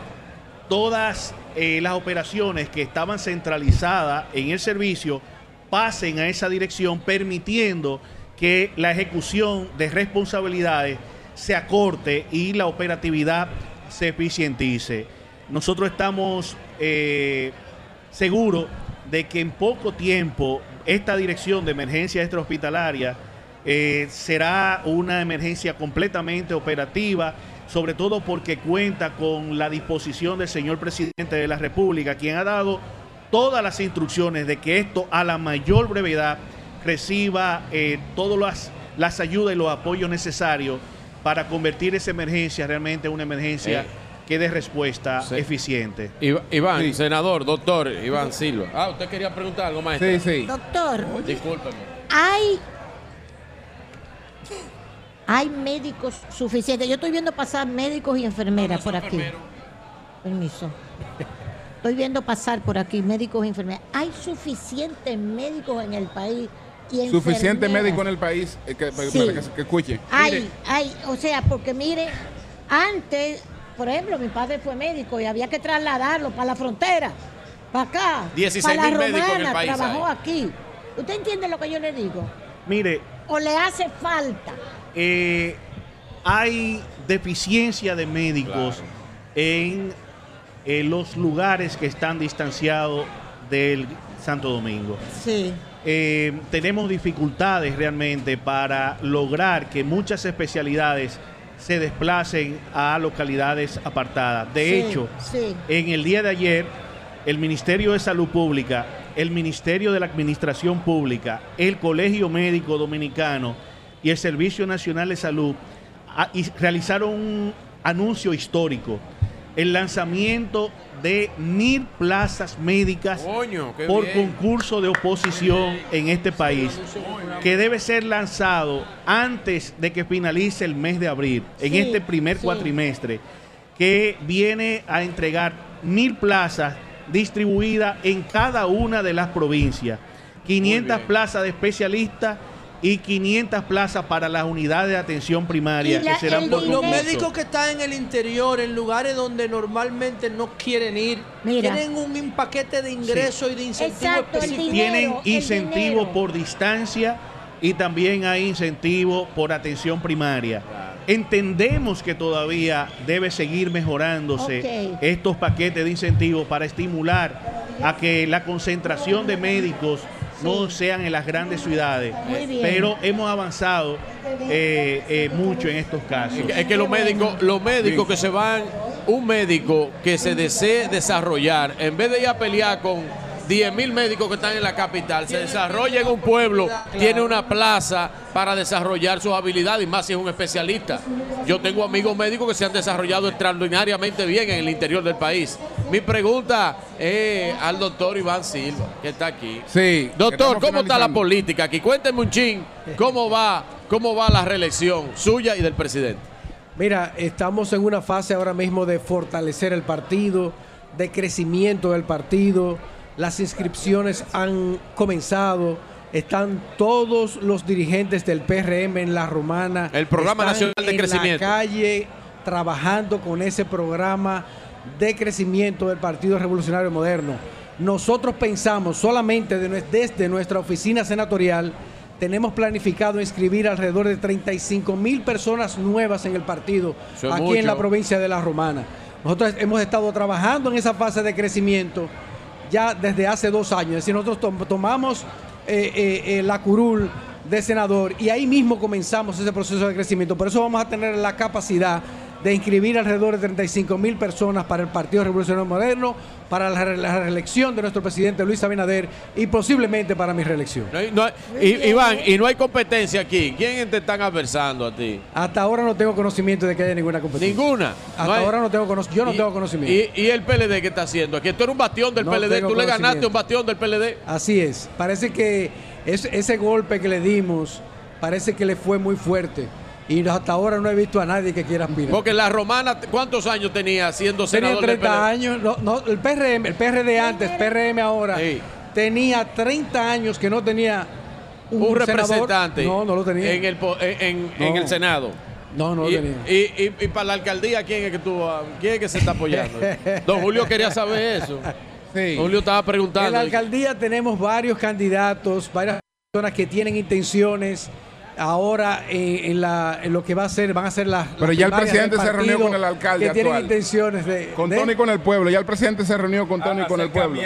todas eh, las operaciones que estaban centralizadas en el servicio pasen a esa dirección permitiendo que la ejecución de responsabilidades se acorte y la operatividad se eficientice. Nosotros estamos eh, seguros de que en poco tiempo esta dirección de emergencia extrahospitalaria eh, será una emergencia completamente operativa, sobre todo porque cuenta con la disposición del señor presidente de la República, quien ha dado todas las instrucciones de que esto a la mayor brevedad reciba eh, todas las, las ayudas y los apoyos necesarios para convertir esa emergencia realmente en una emergencia
Eh.
Que dé respuesta
Sí.
eficiente.
Iván, senador, doctor Iván Silva. Ah, usted quería preguntar algo, maestro.
Sí, sí.
Doctor,
Discúlpeme.
hay, hay médicos suficientes. Yo estoy viendo pasar médicos y enfermeras por aquí. Permiso. Estoy viendo pasar por aquí médicos y enfermeras. Hay suficientes médicos en el país
Suficiente médico en el país eh, que, para
Sí.
que, que escuche.
Hay, hay, o sea, porque mire, antes, por ejemplo, mi padre fue médico y había que trasladarlo para la frontera, para acá.
16
para la
médicos en el
Romana,
país
Trabajó
hay.
aquí. ¿Usted entiende lo que yo le digo?
Mire,
¿O le hace falta?
eh, hay deficiencia de médicos en, eh, los lugares que están distanciados del Santo Domingo.
Sí.
Eh, tenemos dificultades realmente para lograr que muchas especialidades se desplacen a localidades apartadas. De
Sí,
hecho,
sí.
en el día de ayer, el Ministerio de Salud Pública, el Ministerio de la Administración Pública, el Colegio Médico Dominicano y el Servicio Nacional de Salud ah, y realizaron un anuncio histórico, el lanzamiento de mil plazas médicas
Coño,
por
bien.
concurso de oposición en este país, que debe ser lanzado antes de que finalice el mes de abril, en
Sí,
este primer
sí.
cuatrimestre, que viene a entregar mil plazas distribuidas en cada una de las provincias, 500 plazas de especialistas y 500 plazas para las unidades de atención primaria, que serán por
Los médicos que están en el interior, en lugares donde normalmente no quieren ir,
Mira.
tienen un, paquete de ingresos y de incentivos específicos.
tienen incentivo por distancia y también hay incentivo por atención primaria. Entendemos que todavía debe seguir mejorándose estos paquetes de incentivos para estimular a que la concentración de médicos no sean en las grandes ciudades, pero hemos avanzado eh, eh, mucho en estos casos.
Es que los médicos, los médicos que se van, un médico que se desee desarrollar, en vez de ir a pelear con 10 mil médicos que están en la capital, se desarrolla en un pueblo, tiene una plaza para desarrollar sus habilidades y más si es un especialista. Yo tengo amigos médicos que se han desarrollado extraordinariamente bien en el interior del país. Mi pregunta es al doctor Iván Silva, que está aquí.
Sí.
Doctor, ¿cómo está la política aquí? Cuénteme un chin, ¿cómo va, cómo va la reelección suya y del presidente?
Mira, estamos en una fase ahora mismo de fortalecer el partido, de crecimiento del partido. Las inscripciones han comenzado. Están todos los dirigentes del PRM en la Romana.
El Programa Nacional de
en
Crecimiento.
la calle trabajando con ese programa de crecimiento del Partido Revolucionario Moderno. Nosotros pensamos solamente de desde nuestra oficina senatorial tenemos planificado inscribir alrededor de 35 mil personas nuevas en el partido aquí
mucho.
en la provincia de La Romana. Nosotros hemos estado trabajando en esa fase de crecimiento ya desde hace dos años. Es decir, nosotros tom- tomamos eh, eh, eh, la curul de senador y ahí mismo comenzamos ese proceso de crecimiento. Por eso vamos a tener la capacidad de inscribir alrededor de 35 mil personas para el Partido Revolucionario Moderno, para la, re- la reelección de nuestro presidente Luis Abinader y posiblemente para mi reelección.
No hay- no hay- I- Iván, y no hay competencia aquí. ¿Quién te están adversando a ti?
Hasta ahora no tengo conocimiento de que haya ninguna competencia.
Ninguna.
Hasta
No hay-
ahora no tengo cono- yo no
Y-
tengo conocimiento.
¿Y, y el PLD qué está haciendo? Aquí tú eres un bastión del
No
PLD. Tú le ganaste
conocimiento.
un bastión del PLD.
Así es. Parece que es- ese golpe que le dimos, parece que le fue muy fuerte. Y hasta ahora no he visto a nadie que quiera aspirar.
Porque la romana, ¿cuántos años tenía siendo
Tenía
senador del
30
PLD?
años. No, no, el PRM, el PRD antes, PRM ahora, tenía 30 años que no tenía un,
Un
senador.
representante
No, no lo tenía.
en el, en, en- en el Senado.
No, no lo
y,
tenía.
Y, y- y para la alcaldía, ¿quién es que tú, ah, quién es que se está apoyando? Don Julio quería saber eso. Don Julio estaba
En
preguntando.
la alcaldía tenemos varios candidatos, varias personas que tienen intenciones. Ahora eh, en, la, en lo que va a ser, van a ser las.
Pero
las
ya el presidente se reunió con el alcalde
Que tienen
actual.
intenciones de.
Con
de-
Tony y con el pueblo. Ya el presidente se reunió con Tony y con el pueblo.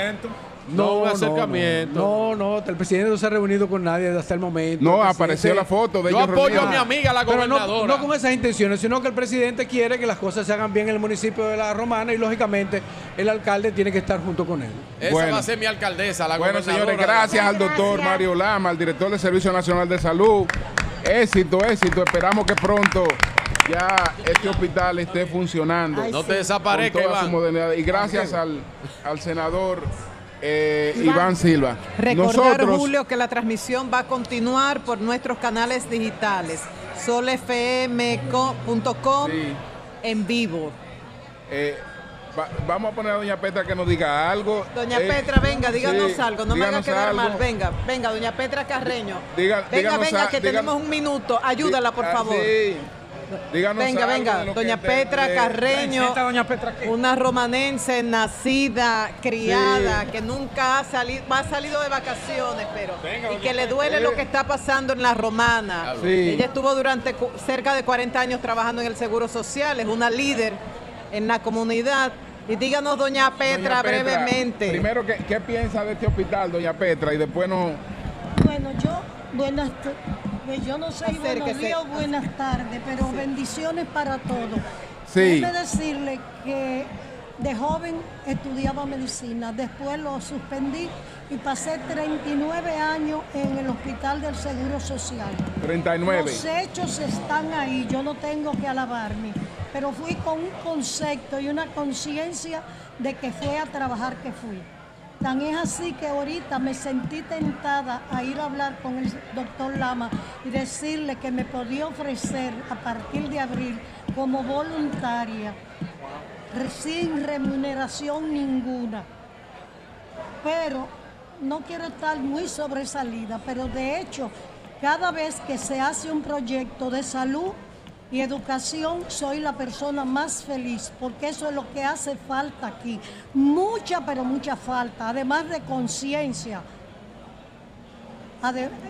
No,
un
no,
acercamiento.
No, no, el presidente no se ha reunido con nadie hasta el momento.
No,
El
apareció la foto de
Yo
ellos
apoyo a mi amiga, la
Pero no-
gobernadora.
No, con esas intenciones, sino que el presidente quiere que las cosas se hagan bien en el municipio de La Romana y lógicamente el alcalde tiene que estar junto con él.
Esa
Bueno.
va a ser mi alcaldesa, la
Bueno,
gobernadora.
señores, gracias al doctor Mario Lama, al director del Servicio Nacional de Salud. Éxito, éxito. Esperamos que pronto ya este hospital esté funcionando.
Ay, No te desaparezca,
con toda su modernidad. Y gracias al, al senador eh,
Iván.
Iván. Silva.
Recordar,
Nosotros,
Julio, que la transmisión va a continuar por nuestros canales digitales, solfm.com en vivo.
eh, va- vamos a poner a doña Petra que nos diga algo.
Doña
Eh,
Petra, venga, díganos
sí,
algo, no me haga quedar mal. Venga, venga, doña Petra Carreño.
Diga-
venga, venga,
a-
que
díganos-
tenemos un minuto. Ayúdala, por
Ah,
favor.
sí. Díganos
Venga,
algo
venga,
de
doña Petra
de-
Carreño, una romanense nacida, criada,
Sí.
que nunca ha salido, ha salido de vacaciones, pero y
doña
que le
Petra.
duele lo que está pasando en la romana.
Sí.
Ella estuvo durante cerca de 40 años trabajando en el Seguro Social, es una líder en la comunidad. Y díganos, doña Petra,
Doña Petra,
brevemente.
Primero, ¿qué, qué piensa de este hospital, doña Petra? Y después nos...
Bueno, yo, buenas, pues yo no sé si buenos días o buenas tardes, pero bendiciones para todos.
Sí.
Déjeme decirle que de joven estudiaba medicina, después lo suspendí y pasé 39 años en el Hospital del Seguro Social.
39.
Los hechos están ahí, yo no tengo que alabarme, pero fui con un concepto y una conciencia de que fue a trabajar que fui. Tan es así que ahorita me sentí tentada a ir a hablar con el doctor Lama y decirle que me podía ofrecer a partir de abril como voluntaria, sin remuneración ninguna. Pero no quiero estar muy sobresalida, pero de hecho, cada vez que se hace un proyecto de salud y educación, soy la persona más feliz, porque eso es lo que hace falta aquí. Mucha, pero mucha falta, además de conciencia,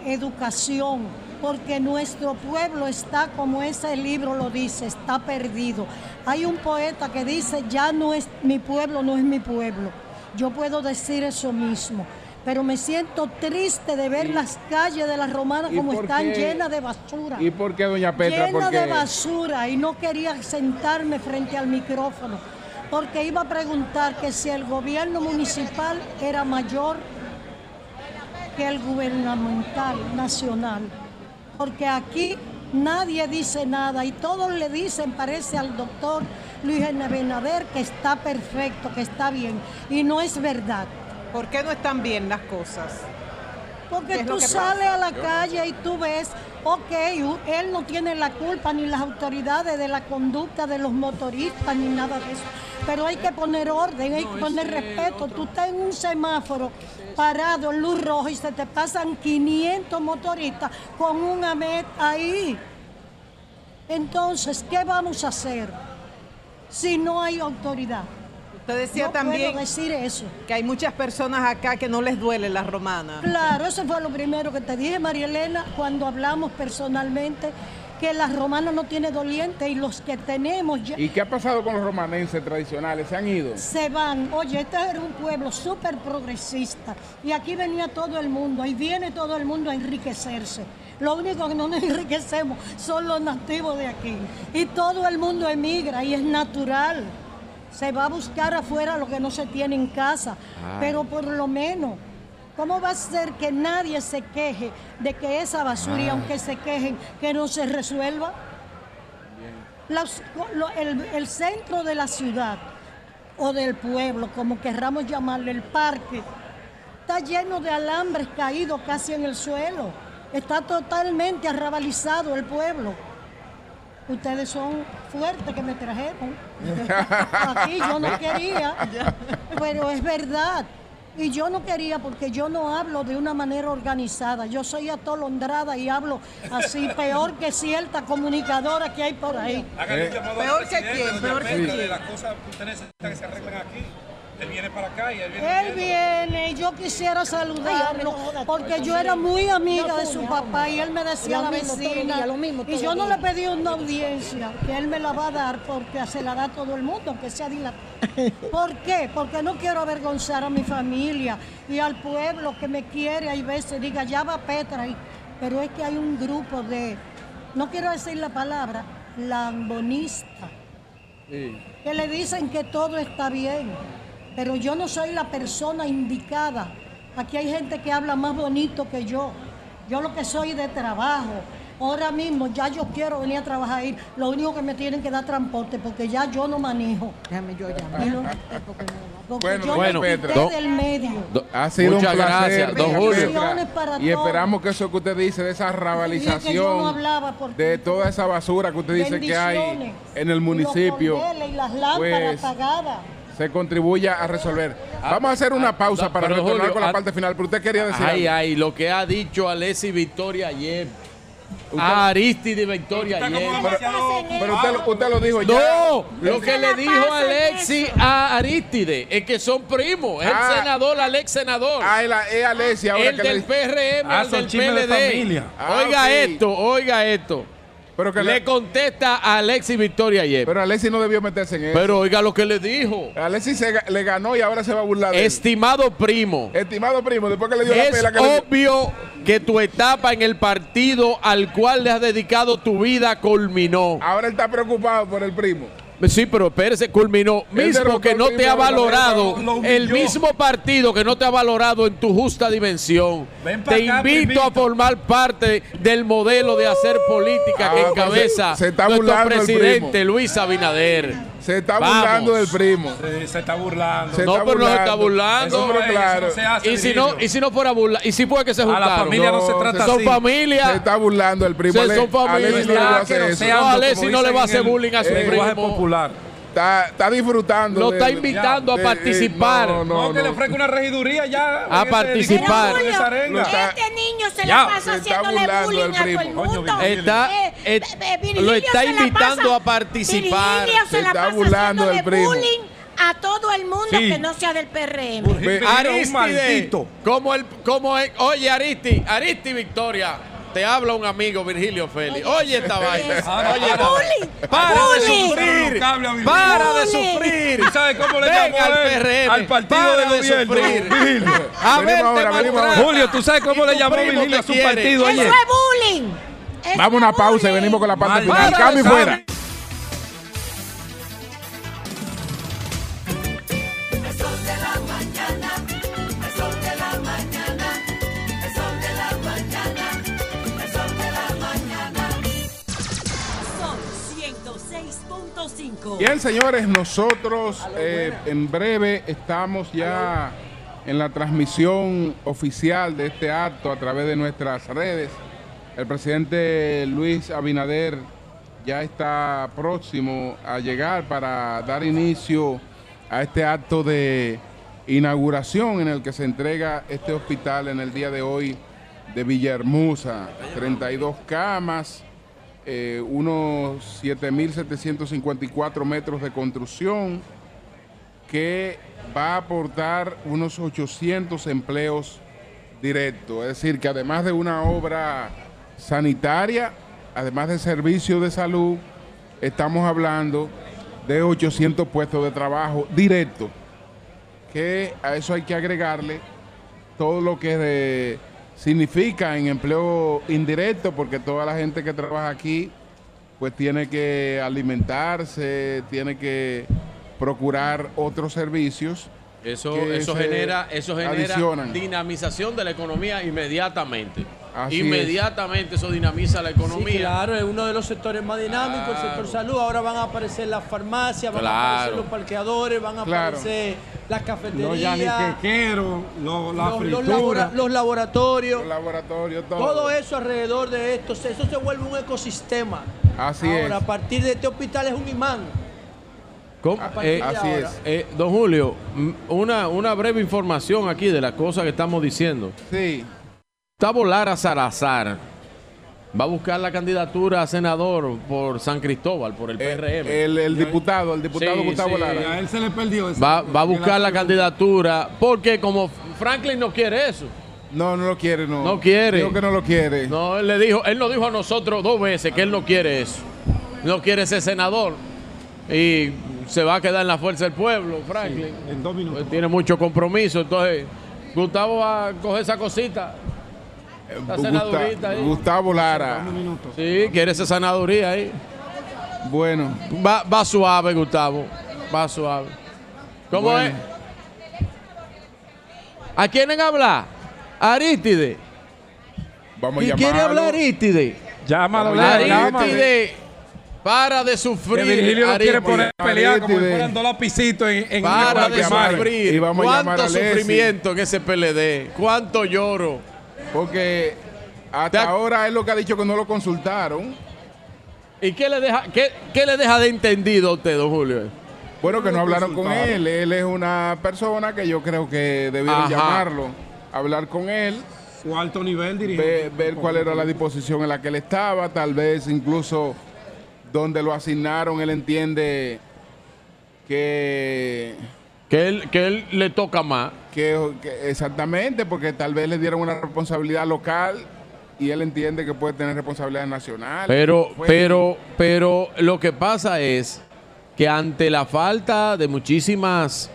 educación, porque nuestro pueblo está, como ese libro lo dice, está perdido. Hay un poeta que dice, ya no es mi pueblo, no es mi pueblo. Yo puedo decir eso mismo, pero me siento triste de ver las calles de la Romana
¿Y
como están
qué?
llenas de basura.
¿Y por qué, doña Petra?
Llena
Porque
de basura y no quería sentarme frente al micrófono porque iba a preguntar que si el gobierno municipal era mayor que el gubernamental nacional, porque aquí nadie dice nada y todos le dicen, parece al doctor Luis Benader, que está perfecto, que está bien, y no es verdad.
¿Por qué no están bien las cosas? ¿Qué
Porque tú sales
pasa?
a la calle y tú ves, ok, él no tiene la culpa ni las autoridades de la conducta de los motoristas ni nada de eso. Pero hay que poner orden, hay que poner respeto. Tú estás en un semáforo parado en luz roja y se te pasan 500 motoristas con un AMET ahí. Entonces, ¿qué vamos a hacer si no hay autoridad?
Usted decía
No puedo
también
decir eso.
que hay muchas personas acá que no les duele la romana.
Claro, eso fue lo primero que te dije, María Elena, cuando hablamos personalmente, que la romana no tiene doliente y los que tenemos ya
¿Y qué ha pasado con los romanenses tradicionales? ¿Se han ido?
se van. Oye, este era un pueblo súper progresista y aquí venía todo el mundo y viene todo el mundo a enriquecerse. Lo único que no nos enriquecemos son los nativos de aquí. Y todo el mundo emigra y es natural. Se va a buscar afuera lo que no se tiene en casa. Pero por lo menos, ¿cómo va a ser que nadie se queje de que esa basura, y
Ay.
aunque se quejen, que no se resuelva? Los- lo- el, el centro de la ciudad o del pueblo, como querramos llamarle, el parque, está lleno de alambres caídos casi en el suelo. Está totalmente arrabalizado el pueblo. Ustedes son fuertes que me trajeron. Aquí yo no quería, pero es verdad. Y yo no quería porque yo no hablo de una manera organizada. Yo soy atolondrada y hablo así, peor que cierta comunicadora que hay por ahí. Peor que quién, peor que quién.
las cosas que usted necesita que se arreglen aquí. Él viene para acá y él viene.
Él viene y yo quisiera saludarlo porque yo era muy amiga de su papá y él me decía la vecina
días, lo mismo
y yo no le pedí una audiencia que él me la va a dar porque se la da a todo el mundo, aunque sea dilatada. ¿Por qué? Porque no quiero avergonzar a mi familia y al pueblo que me quiere. Hay veces diga, ya va Petra, y- pero es que hay un grupo de, no quiero decir la palabra, lambonista que le dicen que todo está bien, pero yo no soy la persona indicada. Aquí hay gente que habla más bonito que yo. Yo lo que soy de trabajo, Ahora mismo ya yo quiero venir a trabajar ahí. Lo único que me tienen que dar transporte porque ya yo no manejo.
Déjame yo llamar.
Y no- porque
Bueno,
yo
bueno,
me
Petra.
quité
Do-
del medio.
Ha sido
Muchas
un placer,
gracias, don Julio.
Para
Y esperamos que eso que usted dice de esa
no
rabalización, de toda esa basura que usted dice que hay en el municipio,
Los cordeles y las lámparas
pues,
apagadas.
Se contribuya a resolver. Vamos a hacer una pausa
ah,
para
pero,
retornar
Julio,
con la
ah,
parte final, pero usted quería decir
Ay,
algo.
ay, lo que ha dicho Alessi Victoria ayer. A Aristide Victoria ayer.
Pero usted, lo- usted lo dijo ya.
No, lo que le dijo Alexi a Aristide es que son primos. Es
Ah.
el senador, Alex senador.
Ah, es Alessi ahora
el
que
del
le-
PRM,
Ah,
el del
de
PLD.
familia. Ah,
oiga esto, oiga esto.
Pero que
le
le-
contesta a Alexi Victoria ayer.
Pero Alessi no debió meterse en eso.
Pero oiga lo que le dijo.
Se ga- le ganó y ahora se va a burlar de él.
Estimado primo.
Estimado primo, después que le dio la pela que le dio-
obvio que tu etapa en el partido al cual le has dedicado tu vida culminó.
Ahora él está preocupado por el primo.
Sí, pero espérese, culminó. Mismo que no te ha valorado, el mismo partido que no te ha valorado en tu justa dimensión. Te invito a formar parte del modelo de hacer política que
Ah, pues
encabeza nuestro presidente. Luis Abinader.
Se está
Vamos.
burlando del primo.
Se, se está burlando.
Se
no,
está
pero no se está
burlando.
burlando.
Eso pero claro.
no se hace,
y si no, y si no fuera burla, y si fue que se juntaron.
familia no se trata
son
así.
familia.
Se está burlando el primo.
Se- son familia.
No le va a hacer
Que
eso.
sea-
No, no le va a hacer bullying a su
el lenguaje
primo.
popular.
Está, está disfrutando.
Lo
de-
está invitando
de-
a participar.
no, no,
No, que le ofrezca una regiduría ya.
A participar.
Julio, este niño se
Ya,
la pasa haciéndole bullying a todo el mundo.
Está-
Eh, eh, eh,
lo está invitando
pasa-
a participar.
Virgilio se,
Se
la
está
pasa
burlando
haciéndole
del primo.
bullying a todo el mundo
Sí.
que no sea del PRM.
Aristide, como el, como el, oye Aristi, Aristi Victoria, te habla un amigo Virgilio Félix. Oye esta vaina. Oye.
Bullying.
para de
bullying.
sufrir. Para de sufrir.
¿Y sabe cómo le
Ven
llamó
al? PRM.
Al partido
Para
de gobierno.
sufrir.
Virgilio.
A ver.
Julio, ¿tú sabes cómo le llamó Virgilio a su partido
Eso
ayer?
es bullying. Eso
Vamos a una
es
pausa y venimos con la parte final. Cambio y
sabe.
fuera. Bien, señores, nosotros eh, en breve estamos ya en la transmisión oficial de este acto a través de nuestras redes. El presidente Luis Abinader ya está próximo a llegar para dar inicio a este acto de inauguración en el que se entrega este hospital en el día de hoy de Villahermosa. 32 camas, eh, unos 7.754 metros de construcción que va a aportar unos 800 empleos directos. Es decir, que además de una obra sanitaria, además de servicios de salud, estamos hablando de 800 puestos de trabajo directos. Que a eso hay que agregarle todo lo que de- significa en empleo indirecto, porque toda la gente que trabaja aquí, pues tiene que alimentarse, tiene que procurar otros servicios.
Eso, eso genera, eso genera
adicionan.
dinamización de la economía inmediatamente.
Así
inmediatamente eso dinamiza la
Sí,
economía.
claro, es uno de los sectores más dinámicos, el sector salud. Ahora van a aparecer las farmacias, van a aparecer los parqueadores, van a
Claro.
aparecer las
Los
cafeterías,
yaniquequeros, los- la
los, los labora- los laboratorios.
Los laboratorios, todo.
Todo eso alrededor de esto, eso se vuelve un ecosistema.
Así
Ahora,
es.
a partir de este hospital es un imán.
Eh,
así
ahora.
es.
eh, don Julio, una, una breve información aquí de las cosas que estamos diciendo.
Sí.
Gustavo Lara Salazar va a buscar la candidatura a senador por San Cristóbal, por el PRM.
El, el diputado, el diputado
Sí,
Gustavo
sí.
Lara.
A él se le perdió eso.
va, va a buscar la candidatura porque como Franklin no quiere eso.
No, no lo quiere, no.
No quiere.
Dijo que no lo quiere.
No, él le dijo, él nos dijo a nosotros dos veces que él no quiere eso. No quiere ser senador. Y se va a quedar en la fuerza del pueblo, Franklin.
En dos minutos.
Pues tiene mucho compromiso. Entonces, Gustavo va a coger esa cosita.
Gusta-
ahí.
Gustavo Lara.
Sí, quiere esa senaduría ahí.
Bueno,
Va, va suave, Gustavo. Va suave. ¿Cómo
Bueno.
es? ¿A quieren hablar? Arítide.
vamos a
¿Y
llamarlo.
quiere hablar Arítide?
Llámalo.
Arítide, para de sufrir.
Que Virgilio lo quiere poner a pelear como si fueran dos lapicitos en, en
Para
una
de sufrir.
Y vamos
¿Cuánto
a
sufrimiento en ese PLD? ¿Cuánto lloro?
Porque hasta ahora es lo que ha dicho que no lo consultaron.
¿Y qué le deja, qué, qué le deja de entendido a usted, don Julio?
Bueno, que no hablaron con él. Él es una persona que yo creo que debieron
Ajá.
llamarlo, hablar con él.
Su alto nivel dirigente.
Ver, ver cuál era la disposición en la que él estaba, tal vez incluso donde lo asignaron, él entiende que...
Que él, que él le toca más.
Que, que- exactamente, porque tal vez le dieron una responsabilidad local y él entiende que puede tener responsabilidad nacional.
Pero, pero, pero lo que pasa es que ante la falta de muchísimas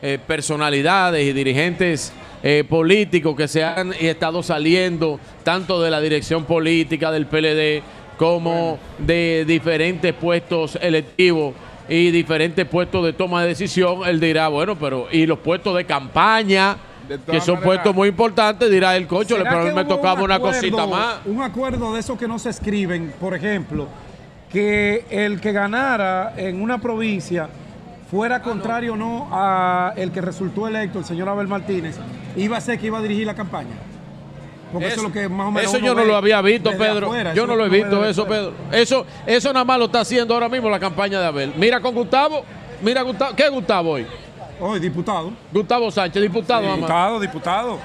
eh, personalidades y dirigentes eh, políticos que se han estado saliendo, tanto de la dirección política del PLD como de diferentes puestos electivos y diferentes puestos de toma de decisión, él dirá, bueno, pero y los puestos de campaña,
De
que son
maneras-
puestos muy importantes, dirá el cocho,
¿Será
pero a mí
que
me tocaba
un
una cosita más.
Un acuerdo de esos que no se escriben, por ejemplo, que el que ganara en una provincia fuera contrario o no a el que resultó electo, el señor Abel Martínez, iba a ser que iba a dirigir la campaña. Porque eso, es lo que más o menos
Eso yo no lo había visto, Pedro.
afuera,
yo no lo he visto eso,
afuera.
Pedro. Eso, eso nada más lo está haciendo ahora mismo la campaña de Abel. Mira con Gustavo. Mira Gustavo. ¿Qué es Gustavo hoy?
Hoy, diputado.
Gustavo Sánchez, diputado. nada más.
Diputado, diputado.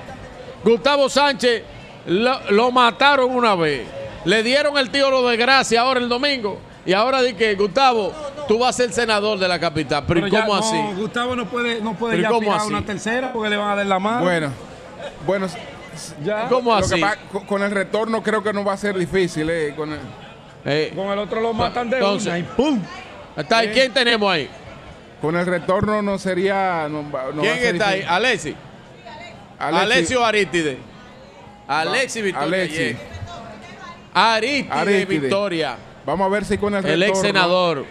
Gustavo Sánchez lo, lo mataron una vez. Le dieron el tío lo de gracia ahora el domingo. Y ahora di que, Gustavo, tú vas a ser senador de la capital. Pero, ¿y
ya
cómo
no,
así?
Gustavo no puede, no puede
¿Pero
ya una tercera porque le van a dar la mano.
Bueno, bueno,
ya.
¿Cómo
lo que
así?
pa- con- con el retorno creo que no va a ser difícil. eh, con el-
Eh,
Con el otro lo matan de
Entonces,
una y ¡pum!
está ahí. ¿Quién tenemos ahí?
Con el retorno no sería. no va- no va a
¿Quién
ser
está ahí?
difícil.
Alexi.
Alexi.
Alexio Arítide. Alexi Victoria.
Alexi.
Ye. Arítide,
Arítide.
Victoria.
Vamos a ver si con el
El
retorno.
ex senador.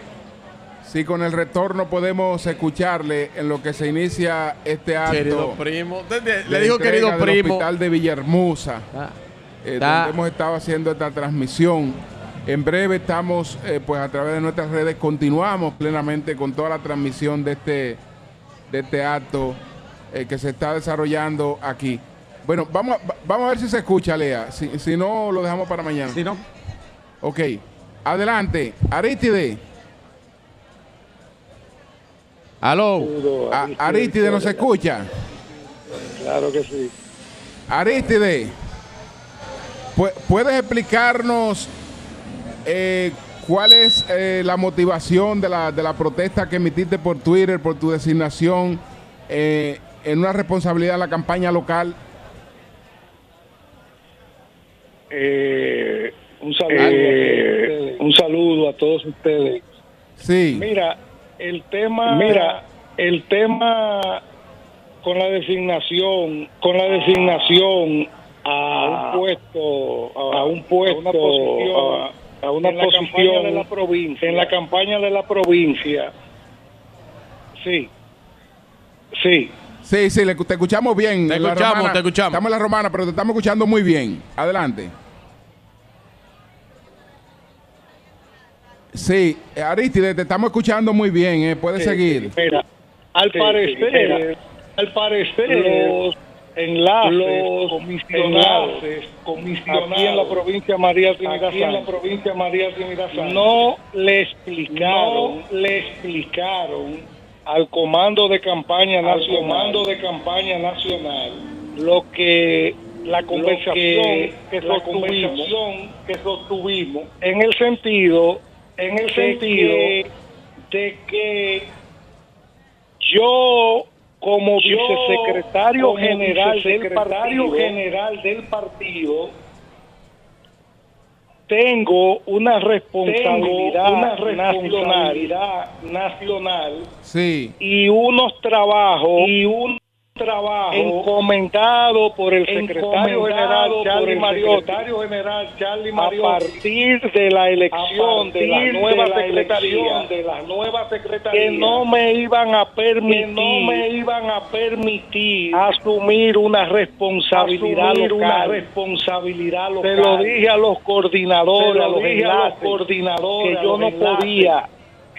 Si con el retorno podemos escucharle en lo que se inicia este acto.
Querido primo. Le
de
dijo querido
del
primo.
Hospital de Villahermosa. eh,
Está.
donde hemos estado haciendo esta transmisión. En breve estamos, eh, pues a través de nuestras redes, continuamos plenamente con toda la transmisión de este, de este acto eh, que se está desarrollando aquí. Bueno, vamos a, va- vamos a ver si se escucha, Lea. Si, si no, lo dejamos para mañana.
Si no.
Ok. Adelante. Arítide.
Aló.
A- Arítide nos escucha.
Claro que sí.
Aristide, pu- ¿puedes explicarnos eh, cuál es eh, la motivación de la, de la protesta que emitiste por Twitter, por tu designación eh, en una responsabilidad de la campaña local?
Eh, un saludo, todos ustedes. un saludo a todos ustedes.
Sí.
Mira, el tema, mira, el tema con la designación, con la designación a, un puesto, a, un puesto, a, a una
en la
posición
campaña de la provincia.
en la campaña de la provincia. Sí, sí.
Sí, sí, le- te escuchamos bien.
Te
la
escuchamos,
Romana.
te escuchamos.
Estamos en la romana, pero te estamos escuchando muy bien. Adelante. Sí, Aristide, te estamos escuchando muy bien. eh, Puedes
Sí,
seguir.
Mira, al
Sí,
parecer,
mira,
al parecer,
los
enlaces,
los
comisionados,
enlaces
comisionados aquí en la provincia María Trinidad
aquí en la
provincia María Trinidad no le explicaron, le explicaron al comando de campaña nacional, comando de campaña nacional, lo que la conversación que,
que
la
sostuvimos,
conversación que sostuvimos en el sentido en el
de
sentido
que-
de que yo como
Yo,
vicesecretario
como
general del partido general del partido tengo una responsabilidad,
Tengo una
responsabilidad nacional
Sí.
y unos trabajos y unos trabajo encomendado por el secretario general Charlie Mariotti
general Charlie
a partir de la elección de la nueva secretaría
de la nueva secretaría
que no me iban a permitir
que no me iban a permitir
asumir una responsabilidad
asumir
local.
una responsabilidad local.
Se lo dije a los coordinadores, a los
dije a los coordinadores,
que yo no podía,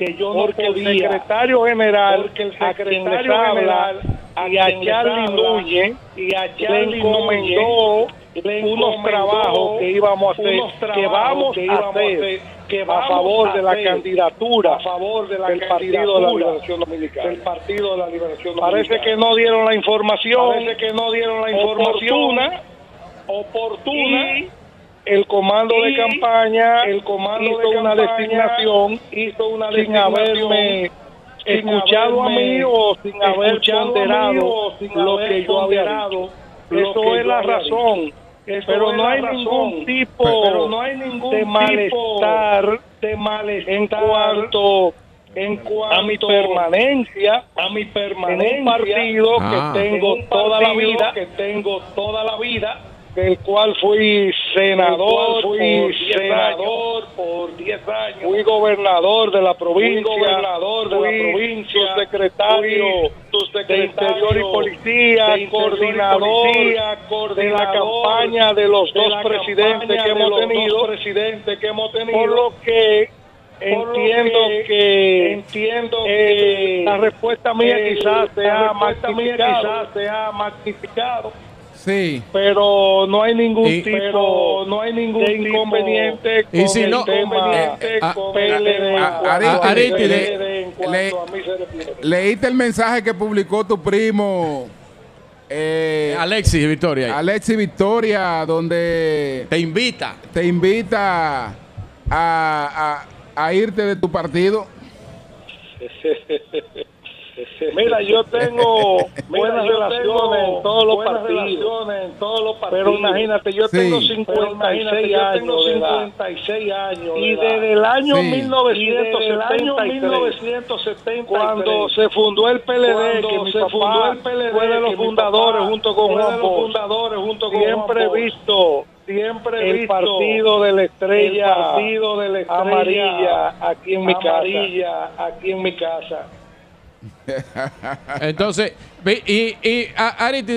que yo no
porque
podía,
el secretario general,
el
a quien les
secretario
habla,
general, a
y a Charlie Núñez,
y a
le
Charlie
encomendó
le
unos
encomendó
trabajos que íbamos a hacer,
unos
que vamos
que
a
íbamos a
hacer,
que
a favor de la candidatura
a favor de la
del Partido de la Liberación Dominicana.
del Partido de la Liberación
Parece
Dominicana.
que no dieron la información
Parece que no dieron la información
oportuna,
oportuna
el comando de campaña
el comando
hizo
de
una designación
hizo una
sin
designación
haberme
sin
escuchado a
haberme
mí o sin haber ponderado lo que yo había
lo
Eso es la razón.
Eso
Pero no hay
razón.
ningún tipo
pero no hay ningún
de malestar
de malestar
en cuanto
en cuanto
a mi permanencia
a mi
en
permanencia
un partido
Ah.
que
en
tengo toda la vida,
que tengo toda la vida
del cual fui senador,
cual fui
por 10
senador
años,
por 10 años.
fui gobernador de la provincia,
Fui gobernador de la
fui
provincia,
subsecretario
fui subsecretario
de Interior y Policía,
de Interior y
coordinador,
Policía,
de la
coordinador
campaña de los
de
dos
la
presidentes que hemos tenido,
presidentes que hemos tenido.
Por lo que entiendo
que
que,
entiendo
eh,
que
la respuesta mía
eh,
quizás se
la
ha
respuesta mía
magnificado,
quizás se ha magnificado
Sí.
pero no hay ningún
Y-
tipo
pero no hay ningún
de inconveniente
Y
con
si
el
no-
tema.
Leíste el mensaje que publicó tu primo eh,
Alexis Victoria.
Alexi Victoria, donde
te invita.
te invita a, a- a irte de tu partido.
Mira, yo tengo buenas
yo
relaciones
tengo
en todos los partidos.
relaciones en todos los partidos.
Pero imagínate, yo
Sí.
tengo
Pero
56
imagínate, yo tengo
años de edad.
56 años
Y desde el año
Sí.
Y desde el año
1973,
1973,
cuando se fundó el PLD, que mi
se
papá
fundó el PLD,
fue de los fundadores junto con Juan Bosch,
fundadores junto con
siempre he visto
siempre he
el
visto
partido de la estrella
el partido de la estrella
amarilla aquí en mi casa.
amarilla aquí en mi casa.
Entonces, y, y,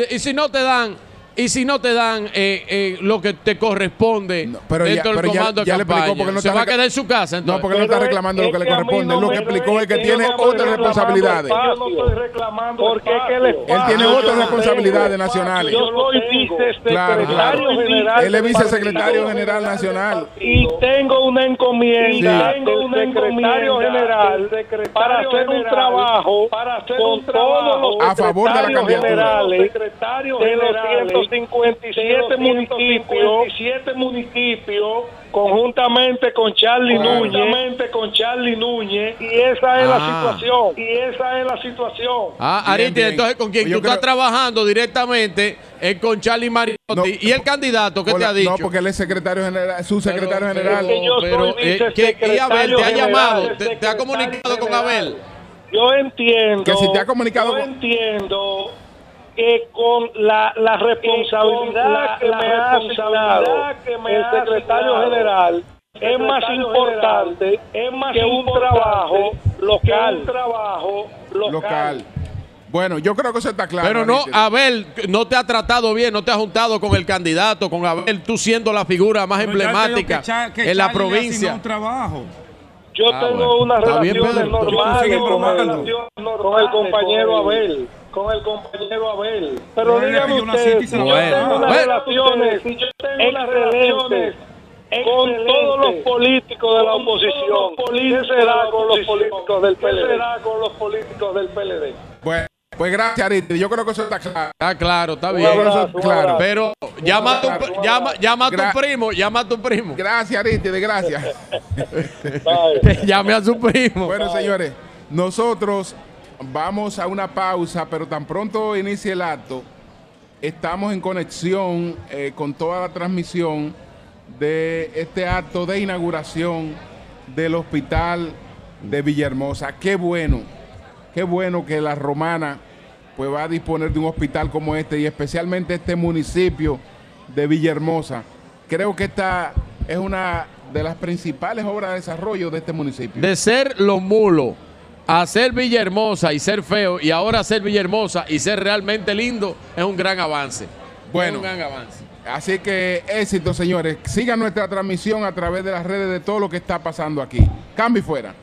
y si no te dan, y si no te dan eh, eh, lo que te corresponde
no, pero
dentro ya, del
comando ya, ya
de campaña,
no
se va a quedar en su casa. Entonces.
No, porque pero no está
reclamando es
lo que,
que le
corresponde.
No
lo que explicó es que,
que
tiene otras responsabilidades.
Yo no estoy reclamando
porque que el
espacio,
Él tiene
ah,
otras responsabilidades nacionales.
Yo soy vicesecretario
claro.
general.
Él es vicesecretario general nacional.
Y tengo una encomienda.
Sí.
Tengo una encomienda
general para hacer un trabajo
para hacer un trabajo
a favor de la candidatura.
Secretario
general
257 municipios,
municipios
conjuntamente con Charlie. Núñez,
con Charlie Núñez
y esa es la
ah.
situación,
y esa es la situación.
Ah, Ariti, entonces con quien tú estás trabajando directamente es con Charlie Mariotti. ¿Y el candidato qué te ha dicho?
No, porque él es secretario general, su secretario general.
Pero,
yo
eh, que, Abel, ¿te ha llamado? ¿Te, ha comunicado con Abel?
Yo entiendo.
Que si te ha comunicado
yo entiendo que con la, la responsabilidad
la-
que
la
me ha
responsabilidad
asignado
que me
el
ha
secretario
asignado
general es más importante
es más
que un trabajo
que
local.
un trabajo local.
local. Bueno, yo creo que eso está claro.
Pero no. Abel no te ha tratado bien, no te ha juntado con el candidato, con Abel, tú siendo la figura más emblemática en la provincia.
trabajo.
Yo
Ah,
tengo
bueno. Pedro.
normales
Sigue
con con el compañero Abel.
Con el compañero Abel.
Pero dígame usted, si yo tengo unas
Bueno.
relaciones
Si yo tengo unas relaciones
con todos los políticos de la oposición, ¿qué será con los políticos del
¿Qué
PLD?
será con los políticos del PLD?
Bueno, pues gracias, Ariti. Yo creo que eso está claro.
Está claro, está bien.
abrazo,
claro.
Pero llama a tu, llama, llama a tu primo, llama a tu primo.
Gracias, Ariti, de gracias.
Bye.
Llame a su primo.
Bueno, señores, nosotros vamos a una pausa, pero tan pronto inicie el acto, estamos en conexión eh, con toda la transmisión de este acto de inauguración del hospital de Villahermosa. Qué bueno, qué bueno que la romana pues va a disponer de un hospital como este y especialmente este municipio de Villahermosa. Creo que esta es una de las principales obras de desarrollo de este municipio.
De ser los mulos a ser Villahermosa y ser feo y ahora ser Villahermosa y ser realmente lindo es un gran avance.
Bueno.
Es un gran avance.
Así que éxito, señores. Sigan nuestra transmisión a través de las redes de todo lo que está pasando aquí. Cambio y fuera.